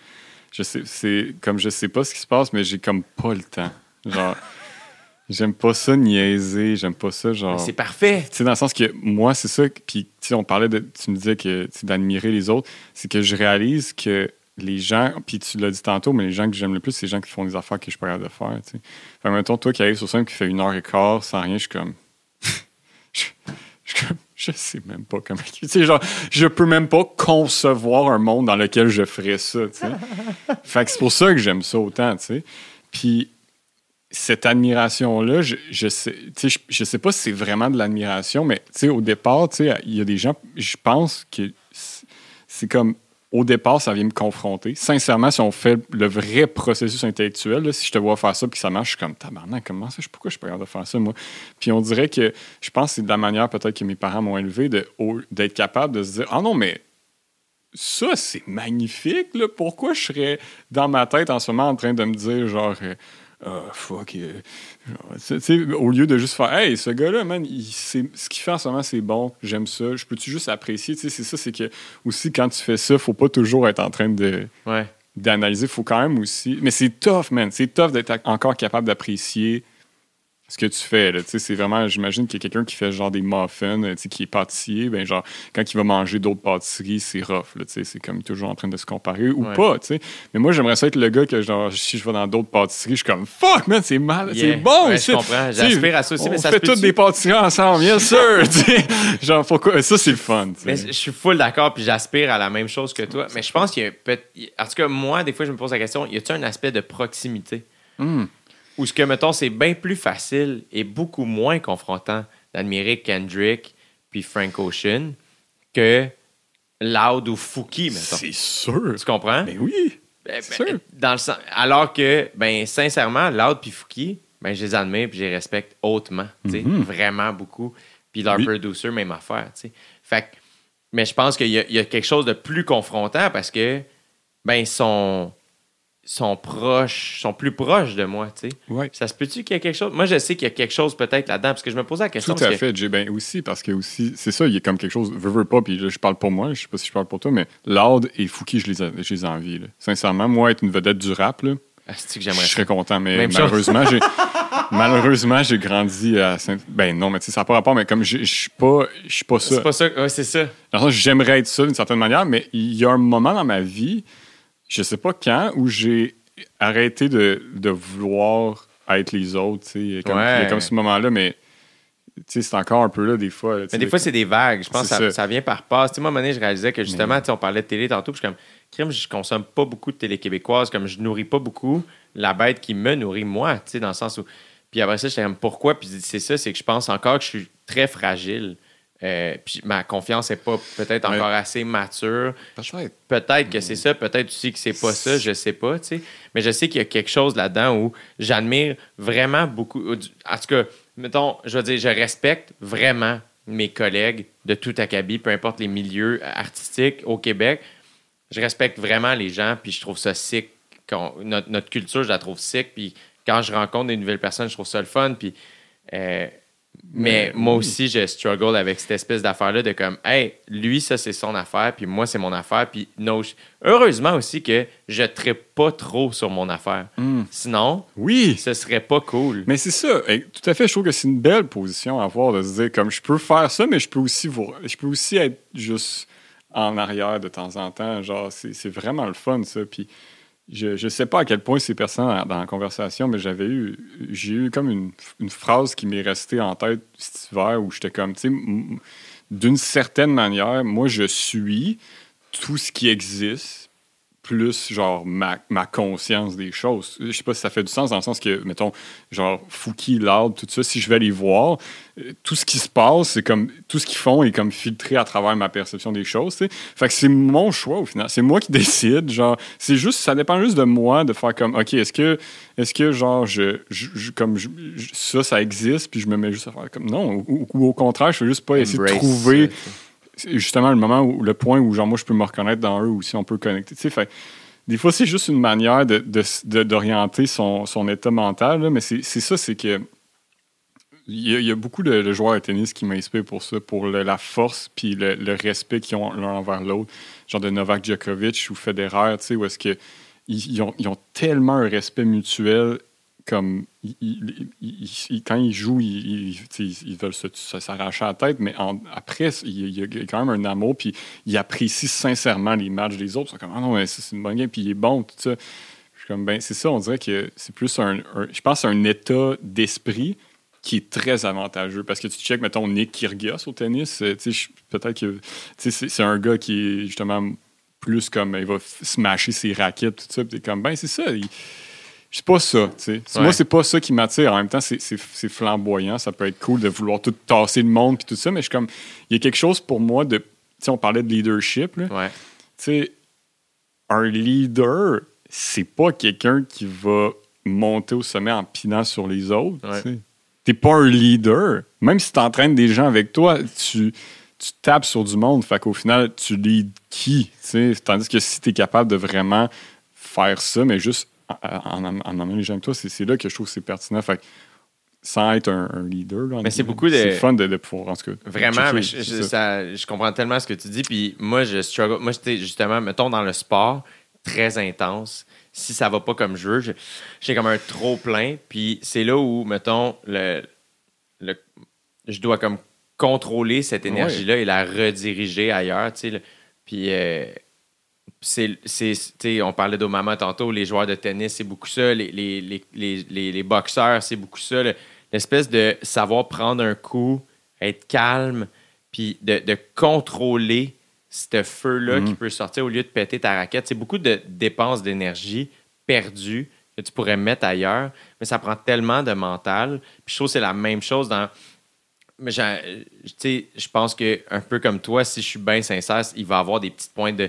Je sais, c'est comme je sais pas ce qui se passe, mais j'ai comme pas le temps. Genre, [laughs] j'aime pas ça niaiser, j'aime pas ça, genre. C'est parfait. Tu sais, dans le sens que moi, c'est ça. Puis, tu sais, on parlait de. Tu me disais que d'admirer les autres. C'est que je réalise que les gens. Puis, tu l'as dit tantôt, mais les gens que j'aime le plus, c'est les gens qui font des affaires que je suis pas capable de faire. Tu. Fait que, mettons, toi qui arrives sur scène, qui fait une heure et quart sans rien, je suis comme. [laughs] je, je, sais même pas comment. [laughs] Tu sais, genre, je peux même pas concevoir un monde dans lequel je ferais ça. Tu sais. fait que c'est pour ça que j'aime ça autant. Tu sais. Puis, cette admiration-là, je, je sais, je, je sais pas si c'est vraiment de l'admiration, mais au départ, il y a des gens, je pense que c'est comme, au départ, ça vient me confronter. Sincèrement, si on fait le vrai processus intellectuel, si je te vois faire ça puis que ça marche, je suis comme, tabarnak, comment ça, pourquoi je suis pas faire ça, moi? Puis on dirait que, je pense que c'est de la manière peut-être que mes parents m'ont élevé, d'être capable de se dire, ah non, mais ça, c'est magnifique, là. Pourquoi je serais dans ma tête en ce moment en train de me dire, genre, euh, ah, fuck, genre, au lieu de juste faire, hey, ce gars-là, man, il, ce qu'il fait en ce moment, c'est bon, j'aime ça, je peux-tu juste apprécier, c'est ça, c'est que aussi, quand tu fais ça, faut pas toujours être en train de Ouais. d'analyser, faut quand même aussi, mais c'est tough, man, c'est tough d'être encore capable d'apprécier ce que tu fais. Là. Tu sais, C'est vraiment, j'imagine qu'il y a quelqu'un qui fait genre des muffins, euh, tu sais, qui est pâtissier, ben genre, quand il va manger d'autres pâtisseries, c'est rough. Là, tu sais, c'est comme toujours en train de se comparer ou Ouais. pas. tu sais. Mais moi, j'aimerais ça être le gars que, genre, si je vais dans d'autres pâtisseries, je suis comme fuck, man, c'est mal, Yeah. c'est bon. Ouais, je comprends. J'aspire à ça aussi, on mais ça fait toutes des pâtisseries ensemble, bien sûr. [laughs] tu sais. genre, pourquoi? Ça, c'est le fun. tu sais. Mais je suis full d'accord, puis j'aspire à la même chose que toi. Mais je pense qu'il y a peut En tout cas, moi, des fois, je me pose la question y a-t-il un aspect de proximité? Hmm. Ou ce que, mettons, c'est bien plus facile et beaucoup moins confrontant d'admirer Kendrick puis Frank Ocean que Loud ou Fouki, mettons. C'est sûr. Tu comprends? Mais oui. Ben, c'est ben, sûr. dans le sens- alors que, ben, sincèrement, Loud puis Fouki, ben, je les admire puis je les respecte hautement, tu sais, Mhm. vraiment beaucoup. Puis leur Oui. producer, même affaire, tu sais. Fait que- mais je pense qu'il y, y a quelque chose de plus confrontant parce que, ben, ils sont, sont proches, sont plus proches de moi, tu sais. Ouais. Ça se peut-tu qu'il y a quelque chose? Moi, je sais qu'il y a quelque chose peut-être là-dedans parce que je me posais la question. Tout à que- fait, Jay. Ben aussi, parce que aussi, c'est ça, il y a comme quelque chose, veux, veux pas, puis là, je parle pour moi, je sais pas si je parle pour toi, mais Loud et Fouki, je les, je les envie. là. Sincèrement, moi, être une vedette du rap, là, Ah, que je j'aimerais ça? serais content, mais Même malheureusement, j'ai. [laughs] Malheureusement, j'ai grandi à Saint... Ben non, mais tu sais, ça n'a pas rapport, mais comme je je suis pas, je suis pas ça. C'est pas ça. Ouais, c'est ça. Dans le sens, j'aimerais être ça d'une certaine manière, mais il y a un moment dans ma vie, je sais pas quand, où j'ai arrêté de, de vouloir être les autres. comme, Ouais. comme ce moment-là, mais c'est encore un peu là des fois. là, Mais des fois, c'est des vagues. Je pense que ça, ça. ça vient par passe. Moi, à un moment donné, je réalisais que justement, on parlait de télé tantôt, puis je suis comme, crime, je consomme pas beaucoup de télé québécoise, comme je nourris pas beaucoup la bête qui me nourrit moi, tu sais, dans le sens où. Puis après ça, j'étais comme pourquoi? Puis c'est ça, c'est que je pense encore que je suis très fragile. Euh, puis ma confiance n'est pas peut-être Ouais. encore assez mature. Peut-être. Peut-être que c'est ça, peut-être aussi que c'est pas ça, je sais pas, tu sais. Mais je sais qu'il y a quelque chose là-dedans où j'admire vraiment beaucoup. En tout cas, mettons, je veux dire, je respecte vraiment mes collègues de tout acabit, peu importe les milieux artistiques au Québec. Je respecte vraiment les gens, puis je trouve ça sick. notre, notre culture, je la trouve sick, puis quand je rencontre des nouvelles personnes, je trouve ça le fun, puis. euh, mais moi aussi, je struggle avec cette espèce d'affaire-là de comme, hey, lui, ça, c'est son affaire, puis moi, c'est mon affaire. Puis, no, heureusement aussi que je ne pas trop sur mon affaire. Hmm. Sinon, Oui. ce serait pas cool. Mais c'est ça. Et tout à fait, je trouve que c'est une belle position à avoir de se dire comme je peux faire ça, mais je peux aussi vous, je peux aussi être juste en arrière de temps en temps. Genre, c'est c'est vraiment le fun, ça. Puis je, je sais pas à quel point c'est pertinent dans, la conversation, mais j'avais eu, j'ai eu comme une, une phrase qui m'est restée en tête cet hiver où j'étais comme, tu sais, d'une certaine manière, moi, je suis tout ce qui existe plus genre ma, ma conscience des choses. Je sais pas si ça fait du sens dans le sens que, mettons, genre Fouki, l'arbre, tout ça, si je vais les voir, euh, tout ce qui se passe, c'est comme tout ce qu'ils font est comme filtré à travers ma perception des choses. tu sais. Fait que c'est mon choix au final. C'est moi qui décide. Genre, c'est juste, ça dépend juste de moi de faire comme, ok, est-ce que, est-ce que genre je, je- je- comme je- ça, ça existe, puis je me mets juste à faire comme non, ou, ou au contraire, je veux juste pas essayer de trouver ça. C'est justement le moment où le point où genre moi je peux me reconnaître dans eux ou si on peut connecter. Tu sais, fait, des fois c'est juste une manière de, d'orienter son, son état mental, là, mais c'est, ça, c'est que il y, a, beaucoup de, joueurs de tennis qui m'inspirent pour ça, pour la force puis le, respect qu'ils ont l'un envers l'autre, genre de Novak Djokovic ou Federer, tu sais, où est-ce que ils ont, ils ont tellement un respect mutuel comme ils- ils- quand ils jouent, ils, veulent s'arracher la tête, mais après, il y, a, il quand même un amour, puis ils apprécient sincèrement les matchs des autres. Ils sont comme, ah non, mais c'est une bonne game, puis il est bon, tout ça. Je suis comme, ben, c'est ça, on dirait que c'est plus un, je pense, un état d'esprit qui est très avantageux. Parce que tu checkes, mettons, Nick Kyrgios au tennis, euh, peut-être que, c'est un gars qui est justement plus comme, il va smasher ses raquettes, tout ça, puis comme, ben, c'est ça, il- c'est pas ça, tu sais. Ouais. Moi, c'est pas ça qui m'attire. En même temps, c'est- flamboyant. Ça peut être cool de vouloir tout tasser le monde puis tout ça, mais je suis comme, il y a quelque chose pour moi de, tu sais, on parlait de leadership, là. Ouais. Tu sais, un leader, c'est pas quelqu'un qui va monter au sommet en pinant sur les autres. Ouais. T'es pas un leader. Même si t'entraînes des gens avec toi, tu, tu tapes sur du monde. Fait qu'au final, tu leads qui? tu sais? Tandis que si t'es capable de vraiment faire ça, mais juste en, en, en emmenant les gens avec toi, c'est là que je trouve que c'est pertinent. Fait sans être un, un leader. là, Mais c'est beaucoup de- C'est fun de, de pouvoir, en tout cas. Vraiment, mais je, ça. je comprends tellement ce que tu dis. Puis moi, je struggle. Moi, j'étais justement, mettons, dans le sport, très intense. Si ça va pas comme je veux, j'ai comme un trop plein. Puis c'est là où, mettons, le, le- je dois comme contrôler cette énergie-là et la rediriger ailleurs. tu sais, Puis euh, c'est, on parlait d'Omama tantôt, les joueurs de tennis, c'est beaucoup ça. Les, les, boxeurs, c'est beaucoup ça. le- L'espèce de savoir prendre un coup, être calme, puis de, de contrôler ce feu-là Mhm. qui peut sortir au lieu de péter ta raquette. C'est beaucoup de dépenses d'énergie perdues que tu pourrais mettre ailleurs, mais ça prend tellement de mental. Puis je trouve que c'est la même chose dans. Mais je pense que un peu comme toi, si je suis bien sincère, il va y avoir des petites pointes de.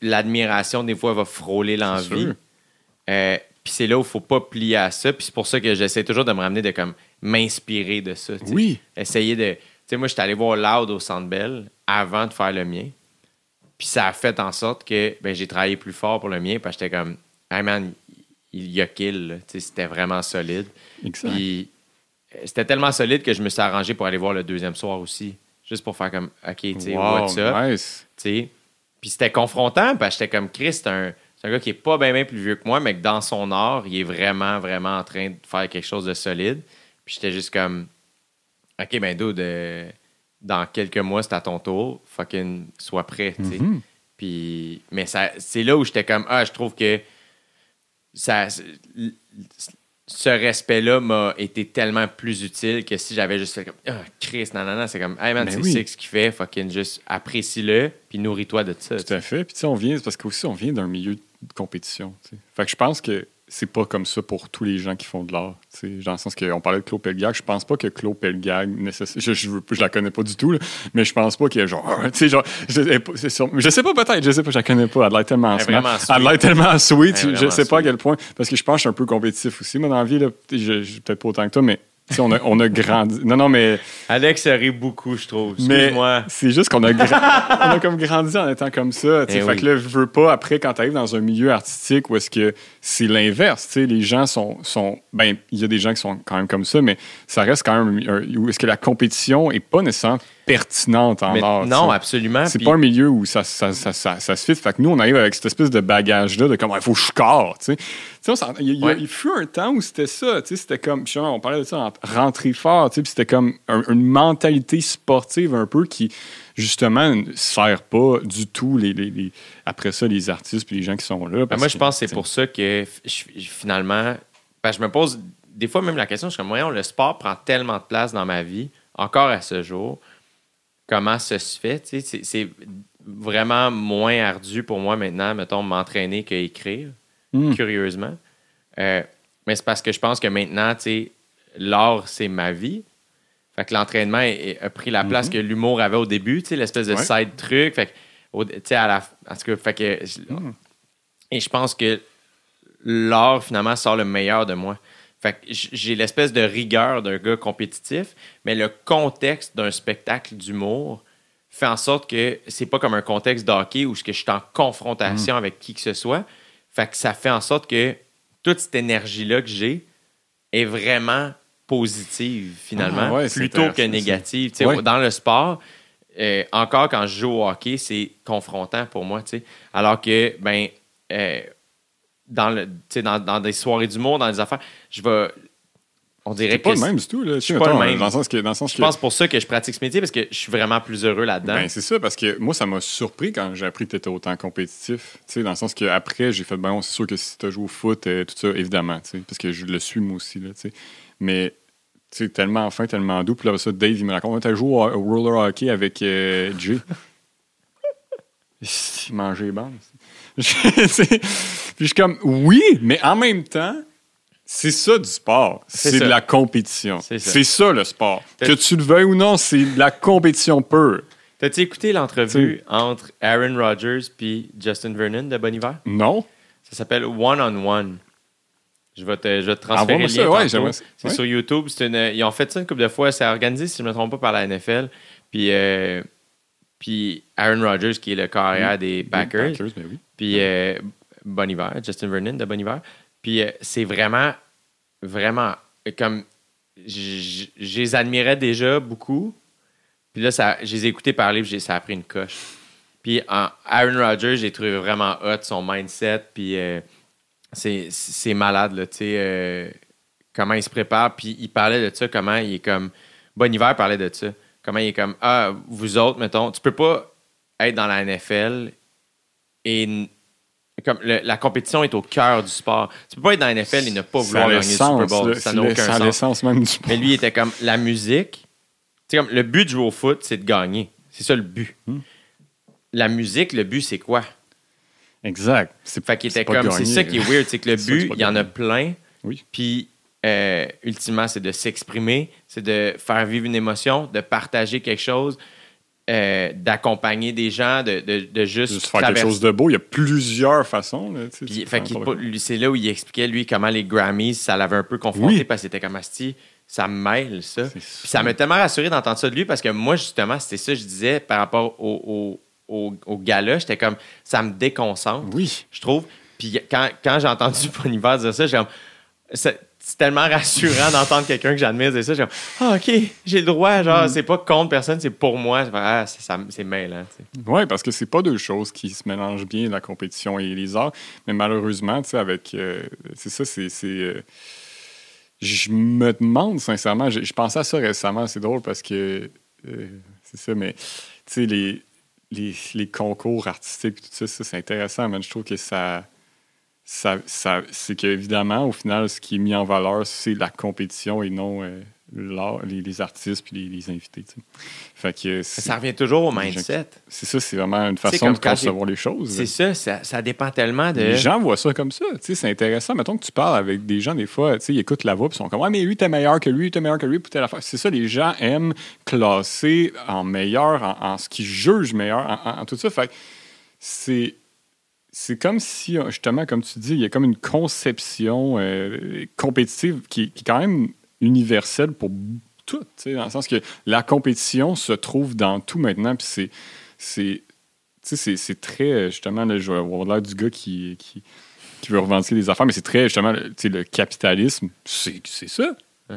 L'admiration, des fois, va frôler l'envie. Euh, puis c'est là où il faut pas plier à ça. Puis c'est pour ça que j'essaie toujours de me ramener de comme m'inspirer de ça. Oui. Essayer de. Tu sais, moi, j'étais allé voir Loud au Centre Bell avant de faire le mien. Puis ça a fait en sorte que ben, j'ai travaillé plus fort pour le mien. Parce que j'étais comme, hey man, il y a kill. C'était vraiment solide. Exact. Puis euh, c'était tellement solide que je me suis arrangé pour aller voir le deuxième soir aussi. Juste pour faire comme, OK, tu sais, Wow, what's up? nice. tu sais. Puis c'était confrontant parce que j'étais comme Chris, c'est un, un gars qui est pas bien plus vieux que moi, mais que dans son art, il est vraiment, vraiment en train de faire quelque chose de solide. Puis j'étais juste comme OK, ben dude, euh, dans quelques mois, c'est à ton tour. Fucking sois prêt, tu sais. Mhm. Puis, mais ça, c'est là où j'étais comme, ah, je trouve que ça, ce respect-là m'a été tellement plus utile que si j'avais juste fait comme Ah, Chris, non, non, non, c'est comme Hey man, Ben c'est oui. ça ce qu'il fait, fucking juste apprécie-le, puis nourris-toi de ça. Tout à fait. Puis, tu sais, on vient, parce qu'aussi, on vient d'un milieu de compétition. tu sais. Fait que je pense que c'est pas comme ça pour tous les gens qui font de l'art. Dans le sens qu'on parlait de Claude Pelgag, je pense pas que Claude Pelgag, je, je, veux- je la connais pas du tout, là, mais je pense pas qu'il y ait genre, [laughs] genre, je, sûr- je sais pas peut-être, je sais pas, je la connais pas. Elle a l'air tellement Elle est smart. vraiment Elle a l'air sweet. tellement sweet, je sais pas à sweet. quel point, parce que je pense que je suis un peu compétitif aussi, moi, dans la vie, peut-être pas autant que toi, mais on a, on a grandi. Non, non, mais. Alex rit beaucoup, je trouve. Excuse-moi. c'est juste qu'on a, gra- [laughs] on a comme grandi en étant comme ça. Eh fait oui. que là, je veux pas, après, quand tu arrives dans un milieu artistique où est-ce que c'est l'inverse, les gens sont. sont ben, il y a des gens qui sont quand même comme ça, mais ça reste quand même un- où est-ce que la compétition est pas nécessairement pertinente en Mais art. non, tu sais. absolument. C'est pas un milieu où ça, ça, ça, ça, ça se fit. Fait que nous, on arrive avec cette espèce de bagage-là de comme, il faut que je score, tu sais. Il, Ouais. fut un temps où c'était ça, tu sais, c'était comme, on parlait de ça, en- rentrer fort, tu sais, puis c'était comme un- une mentalité sportive un peu qui, justement, ne sert pas du tout, les, les- les- après ça, les artistes puis les gens qui sont là. Ben, parce moi, je pense que c'est pour ça que finalement, ben, je me pose des fois même la question, je suis comme, voyons, le sport prend tellement de place dans ma vie, encore à ce jour. Comment ça se fait? C'est vraiment moins ardu pour moi maintenant, mettons, m'entraîner qu'écrire, Hmm. curieusement. Euh, mais c'est parce que je pense que maintenant, l'art, c'est ma vie. Fait que l'entraînement a pris la place que l'humour avait au début, l'espèce de Ouais. side truc. Fait que, au- tu sais, à la. En tout cas, fait que. Et je pense que l'art, finalement, sort le meilleur de moi. Fait que j'ai l'espèce de rigueur d'un gars compétitif, mais le contexte d'un spectacle d'humour fait en sorte que c'est pas comme un contexte de hockey où je suis en confrontation avec qui que ce soit. Fait que ça fait en sorte que toute cette énergie-là que j'ai est vraiment positive, finalement, Ah ouais, plutôt que négative. Ouais. Dans le sport, euh, encore quand je joue au hockey, c'est confrontant pour moi. Alors que, ben, euh, dans, le, dans, dans des soirées d'humour, dans des affaires, je vais. On dirait C'est que. pas le c'est- même du tout, là. Tu suis pas le même. Dans le sens que. Dans le sens Je que pense pour ça que je pratique ce métier parce que je suis vraiment plus heureux là-dedans. Ben, c'est ça, parce que moi, ça m'a surpris quand j'ai appris que tu étais autant compétitif. Tu sais, dans le sens qu'après, j'ai fait, ben, c'est sûr que si tu as joué au foot, euh, tout ça, évidemment, tu sais, parce que je le suis moi aussi, là, tu sais. Mais, tu sais, tellement fin, tellement doux. Puis là, ça, Dave, il me raconte, tu as joué au, au roller hockey avec euh, Jay. [laughs] Il mangeait les bandes. [laughs] Puis je suis comme, oui, mais en même temps, c'est ça du sport. C'est de la compétition. C'est ça. Le sport. Que tu le veuilles ou non, c'est de la compétition pure. T'as-tu écouté l'entrevue entre Aaron Rodgers puis Justin Vernon de Bon Hiver? Non? Ça s'appelle One on One. Je vais te, je vais te transférer Envoie-moi le lien ouais. C'est Ouais. sur YouTube. Une- ils ont fait ça une couple de fois. C'est organisé, si je ne me trompe pas, par la NFL. Puis, euh, puis Aaron Rodgers, qui est le carrière des Packers. ben oui. Puis euh, Bon Hiver, Justin Vernon de Bon Hiver. Puis euh, c'est vraiment, vraiment comme. Je les admirais déjà beaucoup. Puis là, ça, je les ai écoutés parler, puis j'ai- ça a pris une coche. Puis en Aaron Rodgers, j'ai trouvé vraiment hot son mindset. Puis euh, c'est c'est malade, là, tu sais. euh, comment il se prépare. Puis il parlait de ça, comment il est comme. Bon Hiver parlait de ça. Comment il est comme. Ah, vous autres, mettons, tu peux pas être dans la NFL et comme le- la compétition est au cœur du sport. Tu peux pas être dans la NFL et ne pas vouloir gagner le Super Bowl. Ça n'a aucun C'est sens. l'essence même du sport. Mais lui, il était comme la musique. Sais, comme le but de jouer au foot, c'est de gagner. C'est ça le but. Hmm. La musique, le but, c'est quoi? Exact. C'est Fait qu'il était c'est comme. [laughs] C'est ça qui est weird, c'est que le C'est c'est but, il y en a plein. Oui. Puis, euh, ultimement, c'est de s'exprimer, c'est de faire vivre une émotion, de partager quelque chose, euh, d'accompagner des gens, de, de, de juste, Juste faire quelque chose de beau. Il y a plusieurs façons. Là, tu sais, c'est là où il expliquait, lui, comment les Grammys, ça l'avait un peu confronté Oui. parce qu'il était comme Asti, ça me mêle, ça. Puis ça m'a tellement rassuré d'entendre ça de lui parce que moi, justement, c'était ça que je disais par rapport au, au, au, au gala. J'étais comme, ça me déconcentre, Oui. je trouve. Puis quand, quand j'ai entendu [laughs] Boniver dire ça, j'ai comme, c'est tellement rassurant [laughs] d'entendre quelqu'un que j'admire dire ça. Comme, ah, OK, j'ai le droit. Genre, c'est pas contre personne, c'est pour moi. Ah, c'est ça- c'est mêlant. Oui, parce que c'est pas deux choses qui se mélangent bien, la compétition et les arts. Mais malheureusement, tu sais, avec. euh, c'est ça, c'est. c'est, euh, je me demande sincèrement, je, je pensais à ça récemment, c'est drôle parce que. euh, c'est ça, mais. Tu sais, les, les, les concours artistiques, tout ça, ça c'est intéressant, mais je trouve que ça. Ça, ça- c'est qu'évidemment, au final, ce qui est mis en valeur, c'est la compétition et non euh, l'art- les, les artistes puis les, les invités. Fait que Ça revient toujours au mindset. c'est ça, c'est vraiment une façon de concevoir les choses. C'est ça, ça, ça dépend tellement de. Les gens voient ça comme ça. Tu sais, C'est intéressant. Mettons que tu parles avec des gens, des fois, tu sais, ils écoutent la voix et ils sont comme Ouais, mais lui, t'es meilleur que lui, t'es meilleur que lui, pour telle affaire. C'est ça, les gens aiment classer en meilleur, en, en ce qu'ils jugent meilleur, en, en- en tout ça. Fait c'est. C'est comme si, justement, comme tu dis, il y a comme une conception euh, compétitive qui, qui est quand même universelle pour tout, dans le sens que la compétition se trouve dans tout maintenant, puis c'est, c'est, très, euh, justement, là, je vais avoir l'air du gars qui, qui, qui veut revendiquer des affaires, mais c'est très, justement, le- capitalisme, c'est, c'est ça. Ouais.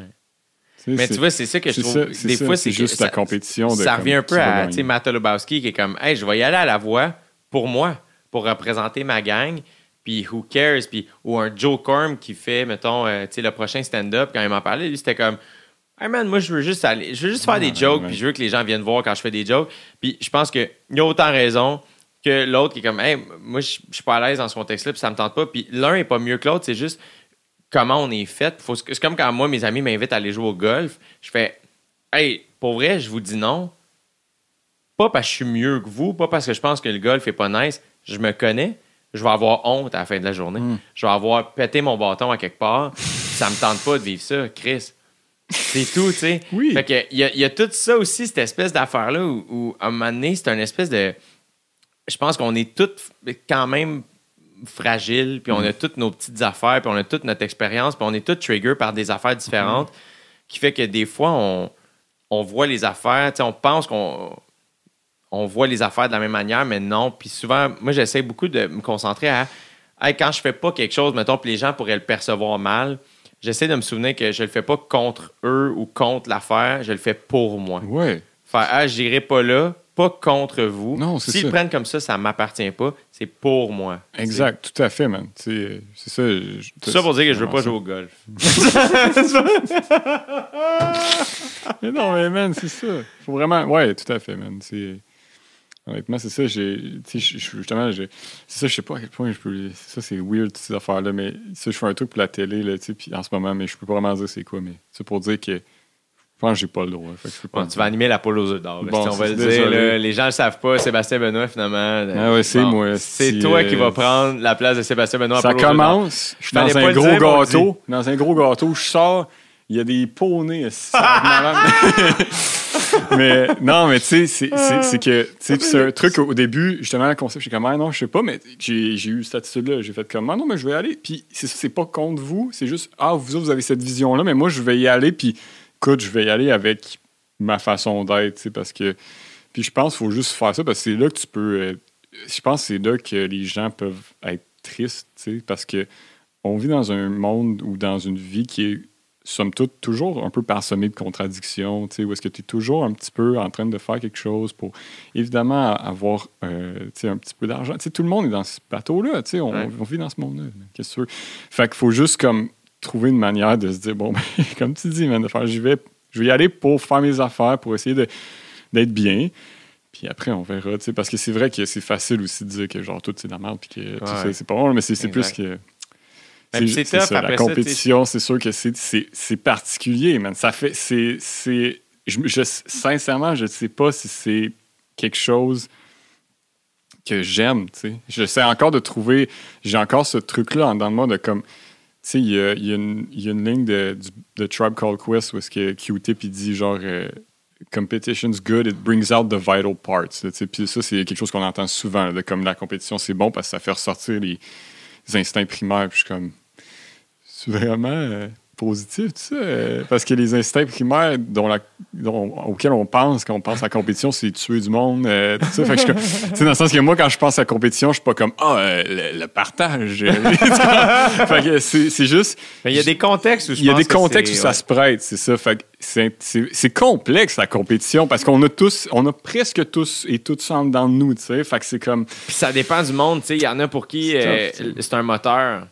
Mais tu vois, c'est ça que je trouve. ça, des ça, fois, c'est juste que la ça- compétition de Ça revient un peu à Matt Lubowski qui est comme Hey, je vais y aller à la voix pour moi, pour représenter ma gang. Puis who cares? Puis, ou un Joe Corm qui fait, mettons, euh, tu sais, le prochain stand-up, quand il m'en parlait, lui, c'était comme Hey man, moi, je veux juste aller, je veux juste faire des jokes, puis je veux que les gens viennent voir quand je fais des jokes. Puis je pense qu'il y a autant raison que l'autre qui est comme Hey, moi, je je suis pas à l'aise dans ce contexte-là, puis ça me tente pas. Puis l'un est pas mieux que l'autre, c'est juste comment on est fait. C'est comme quand moi, mes amis m'invitent à aller jouer au golf. Je fais Hey, pour vrai, je vous dis non. Pas parce que je suis mieux que vous, pas parce que je pense que le golf est pas nice. Je me connais. Je vais avoir honte à la fin de la journée. Mm. Je vais avoir pété mon bâton à quelque part. ça me tente pas de vivre ça, Chris. C'est tout, tu sais. Oui. Fait que il y, a- il y a tout ça aussi, cette espèce d'affaire-là où, où, à un moment donné, c'est une espèce de. Je pense qu'on est tous quand même fragiles, puis on a toutes nos petites affaires, puis on a toute notre expérience, puis on est tous trigger par des affaires différentes, qui fait que des fois, on, on voit les affaires, tu sais, on pense qu'on on voit les affaires de la même manière, mais non. Puis souvent, moi, j'essaie beaucoup de me concentrer à Hey, quand je fais pas quelque chose, mettons, puis les gens pourraient le percevoir mal, j'essaie de me souvenir que je le fais pas contre eux ou contre l'affaire, je le fais pour moi. Ouais. Faire Ah, j'irai pas là, pas contre vous. Non, c'est S'ils ça. le prennent comme ça, ça m'appartient pas, c'est pour moi. Exact, tout à fait, man. Tu sais, C'est ça. je- ça pour dire que je veux pas ça. jouer au golf. [laughs] [laughs] Mais non, mais man, c'est ça. Faut vraiment. Ouais, tout à fait, man. C'est. Honnêtement, c'est ça. J'ai. Tu sais, justement, j'ai- c'est ça, je sais pas à quel point je peux. Ça, c'est weird, ces affaires-là. Mais ça, je fais un truc pour la télé, là, tu sais, puis en ce moment, mais je peux pas vraiment dire c'est quoi. Mais c'est pour dire que. Je pense que j'ai pas le droit. Fait que je peux pas Bon, tu vas animer la poule aux œufs d'or. Bon, si on va le dire. là. les gens le savent pas. Sébastien Benoît, finalement. euh, Ah ouais, c'est moi, C'est si, toi euh, qui vas prendre la place de Sébastien Benoît. Ça commence, je suis dans un gros dire, gâteau. Dans un gros gâteau, je sors, il y a des poneys. [laughs] [laughs] mais non, mais tu sais, c'est- c'est que c'est un truc au début, justement, le concept, je suis comme, ah non, je sais pas, mais j'ai eu cette attitude-là. J'ai fait comme, ah non, mais je vais y aller. Puis c'est ça, c'est pas contre vous, c'est juste, ah, vous autres, vous avez cette vision-là, mais moi, je vais y aller. Puis écoute, je vais y aller avec ma façon d'être, tu sais, parce que. Puis je pense qu'il faut juste faire ça parce que c'est là que tu peux. euh, je pense que c'est là que les gens peuvent être tristes, tu sais, parce que on vit dans un monde ou dans une vie qui est, somme toute, toujours un peu parsemée de contradictions, tu sais, où est-ce que tu es toujours un petit peu en train de faire quelque chose pour, évidemment, avoir, euh, tu sais, un petit peu d'argent. Tu sais, tout le monde est dans ce bateau-là, tu sais, on, Ouais. on vit dans ce monde-là. Qu'est-ce que? Fait qu'il faut juste, comme, trouver une manière de se dire, bon, [laughs] ben, comme tu dis, man, de faire, j'y vais, je vais y aller pour faire mes affaires, pour essayer de- d'être bien. Puis après, on verra, tu sais, parce que c'est vrai que c'est facile aussi de dire que genre tout c'est de la merde, puis que Ouais. c'est pas bon, mais c'est c'est plus que. C'est ça, après la ça, compétition, c'est sûr que c'est- particulier, man. Ça fait. C'est. c'est- Je, je- sincèrement, je ne sais pas si c'est quelque chose que j'aime, tu sais. J'essaie encore de trouver. J'ai encore ce truc-là en dedans de moi de comme. Tu sais, il y a, y a y a une ligne de, de Tribe Called Quest où est-ce que Q-Tip il dit genre euh, competition's good, it brings out the vital parts. Puis ça, c'est quelque chose qu'on entend souvent, là, de comme la compétition, c'est bon parce que ça fait ressortir les, les instincts primaires. Puis je suis comme, vraiment euh, positif, tout ça? euh, parce que les instincts primaires dont la, dont- auxquels on pense quand on pense à la compétition, c'est tuer du monde, euh, tout ça. Fait que je suis comme- tu sais, dans le sens que moi, quand je pense à la compétition, je suis pas comme, ah, euh, le, le partage. [laughs] fait que c'est juste, il y a des contextes où je il y a des contextes où ça ouais. se prête, c'est ça. Fait que c'est- complexe la compétition parce qu'on a tous, on a presque tous et toutes en dedans de nous, tu sais. Fait que c'est comme, Puis ça dépend du monde, tu sais. Il y en a pour qui euh, c'est un moteur.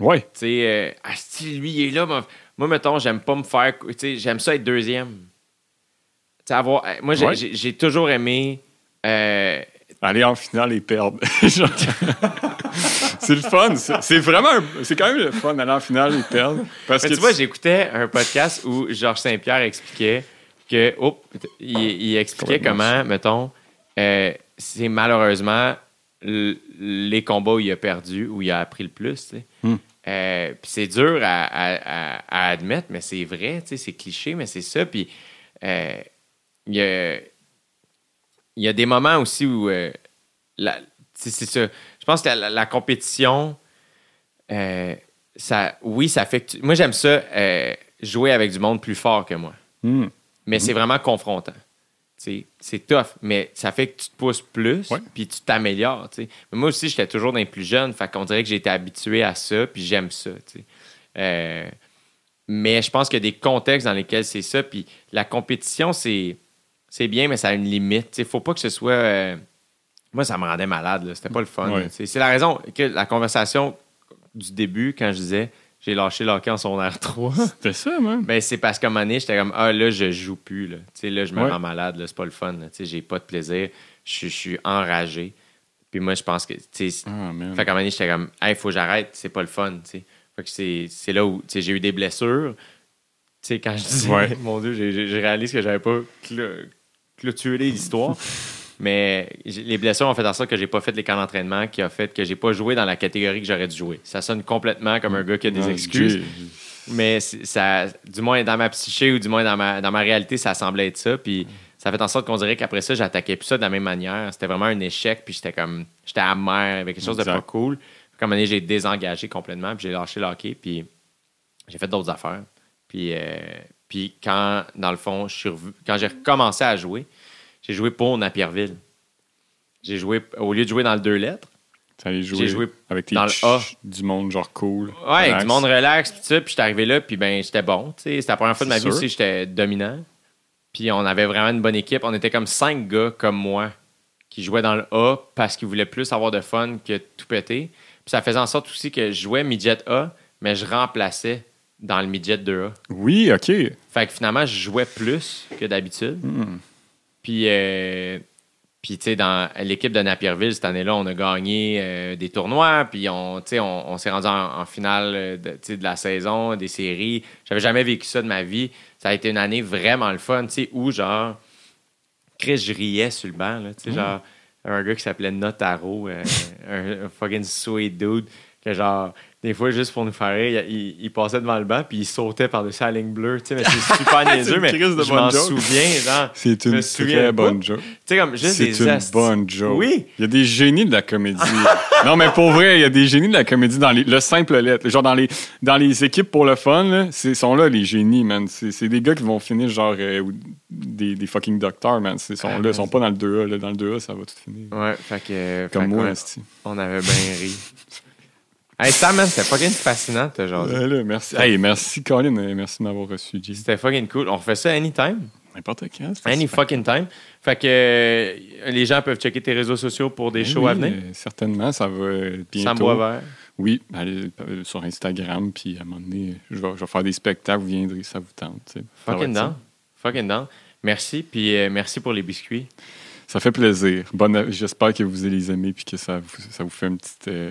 Ouais, Tu sais, euh, lui, il est là. Moi, moi, mettons, j'aime pas me faire. Tu sais, j'aime ça être deuxième. Tu sais, avoir. euh, Moi, j'ai Ouais. toujours aimé. euh, aller en finale et perdre. [laughs] C'est le fun. C'est c'est vraiment... C'est quand même le fun d'aller en finale et perdre. Parce Mais que tu vois, j'écoutais un podcast où Georges Saint-Pierre expliquait que. Oh, il, il expliquait comment, mettons, euh, c'est malheureusement les combats où il a perdu, où il a appris le plus. Hmm. Euh, c'est dur à, à- à- à admettre, mais c'est vrai, c'est cliché, mais c'est ça. Puis euh, il y, a, il y a des moments aussi où. euh, c'est ça. Je pense que la, la compétition. ça, oui, ça fait que tu- Moi, j'aime ça, jouer avec du monde plus fort que moi. Hmm. Mais c'est vraiment confrontant. C'est tough, mais ça fait que tu te pousses plus, puis tu t'améliores. moi aussi, j'étais toujours dans les plus jeunes, fait qu'on dirait que été habitué à ça, puis j'aime ça. Euh, mais je pense qu'il y a des contextes dans lesquels c'est ça, puis la compétition, c'est bien, mais ça a une limite. Il faut pas que ce soit. euh, Moi, ça me rendait malade. C'était pas le fun. Ouais. c'est la raison que la conversation du début, quand je disais j'ai lâché le hockey en secondaire 3. [laughs] C'était ça, man. Ben, c'est parce qu'à un moment donné, j'étais comme, ah, là, je joue plus, là. Tu sais, là, je me Ouais. rends malade, là, c'est pas le fun. Tu sais, j'ai pas de plaisir. Je suis- enragé. Puis moi, je pense que, tu sais, Ah, fait qu'à un moment donné, j'étais comme, hey, faut que j'arrête, c'est pas le fun, tu sais. Fait que c'est là où, tu sais, j'ai eu des blessures. Tu sais, quand je disais, Ouais. [laughs] mon Dieu, j'ai- réalisé que j'avais pas clôturé l'histoire. [laughs] Mais les blessures ont fait en sorte que j'ai pas fait les camps d'entraînement, qui a fait que j'ai pas joué dans la catégorie que j'aurais dû jouer. Ça sonne complètement comme un gars qui a des Ah, excuses. Mais ça, du moins dans ma psyché ou du moins dans ma, dans ma réalité, ça semblait être ça. Puis ça fait en sorte qu'on dirait qu'après ça, j'attaquais plus ça de la même manière. C'était vraiment un échec. Puis j'étais comme, j'étais amer avec quelque chose de pas cool. Comme donné, j'ai désengagé complètement. Puis j'ai lâché le hockey. Puis j'ai fait d'autres affaires. Puis, euh, puis quand, dans le fond, je suis revu- quand j'ai recommencé à jouer, j'ai joué pour Napierville. J'ai joué, au lieu de jouer dans le deux lettres, T'allais jouer, J'ai joué avec tes dans le A. du monde genre cool. Ouais, avec du monde relax, pis ça, puis j'étais arrivé là, puis ben, j'étais bon. C'était la première fois de ma vie aussi, j'étais dominant. Puis on avait vraiment une bonne équipe. On était comme cinq gars comme moi qui jouaient dans le A parce qu'ils voulaient plus avoir de fun que tout péter. Puis ça faisait en sorte aussi que je jouais midget A, mais je remplaçais dans le midget 2A. Oui, OK. Fait que finalement, je jouais plus que d'habitude. Hmm. Puis, euh, puis tu sais, dans l'équipe de Napierville, cette année-là, on a gagné euh, des tournois. Puis, on, on, on s'est rendu en, en finale euh, de, de la saison, des séries. J'avais jamais vécu ça de ma vie. Ça a été une année vraiment le fun, tu sais, où genre, Chris, je riais sur le banc, tu sais, genre, un gars qui s'appelait Notaro, euh, [laughs] un, un fucking sweet dude, que genre, des fois, juste pour nous faire rire, il, il- passait devant le banc, puis il sautait par-dessus la ligne bleue, tu sais, mais c'est super [laughs] niaiseux, une mais je bonne m'en souviens, C'est Je me une souviens très pas. bonne joke. tu sais, comme juste C'est des une bonne joke. Oui. Il y a des génies de la comédie. [laughs] non, mais pour vrai, il y a des génies de la comédie dans les, le simple lettre. Genre dans les, dans les équipes pour le fun, là, c'est sont là les génies, man. C'est c'est des gars qui vont finir genre euh, des, des fucking docteurs, man. Ils sont Ah, là, ils sont pas dans le 2A. là. Dans le 2A, ça va tout finir. Ouais, fait que. Comme fait moi, esti. On avait bien ri. Hey, Sam, man, c'était fucking fascinant, t'as genre. Là, merci. Hey, merci, Colin. euh, Merci de m'avoir reçu, Jay. C'était fucking cool. On refait ça anytime. N'importe quand. Any super. fucking time. Fait que euh, les gens peuvent checker tes réseaux sociaux pour des Eh shows à venir. euh, certainement, ça va bientôt. Sam Boisvert. Oui, allez euh, sur Instagram, puis à un moment donné, je vais, je vais faire des spectacles, vous viendrez, ça vous tente. Fucking down. Fucking down. Merci, puis merci pour les biscuits. Ça fait plaisir. Bonne, j'espère que vous allez les aimer puis que ça vous, ça vous fait un petit, euh,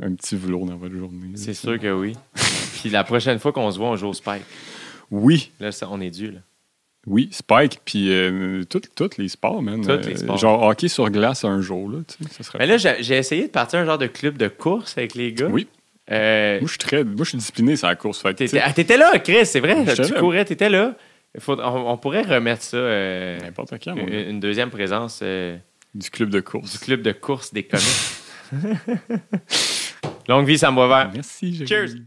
un petit velours dans votre journée. C'est sûr que oui. [laughs] puis la prochaine fois qu'on se voit, on joue au Spike. Oui, Là, ça- on est dû, là. oui, Spike, puis euh, tous les sports, man. Tous les Euh, sports. Genre hockey sur glace un jour, là, tu sais, ça serait... Mais là, j'ai essayé de partir un genre de club de course avec les gars. Oui, Euh, moi je suis très, moi je suis discipliné sur la course. Fait T'étais ah, t'étais là, Chris, c'est vrai. J'étais Tu là. courais, t'étais là. Faut- on, on pourrait remettre ça, N'importe quand, mon une, une deuxième présence Du club de du course. club de course des comics. [laughs] Longue vie, Sam Boisvert. Merci, Jérémy. Cheers.